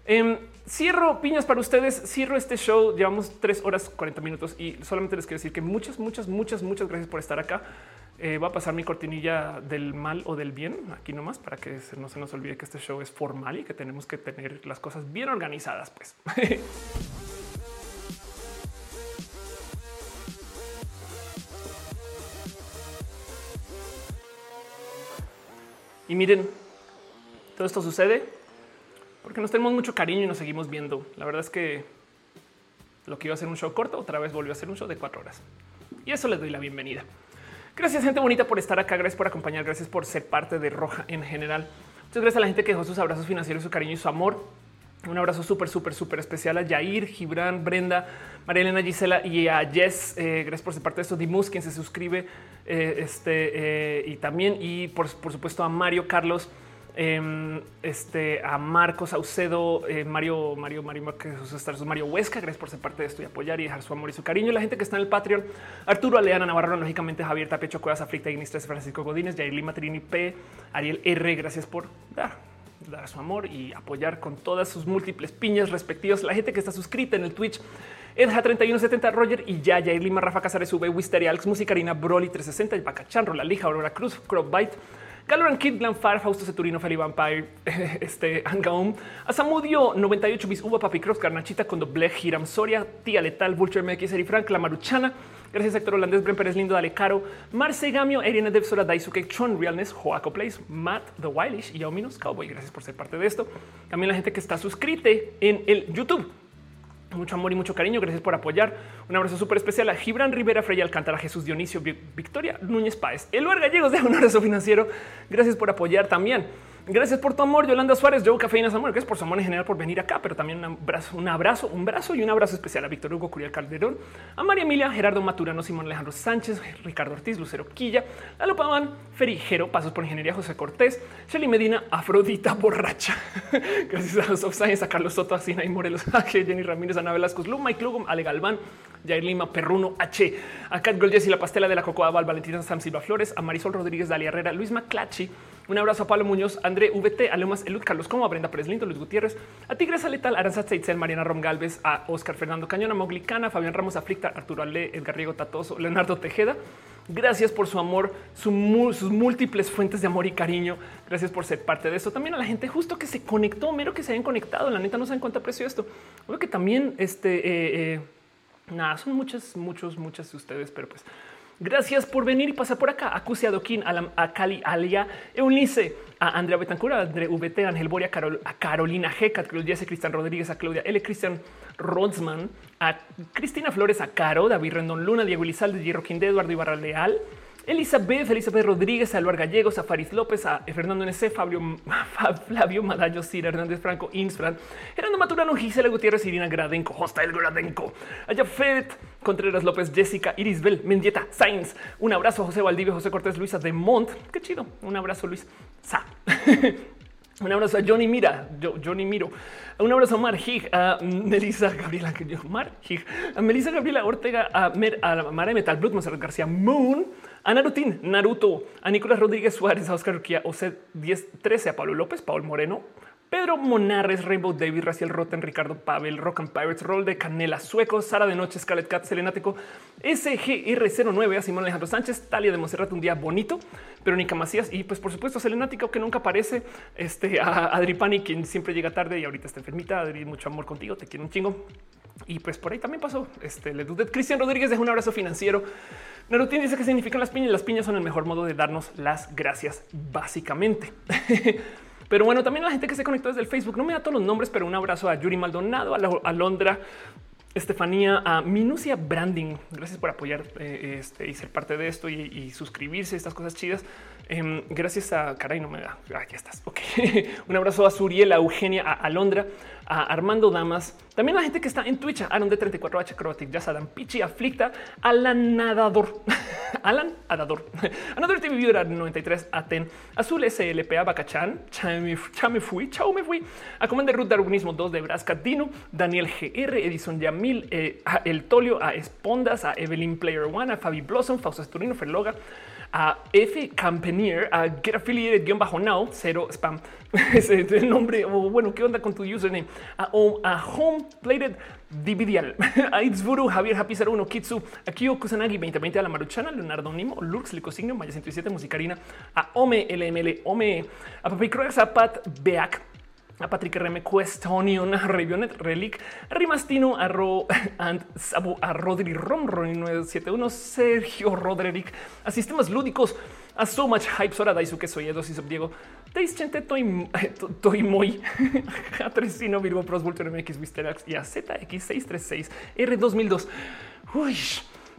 Em, cierro piñas para ustedes. Cierro este show. Llevamos tres horas 40 minutos y solamente les quiero decir que muchas, muchas, muchas, muchas gracias por estar acá. Eh, va a pasar mi cortinilla del mal o del bien aquí nomás para que no se nos olvide que este show es formal y que tenemos que tener las cosas bien organizadas. Pues y miren, todo esto sucede porque nos tenemos mucho cariño y nos seguimos viendo. La verdad es que lo que iba a ser un show corto, otra vez volvió a ser un show de cuatro horas. Y eso les doy la bienvenida. Gracias, gente bonita, por estar acá. Gracias por acompañar. Gracias por ser parte de Roja en general. Muchas gracias a la gente que dejó sus abrazos financieros, su cariño y su amor. Un abrazo súper, súper, súper especial a Yair, Gibran, Brenda, María Elena, Gisela y a Jess. Eh, gracias por ser parte de esto. Dimus, quien se suscribe. Eh, este eh, y también, y por, por supuesto, a Mario Carlos. Em, este a Marcos Saucedo, eh, Mario, Mario, Mario, Mario Huesca. Gracias por ser parte de esto y apoyar y dejar su amor y su cariño. La gente que está en el Patreon, Arturo Aleana Navarro, lógicamente Javier Tapecho Cuevas, Aflicta, Ignistres, Francisco Godínez, Jair Lima, Trini P, Ariel R. Gracias por dar dar su amor y apoyar con todas sus múltiples piñas respectivas. La gente que está suscrita en el Twitch, Edja 3170, Roger y ya Jair Lima, Rafa Casares, V, Wisteria, Alex Musicarina, Broly 360, y Bacachanro, La Lija, Aurora Cruz, Cropbite, Galoran Kid, Glanfar, Fausto Ceturino, Feli Vampire, este Angaum, Asamudio 98 bis, Uva Papi Cross, Carnachita, Condo Black, Hiram Soria, Tía Letal, Vulture MX, Eri Frank, La Maruchana, Gracias Héctor Holandés, Bren Pérez Lindo, Dale Caro, Marce Gamio, Erina Devsora, Daisuke, Chon Realness, Joaco Place, Matt, The Wildish y Ominous Cowboy. Gracias por ser parte de esto. También la gente que está suscrita en el YouTube. Mucho amor y mucho cariño. Gracias por apoyar. Un abrazo súper especial a Gibran Rivera, Freya Alcántara, Jesús Dionisio, Victoria Núñez Páez, Eluar Gallegos de un abrazo financiero. Gracias por apoyar también. Gracias por tu amor, Yolanda Suárez, Joe Cafeína Samuel. Gracias por su amor en general por venir acá, pero también un abrazo, un abrazo, un brazo y un abrazo especial a Víctor Hugo Curiel Calderón, a María Emilia, Gerardo Maturano, Simón Alejandro Sánchez, Ricardo Ortiz, Lucero Quilla, Lalo Paván, Ferijero, Pasos por Ingeniería, José Cortés, Shelly Medina, Afrodita Borracha. Gracias a los of a Carlos Soto, a Sina y Morelos, a Jenny Ramírez, Ana Velasco, Lu, Mike Lugo, Ale Galván, Jair Lima, Perruno, H, a Cat Gold y la Pastela de la Cocoa, Val, Valentina Sam Silva Flores, a Marisol Rodríguez, Dalia Herrera, Luis Maclachi, un abrazo a Pablo Muñoz, André VT, Alemas Elud, Carlos Como, a Brenda Pérez Lindo, Luis Gutiérrez, a Tigresa Letal, Aranza Teitzel, Mariana Rom Galvez, a Oscar Fernando Cañona, Moglicana, Fabián Ramos Aflicta, Arturo Ale, Edgar Riego Tatoso, Leonardo Tejeda, Gracias por su amor, sus múltiples fuentes de amor y cariño. Gracias por ser parte de esto. También a la gente justo que se conectó, mero que se hayan conectado. La neta no saben cuánto aprecio esto. Creo que también este eh, eh, nada, son muchas, muchos, muchas de ustedes, pero pues Gracias por venir y pasar por acá. A Cusi Adoquín, a, Cali Alia, Eunice, a Andrea Betancura, a André VT, a Ángel Boria, a Carolina G, a Cruz Díaz, a Cristian Rodríguez, a Claudia L. Cristian Rodsman, a Cristina Flores, a Caro, David Rendón Luna, Diego Elizalde, Giro Quinde, Eduardo Ibarra Leal, Elizabeth, Elizabeth Rodríguez, Álvaro Gallegos, a Faris López, a Fernando NC, Fabio, Flavio Madallo, Cira Hernández Franco, Insfran, Gerardo Maturano, Gisela Gutiérrez, Irina Gradenco, Hostel Gradenco, a Jafet, Contreras López, Jessica, Irisbel, Mendieta, Sainz. Un abrazo a José Valdivia, José Cortés, Luisa de Mont. Qué chido. Un abrazo, Luis. Un abrazo a Johnny Mira, Johnny Miro. Un abrazo a Mar Hig, a Melissa Gabriela, Mar Hig, a Melissa Gabriela Ortega, a, Mer, a Mara Metal Blood, Monserrat García Moon, a Narutín, Naruto, a Nicolás Rodríguez Suárez, a Oscar Urquía, Ose 1013, a Pablo López, Paul Moreno, Pedro Monarres, Rainbow David, Raciel Rotten, Ricardo Pavel, Rock and Pirates, Roll de Canela, Sueco, Sara de Noche, Scarlet Cat, Selenático, SGR09, a Simón Alejandro Sánchez, Talia de Monserrat, un día bonito, Verónica Macías y pues por supuesto Selenático que nunca aparece, este, a Adri Pani, quien siempre llega tarde y ahorita está enfermita, Adri, mucho amor contigo, te quiero un chingo. Y pues por ahí también pasó este le Cristian Rodríguez deja un abrazo financiero. Narutín dice que significan las piñas. Las piñas son el mejor modo de darnos las gracias, básicamente. Pero bueno, también la gente que se conectó desde el Facebook, no me da todos los nombres, pero un abrazo a Yuri Maldonado, a Alondra, Estefanía, a Minucia Branding. Gracias por apoyar eh, este, y ser parte de esto y, suscribirse a estas cosas chidas. Em, gracias a caray, no me da. Ah, ya estás. Ok. un abrazo a Suriel, a Eugenia, a Alondra, a Armando Damas, también la gente que está en Twitch, Aaron de 34H Acrobatic, ya Adam Pichi, Aflicta, Alan Nadador, Alan Adador, Another TV Viewer 93, Aten, Azul SLPA, Bacachan, Cha me fui, Chao me fui, a Commander Ruth Darwinismo 2 de Brasca, Dino, Daniel GR, Edison Yamil, eh, a El Tolio, a Espondas, a Evelyn Player One, a Fabi Blossom, Fausto Esturino, Ferloga, a F Campanier, a Get Affiliated bajo now, cero spam. Ese es el nombre. O bueno, ¿qué onda con tu username? A, a Home Plated Dividial, a Itzburu, Javier Happy 01, Kitsu, a Kyo Kusanagi 2020, a la Maruchana, Leonardo Nimo, Lux, Licosignio, Maya 107, Musicarina, a Ome LML, Ome, a Papi Croix, a Pat Beak, a Patrick RM, Questonion, a Revionet, Relic, Rimastino, a, Ro, and Sabu, a Rodri Rom, Ronnie 971, Sergio Roderick, a Sistemas Lúdicos, a So Much Hype, Sora Daisuke, soy Edo, y Diego, Teis Chente, Toy, Toy Moy, a Tresino, Virgo Pros, Vulture MX, Wisterax y a ZX636, R2002. Uy,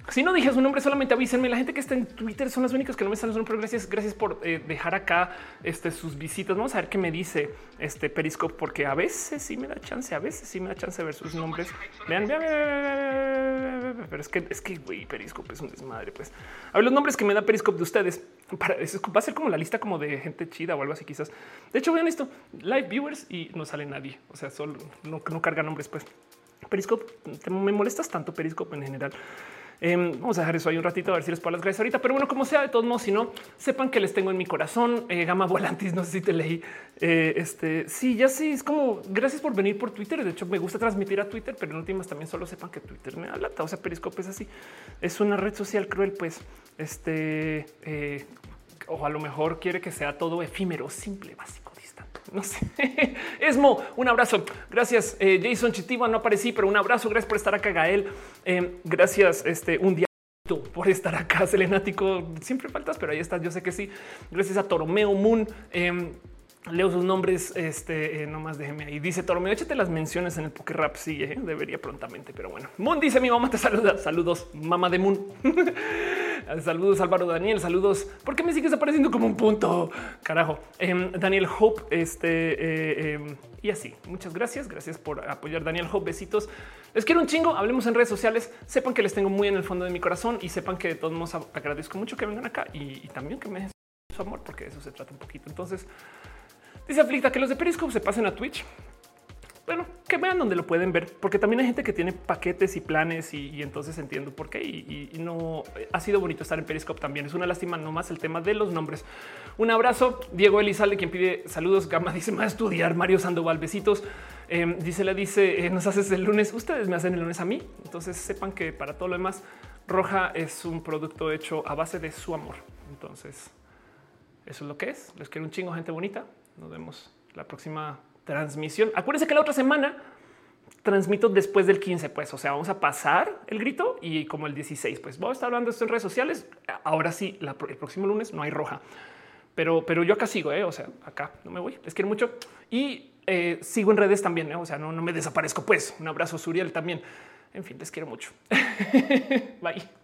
si no dije su nombre, solamente avísenme. La gente que está en Twitter son las únicas que no me su nombre. Gracias, gracias por eh, dejar acá este, sus visitas. Vamos a ver qué me dice este Periscope, porque a veces sí me da chance, a veces sí me da chance de ver sus nombres. Vean, vean, vean, pero es que es que güey, Periscope es un desmadre. Pues a ver los nombres que me da Periscope de ustedes. Para, va a ser como la lista como de gente chida o algo así, quizás. De hecho, vean esto: live viewers y no sale nadie. O sea, solo no, no carga nombres. Pues Periscope, me molestas tanto Periscope en general. Em, vamos a dejar eso ahí un ratito a ver si les puedo las gracias ahorita, pero bueno, como sea, de todos modos, si no sepan que les tengo en mi corazón. Eh, Gama Volantis, no sé si te leí. Eh, este sí, ya sí, es como gracias por venir por Twitter. De hecho, me gusta transmitir a Twitter, pero en últimas también solo sepan que Twitter me da lata. O sea, Periscope es así, es una red social cruel, pues este eh, o a lo mejor quiere que sea todo efímero, simple, básico no sé. Esmo, un abrazo. Gracias. Eh, Jason Chitiva, no aparecí, pero un abrazo. Gracias por estar acá, Gael. Eh, gracias. Este un día por estar acá, Selenático. Siempre faltas, pero ahí estás. Yo sé que sí. Gracias a Toromeo Moon. Em, leo sus nombres. Este eh, nomás déjeme ahí. Dice Toromeo, échate las menciones en el Poker Rap. Sí, debería prontamente, pero bueno. Moon dice: Mi mamá te saluda. Saludos, mamá de Moon. Saludos Álvaro Daniel, saludos. ¿Por qué me sigues apareciendo como un punto? Carajo. Em, Daniel Hope, este eh, em, y así. Muchas gracias. Gracias por apoyar Daniel Hope. Besitos. Les quiero un chingo. Hablemos en redes sociales. Sepan que les tengo muy en el fondo de mi corazón y sepan que de todos modos agradezco mucho que vengan acá y, también que me den su amor, porque de eso se trata un poquito. Entonces, dice Aflicta que los de Periscope se pasen a Twitch bueno, que vean donde lo pueden ver, porque también hay gente que tiene paquetes y planes y, entonces entiendo por qué. Y, no ha sido bonito estar en Periscope también. Es una lástima nomás el tema de los nombres. Un abrazo, Diego Elizalde, quien pide saludos. Gama dice más estudiar. Mario Sandoval, besitos. Em, dice, le dice, eh, nos haces el lunes. Ustedes me hacen el lunes a mí. Entonces sepan que para todo lo demás, Roja es un producto hecho a base de su amor. Entonces, eso es lo que es. Les quiero un chingo, gente bonita. Nos vemos la próxima transmisión. Acuérdense que la otra semana transmito después del 15, pues, o sea, vamos a pasar el grito y como el 16, pues voy a estar hablando esto en redes sociales. Ahora sí, el próximo lunes no hay roja, pero, pero yo acá sigo, ¿eh? o sea, acá no me voy. Les quiero mucho y eh, sigo en redes también, ¿eh? o sea, no, no me desaparezco, pues. Un abrazo, Suriel también. En fin, les quiero mucho. Bye.